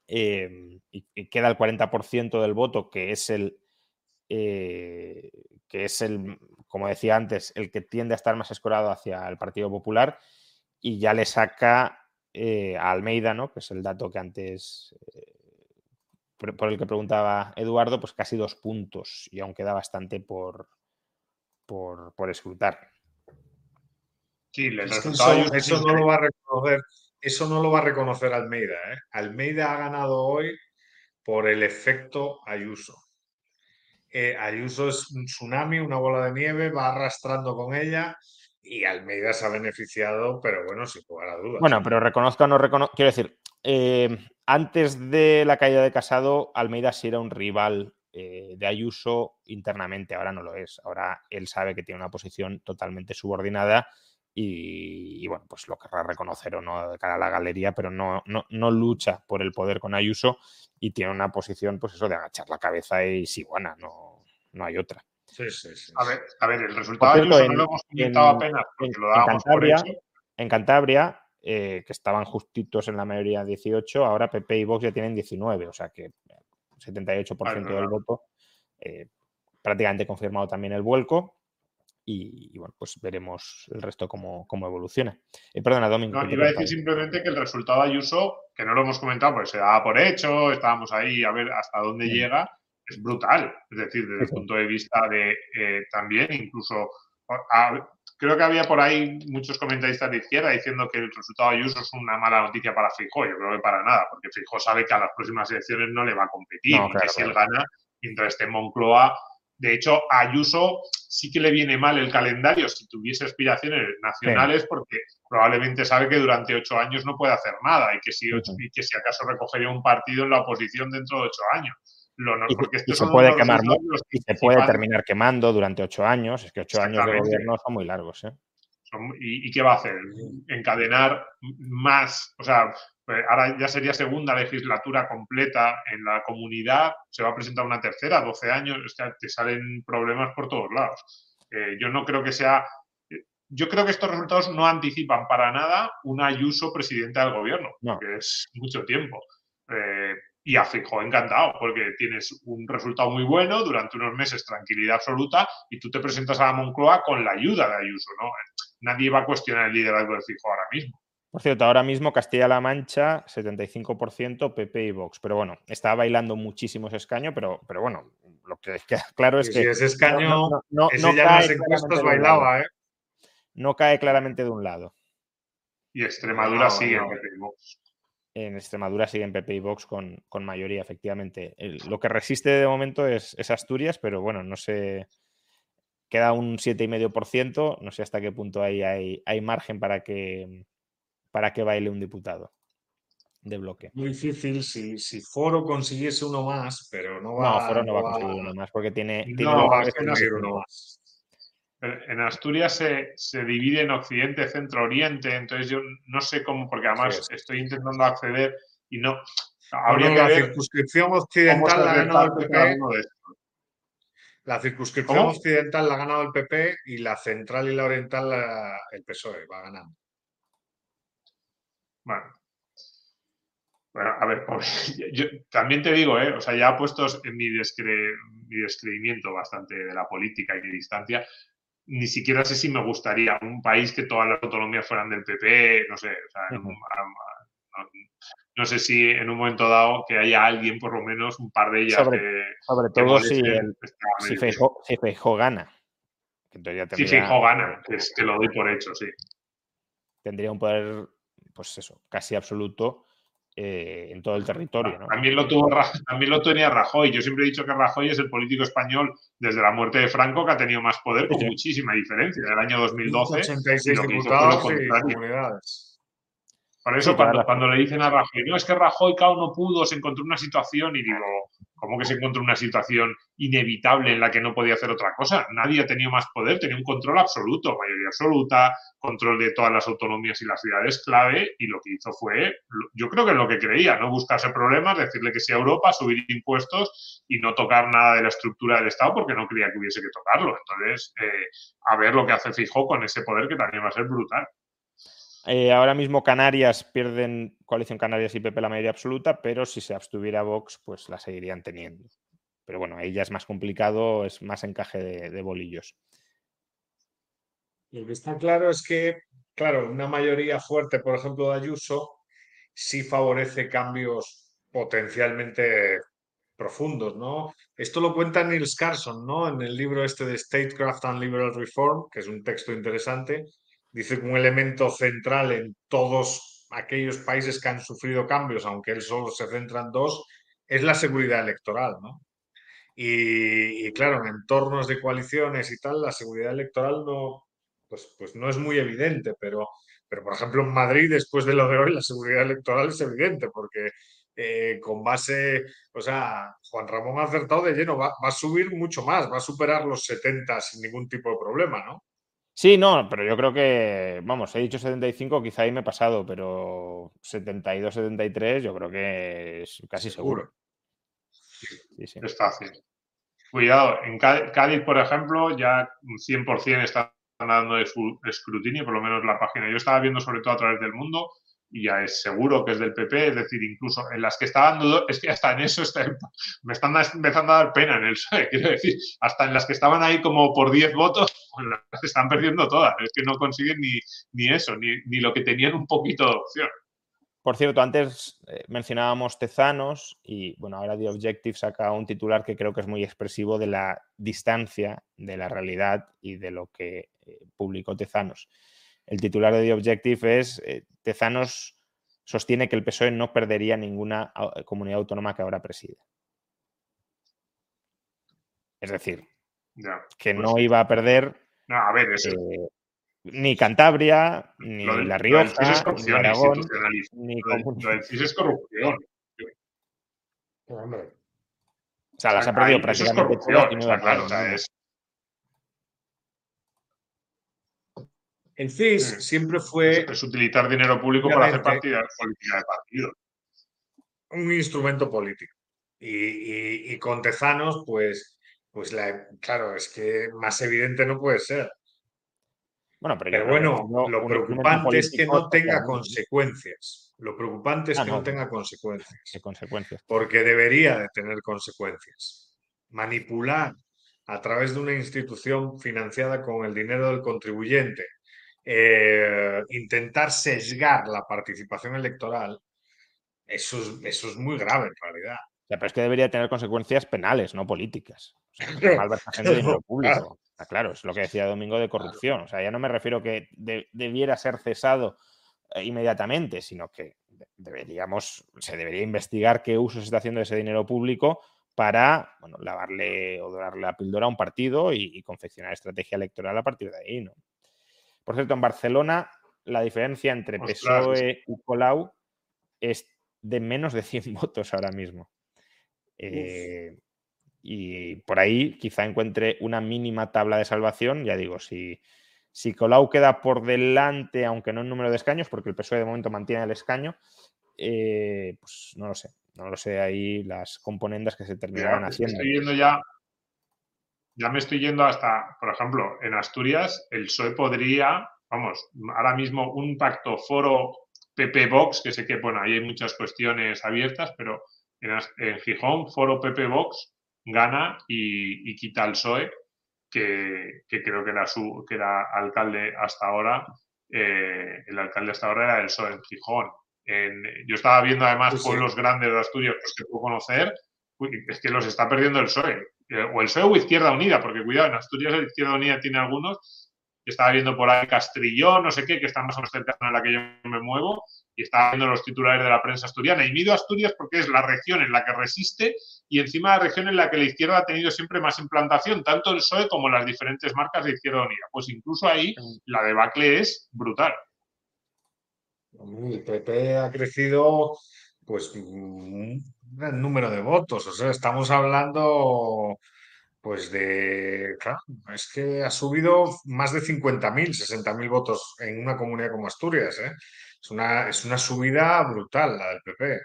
y, queda el 40% del voto, que es el, que es el, como decía antes, el que tiende a estar más escorado hacia el Partido Popular y ya le saca a Almeida, ¿no? que es el dato que antes por el que preguntaba Eduardo, pues casi dos puntos y aún queda bastante por, por, por escrutar. Sí, eso, no lo va a reconocer, eso no lo va a reconocer Almeida. ¿eh? Almeida ha ganado hoy por el efecto Ayuso. Eh, Ayuso es un tsunami, una bola de nieve, va arrastrando con ella y Almeida se ha beneficiado, pero bueno, sin lugar a dudas. Bueno, pero reconozca o no reconozca, quiero decir, eh, antes de la caída de Casado, Almeida sí era un rival eh, de Ayuso internamente, ahora no lo es. Ahora él sabe que tiene una posición totalmente subordinada y, bueno, pues lo querrá reconocer o no de cara a la galería, pero no, no, lucha por el poder con Ayuso y tiene una posición, pues eso, de agachar la cabeza y bueno, no, no hay otra. Sí, sí, sí. A ver, a ver el resultado de Ayuso no lo hemos comentado apenas porque lo dábamos por hecho. En Cantabria, eh, que estaban justitos en la mayoría 18, ahora PP y Vox ya tienen 19, o sea que 78% del voto, eh, prácticamente confirmado también el vuelco. Y, bueno, pues veremos el resto cómo, cómo evoluciona. Eh, perdona, Domingo. No, iba a decir simplemente que el resultado de Ayuso, que no lo hemos comentado, pues se daba por hecho, estábamos ahí a ver hasta dónde llega, es brutal. Es decir, desde el punto de vista de también, incluso creo que había por ahí muchos comentaristas de izquierda diciendo que el resultado de Ayuso es una mala noticia para Fijó. Yo creo que para nada, porque Fijó sabe que a las próximas elecciones no le va a competir y que si él gana, mientras esté en Moncloa. De hecho, a Ayuso sí que le viene mal el calendario si tuviese aspiraciones nacionales, porque probablemente sabe que durante ocho años no puede hacer nada y que si, y que si acaso recogería un partido en la oposición dentro de ocho años y, se puede quemar y se puede terminar quemando durante ocho años. Es que ocho años de gobierno son muy largos. ¿eh? ¿Y, qué va a hacer? Encadenar más, o sea, ahora ya sería segunda legislatura completa en la comunidad, se va a presentar una tercera, 12 años, o sea, te salen problemas por todos lados. Eh, yo no creo que sea yo creo que estos resultados no anticipan para nada un Ayuso presidente del gobierno, que es mucho tiempo. Eh, y a Fijo encantado, porque tienes un resultado muy bueno, durante unos meses tranquilidad absoluta, y tú te presentas a la Moncloa con la ayuda de Ayuso, ¿no? Nadie va a cuestionar el liderazgo de Fijo ahora mismo. Por cierto, ahora mismo Castilla-La Mancha, 75% PP y Vox. Pero bueno, está bailando muchísimo ese escaño, pero, pero bueno, lo que queda claro es que. Si ese escaño, no, ese ya en bailaba, ¿eh? No cae claramente de un lado. Y Extremadura sigue en PP y Vox en Extremadura siguen PP y Vox con, mayoría, efectivamente. lo que resiste de momento es, Asturias, pero bueno, no sé. Queda un 7,5%. No sé hasta qué punto hay, hay, margen para que, para que baile un diputado de bloque. Muy difícil si, si Foro consiguiese uno más, pero no va, no, Foro no va a conseguir uno más porque tiene. No va a conseguir uno más. En Asturias se, se, divide en Occidente, Centro, Oriente, entonces yo no sé cómo, porque además estoy intentando acceder y no. Habría que la circunscripción occidental la PP. La circunscripción occidental la ha ganado el PP y la central y la oriental el PSOE va ganando. Bueno. Bueno, a ver, yo, también te digo, ¿eh? o sea, ya puestos en mi, mi descreimiento bastante de la política y de distancia, ni siquiera sé si me gustaría un país que todas las autonomías fueran del PP, no sé, o sea, no, sé si en un momento dado que haya alguien, por lo menos un par de ellas. Sobre, sobre todo si, el, si, Feijo, gana. si Feijo gana, que, es, que lo doy por hecho, sí. Tendría un poder, pues eso, casi absoluto eh, en todo el territorio. ¿no? También, lo tuvo, también lo tenía Rajoy. Yo siempre he dicho que Rajoy es el político español desde la muerte de Franco que ha tenido más poder con muchísima diferencia. Del año 2012. 86 diputados y comunidades. Por eso cuando, cuando, le dicen a Rajoy, no, es que Rajoy cao no pudo, se encontró una situación y digo, ¿cómo que se encontró una situación inevitable en la que no podía hacer otra cosa? Nadie ha tenido más poder, tenía un control absoluto, mayoría absoluta, control de todas las autonomías y las ciudades clave y lo que hizo fue, yo creo que es lo que creía, no buscarse problemas, decirle que sea Europa, subir impuestos y no tocar nada de la estructura del Estado porque no creía que hubiese que tocarlo. Entonces, eh, a ver lo que hace Fijo con ese poder que también va a ser brutal. Eh, ahora mismo Canarias pierden coalición Canarias y PP la mayoría absoluta, pero si se abstuviera Vox, pues la seguirían teniendo. Pero bueno, ahí ya es más complicado, es más encaje de, bolillos. Lo que está claro es que, claro, una mayoría fuerte, por ejemplo, de Ayuso, sí favorece cambios potencialmente profundos, ¿no? Esto lo cuenta Niels Carson, ¿no? En el libro este de Statecraft and Liberal Reform, que es un texto interesante, dice que un elemento central en todos aquellos países que han sufrido cambios, aunque él solo se centra en dos, es la seguridad electoral, ¿no? Y, claro, en entornos de coaliciones y tal, la seguridad electoral no, pues, pues no es muy evidente, pero, pero por ejemplo en Madrid, después de lo de hoy, la seguridad electoral es evidente, porque eh, con base, o sea, Juan Ramón ha acertado de lleno, va, a subir mucho más, va a superar los 70 sin ningún tipo de problema, ¿no? Sí, no, pero yo creo que, vamos, he dicho 75, quizá ahí me he pasado, pero 72, 73 yo creo que es casi seguro. Sí, sí. Es fácil. Cuidado, en Cádiz, por ejemplo, ya 100% están dando de su escrutinio, por lo menos la página. Yo estaba viendo sobre todo a través del mundo y ya es seguro que es del PP, es decir, incluso en las que estaban dudas, es que hasta en eso me están empezando a dar pena en el PSOE, quiero decir, hasta en las que estaban ahí como por 10 votos, pues las están perdiendo todas, es que no consiguen ni, ni eso, ni, ni, lo que tenían un poquito de opción. Por cierto, antes eh, mencionábamos Tezanos y bueno, ahora The Objective saca un titular que creo que es muy expresivo de la distancia de la realidad y de lo que eh, publicó Tezanos. El titular de The Objective es eh, Tezanos sostiene que el PSOE no perdería ninguna comunidad autónoma que ahora preside. Es decir, que pues no iba a perder eh, ni Cantabria, ni La Rioja, ni Aragón, ni es corrupción. O sea, las ha perdido prácticamente todas y no claro, o sea, es, El CIS siempre fue. Es, utilizar dinero público para hacer partida, política de partido. Un instrumento político. Y, con Tezanos, pues, pues claro, es que más evidente no puede ser. Bueno, pero, bueno, lo preocupante es que no tenga consecuencias. Lo preocupante es ah, que no, tenga consecuencias. ¿Qué consecuencias? Porque debería de tener consecuencias. Manipular a través de una institución financiada con el dinero del contribuyente eh, intentar sesgar la participación electoral, eso es, eso es muy grave en realidad. pero es que debería tener consecuencias penales, no políticas. Malversación de dinero público. Claro, es lo que decía Domingo de corrupción. O sea, ya no me refiero que debiera ser cesado eh, inmediatamente, sino que deberíamos, se debería investigar qué uso se está haciendo de ese dinero público para bueno, lavarle o dorarle la píldora a un partido y, y confeccionar estrategia electoral a partir de ahí, ¿no? Por cierto, en Barcelona la diferencia entre PSOE y Colau es de menos de 100 votos ahora mismo. Eh, y por ahí quizá encuentre una mínima tabla de salvación. Ya digo, si, si Colau queda por delante, aunque no en número de escaños, porque el PSOE de momento mantiene el escaño, eh, pues no lo sé. No lo sé ahí las componendas que se terminarán haciendo. Estoy ya ya me estoy yendo hasta, por ejemplo, en Asturias, el PSOE podría, vamos, ahora mismo un pacto foro PP Vox, que sé que, bueno, ahí hay muchas cuestiones abiertas, pero en, Gijón, foro PP Vox gana y, quita al PSOE, que, creo que era, su, que era alcalde hasta ahora, eh, el alcalde hasta ahora era el PSOE en Gijón. yo estaba viendo además pueblos grandes de Asturias pues, que puedo conocer, es que los está perdiendo el PSOE. Eh, o el PSOE o Izquierda Unida, porque cuidado, en Asturias la Izquierda Unida tiene algunos, estaba viendo por ahí Castrillón, no sé qué, que está más o menos cerca en la que yo me muevo, y estaba viendo los titulares de la prensa asturiana. Y mido Asturias porque es la región en la que resiste y encima la región en la que la izquierda ha tenido siempre más implantación, tanto el PSOE como las diferentes marcas de Izquierda Unida. Pues incluso ahí la debacle es brutal. El PP ha crecido pues un gran número de votos. O sea, estamos hablando pues de, claro, es que ha subido más de 50.000, 60.000 votos en una comunidad como Asturias. ¿eh? Es, una, es una subida brutal la del PP.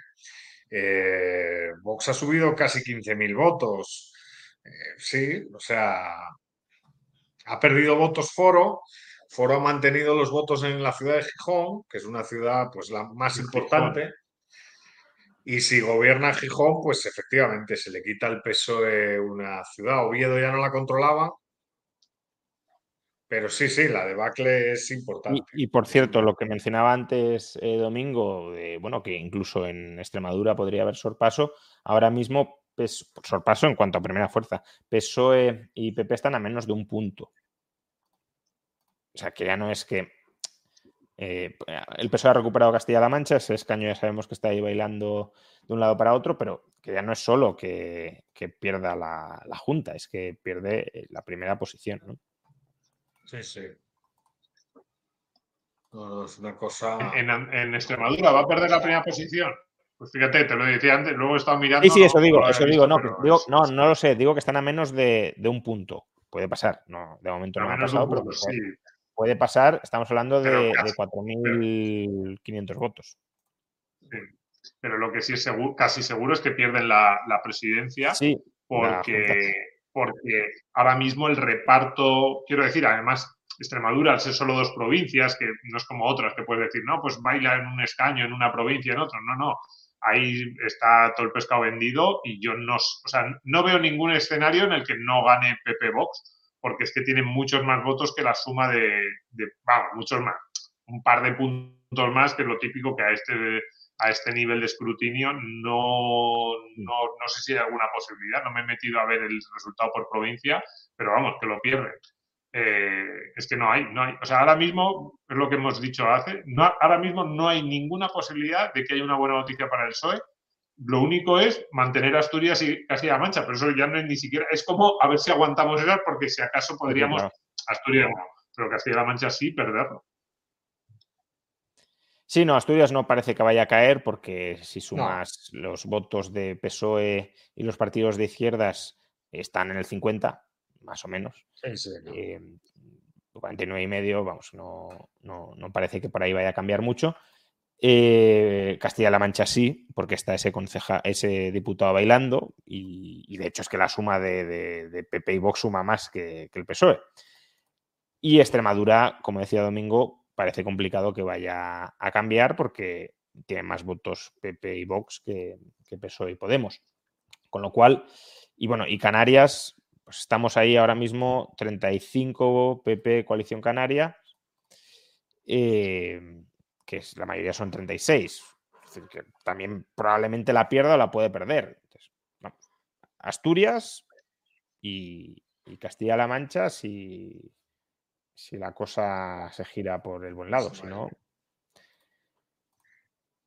Eh, Vox ha subido casi 15.000 votos. Eh, sí, o sea, ha perdido votos Foro. Foro ha mantenido los votos en la ciudad de Gijón, que es una ciudad pues la más importante. Y si gobierna Gijón, pues efectivamente se le quita el peso de una ciudad. Oviedo ya no la controlaba. Pero sí, sí, la debacle es importante. Y, por cierto, lo que mencionaba antes eh, Domingo, bueno, que incluso en Extremadura podría haber sorpaso, ahora mismo sorpaso en cuanto a primera fuerza. PSOE y PP están a menos de un punto. O sea, que ya no es que eh, el PSOE ha recuperado Castilla-La Mancha, ese escaño ya sabemos que está ahí bailando de un lado para otro, pero que ya no es solo que, pierda la, Junta, es que pierde eh, la primera posición. ¿no? Sí, sí. es una cosa. En, Extremadura va a perder la primera posición. Pues fíjate, te lo decía antes, luego he estado mirando. Sí, sí, eso digo, eso digo, no, no, no lo sé, digo que están a menos de, un punto. Puede pasar, no, de momento no ha pasado, pero sí puede pasar, estamos hablando de, 4.500 votos. Pero lo que sí es casi seguro es que pierden la, presidencia sí, porque, porque ahora mismo el reparto, quiero decir, además Extremadura, al ser solo dos provincias, que no es como otras que puedes decir, no, pues baila en un escaño en una provincia, en otro, no, no. Ahí está todo el pescado vendido y yo no, o sea, no veo ningún escenario en el que no gane Pepe Vox porque es que tienen muchos más votos que la suma de, vamos, muchos más, un par de puntos más que lo típico que a este, a este nivel de escrutinio no, no, no sé si hay alguna posibilidad, no me he metido a ver el resultado por provincia, pero vamos, que lo pierden. Eh, es que no hay, no hay, o sea, ahora mismo, es lo que hemos dicho hace, no, ahora mismo no hay ninguna posibilidad de que haya una buena noticia para el PSOE lo único es mantener Asturias y Castilla-La Mancha, pero eso ya no es ni siquiera. Es como a ver si aguantamos eso, porque si acaso podríamos. Asturias no, pero Castilla-La Mancha sí perderlo. Sí, no, Asturias no parece que vaya a caer porque si sumas los votos de PSOE y los partidos de izquierdas están en el 50, más o menos. Sí, sí, 49 eh, y medio, vamos, no, no, no, parece que por ahí vaya a cambiar mucho. Eh, Castilla-La Mancha sí, porque está ese, conceja, ese diputado bailando y, de hecho es que la suma de, de, PP y Vox suma más que, el PSOE. Y Extremadura, como decía Domingo, parece complicado que vaya a cambiar porque tiene más votos PP y Vox que, PSOE y Podemos. Con lo cual, y bueno, y Canarias, pues estamos ahí ahora mismo 35 PP Coalición Canaria. Eh, que la mayoría son 36. Es decir, que también probablemente la pierda o la puede perder. Asturias y, Castilla-La Mancha si, si la cosa se gira por el buen lado. Si no...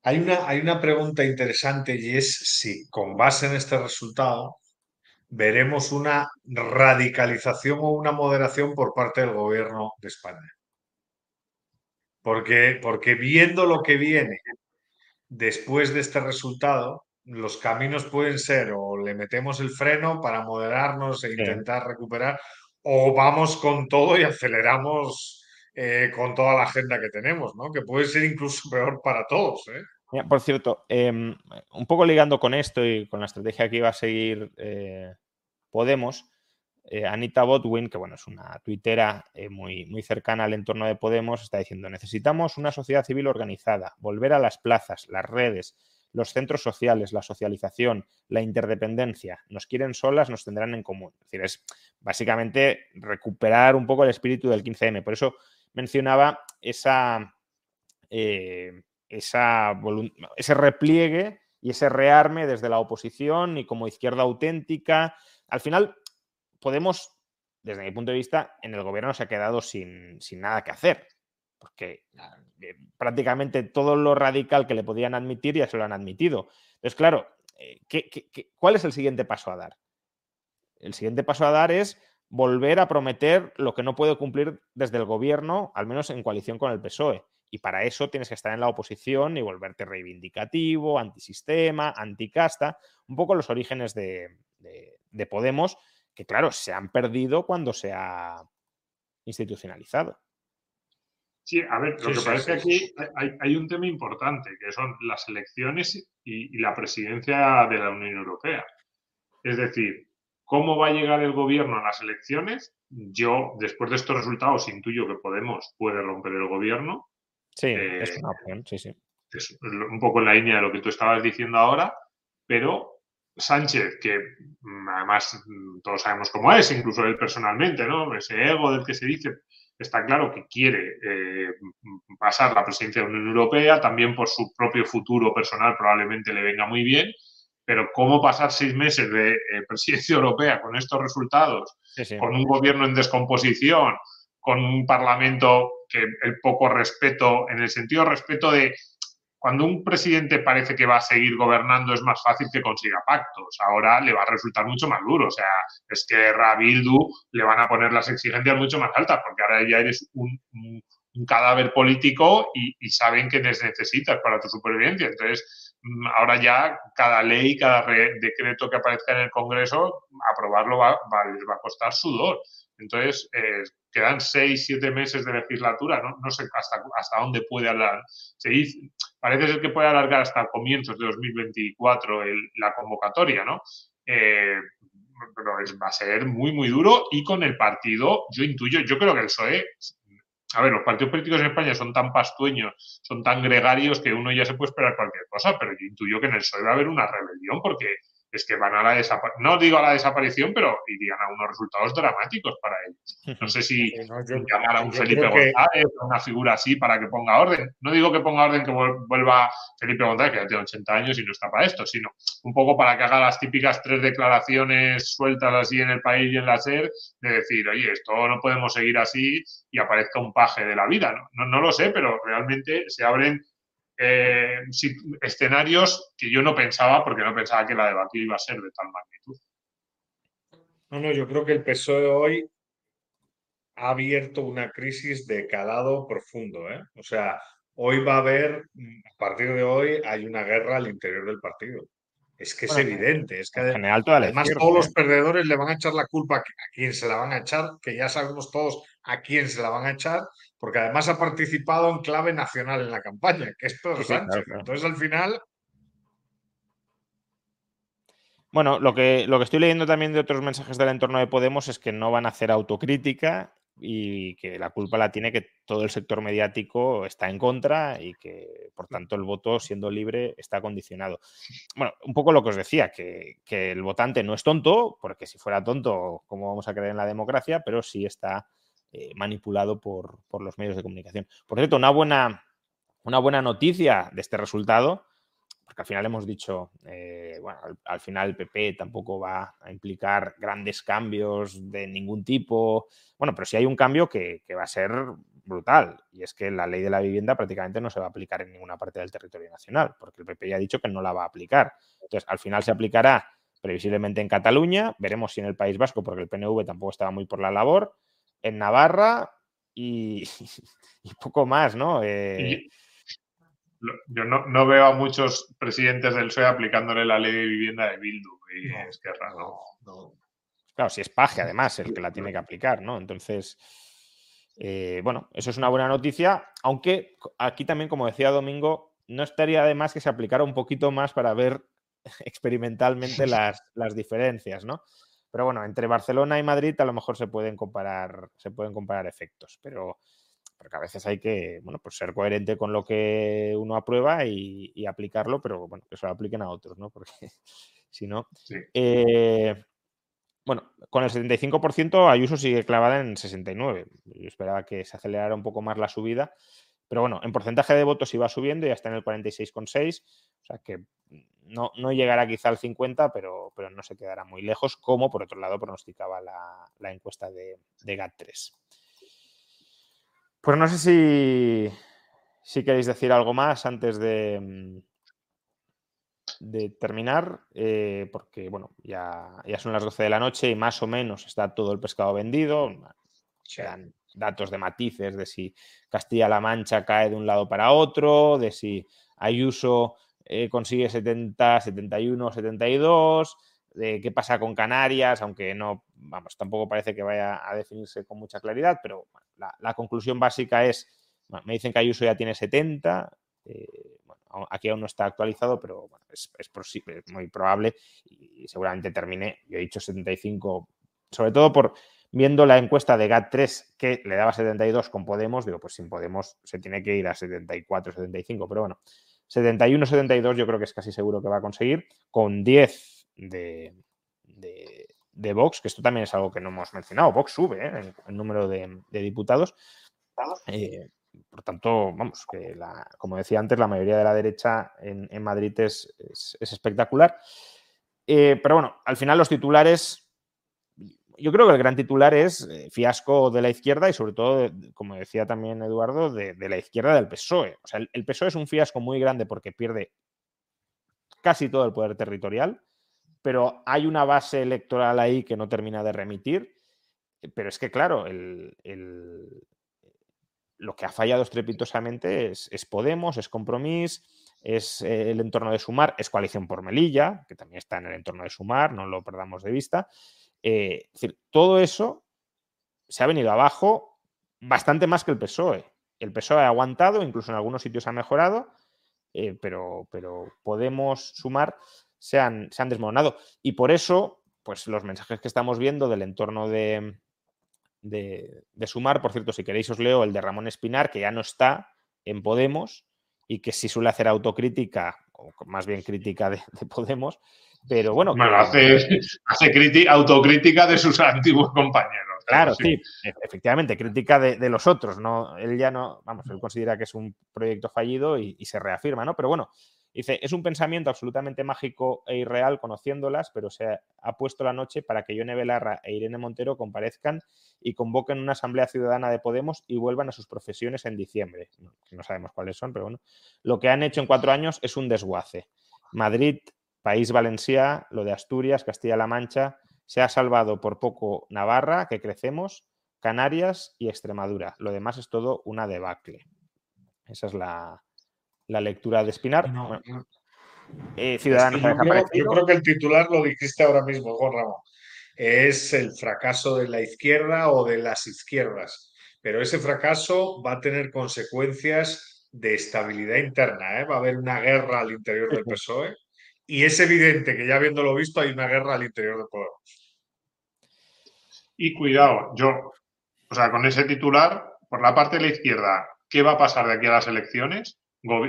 hay, una, hay una pregunta interesante y es si con base en este resultado veremos una radicalización o una moderación por parte del gobierno de España. Porque, porque viendo lo que viene después de este resultado, los caminos pueden ser o le metemos el freno para moderarnos e intentar recuperar, o vamos con todo y aceleramos eh, con toda la agenda que tenemos, ¿no? Que puede ser incluso peor para todos. ¿eh? por cierto, em, un poco ligando con esto y con la estrategia que iba a seguir eh, Podemos, Anita Botwin, que bueno, es una tuitera muy, muy cercana al entorno de Podemos, está diciendo, necesitamos una sociedad civil organizada, volver a las plazas, las redes, los centros sociales, la socialización, la interdependencia. Nos quieren solas, nos tendrán en común. Es decir, es básicamente recuperar un poco el espíritu del 15M. Por eso mencionaba esa, eh, esa ese repliegue y ese rearme desde la oposición y como izquierda auténtica. Al final, Podemos, desde mi punto de vista, en el gobierno se ha quedado sin, nada que hacer, porque eh, prácticamente todo lo radical que le podían admitir ya se lo han admitido. Entonces, claro, eh, cuál es el siguiente paso a dar? El siguiente paso a dar es volver a prometer lo que no puede cumplir desde el gobierno, al menos en coalición con el PSOE. Y para eso tienes que estar en la oposición y volverte reivindicativo, antisistema, anticasta, un poco los orígenes de Podemos, que claro, se han perdido cuando se ha institucionalizado. Sí, a ver, lo que parece aquí hay, un tema importante, que son las elecciones y, la presidencia de la Unión Europea. Es decir, ¿cómo va a llegar el gobierno a las elecciones? Yo, después de estos resultados, intuyo que Podemos puede romper el gobierno. Sí, es eh, una opción, sí, sí. Es un poco en la línea de lo que tú estabas diciendo ahora, pero Sánchez, que mm, además mm, todos sabemos cómo es, incluso él personalmente, ¿no? Ese ego del que se dice, está claro que quiere eh, pasar la presidencia de la Unión Europea, también por su propio futuro personal probablemente le venga muy bien, pero cómo pasar seis meses de eh, presidencia europea con estos resultados, con un gobierno en descomposición, con un parlamento que el poco respeto, en el sentido de respeto de cuando un presidente parece que va a seguir gobernando es más fácil que consiga pactos. Ahora le va a resultar mucho más duro. O sea, es que Rabildu le van a poner las exigencias mucho más altas porque ahora ya eres un, cadáver político y, saben que les necesitas para tu supervivencia. Entonces, mm, ahora ya cada ley, cada decreto que aparezca en el Congreso, aprobarlo va, les va a costar sudor. Entonces, eh, quedan seis, siete meses de legislatura, no, sé hasta, hasta dónde puede hablar. Se parece ser que puede alargar hasta comienzos de 2024 la convocatoria, ¿no? Eh, pero va a ser muy, muy duro y con el partido, yo intuyo, yo creo que el PSOE, a ver, los partidos políticos en España son tan pastueños, son tan gregarios que uno ya se puede esperar cualquier cosa, pero yo intuyo que en el PSOE va a haber una rebelión porque es que van a la desaparición, no digo a la desaparición, pero irían a unos resultados dramáticos para ellos. No sé si llamar a un Felipe González, o una figura así para que ponga orden. No digo que ponga orden que vuelva Felipe González, que ya tiene 80 años y no está para esto, sino un poco para que haga las típicas tres declaraciones sueltas así en el país y en la SER, de decir, oye, esto no podemos seguir así y aparezca un paje de la vida. No, no lo sé, pero realmente se abren eh, escenarios que yo no pensaba, porque no pensaba que la debatir iba a ser de tal magnitud. No, no, yo creo que el PSOE hoy ha abierto una crisis de calado profundo. ¿eh? O sea, hoy va a haber, a partir de hoy, hay una guerra al interior del partido. Es que es evidente, es que además todos los ¿eh? perdedores le van a echar la culpa a quien se la van a echar, que ya sabemos todos a quién se la van a echar, porque además ha participado en clave nacional en la campaña, que es Pedro Sánchez. Entonces, al final. Bueno, lo que, lo que estoy leyendo también de otros mensajes del entorno de Podemos es que no van a hacer autocrítica y que la culpa la tiene que todo el sector mediático está en contra y que, por tanto, el voto, siendo libre, está condicionado. Bueno, un poco lo que os decía, que, que el votante no es tonto, porque si fuera tonto, ¿cómo vamos a creer en la democracia? Pero sí está eh, manipulado por, los medios de comunicación. Por cierto, una buena, una buena noticia de este resultado, porque al final hemos dicho, eh, bueno, al, final el PP tampoco va a implicar grandes cambios de ningún tipo. Bueno, pero sí hay un cambio que, va a ser brutal, y es que la ley de la vivienda prácticamente no se va a aplicar en ninguna parte del territorio nacional, porque el PP ya ha dicho que no la va a aplicar. Entonces, al final se aplicará previsiblemente en Cataluña, veremos si en el País Vasco, porque el PNV tampoco estaba muy por la labor, en Navarra y, poco más, ¿no? Eh, yo no, veo a muchos presidentes del PSOE aplicándole la ley de vivienda de Bildu. Y es que raro. Claro, si es paje, además, el que la tiene que aplicar, ¿no? Entonces, eh, bueno, eso es una buena noticia, aunque aquí también, como decía Domingo, no estaría de más que se aplicara un poquito más para ver experimentalmente las, las diferencias, ¿no? Pero bueno, entre Barcelona y Madrid a lo mejor se pueden comparar, se pueden comparar efectos, pero porque a veces hay que bueno, pues ser coherente con lo que uno aprueba y, aplicarlo, pero bueno, que se lo apliquen a otros, ¿no? Porque si no. Eh, bueno, con el 75% Ayuso sigue clavada en 69. Yo esperaba que se acelerara un poco más la subida, pero bueno, en porcentaje de votos iba subiendo y ya está en el 46,6. O sea que no, no, llegará quizá al 50, pero, pero no se quedará muy lejos, como por otro lado pronosticaba la, encuesta de, de GAT3. Pues no sé si, si queréis decir algo más antes de, de terminar, eh, porque bueno, ya, ya, son las 12 de la noche y más o menos está todo el pescado vendido. Quedan datos de matices de si Castilla-La Mancha cae de un lado para otro, de si Ayuso eh, consigue 70, 71, 72, de qué pasa con Canarias, aunque no, vamos, tampoco parece que vaya a definirse con mucha claridad, pero la, conclusión básica es, me dicen que Ayuso ya tiene 70, eh, aquí aún no está actualizado, pero es, muy probable y seguramente termine, yo he dicho 75, sobre todo por viendo la encuesta de GAT3 que le daba 72 con Podemos, digo, pues sin Podemos se tiene que ir a 74, 75, pero bueno, 71, 72 yo creo que es casi seguro que va a conseguir, con 10 de, de Vox, que esto también es algo que no hemos mencionado. Vox sube ¿eh? el, número de, diputados. Eh, por tanto, vamos, que la, como decía antes, la mayoría de la derecha en, Madrid es, espectacular. Eh, pero bueno, al final los titulares, yo creo que el gran titular es fiasco de la izquierda y sobre todo, como decía también Eduardo, de, la izquierda del PSOE. O sea, el PSOE es un fiasco muy grande porque pierde casi todo el poder territorial pero hay una base electoral ahí que no termina de remitir. Eh, pero es que, claro, lo que ha fallado estrepitosamente es, Podemos, es Compromís, es eh, el entorno de Sumar, es Coalición por Melilla, que también está en el entorno de Sumar, no lo perdamos de vista. Eh, es decir, todo eso se ha venido abajo bastante más que el PSOE. El PSOE ha aguantado, incluso en algunos sitios ha mejorado, pero, pero Podemos Sumar se han, desmoronado. Y por eso, pues los mensajes que estamos viendo del entorno de, de, Sumar, por cierto, si queréis os leo el de Ramón Espinar, que ya no está en Podemos y que sí suele hacer autocrítica, o más bien crítica de, Podemos, pero bueno. hace, hace autocrítica de sus antiguos compañeros. Claro, sí. E, efectivamente, crítica de, los otros, ¿no? Él ya no, vamos, él considera que es un proyecto fallido y, y se reafirma, ¿no? Pero bueno, Dice, es un pensamiento absolutamente mágico e irreal conociéndolas, pero se ha puesto la noche para que Yone Belarra e Irene Montero comparezcan y convoquen una asamblea ciudadana de Podemos y vuelvan a sus profesiones en diciembre. No, sabemos cuáles son, pero bueno. Lo que han hecho en cuatro años es un desguace. Madrid, País Valencia, lo de Asturias, Castilla-La Mancha, se ha salvado por poco Navarra, que crecemos, Canarias y Extremadura. Lo demás es todo una debacle. Esa es la, la lectura de Espinar. Eh, Ciudadanos yo, creo, que el titular lo dijiste ahora mismo, Juan Ramón. Es el fracaso de la izquierda o de las izquierdas. Pero ese fracaso va a tener consecuencias de estabilidad interna. ¿eh? Va a haber una guerra al interior del PSOE. Y es evidente que ya habiéndolo visto hay una guerra al interior de Podemos. Y cuidado, yo, o sea, con ese titular, por la parte de la izquierda, ¿qué va a pasar de aquí a las elecciones?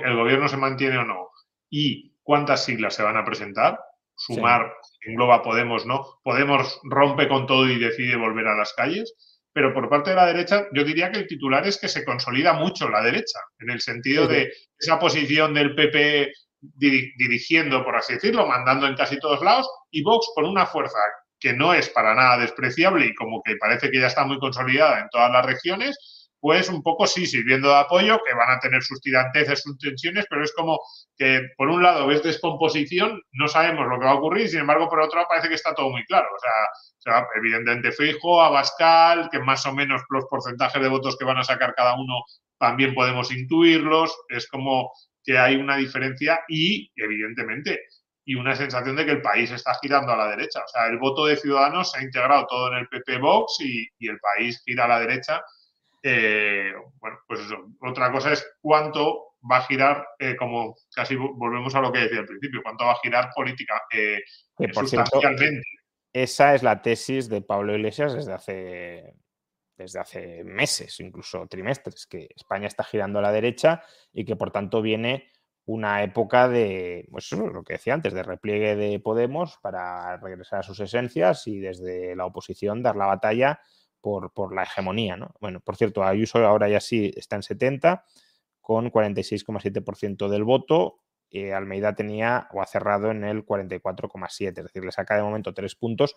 El gobierno se mantiene o no y cuántas siglas se van a presentar. Sumar engloba Podemos, ¿no? Podemos rompe con todo y decide volver a las calles. Pero por parte de la derecha, yo diría que el titular es que se consolida mucho la derecha, en el sentido de esa posición del PP dirigiendo, por así decirlo, mandando en casi todos lados, y Vox con una fuerza que no es para nada despreciable y como que parece que ya está muy consolidada en todas las regiones, pues un poco sí, sirviendo de apoyo, que van a tener sus tiranteces, sus tensiones, pero es como que por un lado ves descomposición, no sabemos lo que va a ocurrir, sin embargo, por otro lado parece que está todo muy claro. O sea, evidentemente Fijo, Abascal, que más o menos los porcentajes de votos que van a sacar cada uno también podemos intuirlos, es como que hay una diferencia y, evidentemente, y una sensación de que el país está girando a la derecha. O sea, el voto de Ciudadanos se ha integrado todo en el PP Vox y, y el país gira a la derecha eh, bueno, pues eso. Otra cosa es cuánto va a girar, eh, como casi volvemos a lo que decía al principio, cuánto va a girar política eh, sustancialmente. esa es la tesis de Pablo Iglesias desde hace, desde hace meses, incluso trimestres, que España está girando a la derecha y que por tanto viene una época de, pues lo que decía antes, de repliegue de Podemos para regresar a sus esencias y desde la oposición dar la batalla por, la hegemonía. ¿no? Bueno, por cierto, Ayuso ahora ya sí está en 70, con 46,7% del voto. Eh, Almeida tenía o ha cerrado en el 44,7%, es decir, le saca de momento tres puntos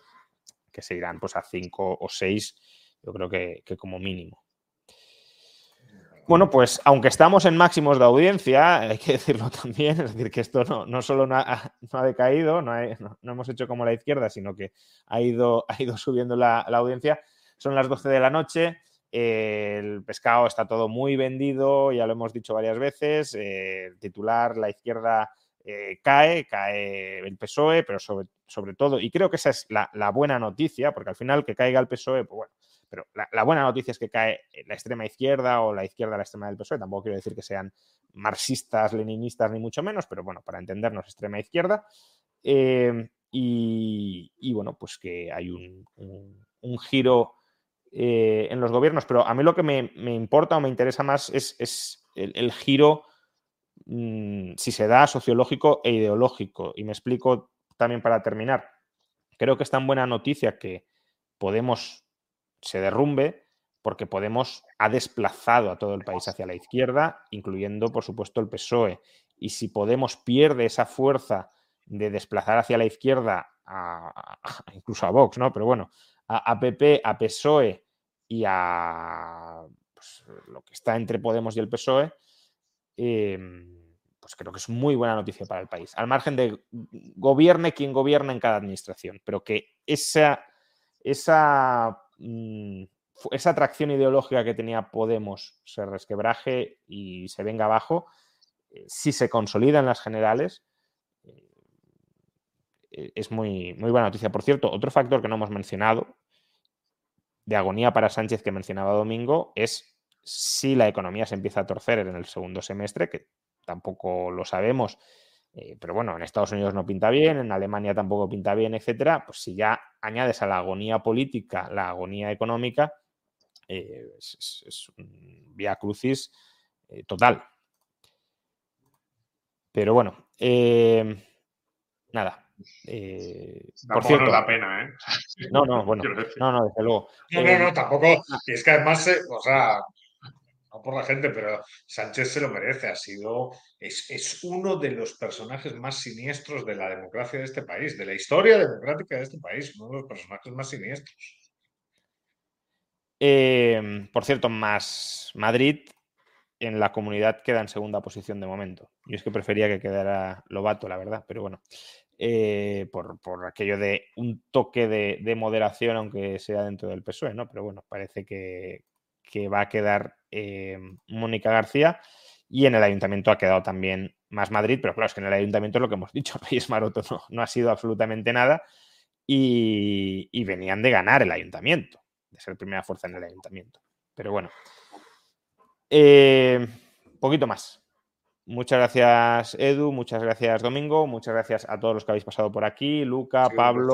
que se irán pues, a 5 o 6, yo creo que como mínimo. Bueno, pues aunque estamos en máximos de audiencia, hay que decirlo también, es decir, que esto no, no solo no ha, decaído, no, hemos hecho como la izquierda, sino que ha ido, ha ido subiendo la, audiencia. Son las 12 de la noche, el pescado está todo muy vendido, ya lo hemos dicho varias veces, el titular, la izquierda eh, cae, cae el PSOE, pero sobre, sobre, todo, y creo que esa es la, la buena noticia, porque al final que caiga el PSOE, pues bueno, pero la, buena noticia es que cae la extrema izquierda o la izquierda la extrema del PSOE. Tampoco quiero decir que sean marxistas, leninistas, ni mucho menos, pero bueno, para entendernos, extrema izquierda. Eh, y, bueno, pues que hay un, giro eh, en los gobiernos, pero a mí lo que me, importa o me interesa más es, el, giro, mm, si se da, sociológico e ideológico. Y me explico también para terminar. Creo que es tan buena noticia que Podemos se derrumbe porque Podemos ha desplazado a todo el país hacia la izquierda, incluyendo, por supuesto, el PSOE. Y si Podemos pierde esa fuerza de desplazar hacia la izquierda, incluso a Vox, ¿no? Pero bueno, a, PP, a PSOE y a pues, lo que está entre Podemos y el PSOE, em, pues creo que es muy buena noticia para el país. Al margen de gobierne quien gobierne en cada administración, pero que esa, esa Mm, esa atracción ideológica que tenía Podemos se resquebraje y se venga abajo, eh, si se consolida en las generales, eh, e, es muy, muy buena noticia. Por cierto, otro factor que no hemos mencionado, de agonía para Sánchez que mencionaba Domingo, es si la economía se empieza a torcer en el segundo semestre, que tampoco lo sabemos, eh, pero bueno, en Estados Unidos no pinta bien, en Alemania tampoco pinta bien, etcétera. Pues si ya añades a la agonía política la agonía económica, eh, es, un vía crucis eh, total. Pero bueno, nada. Por cierto, no da pena, ¿eh? No, no, bueno, no, no, desde luego. No, no, no, tampoco. Es que además, o sea, no por la gente, pero Sánchez se lo merece. Ha sido, es, uno de los personajes más siniestros de la democracia de este país, de la historia democrática de este país, uno de los personajes más siniestros. Por cierto, más Madrid en la comunidad queda en segunda posición de momento. Yo es que prefería que quedara Lobato, la verdad, pero bueno, eh, por, aquello de un toque de, de, moderación, aunque sea dentro del PSOE, ¿no? Pero bueno, parece que, que va a quedar eh, Mónica García y en el ayuntamiento ha quedado también más Madrid, pero claro, es que en el ayuntamiento es lo que hemos dicho, Reyes Maroto no, ha sido absolutamente nada y, venían de ganar el ayuntamiento, de ser primera fuerza en el ayuntamiento. Pero bueno, eh, poquito más. Muchas gracias, Edu. Muchas gracias, Domingo. Muchas gracias a todos los que habéis pasado por aquí. Luca, Pablo,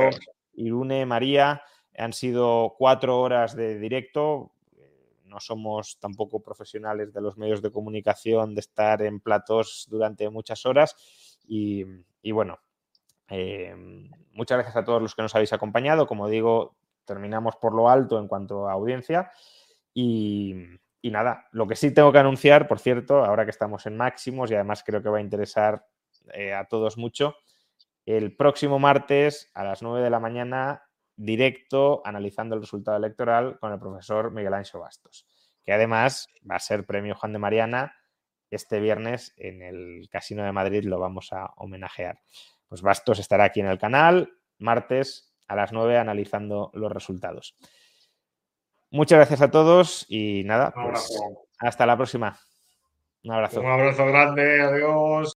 Irune, María. Han sido cuatro horas de directo no somos tampoco profesionales de los medios de comunicación, de estar en platos durante muchas horas. Y, bueno, eh, muchas gracias a todos los que nos habéis acompañado. Como digo, terminamos por lo alto en cuanto a audiencia. Y, nada, lo que sí tengo que anunciar, por cierto, ahora que estamos en máximos y además creo que va a interesar eh, a todos mucho, el próximo martes a las 9 de la mañana directo analizando el resultado electoral con el profesor Miguel Ángel Bastos, que además va a ser premio Juan de Mariana este viernes en el Casino de Madrid, lo vamos a homenajear. Pues Bastos estará aquí en el canal, martes a las 9 analizando los resultados. Muchas gracias a todos y nada, pues hasta la próxima. Un abrazo. Un abrazo grande, adiós.